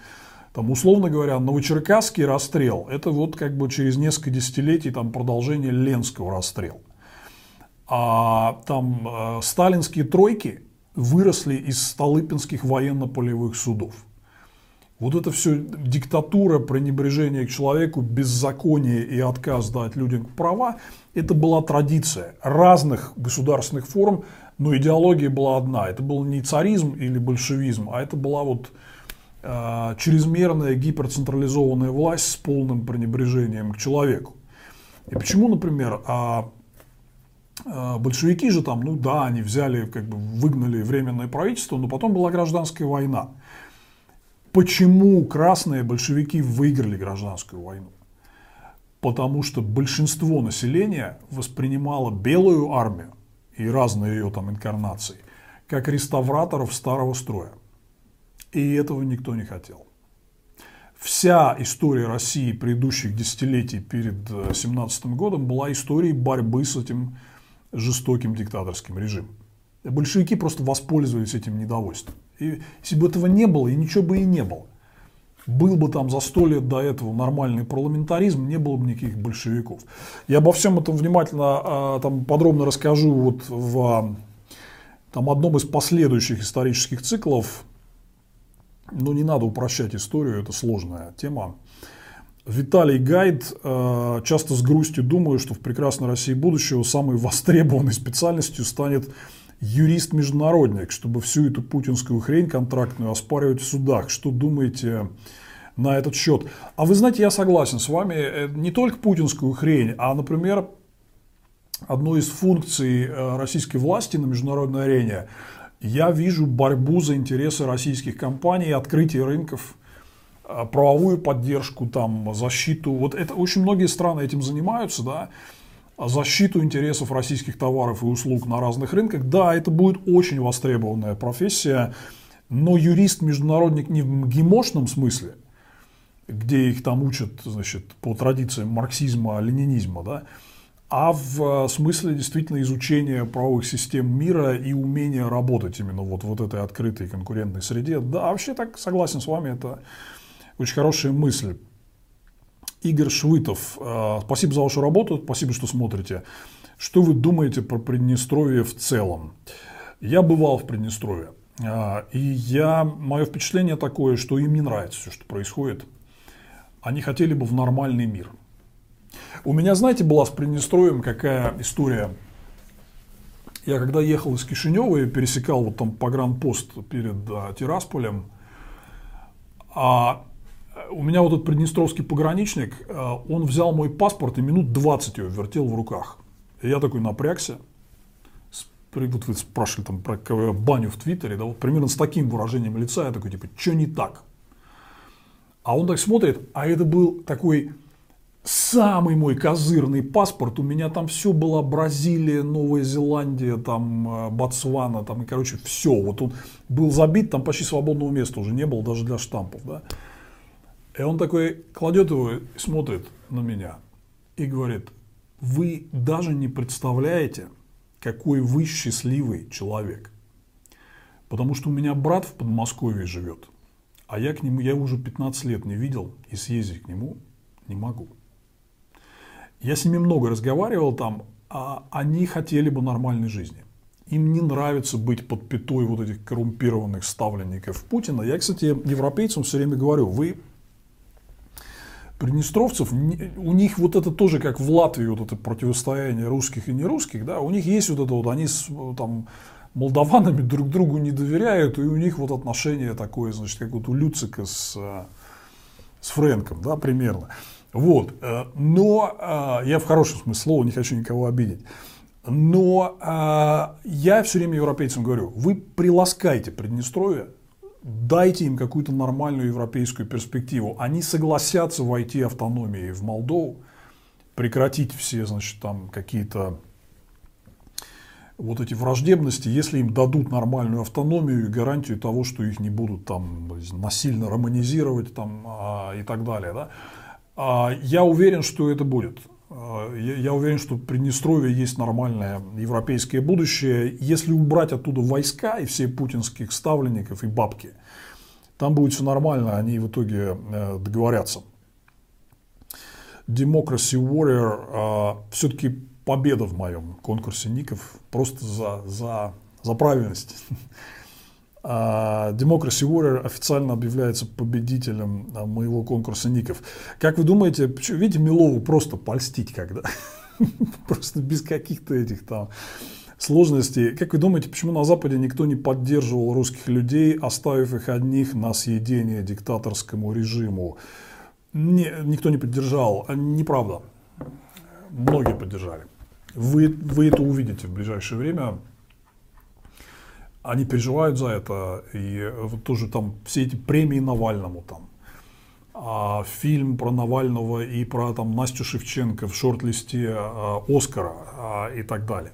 там, условно говоря, Новочеркасский расстрел – это вот как бы через несколько десятилетий там, продолжение Ленского расстрела. А там э, сталинские тройки выросли из столыпинских военно-полевых судов. Вот это все диктатура, пренебрежение к человеку, беззаконие и отказ дать людям права, это была традиция разных государственных форм, но идеология была одна. Это был не царизм или большевизм, а это была вот Э, чрезмерная гиперцентрализованная власть с полным пренебрежением к человеку. И почему, например, а, большевики же там, ну да, они взяли, как бы выгнали временное правительство, но потом была гражданская война. Почему красные большевики выиграли гражданскую войну? Потому что большинство населения воспринимало белую армию и разные ее там инкарнации как реставраторов старого строя. И этого никто не хотел. Вся история России предыдущих десятилетий перед 17 годом была историей борьбы с этим жестоким диктаторским режимом. Большевики просто воспользовались этим недовольством. И если бы этого не было, и ничего бы и не было. Был бы там за сто лет до этого нормальный парламентаризм, не было бы никаких большевиков. Я обо всем этом внимательно, а, там, подробно расскажу вот в там, одном из последующих исторических циклов. Но не надо упрощать историю, это сложная тема. Виталий Гайд, э, часто с грустью думаю, что в прекрасной России будущего самой востребованной специальностью станет юрист-международник, чтобы всю эту путинскую хрень контрактную оспаривать в судах. Что думаете на этот счет? А вы знаете, я согласен с вами, э, не только путинскую хрень, а, например, одной из функций э, российской власти на международной арене я вижу борьбу за интересы российских компаний, открытие рынков – правовую поддержку, там, защиту. Вот это очень многие страны этим занимаются, да, защиту интересов российских товаров и услуг на разных рынках. Да, это будет очень востребованная профессия, но юрист-международник не в гемошном смысле, где их там учат, значит, по традициям марксизма, ленинизма, да, а в смысле действительно изучения правовых систем мира и умения работать именно вот вот этой открытой конкурентной среде. Да, вообще так согласен с вами, это очень хорошая мысль. Игорь Швытов, э, спасибо за вашу работу, спасибо, что смотрите. Что вы думаете про Приднестровье в целом? Я бывал в Приднестровье. Э, и я, мое впечатление такое, что им не нравится все, что происходит. Они хотели бы в нормальный мир. У меня, знаете, была с Приднестровьем какая история. Я когда ехал из Кишинева и пересекал вот там погранпост перед а, Тирасполем, а у меня вот этот приднестровский пограничник, э, он взял мой паспорт и минут 20 его вертел в руках. И я такой напрягся. Вот вы спрашивали там про баню в Твиттере, да, вот примерно с таким выражением лица я такой, типа, что не так? А он так смотрит, а это был такой самый мой козырный паспорт. У меня там все было Бразилия, Новая Зеландия, там э, Ботсвана, там, и, короче, все. Вот он был забит, там почти свободного места уже не было даже для штампов, да. И он такой кладет его и смотрит на меня и говорит, вы даже не представляете, какой вы счастливый человек. Потому что у меня брат в Подмосковье живет, а я к нему, я уже 15 лет не видел и съездить к нему не могу. Я с ними много разговаривал там, а они хотели бы нормальной жизни. Им не нравится быть под пятой вот этих коррумпированных ставленников Путина. Я, кстати, европейцам все время говорю, вы приднестровцев, у них вот это тоже как в Латвии, вот это противостояние русских и нерусских, да, у них есть вот это вот, они с, там молдаванами друг другу не доверяют, и у них вот отношение такое, значит, как вот у Люцика с, с Фрэнком, да, примерно. Вот, э, но э, я в хорошем смысле слова не хочу никого обидеть. Но э, я все время европейцам говорю, вы приласкайте Приднестровье, дайте им какую-то нормальную европейскую перспективу. Они согласятся войти автономией в Молдову, прекратить все, значит, там какие-то вот эти враждебности, если им дадут нормальную автономию и гарантию того, что их не будут там насильно романизировать там, а, и так далее. Да? А, я уверен, что это будет. А, я уверен, что Приднестровье есть нормальное европейское будущее. Если убрать оттуда войска и все путинских ставленников и бабки, там будет все нормально, они в итоге э, договорятся. Democracy Warrior а, все-таки победа в моем конкурсе ников просто за, за, за правильность. А, Democracy Warrior официально объявляется победителем а, моего конкурса ников. Как вы думаете, видите, Милову просто польстить когда? Просто без каких-то этих там сложностей. Как вы думаете, почему на Западе никто не поддерживал русских людей, оставив их одних на съедение диктаторскому режиму? Не, никто не поддержал. Неправда. Многие поддержали. Вы, вы это увидите в ближайшее время. Они переживают за это. И вот тоже там все эти премии Навальному там. А фильм про Навального и про там Настю Шевченко в шорт-листе а, Оскара а, и так далее.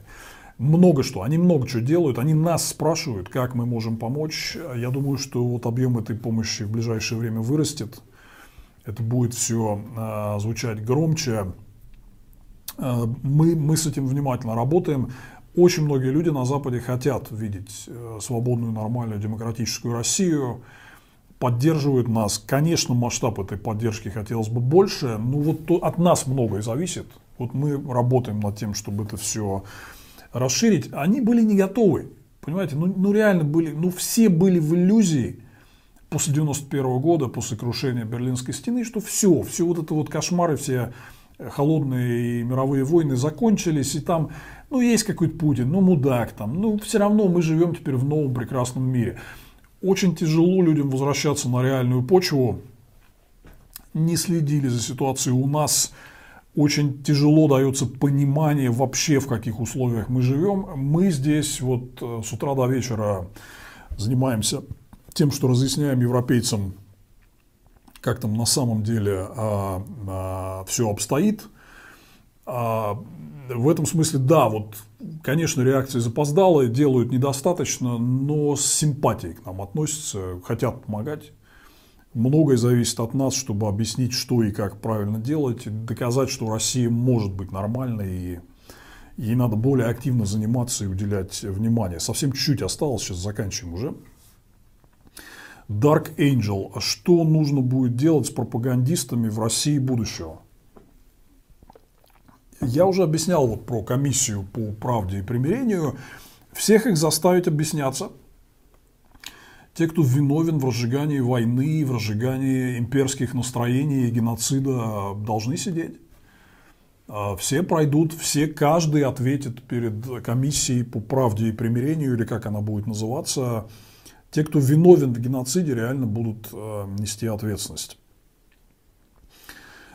Много что, они много чего делают, они нас спрашивают, как мы можем помочь. Я думаю, что вот объем этой помощи в ближайшее время вырастет. Это будет все а, звучать громче. Э, мы, мы с этим внимательно работаем. Очень многие люди на Западе хотят видеть э, свободную, нормальную, демократическую Россию, поддерживают нас. Конечно, масштаб этой поддержки хотелось бы больше, но вот от нас многое зависит. Вот мы работаем над тем, чтобы это все расширить. Они были не готовы. Понимаете, ну, ну реально были, ну все были в иллюзии после 91 года, после крушения Берлинской стены, что все, все вот это вот кошмары, все холодные мировые войны закончились, и там, ну, есть какой-то Путин, ну, мудак там, ну, все равно мы живем теперь в новом прекрасном мире. Очень тяжело людям возвращаться на реальную почву, не следили за ситуацией у нас, очень тяжело дается понимание вообще, в каких условиях мы живем. Мы здесь вот э, с утра до вечера занимаемся тем, что разъясняем европейцам, как там на самом деле а, а, все обстоит. А, в этом смысле, да, вот, конечно, реакции запоздалые, делают недостаточно, но с симпатией к нам относятся, хотят помогать. Многое зависит от нас, чтобы объяснить, что и как правильно делать, доказать, что Россия может быть нормальной и ей надо более активно заниматься и уделять внимание. Совсем чуть-чуть осталось, сейчас заканчиваем уже. Dark Angel. Что нужно будет делать с пропагандистами в России будущего? Я уже объяснял вот про комиссию по правде и примирению. Всех их заставить объясняться. Те, кто виновен в разжигании войны, в разжигании имперских настроений и геноцида, должны сидеть. А все пройдут, все, каждый ответит перед комиссией по правде и примирению, или как она будет называться, те, кто виновен в геноциде, реально будут э, нести ответственность.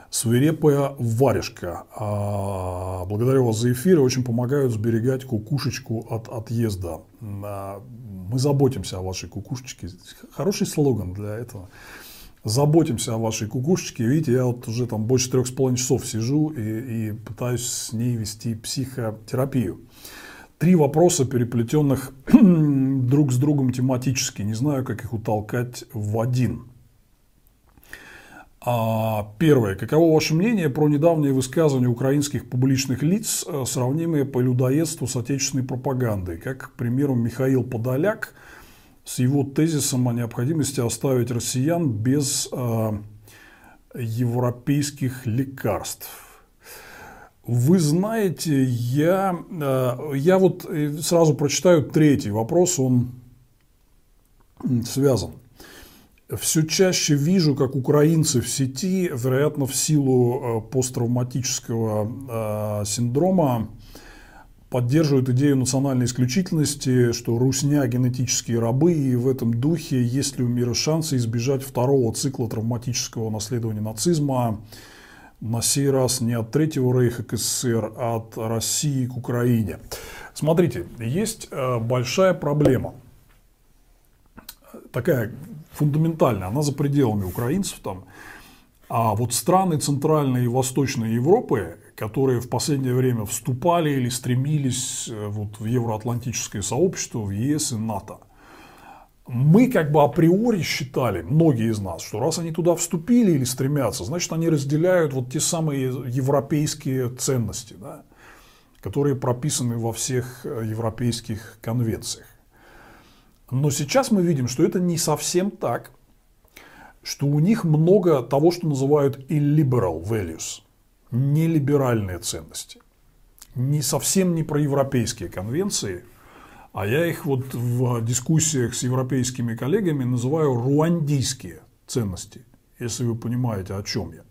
Свирепая варежка. А, благодарю вас за эфир. Очень помогают сберегать кукушечку от отъезда. А, мы заботимся о вашей кукушечке. Хороший слоган для этого. Заботимся о вашей кукушечке. Видите, я вот уже там больше трех с половиной часов сижу и, и пытаюсь с ней вести психотерапию три вопроса, переплетенных друг с другом тематически. Не знаю, как их утолкать в один. А, первое. Каково ваше мнение про недавние высказывания украинских публичных лиц, э, сравнимые по людоедству с отечественной пропагандой? Как, к примеру, Михаил Подоляк с его тезисом о необходимости оставить россиян без э, европейских лекарств. Вы знаете, я, э, я вот э, сразу прочитаю третий вопрос, он связан. Все чаще вижу, как украинцы в сети, вероятно, в силу э, посттравматического синдрома, поддерживают идею национальной исключительности, что русня – генетические рабы, и в этом духе есть ли у мира шансы избежать второго цикла травматического наследования нацизма, на сей раз не от Третьего Рейха к СССР, а от России к Украине. Смотрите, есть э, большая проблема, такая фундаментальная, она за пределами украинцев там. А вот страны Центральной и Восточной Европы, которые в последнее время вступали или стремились э, вот в евроатлантическое сообщество, в ЕС и НАТО – мы как бы априори считали, многие из нас, что раз они туда вступили или стремятся, значит они разделяют вот те самые европейские ценности, да, которые прописаны во всех э, европейских конвенциях. Но сейчас мы видим, что это не совсем так, что у них много того, что называют illiberal values, нелиберальные ценности, не совсем не проевропейские конвенции – а я их вот в дискуссиях с европейскими коллегами называю руандийские ценности, если вы понимаете, о чем я.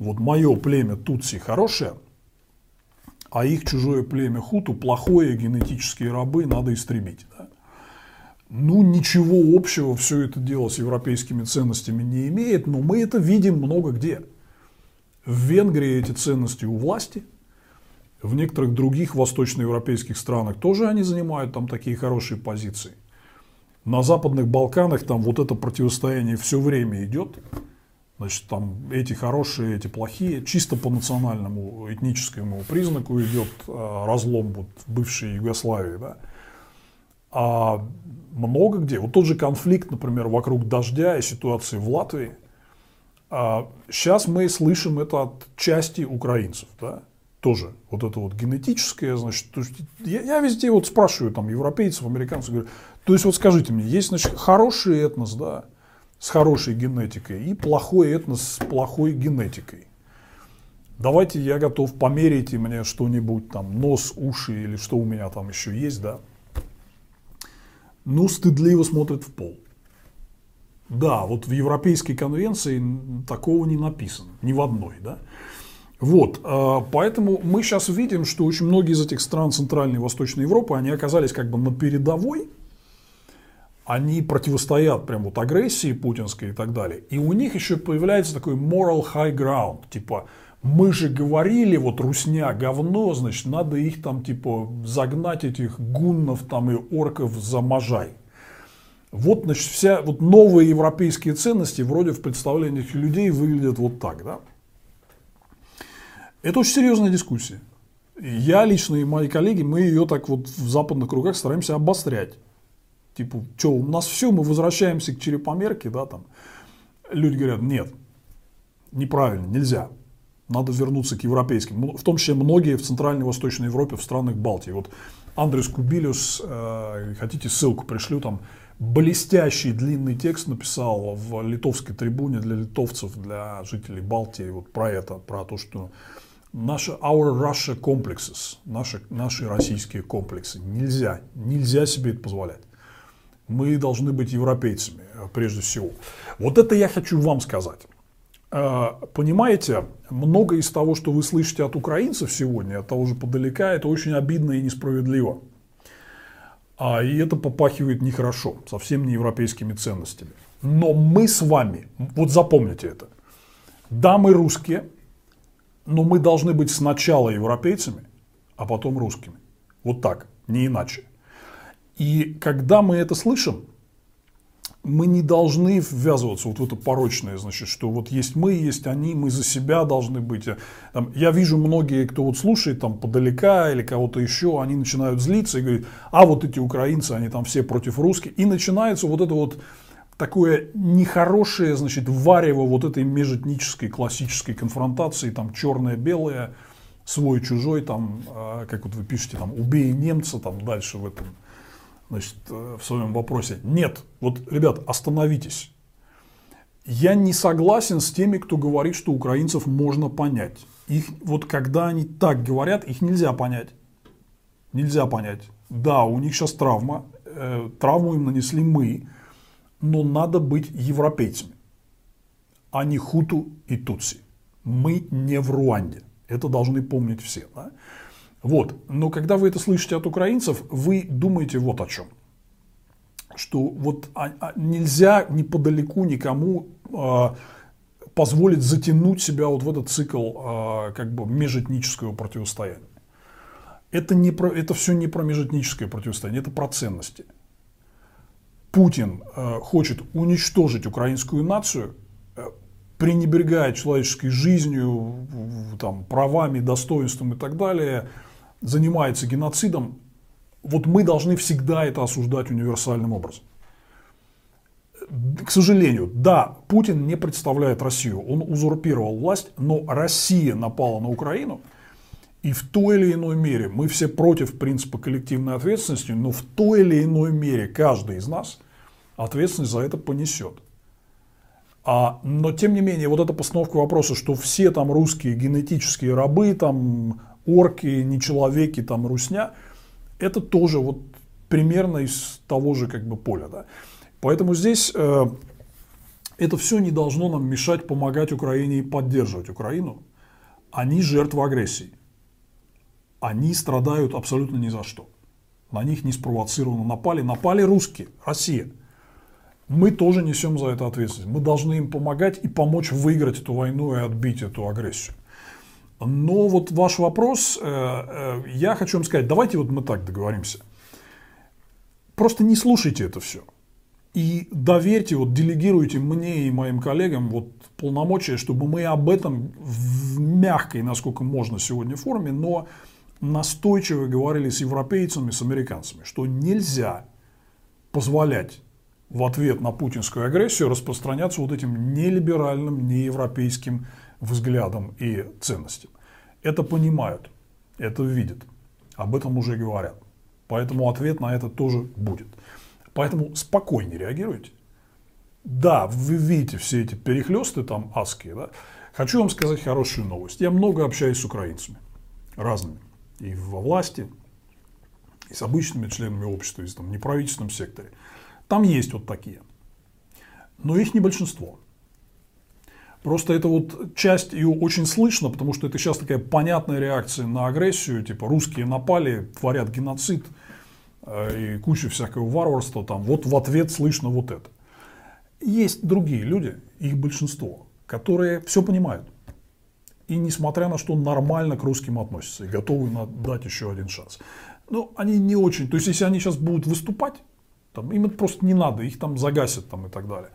Вот мое племя Тутси хорошее, а их чужое племя Хуту плохое, генетические рабы, надо истребить. Да? Ну, ничего общего все это дело с европейскими ценностями не имеет, но мы это видим много где. В Венгрии эти ценности у власти – В некоторых других восточноевропейских странах тоже они занимают там такие хорошие позиции. На Западных Балканах там вот это противостояние все время идет. Значит, там эти хорошие, эти плохие. Чисто по национальному этническому признаку идет э, разлом вот в бывшей Югославии. Да? А много где, вот тот же конфликт, например, вокруг дождя и ситуации в Латвии, а сейчас мы слышим это от части украинцев, да, тоже вот это вот генетическое, значит, то есть я, я везде вот спрашиваю там европейцев, американцев, говорю, то есть вот скажите мне, есть, значит, хороший этнос, да, с хорошей генетикой и плохой этнос с плохой генетикой. Давайте я готов померить мне что-нибудь там, нос, уши или что у меня там еще есть, да. Ну, стыдливо смотрит в пол. Да, вот в Европейской конвенции такого не написано, ни в одной, да. Вот, а, поэтому мы сейчас видим, что очень многие из этих стран Центральной и Восточной Европы, они оказались как бы на передовой, они противостоят прям вот агрессии путинской и так далее. И у них еще появляется такой moral high ground, типа мы же говорили, вот русня, говно, значит, надо их там типа загнать этих гуннов там и орков за можай. Вот, значит, вся вот новые европейские ценности вроде в представлениях людей выглядят вот так, да. Это очень серьезная дискуссия. Я лично и мои коллеги, мы ее так вот в западных кругах стараемся обострять. Типа, что, у нас все, мы возвращаемся к черепомерке, да, там. Люди говорят, нет, неправильно, нельзя. Надо вернуться к европейским. В том числе многие в Центральной и Восточной Европе, в странах Балтии. Вот Андрес Кубилюс, э, хотите ссылку пришлю, там блестящий длинный текст написал в литовской трибуне для литовцев, для жителей Балтии, вот про это, про то, что наши our Russia complexes, наши, наши российские комплексы, нельзя, нельзя себе это позволять. Мы должны быть европейцами, прежде всего. Вот это я хочу вам сказать. Э, понимаете, много из того, что вы слышите от украинцев сегодня, от того же подалека, это очень обидно и несправедливо. А, и это попахивает нехорошо, совсем не европейскими ценностями. Но мы с вами, вот запомните это, да, мы русские, но мы должны быть сначала европейцами, а потом русскими. Вот так, не иначе. И когда мы это слышим, мы не должны ввязываться вот в это порочное, значит, что вот есть мы, есть они, мы за себя должны быть. Там, я вижу многие, кто вот слушает там подалека или кого-то еще, они начинают злиться и говорят, а вот эти украинцы, они там все против русских. И начинается вот это вот такое нехорошее, значит, варево вот этой межэтнической классической конфронтации, там черное-белое, свой-чужой, там, а, как вот вы пишете, там, убей немца, там, дальше в этом значит, э, в своем вопросе. Нет, вот, ребят, остановитесь. Я не согласен с теми, кто говорит, что украинцев можно понять. Их, вот когда они так говорят, их нельзя понять. Нельзя понять. Да, у них сейчас травма, э, травму им нанесли мы, но надо быть европейцами, а не хуту и тутси. Мы не в Руанде. Это должны помнить все. Да? Вот. Но когда вы это слышите от украинцев, вы думаете вот о чем. Что вот а, а, нельзя неподалеку никому а, позволить затянуть себя вот в этот цикл а, как бы межэтнического противостояния. Это, не про, это все не про межэтническое противостояние, это про ценности. Путин э, хочет уничтожить украинскую нацию, э, пренебрегая человеческой жизнью, там, правами, достоинством и так далее – занимается геноцидом, вот мы должны всегда это осуждать универсальным образом. К сожалению, да, Путин не представляет Россию, он узурпировал власть, но Россия напала на Украину, и в той или иной мере, мы все против принципа коллективной ответственности, но в той или иной мере каждый из нас ответственность за это понесет. А, но тем не менее, вот эта постановка вопроса, что все там русские генетические рабы, там орки, не человеки, там русня, это тоже вот примерно из того же как бы поля. Да? Поэтому здесь э, это все не должно нам мешать помогать Украине и поддерживать Украину. Они жертвы агрессии. Они страдают абсолютно ни за что. На них не спровоцированно напали. Напали русские, Россия. Мы тоже несем за это ответственность. Мы должны им помогать и помочь выиграть эту войну и отбить эту агрессию. Но вот ваш вопрос, э, э, я хочу вам сказать, давайте вот мы так договоримся. Просто не слушайте это все. И доверьте, вот делегируйте мне и моим коллегам вот полномочия, чтобы мы об этом в мягкой, насколько можно сегодня форме, но настойчиво говорили с европейцами, с американцами, что нельзя позволять в ответ на путинскую агрессию распространяться вот этим нелиберальным, неевропейским взглядам и ценностям. Это понимают, это видят, об этом уже говорят. Поэтому ответ на это тоже будет. Поэтому спокойнее реагируйте. Да, вы видите все эти перехлесты там адские. Да? Хочу вам сказать хорошую новость. Я много общаюсь с украинцами разными. И во власти, и с обычными членами общества, и в там, неправительственном секторе. Там есть вот такие. Но их не большинство. Просто это вот часть ее очень слышно, потому что это сейчас такая понятная реакция на агрессию, типа русские напали, творят геноцид э, и куча всякого варварства там. Вот в ответ слышно вот это. Есть другие люди, их большинство, которые все понимают. И несмотря на что нормально к русским относятся и готовы дать еще один шанс. Но они не очень, то есть если они сейчас будут выступать, там, им это просто не надо, их там загасят там, и так далее.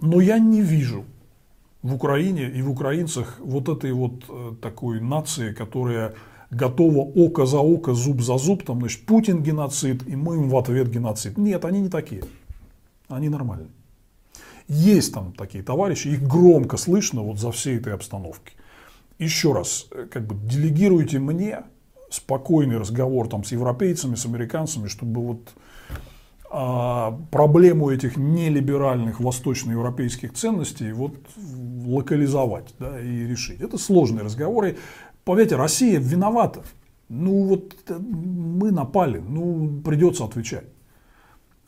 Но я не вижу в Украине и в украинцах вот этой вот э, такой нации, которая готова око за око, зуб за зуб, там, значит, Путин геноцид, и мы им в ответ геноцид. Нет, они не такие. Они нормальные. Есть там такие товарищи, их громко слышно вот за всей этой обстановки. Еще раз, э, как бы делегируйте мне спокойный разговор там с европейцами, с американцами, чтобы вот а, проблему этих нелиберальных восточноевропейских ценностей вот локализовать да, и решить. Это сложные разговоры. Поверьте, Россия виновата. Ну вот э, мы напали, ну придется отвечать.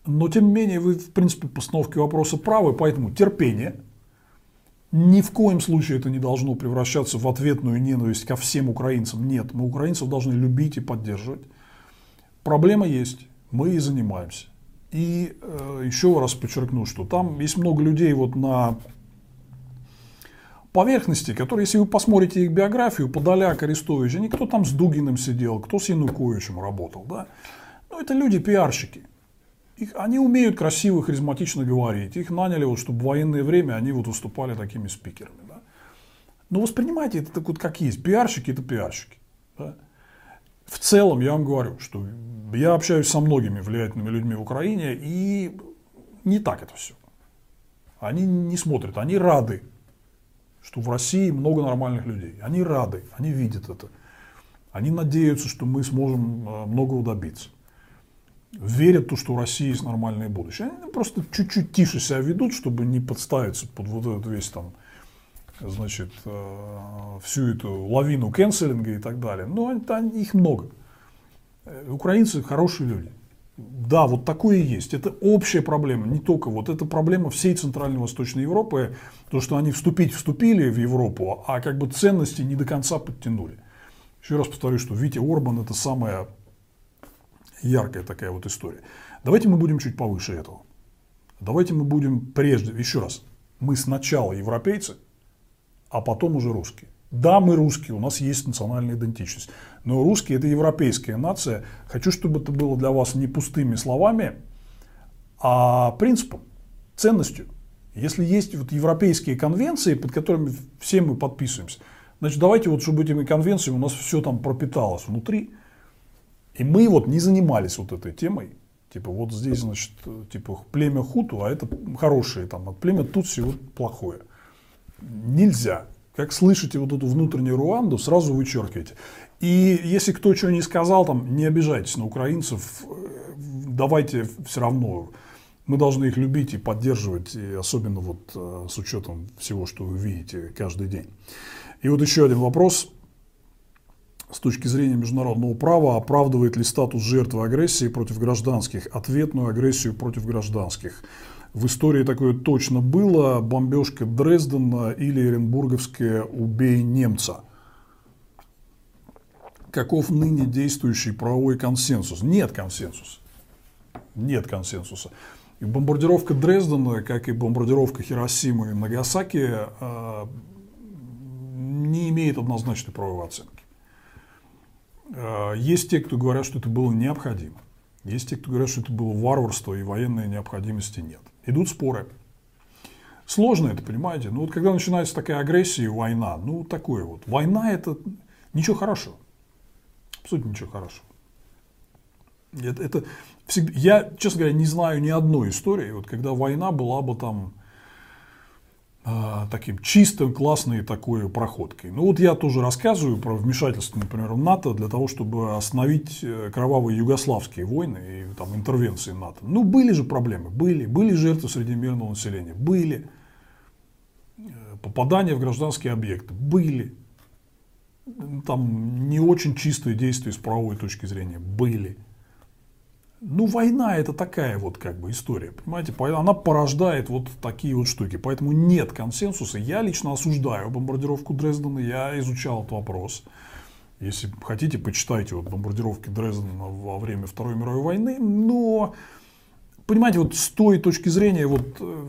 Но тем не менее вы в принципе постановке вопроса правы, поэтому терпение. Ни в коем случае это не должно превращаться в ответную ненависть ко всем украинцам. Нет, мы украинцев должны любить и поддерживать. Проблема есть, мы и занимаемся. И э, еще раз подчеркну, что там есть много людей вот на поверхности, которые, если вы посмотрите их биографию, Подоляк, Арестович, они кто там с Дугиным сидел, кто с Януковичем работал, да? Ну, это люди, пиарщики. Их, они умеют красиво, харизматично говорить. Их наняли, вот, чтобы в военное время они вот выступали такими спикерами. Да? Но воспринимайте это так вот как есть. Пиарщики – это пиарщики. Да? В целом, я вам говорю, что я общаюсь со многими влиятельными людьми в Украине, и не так это все. Они не смотрят, они рады, что в России много нормальных людей. Они рады, они видят это. Они надеются, что мы сможем э, многого добиться. Верят в то, что у России есть нормальное будущее. Они просто чуть-чуть тише себя ведут, чтобы не подставиться под вот этот весь там, значит, э, всю эту лавину кэнселинга и так далее. Но их много. Э, украинцы хорошие люди. Да, вот такое и есть. Это общая проблема, не только вот. Это проблема всей Центральной Восточной Европы. То, что они вступить вступили в Европу, а как бы ценности не до конца подтянули. Еще раз повторю, что Витя Орбан это самая яркая такая вот история. Давайте мы будем чуть повыше этого. Давайте мы будем прежде, еще раз, мы сначала европейцы, а потом уже русские. Да, мы русские, у нас есть национальная идентичность. Но русские – это европейская нация. Хочу, чтобы это было для вас не пустыми словами, а принципом, ценностью. Если есть вот европейские конвенции, под которыми все мы подписываемся, значит, давайте вот, чтобы этими конвенциями у нас все там пропиталось внутри. И мы вот не занимались вот этой темой. Типа вот здесь, значит, типа племя Хуту, а это хорошее там, а племя Тутси вот плохое. Нельзя. Как слышите вот эту внутреннюю Руанду, сразу вычеркивайте. И если кто что не сказал, там, не обижайтесь на украинцев, давайте все равно. Мы должны их любить и поддерживать, и особенно вот э, с учетом всего, что вы видите каждый день. И вот еще один вопрос. С точки зрения международного права, оправдывает ли статус жертвы агрессии против гражданских ответную агрессию против гражданских? В истории такое точно было. Бомбежка Дрездена или Оренбурговская «Убей немца». Каков ныне действующий правовой консенсус? Нет консенсуса. Нет консенсуса. И бомбардировка Дрездена, как и бомбардировка Хиросимы и Нагасаки, э, не имеет однозначной правовой оценки. Э, есть те, кто говорят, что это было необходимо. Есть те, кто говорят, что это было варварство и военной необходимости нет. Идут споры. Сложно это, понимаете? Ну вот когда начинается такая агрессия и война, ну такое вот. Война это ничего хорошего. Абсолютно ничего хорошего. Это, это всегда, я, честно говоря, не знаю ни одной истории, вот когда война была бы там таким чистым, классной такой проходкой. Ну вот я тоже рассказываю про вмешательство, например, НАТО для того, чтобы остановить э, кровавые югославские войны и там интервенции НАТО. Ну были же проблемы, были, были жертвы среди мирного населения, были э, попадания в гражданские объекты, были там не очень чистые действия с правовой точки зрения, были. Ну, война это такая вот как бы история, понимаете, она порождает вот такие вот штуки, поэтому нет консенсуса. Я лично осуждаю бомбардировку Дрездена, я изучал этот вопрос. Если хотите, почитайте вот бомбардировки Дрездена во время Второй мировой войны, но понимаете, вот с той точки зрения, вот э,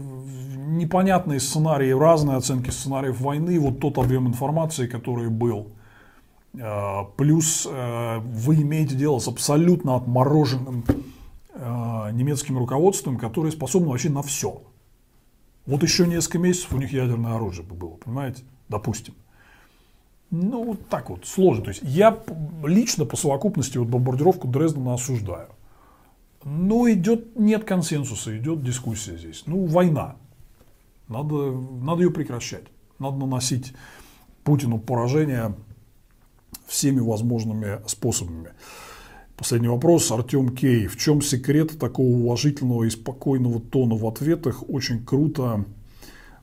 непонятные сценарии, разные оценки сценариев войны, вот тот объем информации, который был, плюс э, вы имеете дело с абсолютно отмороженным э, немецким руководством, которое способно вообще на все. Вот еще несколько месяцев у них ядерное оружие бы было, понимаете? Допустим. Ну, вот так вот, сложно. То есть я лично по совокупности вот бомбардировку Дрездена осуждаю. Но идет, нет консенсуса, идет дискуссия здесь. Ну, война. Надо, надо ее прекращать. Надо наносить Путину поражение всеми возможными способами. Последний вопрос. Артем Кей. В чем секрет такого уважительного и спокойного тона в ответах? Очень круто.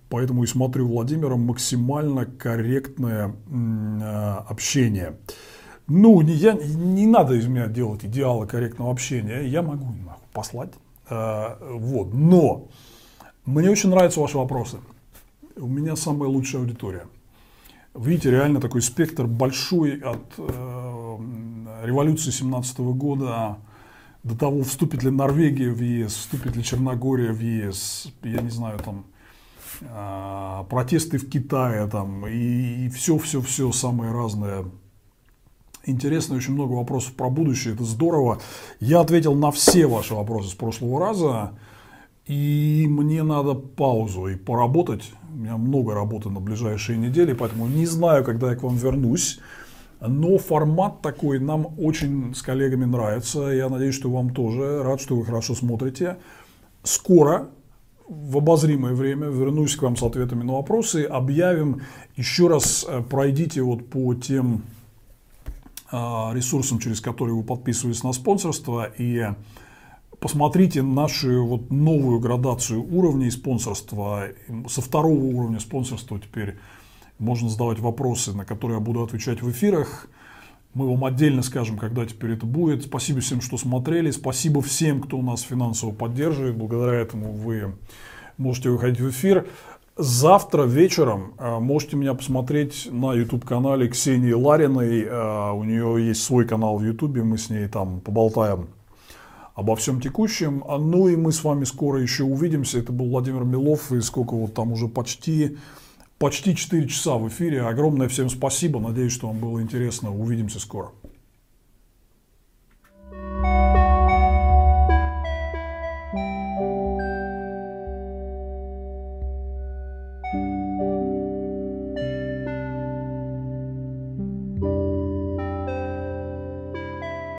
Поэтому и смотрю Владимира максимально корректное э, общение. Ну, не, я, не надо из меня делать идеала корректного общения. Я могу нахуй послать. Э, вот. Но мне очень нравятся ваши вопросы. У меня самая лучшая аудитория. Видите, реально такой спектр большой от э, революции 17 года до того, вступит ли Норвегия в ЕС, вступит ли Черногория в ЕС, я не знаю, там, э, протесты в Китае, там, и все-все-все самое разное. Интересно, очень много вопросов про будущее, это здорово. Я ответил на все ваши вопросы с прошлого раза. И мне надо паузу и поработать. У меня много работы на ближайшие недели, поэтому не знаю, когда я к вам вернусь. Но формат такой нам очень с коллегами нравится. Я надеюсь, что вам тоже. Рад, что вы хорошо смотрите. Скоро, в обозримое время, вернусь к вам с ответами на вопросы. Объявим. Еще раз э, пройдите вот по тем а, ресурсам, через которые вы подписывались на спонсорство. И Посмотрите нашу вот новую градацию уровней спонсорства. Со второго уровня спонсорства теперь можно задавать вопросы, на которые я буду отвечать в эфирах. Мы вам отдельно скажем, когда теперь это будет. Спасибо всем, что смотрели. Спасибо всем, кто нас финансово поддерживает. Благодаря этому вы можете выходить в эфир. Завтра вечером э, можете меня посмотреть на YouTube-канале Ксении Лариной. Э, у нее есть свой канал в YouTube, мы с ней там поболтаем обо всем текущем. А, ну и мы с вами скоро еще увидимся. Это был Владимир Милов, и сколько вот там уже почти, почти 4 часа в эфире. Огромное всем спасибо. Надеюсь, что вам было интересно. Увидимся скоро. thank you